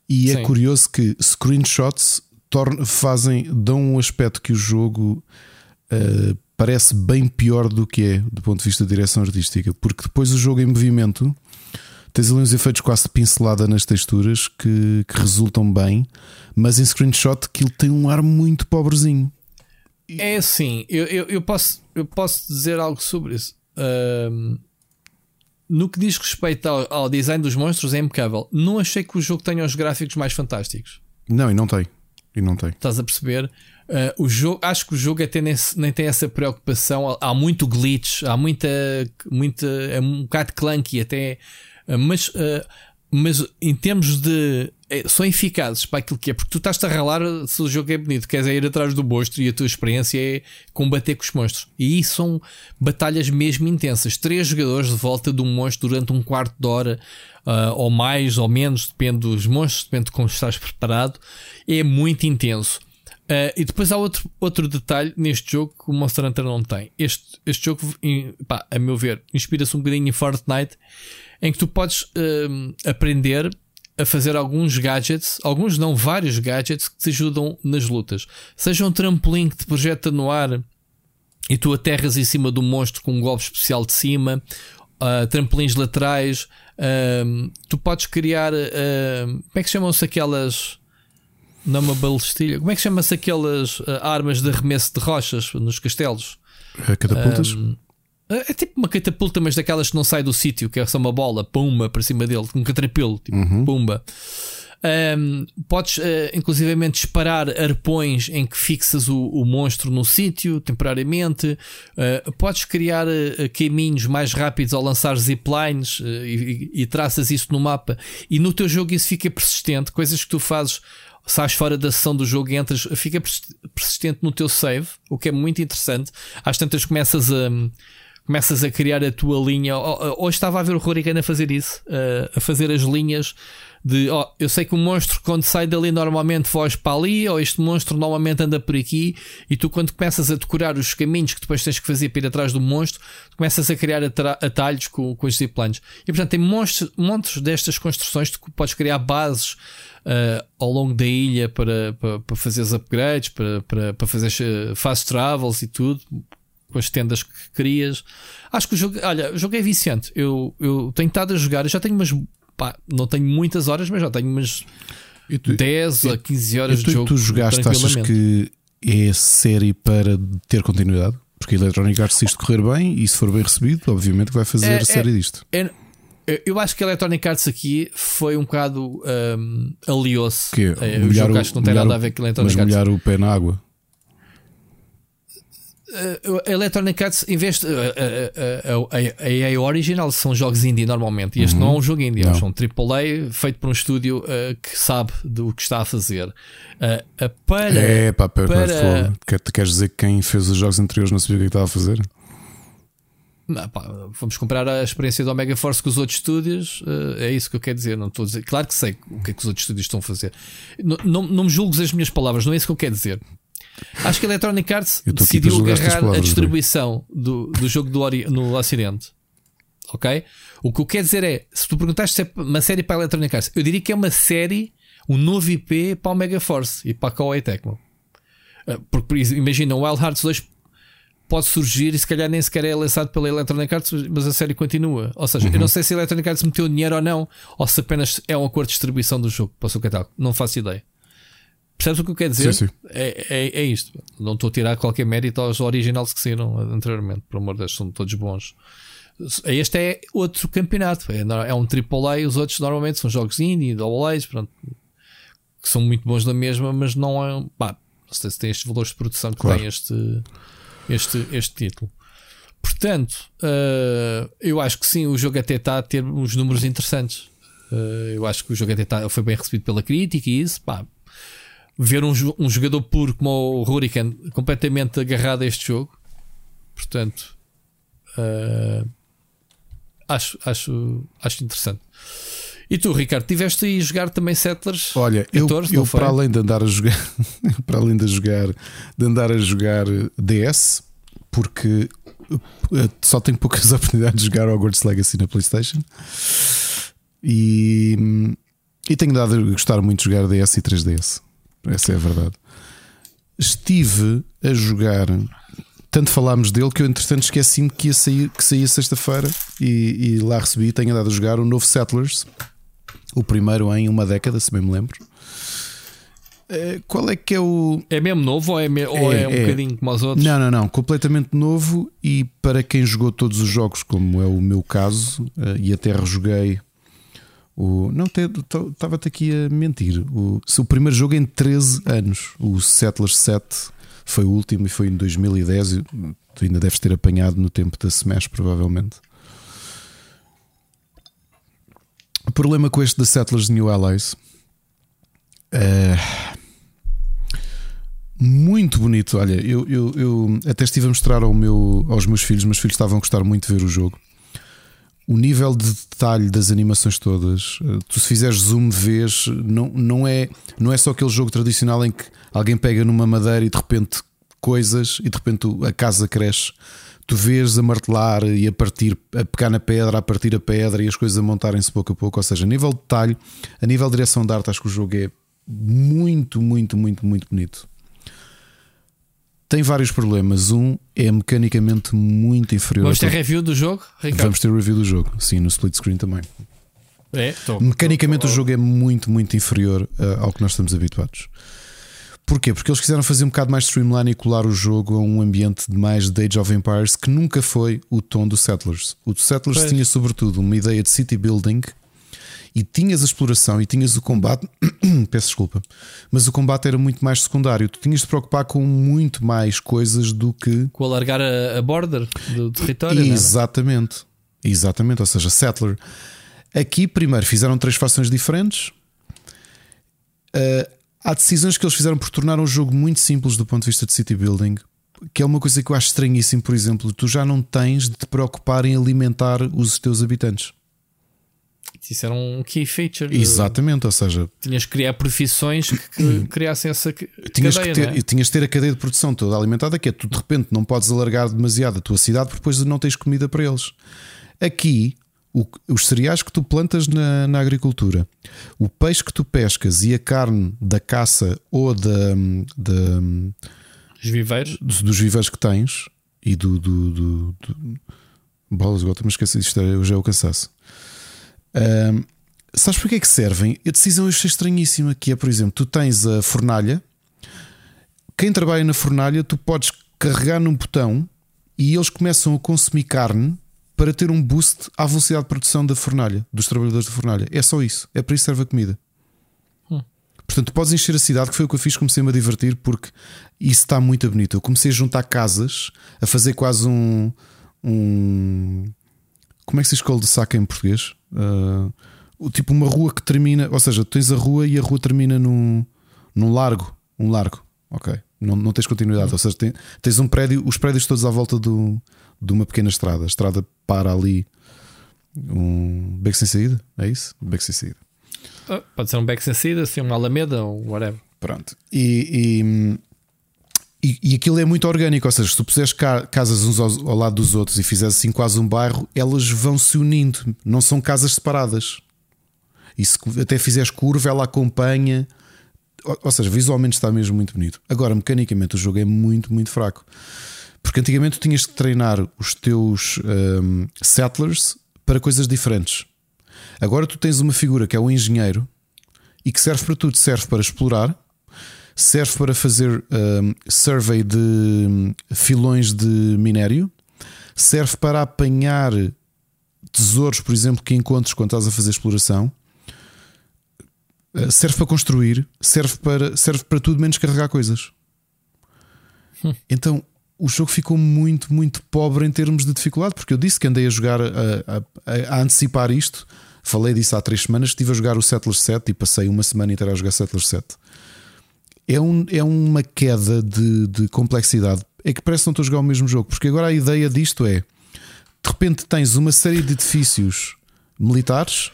E é Sim. é curioso que screenshots tornam, fazem, dão um aspecto que o jogo uh, parece bem pior do que é do ponto de vista da direção artística, porque depois o jogo em movimento tens ali uns efeitos quase de pincelada nas texturas que, que resultam bem, mas em screenshot aquilo tem um ar muito pobrezinho. É assim, eu, eu, eu, posso, eu posso dizer algo sobre isso. Um, no que diz respeito ao, ao, design dos monstros, é impecável. Não achei que o jogo tenha os gráficos mais fantásticos. Não, e não tem. E não tem. Estás a perceber? Uh, o jogo, acho que o jogo até nem, nem tem essa preocupação. Há muito glitch, há muita, muita é um bocado clunky até, mas, uh, mas em termos de é, são eficazes para aquilo que é, porque tu estás a ralar se o jogo é bonito, queres é ir atrás do monstro e a tua experiência é combater com os monstros. E isso são batalhas mesmo intensas. Três jogadores de volta de um monstro durante um quarto de hora, ou mais ou menos, depende dos monstros, depende de como estás preparado. É muito intenso. Uh, e depois há outro, outro detalhe neste jogo que o Monster Hunter não tem. Este, este jogo, pá, a meu ver, inspira-se um bocadinho em Fortnite, em que tu podes uh, aprender a fazer alguns gadgets, alguns não, vários gadgets que te ajudam nas lutas. Seja um trampolim que te projeta no ar e tu aterras em cima do monstro com um golpe especial de cima, uh, trampolins laterais, tu podes criar. como é que chamam-se aquelas não uma balestilha. Como é que chama-se aquelas uh, armas de arremesso de rochas nos castelos? É catapultas? Um, é tipo uma catapulta, mas daquelas que não sai do sítio, que é só uma bola, pumba, para cima dele, um catrapilo, tipo, uhum. pumba. Um, podes, uh, inclusivamente, disparar arpões em que fixas o, o monstro no sítio temporariamente. Uh, podes criar uh, caminhos mais rápidos ao lançar ziplines uh, e, e, traças isso no mapa. E no teu jogo isso fica persistente. Coisas que tu fazes sais fora da sessão do jogo e entras, fica persistente no teu save, o que é muito interessante. Às tantas começas a começas a criar a tua linha. Hoje estava a ver o Hurricane a fazer isso, a fazer as linhas de oh, eu sei que o monstro quando sai dali normalmente foge para ali, ou este monstro normalmente anda por aqui, e tu quando começas a decorar os caminhos que depois tens que fazer para ir atrás do monstro, começas a criar atalhos com, com os ziplanes. E portanto tem monstros, montes destas construções, tu podes criar bases uh, ao longo da ilha para, para, para upgrades, para, para, para fazer eh, fast travels e tudo, com as tendas que crias. Acho que o jogo, olha, o jogo é viciante. Eu, eu tenho estado a jogar, eu já tenho umas pá, não tenho muitas horas, mas já tenho umas tu, 10 a 15 horas tu, de jogo. Tu jogaste, achas que é série para ter continuidade? Porque a Electronic Arts, se isto correr bem e se for bem recebido, obviamente vai fazer é, série é, disto. É, eu acho que a Electronic Arts aqui foi um bocado um, aliou-se. Que é, o jogo acho que não tem nada a ver com a Electronic mas Arts. Molhar o pé na água. Uh, a Electronic Arts investe. Uh, uh, a EA Original são jogos indie normalmente. E este uhum. não é um jogo indie, não. é um AAA feito por um estúdio que sabe do que está a fazer. para, é, pá, para, para... para queres dizer que quem fez os jogos anteriores não sabia o que estava a fazer? Não, pá, vamos comparar a experiência do Omega Force com os outros estúdios. é isso que eu quero dizer. Não estou a dizer. Claro que sei o que é que os outros estúdios estão a fazer. Não, não, não me julgues as minhas palavras, não é isso que eu quero dizer. Acho que a Electronic Arts decidiu agarrar a distribuição do, do jogo do ori no Ocidente. Ok? O que eu quero dizer é: se tu perguntaste se é uma série para a Electronic Arts, eu diria que é uma série, um novo IP para o Mega Force e para a Koei Tecmo. Ah, porque imagina, o Wild Hearts 2 pode surgir e se calhar nem sequer é lançado pela Electronic Arts, mas a série continua. Ou seja, uhum. eu não sei se a Electronic Arts meteu dinheiro ou não, ou se apenas é um acordo de distribuição do jogo para o seu catálogo. Não faço ideia. Percebes o que eu quero dizer? Sim, sim. É, é, é, isto. Não estou a tirar qualquer mérito aos originais que saíram anteriormente, por amor de Deus, são todos bons. Este é outro campeonato, é, é um AAA, os outros normalmente são jogos indie, double A's, pronto, que são muito bons da mesma, mas não é. Pá, não sei se tem estes valores de produção que claro. tem este, este, este título. Portanto, uh, eu acho que sim, o jogo até está a ter uns números interessantes. Uh, eu acho que o jogo até está, foi bem recebido pela crítica e isso, pá, ver um, um jogador puro como o Hurricane completamente agarrado a este jogo. Portanto, uh, acho, acho, acho interessante. E tu, Ricardo, tiveste aí a jogar também Settlers? Olha, 14, eu, eu para além de andar a jogar, para além de jogar, de andar a jogar DS, porque eh, só tenho poucas oportunidades de jogar Hogwarts Legacy na PlayStation. E, e tenho dado a gostar muito de jogar DS e 3DS. Essa é a verdade. Estive a jogar. Tanto falámos dele que eu, entretanto, esqueci-me que ia sair, que saía sexta-feira e, e, lá recebi. Tenho andado a jogar o novo Settlers, o primeiro em uma década, se bem me lembro. Eh, qual é que é o. É mesmo novo ou é, me... ou é, é um é. bocadinho como os outros? Não, não, não. Completamente novo. E para quem jogou todos os jogos, como é o meu caso, eh, e até rejoguei o, não, estava-te aqui a mentir. O, o primeiro jogo em 13 anos, o Settlers 7, foi o último e foi em 2010. Tu ainda deves ter apanhado no tempo da Smash, provavelmente. O problema com este da Settlers New Allies é muito bonito. Olha, eu, eu, eu até estive a mostrar ao meu, aos meus filhos, meus filhos estavam a gostar muito de ver o jogo o nível de detalhe das animações todas, eh, tu se fizeres zoom vês, não, não, é, não é só aquele jogo tradicional em que alguém pega numa madeira e de repente coisas e de repente a casa cresce. Tu vês a martelar e a partir, a pegar na pedra, a partir a pedra e as coisas a montarem-se pouco a pouco. Ou seja, a nível de detalhe, a nível de direção de arte, acho que o jogo é muito, muito, muito, muito bonito tem vários problemas. Um é mecanicamente muito inferior. Vamos ter review do jogo, Ricardo? Vamos ter review do jogo, sim, no split screen também. É, tô, mecanicamente tô, tô, o jogo é muito, muito inferior uh, ao que nós estamos habituados. Porquê? Porque eles quiseram fazer um bocado mais streamline e colar o jogo a um ambiente de mais de Age of Empires que nunca foi o tom do Settlers. O Settlers pois. tinha sobretudo uma ideia de city building e tinhas a exploração e tinhas o combate, peço desculpa, mas o combate era muito mais secundário. Tu tinhas de preocupar com muito mais coisas do que. Com alargar a, a border do território. É? Exatamente, é? exatamente. Ou seja, Settler. Aqui, primeiro, fizeram três fações diferentes. Uh, há decisões que eles fizeram por tornar um jogo muito simples do ponto de vista de city building. que é uma coisa que eu acho estranhíssimo, por exemplo, tu já não tens de te preocupar em alimentar os teus habitantes. Isso era um key feature. de- Exatamente, ou seja, Tinhas que criar profissões que, que criassem essa tinhas, cadeia, que ter, é? tinhas de ter a cadeia de produção toda alimentada, que é tu de repente não podes alargar demasiado a tua cidade porque depois não tens comida para eles. Aqui, o- os cereais que tu plantas na, na agricultura, o peixe que tu pescas e a carne da caça ou da, da, Os viveiros. dos, dos viveiros que tens e do. do, do, do bolas, agora me esqueci disto, hoje é o cansaço. Sabes para que é que servem? A decisão eu achei estranhíssima. Que é, por exemplo, tu tens a fornalha, quem trabalha na fornalha, tu podes carregar num botão e eles começam a consumir carne para ter um boost à velocidade de produção da fornalha, dos trabalhadores da fornalha. É só isso. É para isso que serve a comida. Portanto, tu podes encher a cidade, que foi o que eu fiz, comecei-me a divertir porque isso está muito bonito. Eu comecei a juntar casas, a fazer quase um. um como é que se col de saca em português? O tipo uma rua que termina, ou seja, tens a rua e a rua termina num, num largo. Um largo, ok. Não, não tens continuidade, ou seja, tens um prédio, os prédios todos à volta do, de uma pequena estrada. A estrada para ali. Um beco sem saída, é isso? Beco sem saída. Ah, Pode ser um back sem saída, assim, uma alameda ou whatever. Pronto. E, e, e- aquilo é muito orgânico, ou seja, se tu puseres ca- casas uns ao, ao lado dos outros e fizeres assim quase um bairro, elas vão se unindo, não são casas separadas. E se até fizeres curva, ela acompanha. Ou, ou seja, visualmente está mesmo muito bonito. Agora, mecanicamente, o jogo é muito, muito fraco. Porque antigamente tu tinhas que treinar os teus hum, settlers para coisas diferentes. Agora tu tens uma figura que é o engenheiro e que serve para tudo. Serve para explorar, serve para fazer hum, survey de hum, filões de minério, serve para apanhar tesouros, por exemplo, que encontres quando estás a fazer exploração. Uh, Serve para construir, serve para, serve para tudo menos carregar coisas. Então o jogo ficou muito, muito pobre em termos de dificuldade, porque eu disse que andei a jogar a, a- a- a antecipar isto. Falei disso há três semanas. Estive a jogar o Settlers 7 e passei uma semana inteira a jogar Settlers 7. É, um, é uma queda de, de complexidade. É que parece que não estou a jogar o mesmo jogo, porque agora a ideia disto é: de repente tens uma série de edifícios militares,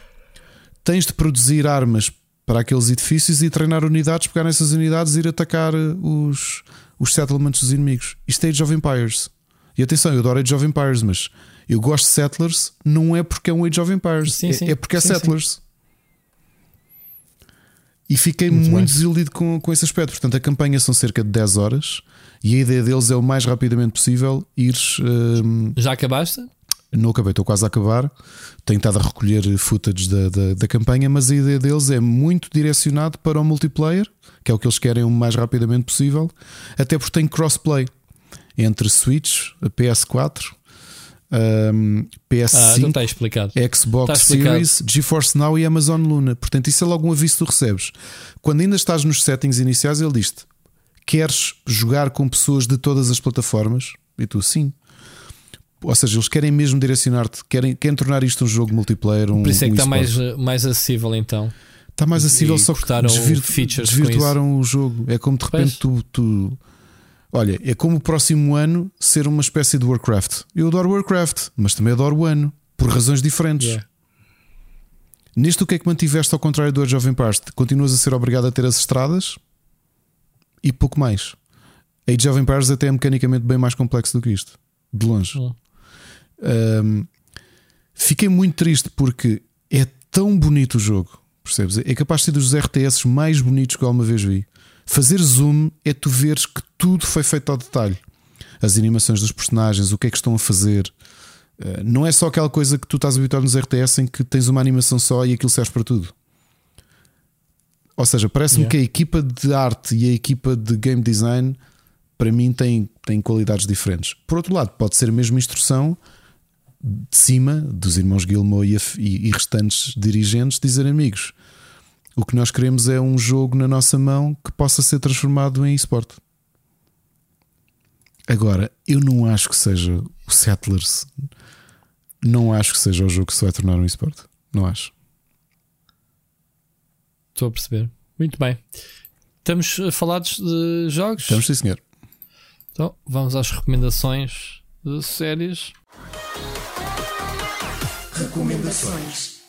tens de produzir armas para aqueles edifícios e treinar unidades, pegar nessas unidades e ir atacar eh, os, os settlements dos inimigos. Isto é Age of Empires. E atenção, eu adoro Age of Empires, mas eu gosto de Settlers não é porque é um Age of Empires, Sim, é, sim. é porque é Sim, sim. Settlers. E fiquei Muito muito, desiludido com, com esse aspecto. Portanto, a campanha são cerca de 10 horas e a ideia deles é o mais rapidamente possível ires. hum, Já acabaste? não acabei, estou quase a acabar. Tenho estado a recolher footage da, da, da campanha, mas a ideia deles é muito direcionado para o multiplayer, que é o que eles querem o mais rapidamente possível, até porque tem crossplay entre Switch, a PS4, Ah, PS5, então está explicado. Xbox Está explicado. Series, GeForce Now e Amazon Luna. Portanto, isso é logo um aviso que tu recebes. Quando ainda estás nos settings iniciais, ele diz-te: Queres jogar com pessoas de todas as plataformas? E tu, sim. Ou seja, eles querem mesmo direcionar-te, querem, querem tornar isto um jogo multiplayer. Um, Por isso é que um está mais, mais acessível então. Está mais acessível, e só que desvir- desvirtuaram o jogo. É como de repente Pois. tu, tu- Olha, é como o próximo ano ser uma espécie de Warcraft. Eu adoro Warcraft, mas também adoro o ano, por razões diferentes. Yeah. Neste, o que é que mantiveste ao contrário do Age of Empires? Continuas a ser obrigado a ter as estradas e pouco mais. Age of Empires até é mecanicamente bem mais complexo do que isto, de longe. Hum. Um, fiquei muito triste porque é tão bonito o jogo, percebes? É capaz de ser dos RTS mais bonitos que eu alguma vez vi. Fazer zoom é tu veres que tudo foi feito ao detalhe. As animações dos personagens, o que é que estão a fazer. Uh, Não é só aquela coisa que tu estás habituado nos RTS em que tens uma animação só e aquilo serve para tudo. Ou seja, parece-me Yeah. que a equipa de arte e a equipa de game design para mim têm, têm qualidades diferentes. Por outro lado, pode ser a mesma instrução de cima dos irmãos Gilmour e, e- e restantes dirigentes dizer amigos. O que nós queremos é um jogo na nossa mão que possa ser transformado em esporte. Agora, eu não acho que seja o Settlers. Não acho que seja o jogo que se vai tornar um esporte. Não acho. Estou a perceber. Muito bem. Estamos falados de jogos. Estamos, sim, senhor. Então, vamos às recomendações de séries. Recomendações.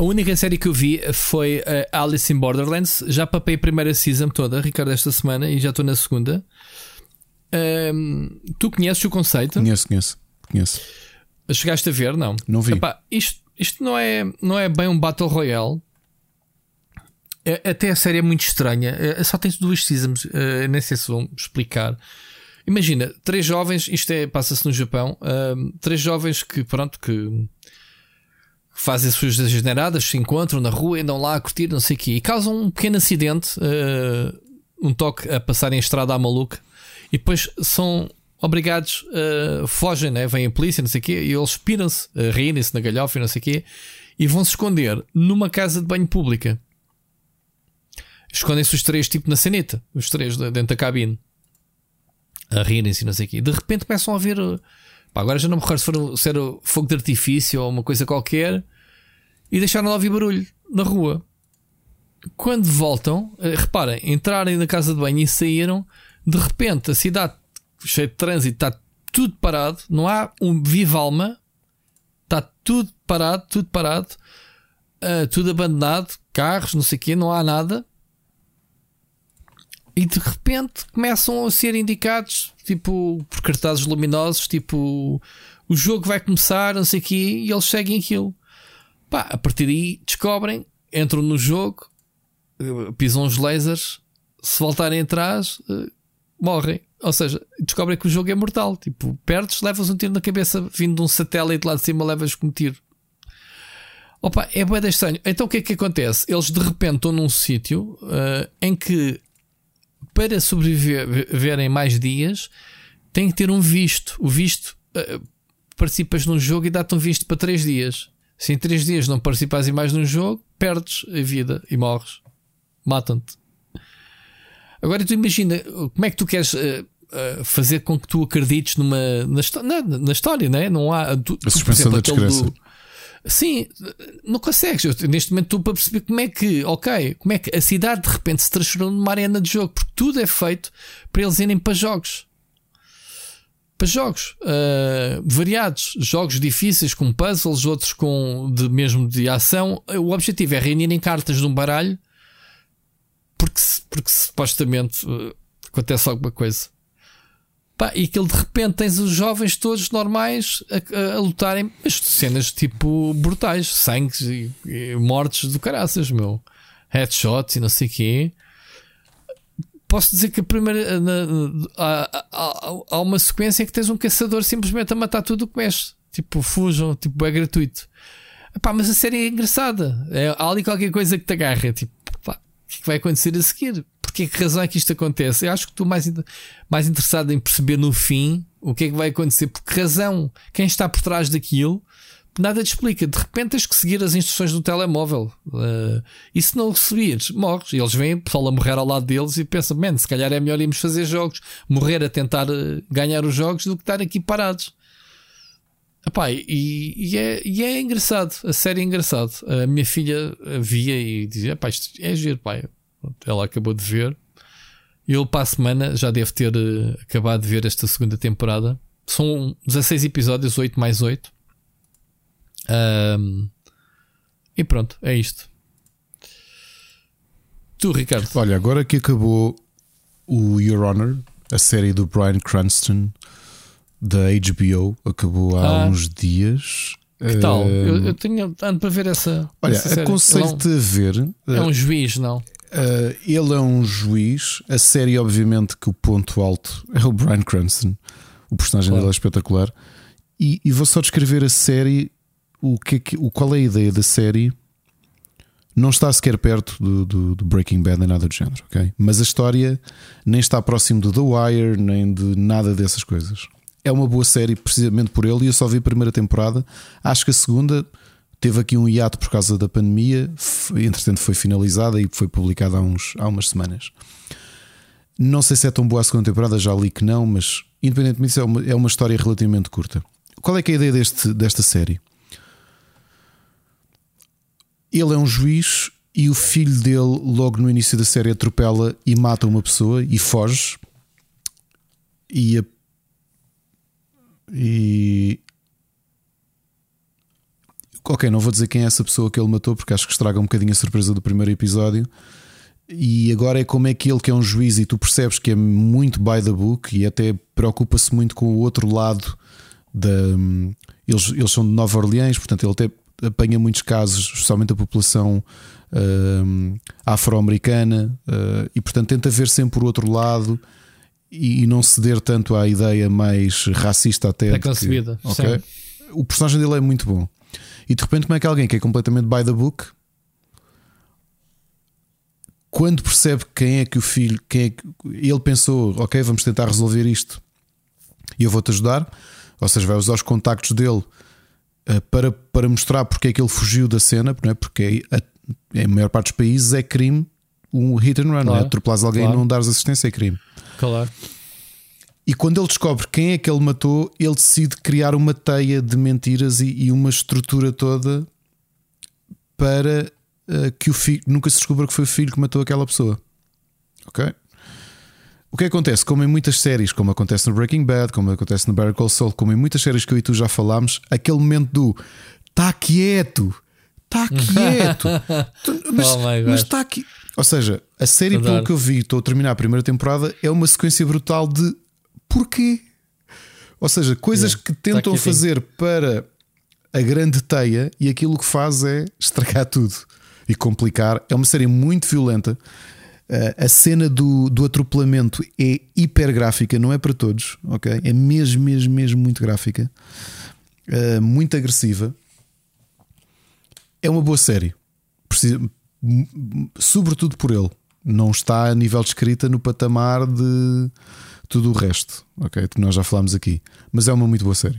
A única série que eu vi foi a Alice in Borderlands. Já papei a primeira season toda, Ricardo, esta semana, e já estou na segunda. Ahm, tu conheces o conceito? Conheço, conheço, conheço. Chegaste a ver? Não. Não vi. Epá, isto isto não, é, não é bem um Battle Royale. É- até a série é muito estranha. É- só tem duas seasons. eh, nem sei se vão explicar. Imagina, três jovens, isto é, passa-se no Japão, ahm, três jovens que, pronto, que fazem as suas degeneradas, se encontram na rua, andam lá a curtir, não sei o quê, e causam um pequeno acidente, eh, um toque a passarem a estrada à maluca, e depois são obrigados, eh, fogem, né? vem a polícia, não sei o quê, e eles piram-se, uh, riem-se na galhofa e não sei o quê, e vão se esconder numa casa de banho pública. Escondem-se os três, tipo na sanita, os três de- dentro da cabine, a rirem-se e não sei o quê. De repente começam a ver. uh, Pá, agora já não me recordo se, foram, se era fogo de artifício ou uma coisa qualquer, e deixaram lá ouvir barulho na rua. Quando voltam, eh, reparem, entrarem na casa de banho e saíram, de repente a cidade cheia de trânsito está tudo parado, não há um viva alma, está tudo parado, tudo parado, ah, tudo abandonado, carros, não sei o quê, não há nada. E de repente começam a ser indicados, tipo, por cartazes luminosos, tipo, o jogo vai começar, não sei o quê, e eles seguem aquilo. Pá, a partir daí descobrem, entram no jogo, eh, pisam os lasers, se voltarem atrás, eh, morrem. Ou seja, descobrem que o jogo é mortal. Tipo, perdes, levas um tiro na cabeça, vindo de um satélite lá de cima, levas com um tiro. Opa, é de estranho. Então o que é que acontece? Eles de repente estão num sítio eh, em que para sobreviverem mais dias têm que ter um visto. O visto eh, participas num jogo e dá-te um visto para 3 dias. Se em 3 dias não participas em mais num jogo, perdes a vida e morres. Matam-te. Agora tu imagina como é que tu queres eh, fazer com que tu acredites numa na, na, na história, não é? Não há tu, tu, por suspensão da aquele descrença. Sim, não consegues. Eu, neste momento estou para perceber como é que, ok, como é que a cidade de repente se transformou numa arena de jogo, porque tudo é feito para eles irem para jogos. Para jogos ah, variados, jogos difíceis com puzzles, outros com de mesmo de ação. O objetivo é reunirem cartas de um baralho porque, porque supostamente ah, acontece alguma coisa. Pá, e aquilo de repente tens os jovens todos normais a, a- a lutarem, mas cenas tipo brutais, sangues e, e mortes do caraças, meu. Headshots e não sei o quê. Posso dizer que a primeira. na- na- há, há- há uma sequência em que tens um caçador simplesmente a matar tudo o que mexe. Tipo, fujam, tipo, é gratuito. Epá, mas a série é engraçada. É, há ali qualquer coisa que te agarra. Tipo, pá, o que é que vai acontecer a seguir? Por que razão é que isto acontece? Eu acho que estou mais, mais interessado em perceber no fim o que é que vai acontecer. Por que razão? Quem está por trás daquilo? Nada te explica. De repente tens que seguir as instruções do telemóvel. Uh, e se não seguires, morres. E eles vêm, o pessoal a morrer ao lado deles e pensam: man, se calhar é melhor irmos fazer jogos, morrer a tentar uh, ganhar os jogos do que estar aqui parados. Epá, e, e é, e é engraçado, a série é engraçado. A minha filha via e dizia: isto é giro, pai. Ela acabou de ver. E ele para a semana já deve ter eh, acabado de ver esta segunda temporada. São 16 episódios, 8 mais 8. Ahm, e pronto, é isto. Tu, Ricardo. Olha, agora que acabou o Your Honor, a série do Brian Cranston da HBO, acabou há Ah. uns dias. Que tal? Eh, Eu, eu tenho ando para ver essa. Olha, essa série. aconselho-te a ver. É um, é um juiz, não? Eh, ele é um juiz. A série, obviamente, que o ponto alto é o Brian Cranston. O personagem Claro. dele é espetacular. E, e vou só descrever a série. O é que, o, qual é a ideia da série? Não está sequer perto do, do- do Breaking Bad nem nada do género, ok? Mas a história nem está próximo do The Wire, nem de nada dessas coisas. É uma boa série precisamente por ele e eu só vi a primeira temporada. Acho que a segunda teve aqui um hiato por causa da pandemia, entretanto foi finalizada e foi publicada há, uns, há umas semanas. Não sei se é tão boa a segunda temporada, já li que não, mas independentemente disso, é uma, é uma história relativamente curta. Qual é é a ideia deste, desta série? Ele é um juiz e o filho dele, logo no início da série, atropela e mata uma pessoa e foge. e, a, e ok, não vou dizer quem é essa pessoa que ele matou, porque acho que estraga um bocadinho a surpresa do primeiro episódio. E agora é como é que ele, que é um juiz, e tu percebes que é muito by the book e até preocupa-se muito com o outro lado da. Eles, eles são de Nova Orleans, portanto, ele até apanha muitos casos, especialmente a população uh, afro-americana, uh, e portanto tenta ver sempre o outro lado e, e não ceder tanto à ideia mais racista até. É concebida. Que, okay? O personagem dele é muito bom. E de repente, como é que alguém que é completamente by the book, quando percebe quem é que o filho, quem é que ele pensou, ok, vamos tentar resolver isto e eu vou-te ajudar, ou seja, vai usar os contactos dele uh, para, para mostrar porque é que ele fugiu da cena, não é? porque a, em maior parte dos países é crime um hit and run, claro, é? atropelares alguém claro. e não dares assistência é crime. Claro. E quando ele descobre quem é que ele matou, ele decide criar uma teia de mentiras e, e uma estrutura toda para uh, que o filho nunca se descubra que foi o filho que matou aquela pessoa. Ok? O que acontece? Como em muitas séries, como acontece no Breaking Bad, como acontece no Better Call Saul, como em muitas séries que eu e tu já falámos, aquele momento do está quieto, está quieto, mas, oh mas está aqui. Ou seja, a série, pelo que eu vi, estou a terminar a primeira temporada, é uma sequência brutal de Porquê? Ou seja, coisas que tentam fazer para a grande teia e aquilo que faz é estragar tudo e complicar. É uma série muito violenta. Uh, a cena do, do atropelamento é hiper gráfica, não é para todos, ok? É mesmo, mesmo, mesmo muito gráfica, uh, muito agressiva. É uma boa série, Precisa, sobretudo por ele. Não está a nível de escrita no patamar de tudo o resto, ok? Que nós já falámos aqui. Mas é uma muito boa série.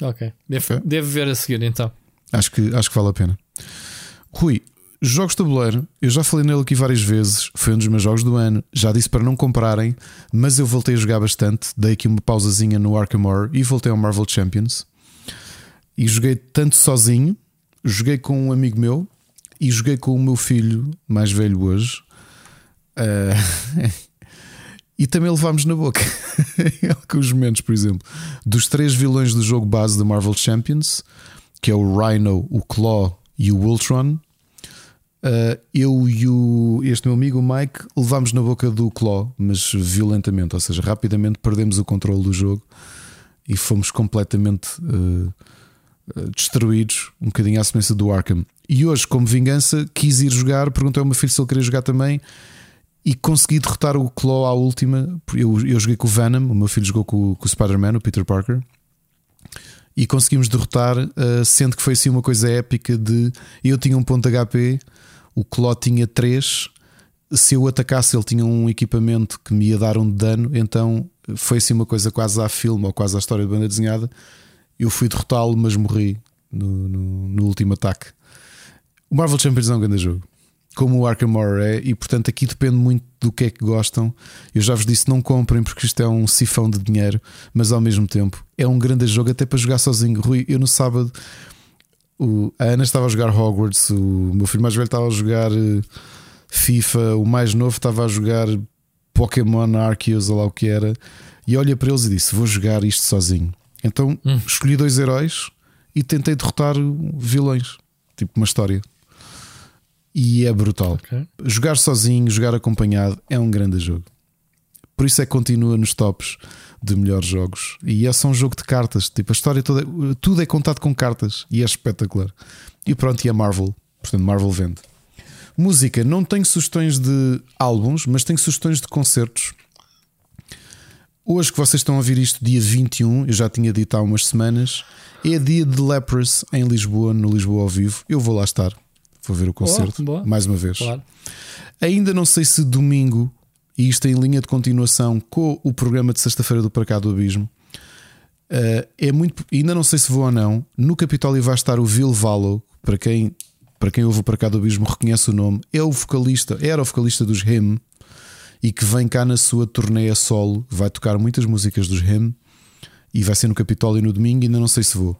Ok. Devo, okay. devo ver a seguir então. Acho que, acho que vale a pena. Rui, jogos de tabuleiro, eu já falei nele aqui várias vezes. Foi um dos meus jogos do ano. Já disse para não comprarem, mas eu voltei a jogar bastante. Dei aqui uma pausazinha no Arkham Horror e voltei ao Marvel Champions. E joguei tanto sozinho, joguei com um amigo meu e joguei com o meu filho mais velho hoje. Uh, e também levámos na boca alguns momentos, por exemplo, dos três vilões do jogo base da Marvel Champions, que é o Rhino, o Claw e o Ultron. Uh, eu e o, este meu amigo o Mike levámos na boca do Claw, mas violentamente, ou seja, rapidamente perdemos o controle do jogo e fomos completamente uh, destruídos, um bocadinho à semelhança do Arkham. E hoje, como vingança, quis ir jogar, perguntei ao meu filho se ele queria jogar também e consegui derrotar o Claw à última. Eu, eu joguei com o Venom, o meu filho jogou com, com o Spider-Man, o Peter Parker, e conseguimos derrotar, uh, sendo que foi assim uma coisa épica de eu tinha um ponto HP, o Claw tinha 3. Se eu atacasse, ele tinha um equipamento que me ia dar um dano, então foi assim uma coisa quase à filme ou quase à história de banda desenhada. Eu fui derrotá-lo, mas morri no, no, no último ataque. O Marvel Champions é um grande jogo como o Arkham Horror é, e portanto aqui depende muito do que é que gostam. Eu já vos disse, não comprem porque isto é um sifão de dinheiro, mas ao mesmo tempo é um grande jogo até para jogar sozinho. Rui, eu no sábado o, a Ana estava a jogar Hogwarts, o meu filho mais velho estava a jogar eh, FIFA, o mais novo estava a jogar Pokémon Arceus, ou lá o que era, e olha para eles e disse: Vou jogar isto sozinho. Então hum. escolhi dois heróis e tentei derrotar vilões, tipo uma história e é brutal. Okay. Jogar sozinho, jogar acompanhado é um grande jogo. Por isso é que continua nos tops de melhores jogos. E é só um jogo de cartas. Tipo, a história toda, tudo é contado com cartas e é espetacular. E pronto, e é Marvel. Portanto, Marvel vende. Música, não tenho sugestões de álbuns, mas tenho sugestões de concertos. Hoje que vocês estão a ouvir isto, dia 21, eu já tinha dito há umas semanas, é dia de Lepros em Lisboa, no Lisboa ao vivo. Eu vou lá estar. Vou ver o concerto boa, boa. mais uma vez. Claro. Ainda não sei se domingo, e isto em linha de continuação com o programa de sexta-feira do Para Cá do Abismo, uh, é muito. Ainda não sei se vou ou não. No Capitólio vai estar o Vil Valo, para quem, para quem ouve o Para do Abismo reconhece o nome. É o vocalista, era o vocalista dos Him e que vem cá na sua turnê a solo. Vai tocar muitas músicas dos Him e vai ser no Capitólio no domingo. Ainda não sei se vou.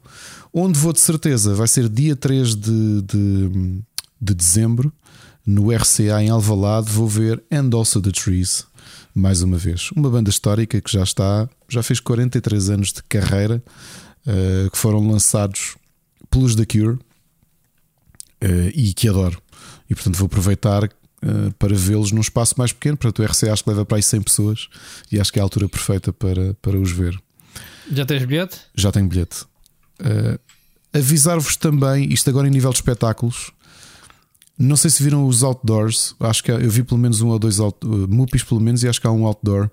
Onde vou de certeza vai ser dia 3 de, de, de dezembro, no RCA em Alvalade, vou ver And Also the Trees, mais uma vez. Uma banda histórica que já está, já fez 43 anos de carreira, uh, que foram lançados pelos The Cure uh, e que adoro. E portanto vou aproveitar uh, para vê-los num espaço mais pequeno. Portanto, o RC acho que leva para aí 100 pessoas e acho que é a altura perfeita para, para os ver. Já tens bilhete? Já tenho bilhete. Avisar-vos também, isto agora em nível de espetáculos. Não sei se viram os outdoors. Acho que eu vi pelo menos um ou dois out, uh, Mupis, pelo menos, e acho que há um outdoor.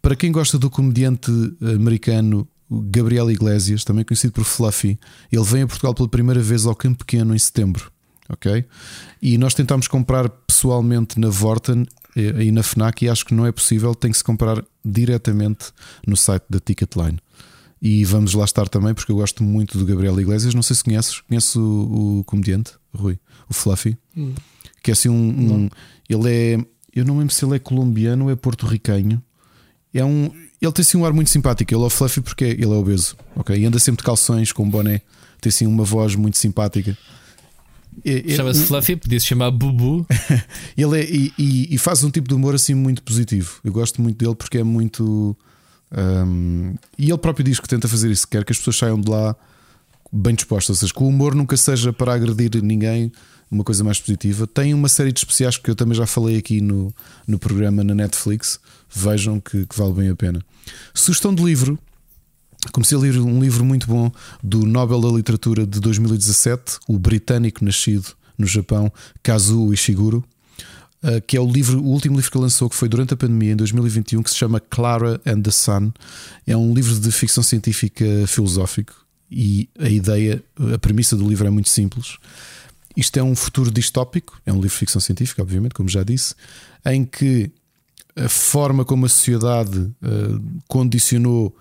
Para quem gosta do comediante americano Gabriel Iglesias, também conhecido por Fluffy, ele vem a Portugal pela primeira vez ao Campo Pequeno em setembro. Ok? E nós tentámos comprar pessoalmente na Vorten eh, e na Fnac e acho que não é possível, tem que se comprar diretamente no site da Ticketline. E vamos lá estar também, porque eu gosto muito do Gabriel Iglesias. Não sei se conheces, conheces o, o comediante, Rui, o Fluffy, hum. que é assim um, um, Ele é. Eu não lembro se ele é colombiano ou é porto-riquenho. É um. Ele tem assim um ar muito simpático. Ele é o Fluffy porque ele é obeso, ok? E anda sempre de calções com um boné. Tem assim uma voz muito simpática. Chama-se Fluffy, podia-se chamar Bubu. ele é, e, e, e, faz um tipo de humor assim muito positivo. Eu gosto muito dele porque é muito um, e ele próprio diz que tenta fazer isso, quer que as pessoas saiam de lá bem dispostas, ou seja, que o humor nunca seja para agredir ninguém, uma coisa mais positiva. Tem uma série de especiais que eu também já falei aqui no, no programa na Netflix. Vejam que, que vale bem a pena. Sugestão de livro. Comecei a ler um livro muito bom do Nobel da Literatura de 2017, o britânico nascido no Japão, Kazuo Ishiguro. Uh, que é o livro, o último livro que lançou, que foi durante a pandemia, em 2021, que se chama Clara and the Sun. É um livro de ficção científica filosófico e a ideia, a premissa do livro é muito simples. Isto é um futuro distópico, é um livro de ficção científica, obviamente, como já disse, em que a forma como a sociedade uh, condicionou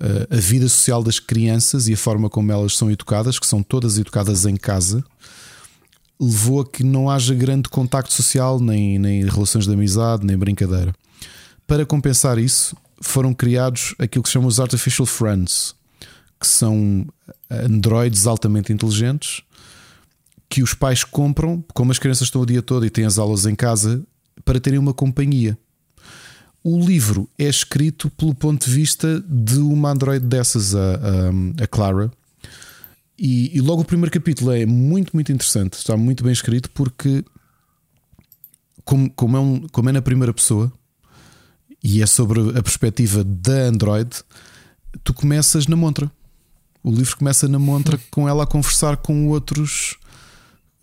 uh, a vida social das crianças e a forma como elas são educadas, que são todas educadas em casa, levou a que não haja grande contacto social, nem, nem relações de amizade, nem brincadeira. Para compensar isso, foram criados aquilo que se chama os Artificial Friends, que são androides altamente inteligentes que os pais compram, como as crianças estão o dia todo e têm as aulas em casa, para terem uma companhia. O livro é escrito pelo ponto de vista de uma android dessas, a, a, a Clara, e, e, logo o primeiro capítulo é muito, muito interessante. Está muito bem escrito porque, como, como, é, um, como é na primeira pessoa e é sobre a perspectiva da Android, tu começas na montra. O livro começa na montra com ela a conversar com outros.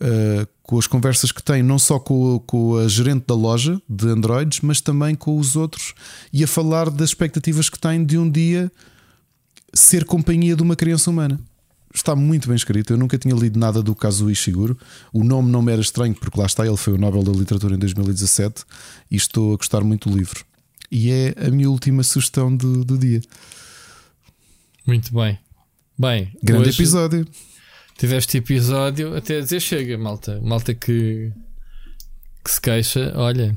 Uh, com as conversas que tem, não só com, com a gerente da loja de Androids, mas também com os outros, e a falar das expectativas que tem de um dia ser companhia de uma criança humana está muito bem escrito. Eu nunca tinha lido nada do Kazuo Ishiguro. O nome não me era estranho, porque lá está, ele foi o Nobel da Literatura em 2017 e estou a gostar muito do livro. E é a minha última sugestão do, do dia. Muito bem. Bem, grande episódio. Tiveste episódio até dizer chega, malta. Malta que, que se queixa, olha.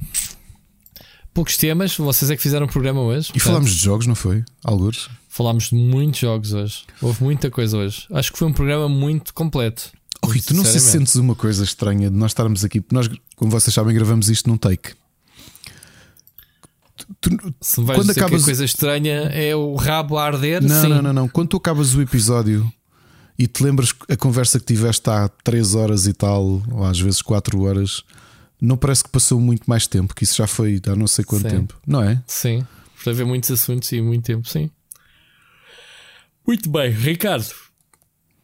Poucos temas, vocês é que fizeram o programa hoje. E portanto, falámos de jogos, não foi? Alguns? Falámos de muitos jogos hoje. Houve muita coisa hoje. Acho que foi um programa muito completo. Oh, Rui, tu não se sentes uma coisa estranha de nós estarmos aqui, nós, como vocês sabem, gravamos isto num take. Tu, se vais quando dizer acabas... que a coisa estranha é o rabo a arder, não, sim. não, não, não. Quando tu acabas o episódio e te lembras a conversa que tiveste há 3 horas e tal, ou às vezes 4 horas, não parece que passou muito mais tempo, que isso já foi há não sei quanto sim. tempo, não é? Sim, por haver muitos assuntos e muito tempo, sim. Muito bem, Ricardo.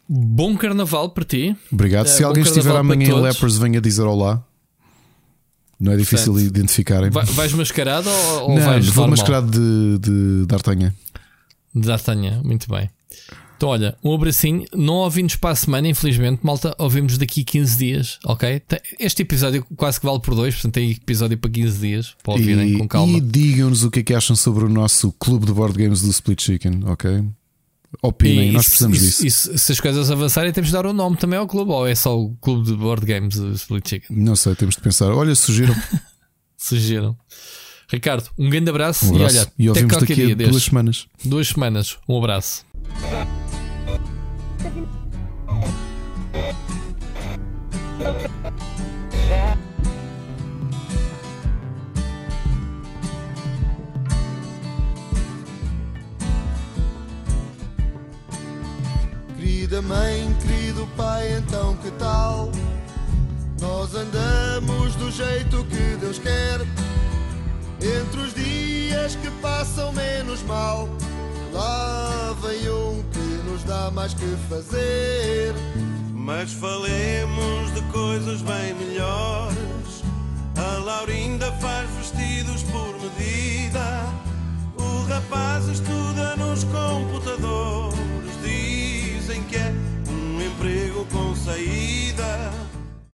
Bom carnaval para ti. Obrigado. É, Se alguém estiver amanhã em Lepers, venha dizer olá. Não é difícil Portanto, identificarem. Vai, vais mascarado ou, ou Não, vais vou normal? mascarado de, de D'Artagnan. De D'Artagnan, muito bem. Então, olha, um abracinho. Não ouvimos para a semana, infelizmente, malta. Ouvimos daqui 15 dias, ok? Este episódio quase que vale por dois, portanto, tem episódio para 15 dias para ouvirem e, com calma. E digam-nos o que é que acham sobre o nosso clube de board games do Split Chicken, ok? Opinem, e, nós precisamos isso, disso. Isso, se as coisas avançarem, temos de dar o um nome também ao clube, ou é só o clube de board games Split Chicken? Não sei, temos de pensar. Olha, sugiram. sugiram. Ricardo, um grande abraço, um abraço. e olha, e ouvimos daqui a duas deste. semanas. Duas semanas, um abraço. Querida mãe, querido pai, então que tal? Nós andamos do jeito que Deus quer. Entre os dias que passam menos mal, lá vem um que nos dá mais que fazer. Mas falemos de coisas bem melhores. A Laurinda faz vestidos por medida. O rapaz estuda nos computadores quer um emprego com saída.